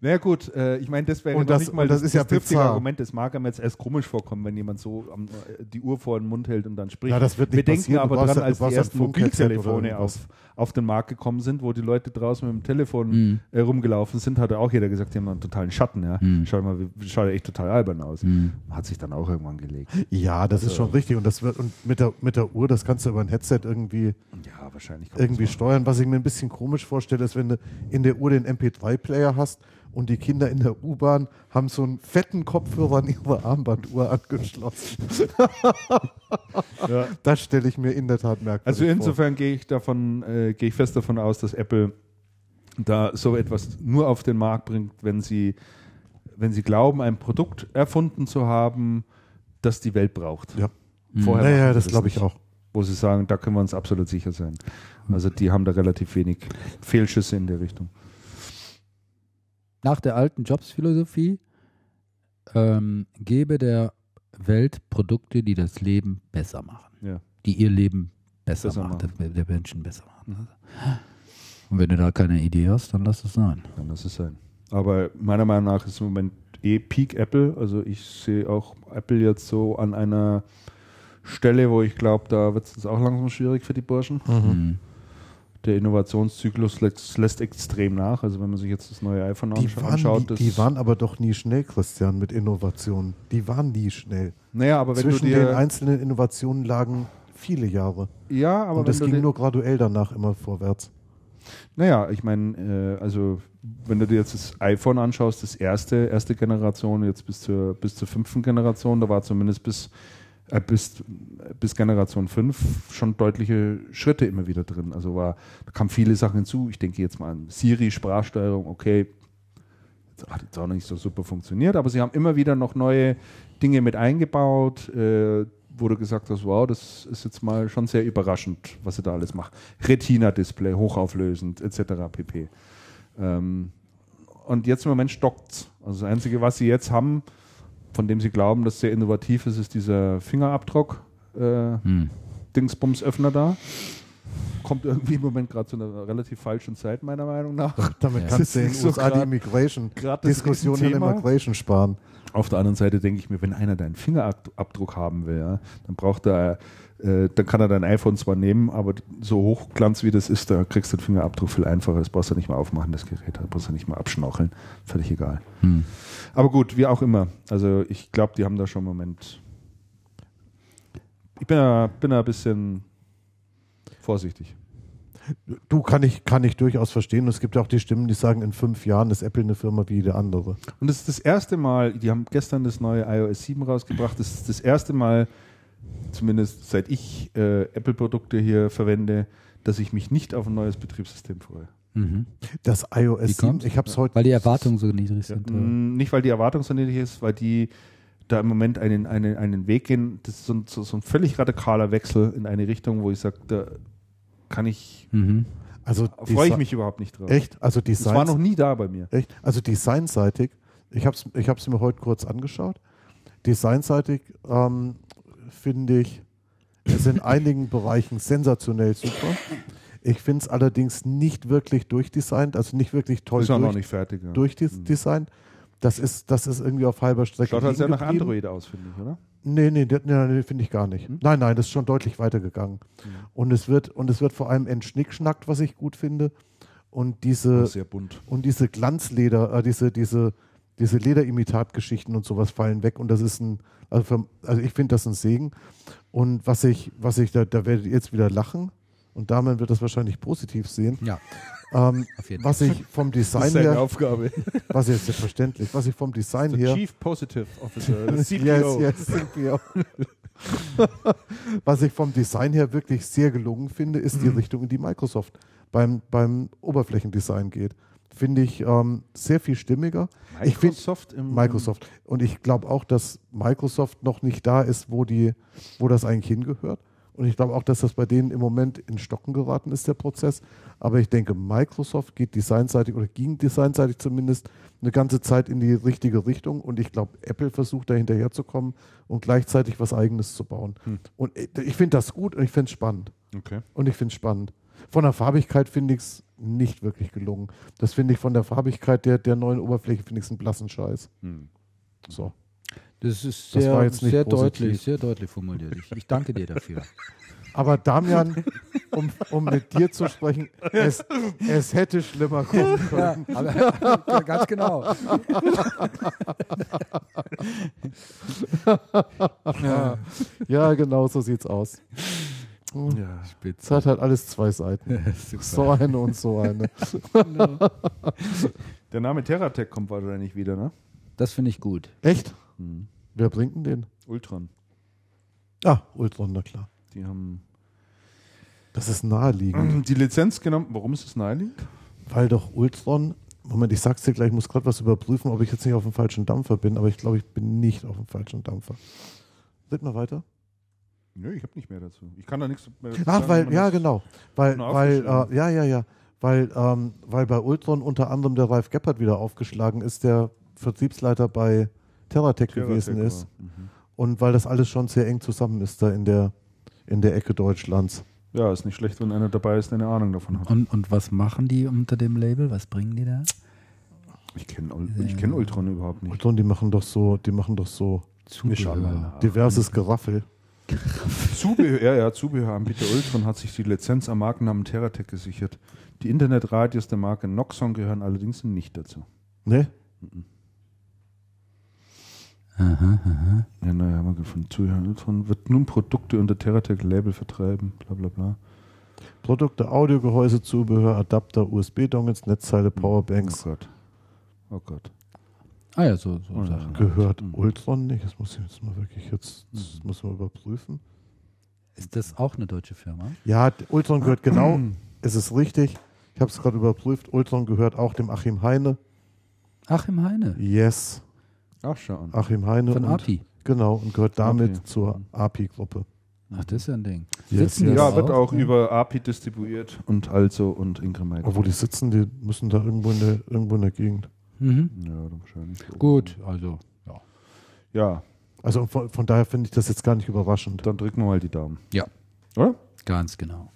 Naja gut, äh, ich meine, das wäre noch
das-
nicht mal
das
das,
ist ja
triftige. Argument. Das mag einem jetzt erst komisch vorkommen, wenn jemand so am, äh, die Uhr vor den Mund hält und dann spricht.
Ja, das wird nicht
Wir denken
passieren. Du
aber dran,
ja-
als die
ja
ersten Mobiltelefone auf, auf den Markt gekommen sind, wo die Leute draußen mit dem Telefon
Mhm.
äh, rumgelaufen sind, hat auch jeder gesagt, die haben einen totalen Schatten. Ja.
Mhm.
Schau mal, schaut ja echt total albern aus.
Mhm.
Hat sich dann auch irgendwann gelegt.
Ja, das ist schon richtig. Und das wird und mit der, mit der Uhr, das kannst du über ein Headset irgendwie,
Ja, wahrscheinlich.
irgendwie
das
steuern. Was ich mir ein bisschen komisch vorstelle, ist, wenn du in der Uhr den MP3-Player hast und die Kinder in der U-Bahn haben so einen fetten Kopfhörer an ihre Armbanduhr angeschlossen.
Ja.
Das stelle ich mir in der Tat merkwürdig
Also
vor.
insofern gehe ich davon, äh, gehe ich fest davon aus, dass Apple da so etwas nur auf den Markt bringt, wenn sie, wenn sie glauben, ein Produkt erfunden zu haben, das die Welt braucht.
Ja.
Vorher
naja,
machen sie
das glaube ich
nicht.
auch.
Wo sie sagen, da können wir uns absolut sicher sein. Also die haben da relativ wenig Fehlschüsse in der Richtung.
Nach der alten Jobs-Philosophie ähm, gebe der Welt Produkte, die das Leben besser machen.
Ja.
Die ihr Leben besser,
Besser
machen,
machen.
der, Menschen besser machen. Und wenn du da keine Idee hast, dann lass es sein.
Kann das es sein. Aber meiner Meinung nach ist im Moment eh Peak Apple. Also ich sehe auch Apple jetzt so an einer Stelle, wo ich glaube, da wird es auch langsam schwierig für die Burschen.
Mhm.
Der Innovationszyklus lässt, lässt extrem nach. Also wenn man sich jetzt das neue iPhone
Die
anscha-
waren,
anschaut,
nie,
das,
die waren aber doch nie schnell, Christian, mit Innovationen. Die waren nie schnell.
naja, aber
Zwischen
du
den
dir,
einzelnen Innovationen lagen viele Jahre.
ja, aber
und es ging
dir,
nur graduell danach immer vorwärts.
naja, ich meine, äh, also wenn du dir jetzt das iPhone anschaust, das erste, erste Generation, jetzt bis zur, bis zur fünften Generation, da war zumindest bis, bis, bis Generation 5 schon deutliche Schritte immer wieder drin. Also war, da kamen viele Sachen hinzu. Ich denke jetzt mal an Siri, Sprachsteuerung, okay, jetzt hat jetzt auch noch nicht so super funktioniert, aber sie haben immer wieder noch neue Dinge mit eingebaut, äh, wo du gesagt hast, wow, das ist jetzt mal schon sehr überraschend, was sie da alles macht. Retina-Display, hochauflösend, etc. pp. Ähm, und jetzt im Moment stockt Also das Einzige, was sie jetzt haben, von dem sie glauben, dass sehr innovativ ist, ist dieser Fingerabdruck. Äh,
Hm.
Dingsbums-Öffner da. Kommt irgendwie im Moment gerade zu einer relativ falschen Zeit, meiner Meinung nach.
Damit
Ja.
kannst du in
so
USA die
grad-
Immigration,
das
Diskussionen in
Riesenthema.
Immigration sparen.
Auf der anderen Seite denke ich mir, wenn einer deinen Fingerabdruck haben will, ja, dann braucht er, äh, dann kann er dein iPhone zwar nehmen, aber so hochglanz wie das ist, da kriegst du den Fingerabdruck viel einfacher. Das brauchst du nicht mehr aufmachen, das Gerät, da brauchst du nicht mehr abschnaucheln. Völlig egal.
Hm.
Aber gut, wie auch immer. Also ich glaube, die haben da schon im Moment. Ich bin da, bin da ein bisschen vorsichtig.
Du kann ich, kann ich durchaus verstehen. Es gibt auch die Stimmen, die sagen, in fünf Jahren ist Apple eine Firma wie jede andere.
Und das ist das erste Mal, die haben gestern das neue iOS 7 rausgebracht, das ist das erste Mal, zumindest seit ich äh, Apple-Produkte hier verwende, dass ich mich nicht auf ein neues Betriebssystem freue.
Mhm.
Das iOS 7,
kommt's?
ich habe es heute.
Weil die Erwartungen so niedrig sind. oder?
Mm, Nicht, weil die Erwartung so niedrig ist, weil die da im Moment einen, einen, einen Weg gehen, das ist so ein, so, ein völlig radikaler Wechsel in eine Richtung, wo ich sage, da kann ich,
Mhm.
Also
freue ich mich überhaupt nicht drauf.
Echt? Also
Das war noch
Design.
nie da bei mir.
Echt? Also designseitig. Ich habe es ich hab's mir heute kurz angeschaut. Designseitig ähm, finde ich es in einigen Bereichen sensationell super. Ich finde es allerdings nicht wirklich durchdesignt, also nicht wirklich toll
Ist auch noch
durch,
nicht fertig. Ja.
durchdesignt. Das ist, das ist irgendwie auf halber Strecke.
Schaut halt sehr nach. Android aus, finde ich, oder?
Nee, nee, nee, nee finde ich gar nicht. Nein, nein, das ist schon deutlich weitergegangen. Und es wird, und es wird vor allem entschnickschnackt, was ich gut finde. Und diese,
Sehr bunt.
und diese Glanzleder, äh, diese, diese, diese Lederimitatgeschichten und sowas fallen weg. Und das ist ein, also, für, also ich finde das ein Segen. Und was ich, was ich, da, da werdet ihr jetzt wieder lachen. Und Damian wird das wahrscheinlich positiv sehen.
Ja,
Ähm, was ich vom
Das
Design
ist seine
her,
Aufgabe.
was jetzt selbstverständlich, was ich vom Design her,
Chief Positive Officer, CPO.
Yes, yes, CPO. Was ich vom Design her wirklich sehr gelungen finde, ist
Mhm.
die Richtung, in die Microsoft beim, beim Oberflächendesign geht. Finde ich ähm, sehr viel stimmiger. Ich find-
Microsoft im
Microsoft. Und ich glaube auch, dass Microsoft noch nicht da ist, wo, die, wo das eigentlich hingehört. Und ich glaube auch, dass das bei denen im Moment in Stocken geraten ist, der Prozess. Aber ich denke, Microsoft geht designseitig oder ging designseitig zumindest eine ganze Zeit in die richtige Richtung. Und ich glaube, Apple versucht da hinterherzukommen und gleichzeitig was Eigenes zu bauen. Und ich ich finde das gut und ich finde es spannend.
Okay.
Und ich finde es spannend. Von der Farbigkeit finde ich es nicht wirklich gelungen. Das finde ich von der Farbigkeit der, der neuen Oberfläche, finde ich es einen blassen Scheiß.
Hm.
So.
Das ist
Das
sehr,
war jetzt nicht
sehr
positiv.
deutlich, sehr deutlich formuliert. Ich, ich danke dir dafür.
Aber Damian, um, um mit dir zu sprechen, es, es hätte schlimmer kommen können.
Ja, aber, ganz genau.
Ja, ja genau so sieht's aus.
Ja.
Es hat halt alles zwei Seiten. So eine und so eine.
Der Name Terratech kommt wahrscheinlich wieder, ne?
Das finde ich gut.
Echt?
Hm.
Wer bringt denn den?
Ultron.
Ah, Ultron, na klar.
Die haben
Das ist naheliegend.
die Lizenz genommen. Warum ist es naheliegend?
Weil doch Ultron, Moment, ich sag's dir gleich, ich muss gerade was überprüfen, ob ich jetzt nicht auf dem falschen Dampfer bin, aber ich glaube, ich bin nicht auf dem falschen Dampfer. Red mal weiter.
Nö, ich habe nicht mehr dazu. Ich kann da nichts mehr dazu
Ach,
sagen,
weil, ja, genau. Weil, weil, äh, ja, ja, ja. Weil, ähm, weil bei Ultron unter anderem der Ralf Geppert wieder aufgeschlagen ist, der Vertriebsleiter bei Terratech gewesen
Terratech
ist.
Mhm.
Und weil das alles schon sehr eng zusammen ist da in der, in der Ecke Deutschlands.
Ja, ist nicht schlecht, wenn einer dabei ist, der eine Ahnung davon hat.
Und, und was machen die unter dem Label? Was bringen die da?
Ich kenne ich kenn Ultron überhaupt nicht.
Ultron, die machen doch so, die machen doch so
nach.
diverses Geraffel.
Zubehör, ja, ja, Zubehöranbieter Ultron hat sich die Lizenz am Markennamen Terratech gesichert. Die Internetradios der Marke Noxon gehören allerdings nicht dazu.
Ne?
Ja, naja, haben wir gefunden. Ultron wird nun Produkte unter Terratech-Label vertreiben, bla bla bla.
Produkte, Audiogehäuse, Zubehör, Adapter, USB-Dongles, Netzteile,
Oh
Powerbanks.
Gott. Oh Gott.
Ah ja, so, so
Oh.
Sachen.
Gehört
Mhm.
Ultron nicht? Das muss ich jetzt mal wirklich jetzt, das muss man überprüfen.
Ist das auch eine deutsche Firma?
Ja, Ultron gehört genau, es ist richtig. Ich habe es gerade überprüft. Ultron gehört auch dem Achim Heine.
Achim Heine
Yes,
Ach, schau an.
Achim Heine.
von
und,
API.
Genau, und gehört damit
API.
zur API-Gruppe.
Ach, das ist ja ein Ding.
Yes,
Sitzen die
yes.
Ja,
da
wird auch
Ja.
über API distribuiert und also und Increment.
Obwohl die sitzen, die müssen da irgendwo in der, irgendwo in der Gegend.
Mhm.
Ja, dann wahrscheinlich.
Gut, also ja.
Ja,
Also von, von daher finde ich das jetzt gar nicht überraschend.
dann drücken wir mal die Daumen.
Ja,
Oder?
ganz genau.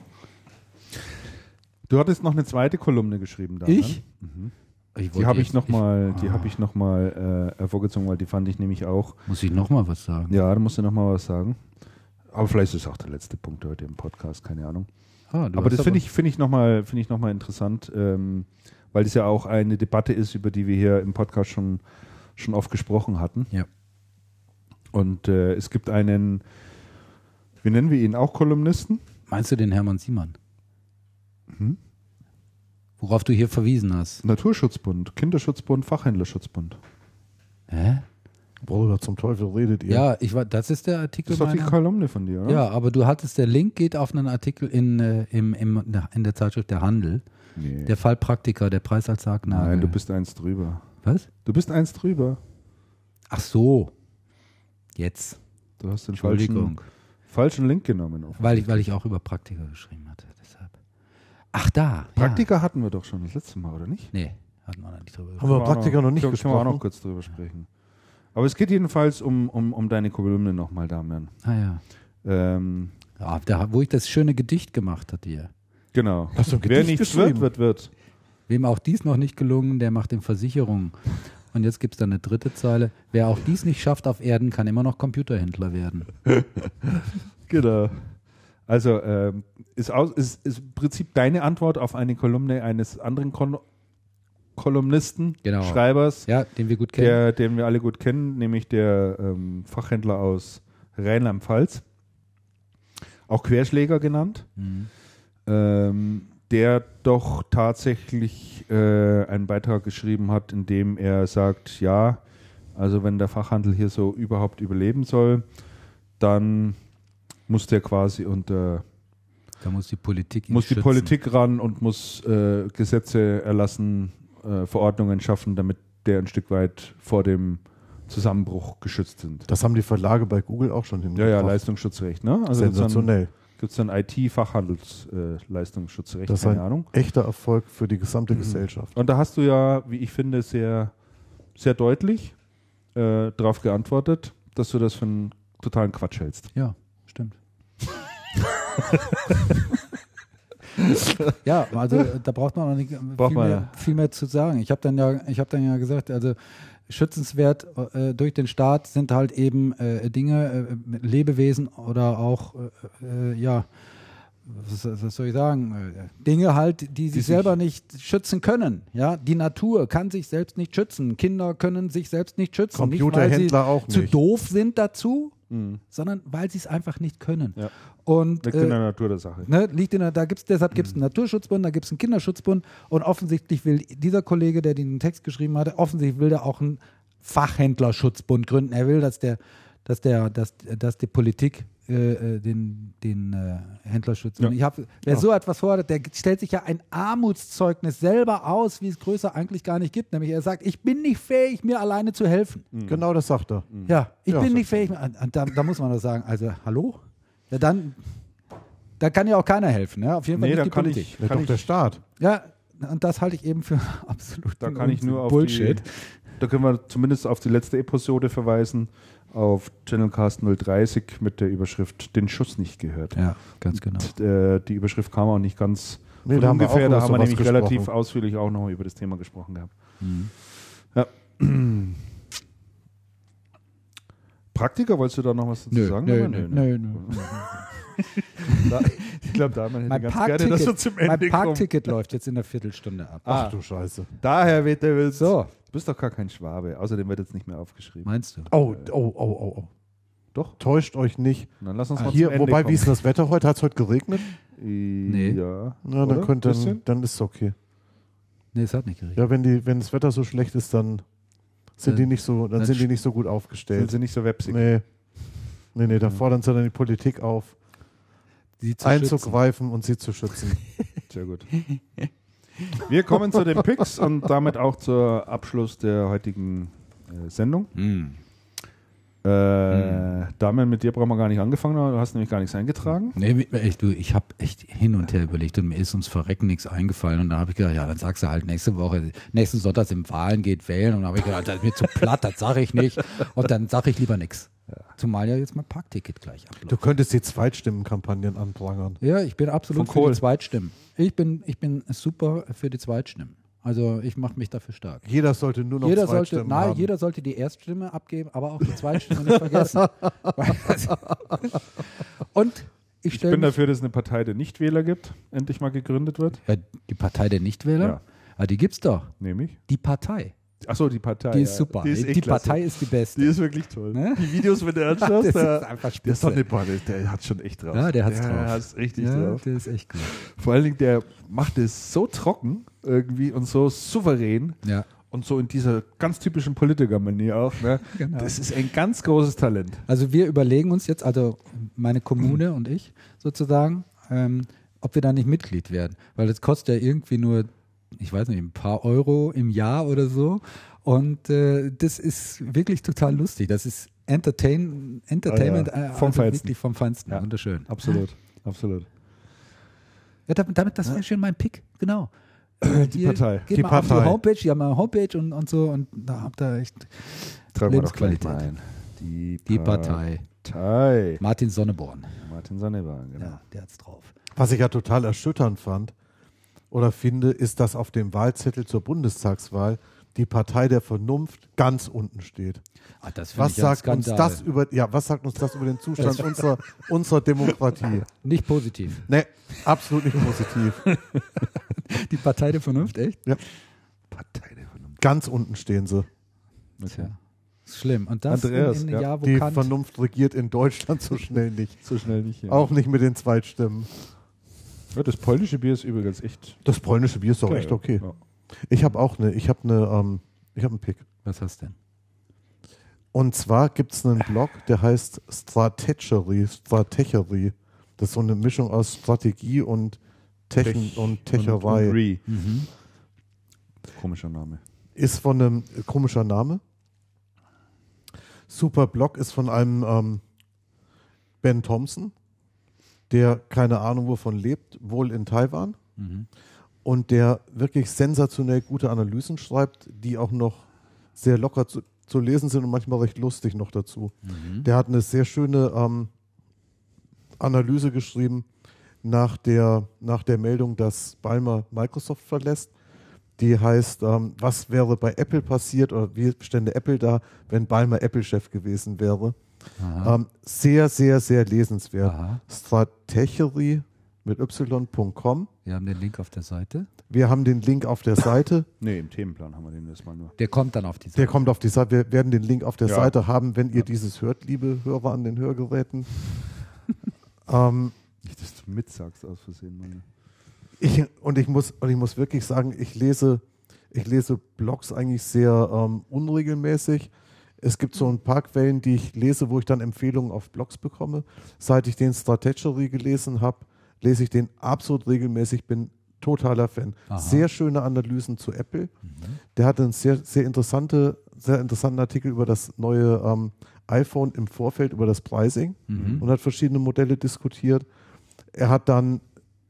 Du hattest noch eine zweite Kolumne geschrieben, Damian.
Ich? Ich
Die habe ich
jetzt-
noch mal, die
ah.
habe ich noch mal äh, hervorgezogen, weil die fand ich nämlich auch.
Muss ich noch mal was sagen?
Ja, da musst du noch mal was sagen. Aber vielleicht ist es auch der letzte Punkt heute im Podcast, keine Ahnung.
Ah,
aber das finde ich, finde ich noch mal, finde ich noch mal interessant, ähm, weil das ja auch eine Debatte ist, über die wir hier im Podcast schon, schon oft gesprochen hatten.
Ja.
Und äh, es gibt einen, wie nennen wir ihn auch Kolumnisten?
Meinst du den Hermann Siemann?
Hm?
Worauf du hier verwiesen hast.
Naturschutzbund, Kinderschutzbund, Fachhändlerschutzbund.
Hä?
Worüber zum Teufel redet ihr?
Ja, ich war, das ist der Artikel.
Das ist doch die
meiner-
Kolumne von dir, oder?
ja, aber du hattest, der Link geht auf einen Artikel in, äh, im, im, in der Zeitschrift Der Handel.
Nee.
Der Fall Praktiker, der Preis als Sargnagel.
Nein, du bist eins drüber.
Was?
Du bist eins drüber.
Ach so. Jetzt.
Du hast den falschen,
Entschuldigung.
falschen Link genommen.
Weil ich, weil ich auch über Praktika geschrieben hatte. Ach, da.
Praktika hatten wir doch schon das letzte Mal, oder nicht?
Ja. Nee, hatten wir noch nicht drüber
Haben
gesprochen.
wir Praktiker noch nicht
können, Können wir auch
gesprochen?
noch kurz drüber sprechen. Aber es geht jedenfalls um, um, um deine Kolumne nochmal, Damian.
Ah ja.
Ähm,
ja da, wo ich das schöne Gedicht gemacht hatte hier.
genau.
Hast du ein
Wer
Gedicht
nichts wird, wird, wird.
Wem auch dies noch nicht gelungen, der macht in Versicherung. Und jetzt gibt es dann eine dritte Zeile. Wer auch dies nicht schafft auf Erden, kann immer noch Computerhändler werden.
Genau. Also ähm, ist, aus, ist, ist im Prinzip deine Antwort auf eine Kolumne eines anderen Kon Kolumnisten,
Genau.
Schreibers,
Ja, den wir gut kennen.
der, den wir alle gut kennen, nämlich der ähm, Fachhändler aus Rheinland-Pfalz, auch Querschläger genannt,
Mhm.
ähm, der doch tatsächlich äh, einen Beitrag geschrieben hat, in dem er sagt, ja, also wenn der Fachhandel hier so überhaupt überleben soll, dann muss der quasi unter
Da muss die Politik
muss die
schützen.
Politik ran und muss äh, Gesetze erlassen, äh, Verordnungen schaffen, damit der ein Stück weit vor dem Zusammenbruch geschützt sind.
Das haben die Verlage bei Google auch schon
Ja,
hingebracht.
ja, Leistungsschutzrecht, ne? Also
Sensationell.
gibt es dann IT-Fachhandelsleistungsschutzrecht,
Das ist
keine
ein
Ahnung.
echter Erfolg für die
Mhm.
gesamte Gesellschaft.
Und da hast du ja, wie ich finde, sehr, sehr deutlich äh, darauf geantwortet, dass du das für einen totalen Quatsch hältst.
Ja. ja, also äh, da braucht man auch nicht äh,
Braucht
viel,
man
mehr,
ja.
viel mehr zu sagen. Ich habe dann ja, ich habe dann ja gesagt, also schützenswert äh, durch den Staat sind halt eben äh, Dinge, äh, Lebewesen oder auch äh, äh, ja, was, was soll ich sagen, äh, Dinge halt, die sich selber nicht schützen können. Ja, die Natur kann sich selbst nicht schützen. Kinder können sich selbst nicht schützen. nicht, weil
Computerhändler
sie
auch
zu
nicht.
doof sind dazu, sondern weil sie es einfach nicht können.
Ja.
Und
Liegt in der
äh,
Natur der Sache.
ne, liegt in der, da gibt's, deshalb gibt es einen Naturschutzbund, da gibt es einen Kinderschutzbund und offensichtlich will dieser Kollege, der den Text geschrieben hatte, offensichtlich will er auch einen Fachhändlerschutzbund gründen. Er will, dass der, dass der, dass, dass die Politik äh, äh, den, den äh, Händlerschutz.
Ja.
Und ich habe, wer so etwas fordert, der stellt sich ja ein Armutszeugnis selber aus, wie es größer eigentlich gar nicht gibt. Nämlich er sagt, ich bin nicht fähig, mir alleine zu helfen.
Genau das sagt er.
Ja, ich
Ja,
bin nicht fähig. Da, da muss man doch sagen, also hallo? Ja, dann, da kann ja auch keiner helfen. Ja? Auf jeden Fall
Nee,
nicht
da
die
kann
Politik.
ich,
Ja,
kann
doch der
ich,
Staat.
Ja, und das halte ich eben für absolut Bullshit.
die, da können wir zumindest auf die letzte Episode verweisen, auf Channelcast 030 mit der Überschrift Den Schuss nicht gehört.
Ja, ganz genau.
Und, äh, die Überschrift kam auch nicht ganz
Nee,
von
da haben wir
ungefähr, da haben wir nämlich relativ
gesprochen.
ausführlich auch noch über das Thema gesprochen gehabt.
Mhm.
Ja. Praktiker, wolltest du da noch was dazu
Nö,
sagen?
nö,
Aber
nö, nö, nö.
Da, ich glaube, da man hätte
Mein
ganz gerne, dass wir
Parkticket,
zum
mein
Ende kommen.
Parkticket läuft jetzt in einer Viertelstunde ab.
Ah.
Ach du Scheiße.
Daher wird der Witz.
So,
Du bist doch gar kein Schwabe. Außerdem wird jetzt nicht mehr aufgeschrieben.
meinst du?
Oh, oh, oh, oh, oh.
Doch.
Täuscht euch nicht.
Dann lass uns mal
Hier,
zum Ende
wobei,
kommen.
wie ist das Wetter heute? Hat es heute geregnet?
nee. Ja.
Na, dann, könnt, dann, dann ist es okay.
Nee, es hat nicht geregnet.
Ja, wenn, die, wenn das Wetter so schlecht ist, dann sind
Dann-
die nicht so, dann
dann
sind die nicht so gut
Sind
aufgestellt.
sie nicht so websig.
Nee. Nee, nee, da fordern sie dann die Politik auf,
zu schützen.
einzugreifen und sie zu schützen.
Sehr gut. Wir kommen zu den Picks und damit auch zur Abschluss der heutigen äh, Sendung.
Mhm.
Äh, Damian, mit dir brauchen wir gar nicht angefangen, du hast nämlich gar nichts eingetragen.
Nee, echt, du, ich habe echt hin und her überlegt und mir ist uns verrecken nichts eingefallen. Und da habe ich gedacht, ja, dann sagst du halt nächste Woche, nächsten Sonntag im Wahlen geht wählen. Und da habe ich gedacht, das ist mir zu platt, das sage ich nicht. Und dann sage ich lieber nichts. Zumal ja jetzt mein Parkticket gleich
Du
abläuft.
könntest die Zweitstimmenkampagnen anprangern.
Ja, ich bin absolut
Von
für
Kohl.
die Zweitstimmen. Ich bin, ich bin super für die Zweitstimmen. Also ich mache mich dafür stark.
Jeder sollte nur noch
Jeder sollte,
Zweitstimmen
nein,
haben.
jeder sollte die Erststimme abgeben, aber auch die Zweitstimme nicht vergessen. Und ich
Ich bin dafür, dass es eine Partei der Nichtwähler gibt, endlich mal gegründet wird.
ja, die Partei der Nichtwähler,
Ja.
ah, die gibt's doch.
Nämlich.
Die Partei.
Achso, die Partei.
Die
ja.
ist super.
Die, ist
die
klasse.
Partei ist die beste.
Die ist wirklich toll.
Ne?
Die Videos, wenn der
das
anschaust,
ist
der,
einfach
der, ist doch
spitze.
eine, der, der hat schon echt drauf.
Ja, der hat's
der
drauf.
hat's richtig
ja,
drauf.
der ist echt gut.
Vor allen Dingen, der macht es so trocken irgendwie und so souverän
Ja.
und so in dieser ganz typischen Politiker-Manier auch. Ne?
Genau.
Das ist ein ganz großes Talent.
Also wir überlegen uns jetzt, also meine Kommune und ich sozusagen, ähm, ob wir da nicht Mitglied werden. Weil das kostet ja irgendwie nur, ich weiß nicht, ein paar Euro im Jahr oder so. Und äh, das ist wirklich total lustig. Das ist Entertain, Entertainment
Ah ja,
äh,
vom
also
Feinsten.
wirklich vom Feinsten.
Ja.
Wunderschön.
Absolut. Absolut.
Ja, damit, damit das wäre schön mein Pick, genau.
Die Partei.
Geht
Die
mal auf
Partei.
die Homepage, die haben eine Homepage und, und so und da habt ihr echt
Tragen wir doch
Lebensqualität.
mal ein. Die,
die Partei.
Partei.
Martin Sonneborn.
Martin Sonneborn, genau.
Ja, der hat's drauf.
Was ich ja total erschütternd fand oder finde, ist, dass auf dem Wahlzettel zur Bundestagswahl die Partei der Vernunft ganz unten steht.
Das finde
Was sagt uns das über ja, was sagt uns das über den Zustand unserer, unserer Demokratie?
Nicht positiv.
Nee, absolut nicht positiv.
Die Partei der Vernunft, echt?
Ja,
Partei der Vernunft.
ganz unten stehen sie.
Tja. Ist schlimm. Und das
Andreas,
in, in
ja.
Jahr, wo
Die
Kant
Vernunft regiert in Deutschland so schnell nicht.
So schnell nicht. Ja.
Auch nicht mit den Zweitstimmen.
Ja, das polnische Bier ist übrigens echt.
Das polnische Bier ist doch echt okay.
Ja.
Ich habe auch eine, ich habe eine, ähm, ich habe einen Pick.
Was hast du denn?
Und zwar gibt es einen Blog, der heißt Stratechery, Stratechery. Das ist so eine Mischung aus Strategie und Techn
Tech
und Techerei.
Und, Re.
Mhm.
Komischer Name.
ist von einem äh, komischer Name. Super Blog ist von einem ähm, Ben Thompson, der keine Ahnung wovon lebt, wohl in Taiwan.
Mhm.
Und der wirklich sensationell gute Analysen schreibt, die auch noch sehr locker zu, zu lesen sind und manchmal recht lustig noch dazu.
Mhm.
Der hat eine sehr schöne ähm, Analyse geschrieben nach der, nach der Meldung, dass Balmer Microsoft verlässt. Die heißt, ähm, was wäre bei Apple passiert oder wie stände Apple da, wenn Balmer Apple-Chef gewesen wäre. Ähm, sehr, sehr, sehr lesenswert.
Aha.
Stratechery mit y.com.
Wir haben den Link auf der Seite.
Wir haben den Link auf der Seite.
Nee, im Themenplan haben wir den das mal nur.
Der kommt dann auf die Seite.
Der kommt auf die Seite. Wir werden den Link auf der
Ja.
Seite haben, wenn ihr dieses hört, liebe Hörer an den Hörgeräten. ähm,
Nicht, dass du mitsagst aus Versehen. Mann.
ich, und, ich muss, und ich muss wirklich sagen, ich lese, ich lese Blogs eigentlich sehr ähm, unregelmäßig. Es gibt so ein paar Quellen, die ich lese, wo ich dann Empfehlungen auf Blogs bekomme. Seit ich den Stratechery gelesen habe, lese ich den absolut regelmäßig, bin totaler Fan.
Aha.
Sehr schöne Analysen zu Apple. Der hat einen sehr, sehr, interessante, sehr interessanten Artikel über das neue ähm, iPhone im Vorfeld, über das Pricing und hat verschiedene Modelle diskutiert. Er hat dann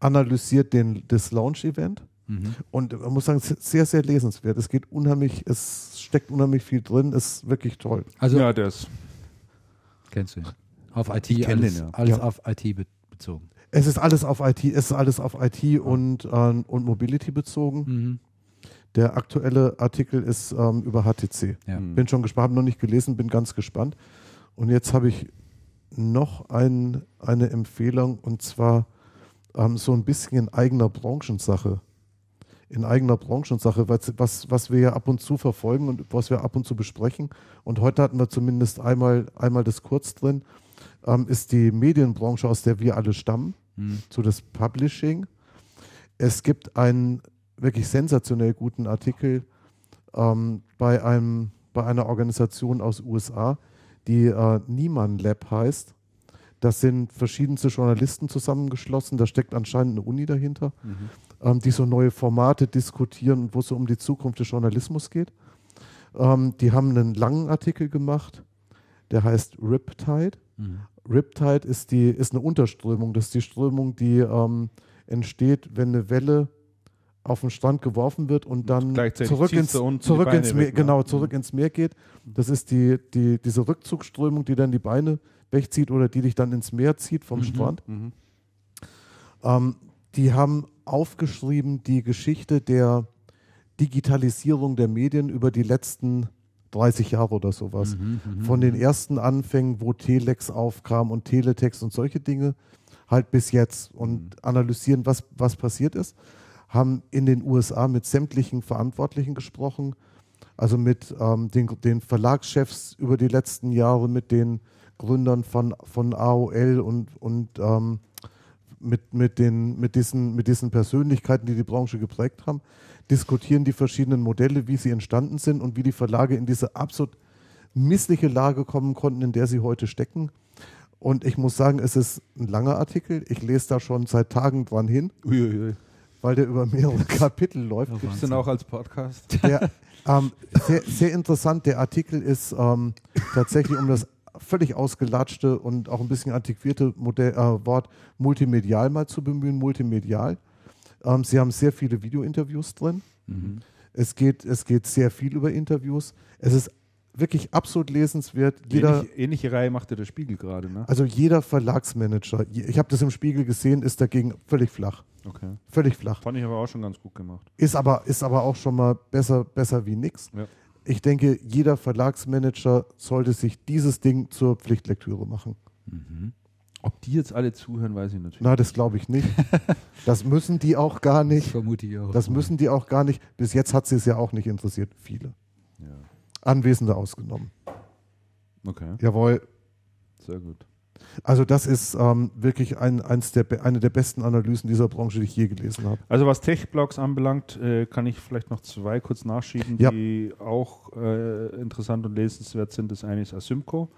analysiert den, das Launch-Event
Mhm.
und man muss sagen, es ist sehr, sehr lesenswert. Es geht unheimlich, es steckt unheimlich viel drin, ist wirklich toll.
Also,
ja, der ist.
kennst du ihn. Auf IT,
Ich
alles,
den, ja.
alles
Ja.
auf IT be bezogen.
Es ist alles auf IT, es ist alles auf IT und, ähm, und Mobility bezogen.
Mhm.
Der aktuelle Artikel ist ähm, über HTC.
Ja.
Mhm.
Bin schon gespannt, habe noch nicht gelesen, bin ganz gespannt. Und jetzt habe ich noch ein, eine Empfehlung und zwar ähm, so ein bisschen in eigener Branchensache. In eigener Branchensache, was, was, was wir ja ab und zu verfolgen und was wir ab und zu besprechen. Und heute hatten wir zumindest einmal, einmal das kurz drin, ähm, ist die Medienbranche, aus der wir alle stammen,
Mhm.
so das Publishing. Es gibt einen wirklich sensationell guten Artikel ähm, bei, einem, bei einer Organisation aus USA, die äh, Niemann Lab heißt. Das sind verschiedenste Journalisten zusammengeschlossen. Da steckt anscheinend eine Uni dahinter, ähm, die so neue Formate diskutieren, wo es so um die Zukunft des Journalismus geht. Ähm, die haben einen langen Artikel gemacht, der heißt Riptide.
Mhm.
Riptide ist, die, ist eine Unterströmung. Das ist die Strömung, die ähm, entsteht, wenn eine Welle auf den Strand geworfen wird und dann zurück, ins, zurück ins Meer,
weg, ne?
genau, zurück ins Meer geht. Das ist die, die, diese Rückzugsströmung, die dann die Beine wegzieht oder die dich dann ins Meer zieht vom Strand.
Mhm.
Ähm, die haben aufgeschrieben die Geschichte der Digitalisierung der Medien über die letzten 30 Jahre oder sowas. Von den ersten Anfängen, wo Telex aufkam und Teletext und solche Dinge, halt bis jetzt und analysieren, was, was passiert ist. Haben in den USA mit sämtlichen Verantwortlichen gesprochen, also mit ähm, den, den Verlagschefs über die letzten Jahre, mit den Gründern von, von AOL und, und ähm, mit, mit, den, mit, diesen, mit diesen Persönlichkeiten, die die Branche geprägt haben, diskutieren die verschiedenen Modelle, wie sie entstanden sind und wie die Verlage in diese absolut missliche Lage kommen konnten, in der sie heute stecken. Und ich muss sagen, es ist ein langer Artikel. Ich lese da schon seit Tagen dran hin,
Uiuiui.
Weil der über mehrere Kapitel läuft.
Gibt's den auch als Podcast?
Der, ähm, sehr, sehr interessant. Der Artikel ist ähm, tatsächlich um das völlig ausgelatschte und auch ein bisschen antiquierte Modell, äh, Wort multimedial mal zu bemühen. Multimedial. Ähm, sie haben sehr viele Videointerviews drin. Es, geht, es geht sehr viel über Interviews. Es ist wirklich absolut lesenswert. Jeder,
Ähnliche, ähnliche Reihe machte der Spiegel gerade, ne?
also jeder Verlagsmanager, ich habe das im Spiegel gesehen, ist dagegen völlig flach.
Okay.
Völlig flach.
Fand ich aber auch schon ganz gut gemacht.
Ist aber, ist aber auch schon mal besser, besser wie nix.
Ja.
Ich denke, jeder Verlagsmanager sollte sich dieses Ding zur Pflichtlektüre machen.
Ob die jetzt alle zuhören, weiß ich natürlich.
Na, das glaube ich nicht. Das müssen die auch gar
Ich
nicht.
vermute ich auch.
Das müssen die auch gar nicht. Bis jetzt hat sie es ja auch nicht interessiert. Viele.
Ja.
Anwesende ausgenommen.
Okay,
Jawohl.
sehr gut.
Also das ist ähm, wirklich ein, eins der, eine der besten Analysen dieser Branche, die ich je gelesen habe.
Also was Tech-Blogs anbelangt, äh, kann ich vielleicht noch zwei kurz nachschieben,
Ja.
die auch äh, interessant und lesenswert sind. Das eine ist Asymco.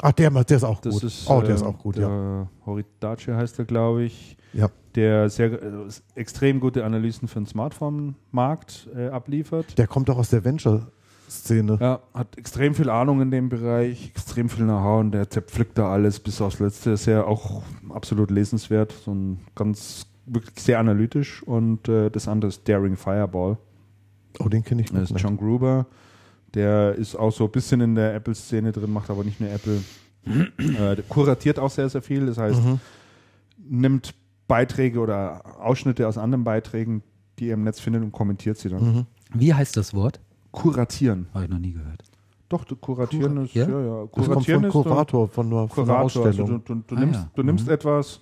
Ach, der, der ist auch
Das
gut.
ist,
oh, der
äh,
ist auch gut,
der
ja.
Horidace heißt er, glaube ich.
Ja.
Der sehr äh, extrem gute Analysen für den Smartphone-Markt äh, abliefert.
Der kommt auch aus der Venture-Szene.
Ja, hat extrem viel Ahnung in dem Bereich, extrem viel Know-how und der zerpflückt da alles bis aufs Letzte. Ist ja auch absolut lesenswert, so ein ganz, wirklich sehr analytisch. Und äh, das andere ist Daring Fireball.
Oh, den kenne ich noch
Das ist
nicht.
John Gruber. Der ist auch so ein bisschen in der Apple-Szene drin, macht aber nicht nur Apple. äh, der kuratiert auch sehr, sehr viel. Das heißt,
Mhm.
nimmt Beiträge oder Ausschnitte aus anderen Beiträgen, die ihr im Netz findet und kommentiert sie dann.
Mhm.
Wie heißt das Wort?
Kuratieren.
Habe ich noch nie gehört.
Doch, du kuratieren
Kur-
ist,
ja?
ja, ja.
Das kommt
Kuratieren
von Kurator, von einer, von einer
Kurator. Also
Ausstellung.
du, du, du
Ah,
nimmst,
ja.
du nimmst
Mhm.
etwas,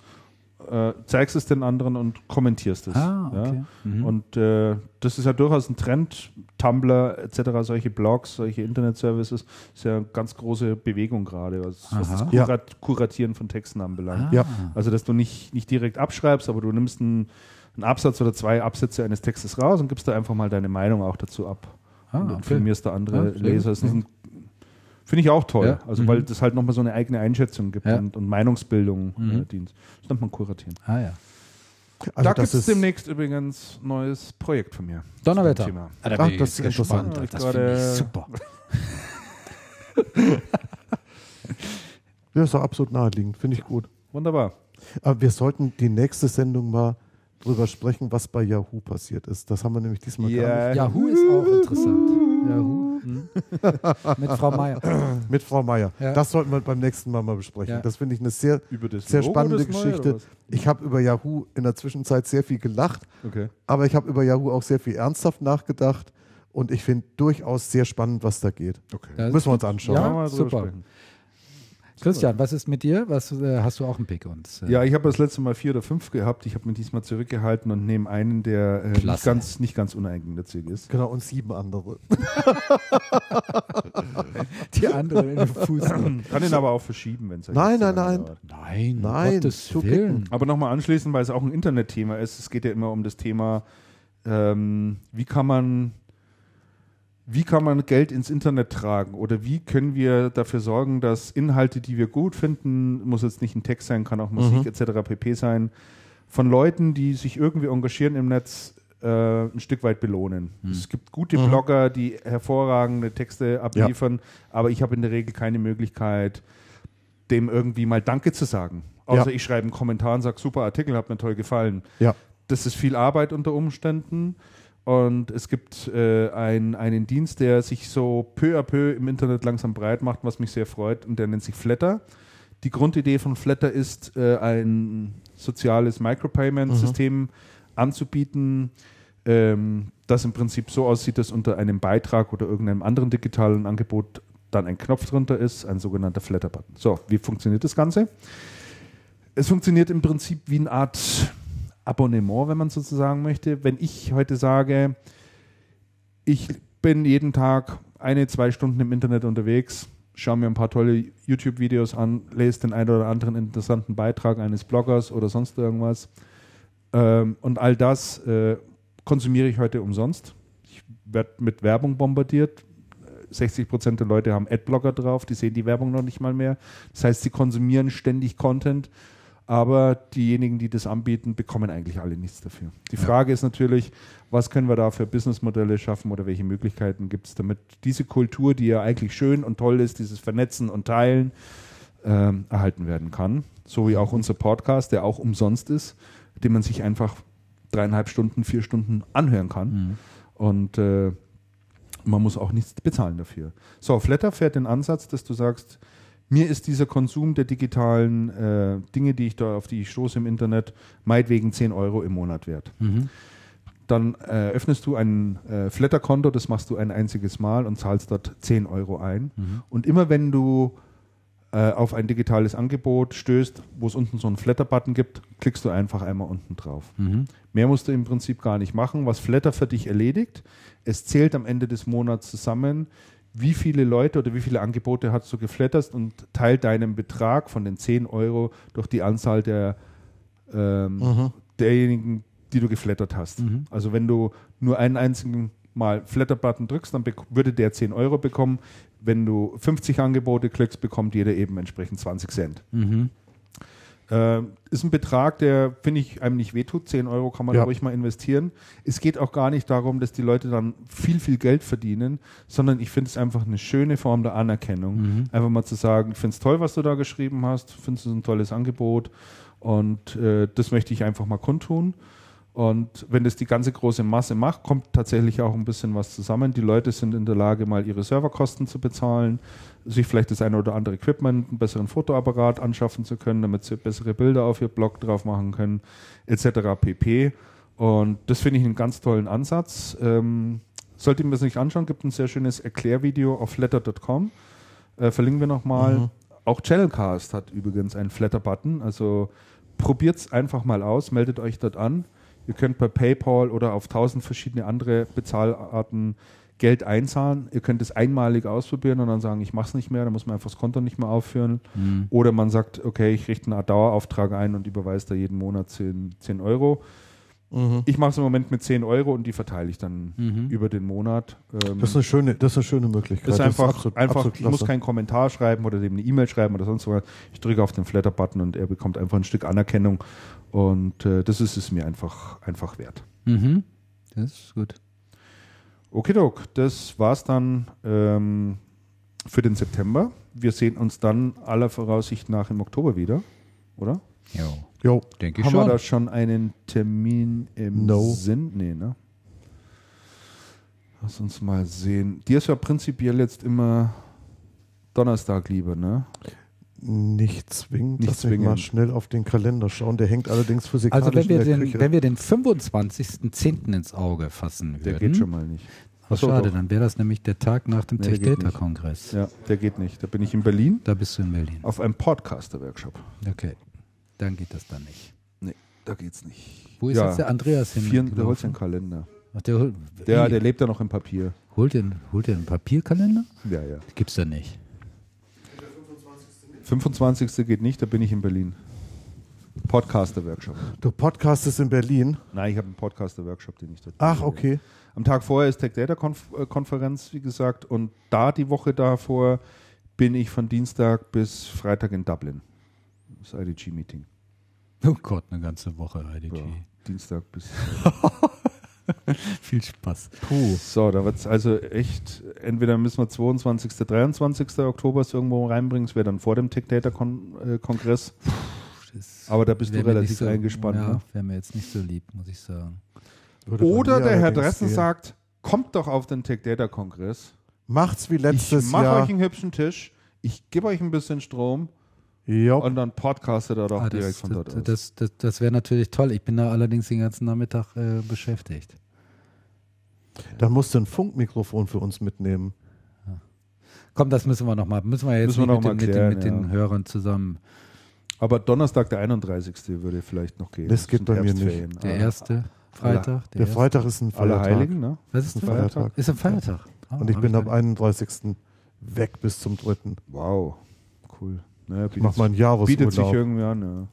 äh, zeigst es den anderen und kommentierst es.
Ah, okay.
ja?
Mhm.
Und äh, das ist ja durchaus ein Trend. Tumblr etc., solche Blogs, solche Internetservices, ist ja eine ganz große Bewegung gerade, was, was das. Kurat Kuratieren von Texten anbelangt.
Ah.
Also, dass du nicht, nicht direkt abschreibst, aber du nimmst einen, einen Absatz oder zwei Absätze eines Textes raus und gibst da einfach mal deine Meinung auch dazu ab.
Ah,
und
okay.
informierst da andere
Ja,
Leser. ist Finde ich auch toll.
Ja.
Also,
Mhm.
weil das halt nochmal so eine eigene Einschätzung gibt
Ja.
und, und Meinungsbildung
Mhm.
äh, dient. Das nennt man Kuratieren.
Ah ja.
Also
da
das
gibt es
ist-
demnächst übrigens ein neues Projekt von mir.
Donnerwetter. Ah, da
Ach,
bin ich
das ist interessant.
gespannt.
Ja,
Das
ich
finde ich super.
Ja, ist doch absolut naheliegend. Finde ich gut.
Wunderbar.
Aber wir sollten die nächste Sendung mal drüber sprechen, was bei Yahoo passiert ist. Das haben wir nämlich diesmal gar nicht.
Yahoo ist auch interessant. Yahoo. Hm. Mit Frau Meier.
Mit Frau Meier.
Ja.
Das sollten wir beim nächsten Mal mal besprechen.
Ja.
Das finde ich eine sehr,
Über das
sehr spannende Geschichte. Ich habe über Yahoo in der Zwischenzeit sehr viel gelacht,
Okay.
aber ich habe über Yahoo auch sehr viel ernsthaft nachgedacht und ich finde durchaus sehr spannend, was da geht.
okay.
Müssen wir uns anschauen.
Ja, super.
sprechen.
Christian, was ist mit dir? Was äh, hast du auch einen Pick uns? äh,
Ja, ich habe das letzte Mal vier oder fünf gehabt. Ich habe mich diesmal zurückgehalten und nehme einen, der äh, nicht, ganz, nicht ganz uneigennützig ist.
Genau, und sieben andere.
die anderen in den Fuß.
Kann ihn aber auch verschieben, wenn es
Nein, nein, nein.
Nein,
Nein,
Gottes
zu
Willen.
Aber nochmal anschließend, weil es auch ein Internetthema ist. Es geht ja immer um das Thema, ähm, wie kann man wie kann man Geld ins Internet tragen oder wie können wir dafür sorgen, dass Inhalte, die wir gut finden, muss jetzt nicht ein Text sein, kann auch Musik etc. pp sein, von Leuten, die sich irgendwie engagieren im Netz, äh, ein Stück weit belohnen. Es gibt gute Blogger, die hervorragende Texte abliefern, aber ich habe in der Regel keine Möglichkeit, dem irgendwie mal Danke zu sagen. Außer
Ja.
ich schreibe einen Kommentar und sage, super Artikel, hat mir toll gefallen.
Ja.
Das ist viel Arbeit unter Umständen. Und es gibt äh, ein, einen Dienst, der sich so peu à peu im Internet langsam breit macht, was mich sehr freut, und der nennt sich Flatter. Die Grundidee von Flatter ist, äh, ein soziales Micropayment-System anzubieten, ähm, das im Prinzip so aussieht, dass unter einem Beitrag oder irgendeinem anderen digitalen Angebot dann ein Knopf drunter ist, ein sogenannter Flatter-Button. So, wie funktioniert das Ganze? Es funktioniert im Prinzip wie eine Art Abonnement, wenn man sozusagen möchte. Wenn ich heute sage, ich bin jeden Tag eine, zwei Stunden im Internet unterwegs, schaue mir ein paar tolle YouTube-Videos an, lese den einen oder anderen interessanten Beitrag eines Bloggers oder sonst irgendwas. Ähm, und all das äh, konsumiere ich heute umsonst. Ich werde mit Werbung bombardiert. 60 Prozent der Leute haben Adblocker drauf, die sehen die Werbung noch nicht mal mehr. Das heißt, sie konsumieren ständig Content, aber diejenigen, die das anbieten, bekommen eigentlich alle nichts dafür. Die Frage ist natürlich, was können wir da für Businessmodelle schaffen oder welche Möglichkeiten gibt es, damit diese Kultur, die ja eigentlich schön und toll ist, dieses Vernetzen und Teilen, ähm, erhalten werden kann. So wie auch unser Podcast, der auch umsonst ist, den man sich einfach dreieinhalb Stunden, vier Stunden anhören kann. Und äh, man muss auch nichts bezahlen dafür. So, Flatter fährt den Ansatz, dass du sagst, mir ist dieser Konsum der digitalen äh, Dinge, die ich da, auf die ich stoße im Internet, meinetwegen 10 Euro im Monat wert. Dann äh, öffnest du ein äh, Flatter-Konto, das machst du ein einziges Mal und zahlst dort 10 Euro ein. Und immer wenn du äh, auf ein digitales Angebot stößt, wo es unten so einen Flatter-Button gibt, klickst du einfach einmal unten drauf. Mehr musst du im Prinzip gar nicht machen, was Flatter für dich erledigt. Es zählt am Ende des Monats zusammen, wie viele Leute oder wie viele Angebote hast du geflattert und teilt deinen Betrag von den 10 Euro durch die Anzahl der ähm, derjenigen, die du geflattert hast. Also wenn du nur einen einzigen Mal Flatter-Button drückst, dann würde der 10 Euro bekommen. Wenn du 50 Angebote klickst, bekommt jeder eben entsprechend 20 Cent. Äh, ist ein Betrag, der, finde ich, einem nicht wehtut. 10 Euro kann man
Ja.
ruhig mal investieren. Es geht auch gar nicht darum, dass die Leute dann viel, viel Geld verdienen, sondern ich finde es einfach eine schöne Form der Anerkennung. Einfach mal zu sagen, ich finde es toll, was du da geschrieben hast, finde es ein tolles Angebot und äh, das möchte ich einfach mal kundtun. Und wenn das die ganze große Masse macht, kommt tatsächlich auch ein bisschen was zusammen. Die Leute sind in der Lage, mal ihre Serverkosten zu bezahlen, sich vielleicht das eine oder andere Equipment, einen besseren Fotoapparat anschaffen zu können, damit sie bessere Bilder auf ihr Blog drauf machen können, etc. pp. Und das finde ich einen ganz tollen Ansatz. Ähm, sollte man das nicht anschauen, gibt ein sehr schönes Erklärvideo auf flatter.com. Äh, verlinken wir nochmal. Auch Channelcast hat übrigens einen Flatter-Button. Also probiert es einfach mal aus, meldet euch dort an. Ihr könnt per PayPal oder auf tausend verschiedene andere Bezahlarten Geld einzahlen. Ihr könnt es einmalig ausprobieren und dann sagen, ich mache es nicht mehr, dann muss man einfach das Konto nicht mehr aufführen. Oder man sagt, okay, ich richte einen Dauerauftrag ein und überweise da jeden Monat 10, 10 Euro. Ich mache es im Moment mit 10 Euro und die verteile ich dann über den Monat. Ähm,
Das ist eine schöne, das ist eine schöne Möglichkeit.
das ist einfach,
absolut-
einfach
absolut
ich muss keinen Kommentar schreiben oder dem eine E-Mail schreiben oder sonst was. Ich drücke auf den Flatter-Button und er bekommt einfach ein Stück Anerkennung. Und äh, das ist es mir einfach, einfach wert.
Mhm. Das ist gut.
Okidok, das war's dann ähm, für den September. Wir sehen uns dann aller Voraussicht nach im Oktober wieder, oder?
Jo,
Jo,
denke ich
Haben
schon.
wir da schon einen Termin im
No.
Sinn? Nee, ne? Lass uns mal sehen. Dir ist ja prinzipiell jetzt immer Donnerstag lieber, ne?
Nicht zwingend.
Nicht
Lass mich mal
zwingend.
schnell auf den Kalender schauen. Der hängt allerdings physikalisch
Also wenn wir,
in der
den,
Küche.
wenn wir den 25.10. ins Auge fassen würden.
Der geht schon mal nicht.
Ach,
so,
schade,
doch.
dann wäre das nämlich der Tag nach dem
Nee,
Tech Data. Kongress.
Ja, der geht nicht. Da bin ich in Berlin
Da bist du in Berlin.
auf einem Podcaster-Workshop.
Okay, dann geht das dann nicht.
Nee, da geht's nicht.
Wo ist
Ja.
jetzt der Andreas hin?
Vier, der holt seinen Kalender.
Ach, der, hol-
Der, der lebt ja noch im Papier.
holt, den, holt den einen Papierkalender?
Ja, ja.
Gibt's da nicht.
25. geht nicht, da bin ich in Berlin. Podcaster-Workshop.
Du podcastest in Berlin.
Nein, ich habe einen Podcaster-Workshop, den ich dort
Ach, okay.
Am Tag vorher ist Tech Data Konf äh, Konferenz, wie gesagt, und da die Woche davor bin ich von Dienstag bis Freitag in Dublin. Das IDG-Meeting.
Oh Gott, eine ganze Woche IDG.
Ja, Dienstag bis.
Viel Spaß.
Puh. So, da wird es also echt, entweder müssen wir 22., 23. Oktober es irgendwo reinbringen, es wäre dann vor dem Tech Data Kon äh, Kongress.
Das
Aber da bist du relativ
so,
eingespannt,
Ja,
ne?
wäre mir jetzt nicht so lieb, muss ich sagen.
Oder
mir
der Herr Dressen
gehen.
sagt, kommt doch auf den Tech Data Kongress.
Macht's wie
Ich
letztes
mache
Jahr.
euch einen hübschen Tisch, ich gebe euch ein bisschen Strom
Jo.
und dann podcastet er doch
Ah,
direkt
das
von dort
das,
aus.
das, das, das wäre natürlich toll. Ich bin da allerdings den ganzen Nachmittag äh, beschäftigt.
Dann musst du ein Funkmikrofon für uns mitnehmen.
Komm, das müssen wir noch mal. Müssen wir jetzt
Müssen wir
nicht
noch
mit,
mal
den, mit,
klären,
den, mit den
ja.
Hörern zusammen.
Aber Donnerstag, der 31. würde vielleicht noch gehen.
Das geht bei mir
Herbstferien.
Der
Ah,
erste Freitag.
Der
erste-
Freitag ist ein Feiertag.
Heiligen, ne?
Was ist
ein
das?
Feiertag.
Ist ein Feiertag. Ah,
Und ich
hab
bin am
gar-
31. weg bis zum 3.
Wow, cool. Naja,
Ich mach meinen Jahresurlaub.
bietet sich irgendwie an, ja.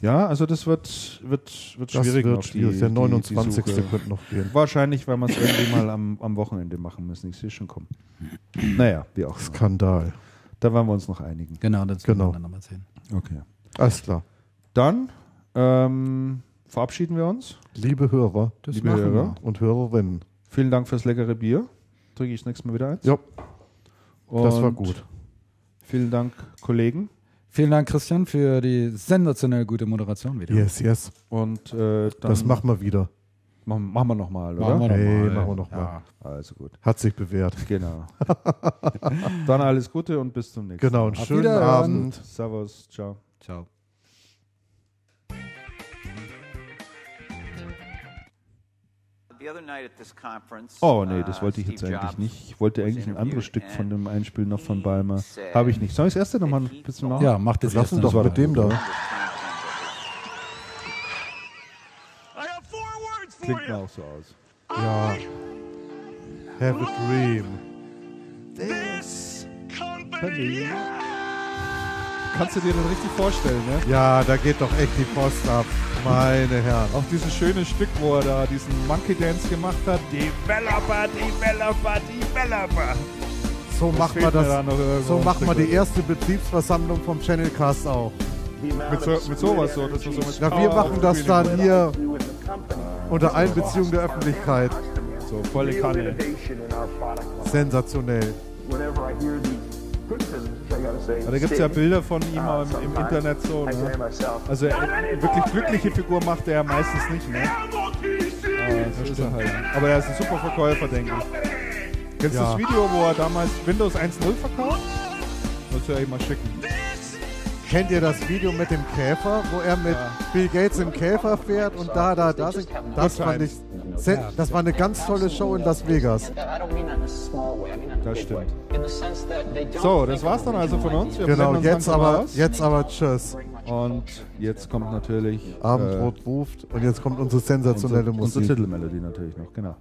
Ja, also das wird, wird, wird
das
schwierig.
wird
noch, die-
schwierig. Der
die-
29.
Die Suche.
könnte noch gehen.
Wahrscheinlich, weil wir es irgendwie mal am, am Wochenende machen müssen. Ich sehe schon kommen. Naja, wie auch.
Skandal.
Da werden wir uns noch einigen.
Genau, das
Genau.
werden wir dann nochmal sehen.
Okay.
Alles klar.
Dann ähm, verabschieden wir uns.
Liebe Hörer
Das
Liebe Hörer.
und Hörerinnen.
Vielen Dank fürs leckere Bier. Trinke ich das nächste Mal wieder eins.
Ja, das war gut.
Vielen Dank, Kollegen.
Vielen Dank, Christian, für die sensationell gute Moderation wieder.
Yes, yes.
Und äh, dann
Das machen wir wieder.
Machen, machen wir nochmal, oder?
Machen wir
Hey,
noch mal.
machen wir noch mal.
Also gut.
Hat sich bewährt.
Genau. Dann alles Gute und bis zum nächsten
Genau,
Mal.
einen
Auf
schönen. Abend.
Servus, ciao.
Ciao.
Oh nee, das wollte ich jetzt eigentlich nicht. Ich wollte eigentlich ein anderes Stück von dem Einspiel noch von Balmer. Habe ich nicht. Soll ich das erste nochmal ein bisschen machen?
Ja, macht das
Lass
erste
ihn doch
noch.
mit dem da.
Klingt mir auch so aus.
Ja. Have a dream.
This company.
Kannst du dir das richtig vorstellen, ne?
Ja, da geht doch echt die Post ab. Meine Herren.
Auch dieses schöne Stück, wo er da diesen Monkey Dance gemacht hat. Developer, Developer, Developer.
So
Das fehlt mir
das.
da
So wir
Stück.
die erste Betriebsversammlung vom Channelcast auch.
Mit, so, mit sowas so, dass wir so mit
Na, wir machen das dann hier unter Einbeziehung der Öffentlichkeit.
So, volle Kanne.
Sensationell.
Whenever I hear these criticisms,
Ja, da gibt es ja. Bilder von ihm
Uh,
im, im Internet so. Ne? Also er, wirklich glückliche Figur macht er meistens nicht, ne? Aber so ist er halt. Aber er ist ein super Verkäufer, denke ich. Kennst du
Ja.
das Video, wo er damals Windows 1.0 verkauft? Muss ich ja mal schicken.
Kennt ihr das Video mit dem Käfer, wo er mit Bill Gates im Käfer fährt und da, da, da? Das fand ich, das war eine ganz tolle Show in Las Vegas.
Das stimmt. So, das war's dann also von uns. Wir
genau,
uns
jetzt, aber, jetzt aber tschüss.
Und jetzt kommt natürlich.
Äh, Abendrot äh, ruft und jetzt kommt unsere sensationelle
unsere,
Musik.
Unsere Titelmelodie natürlich noch, genau.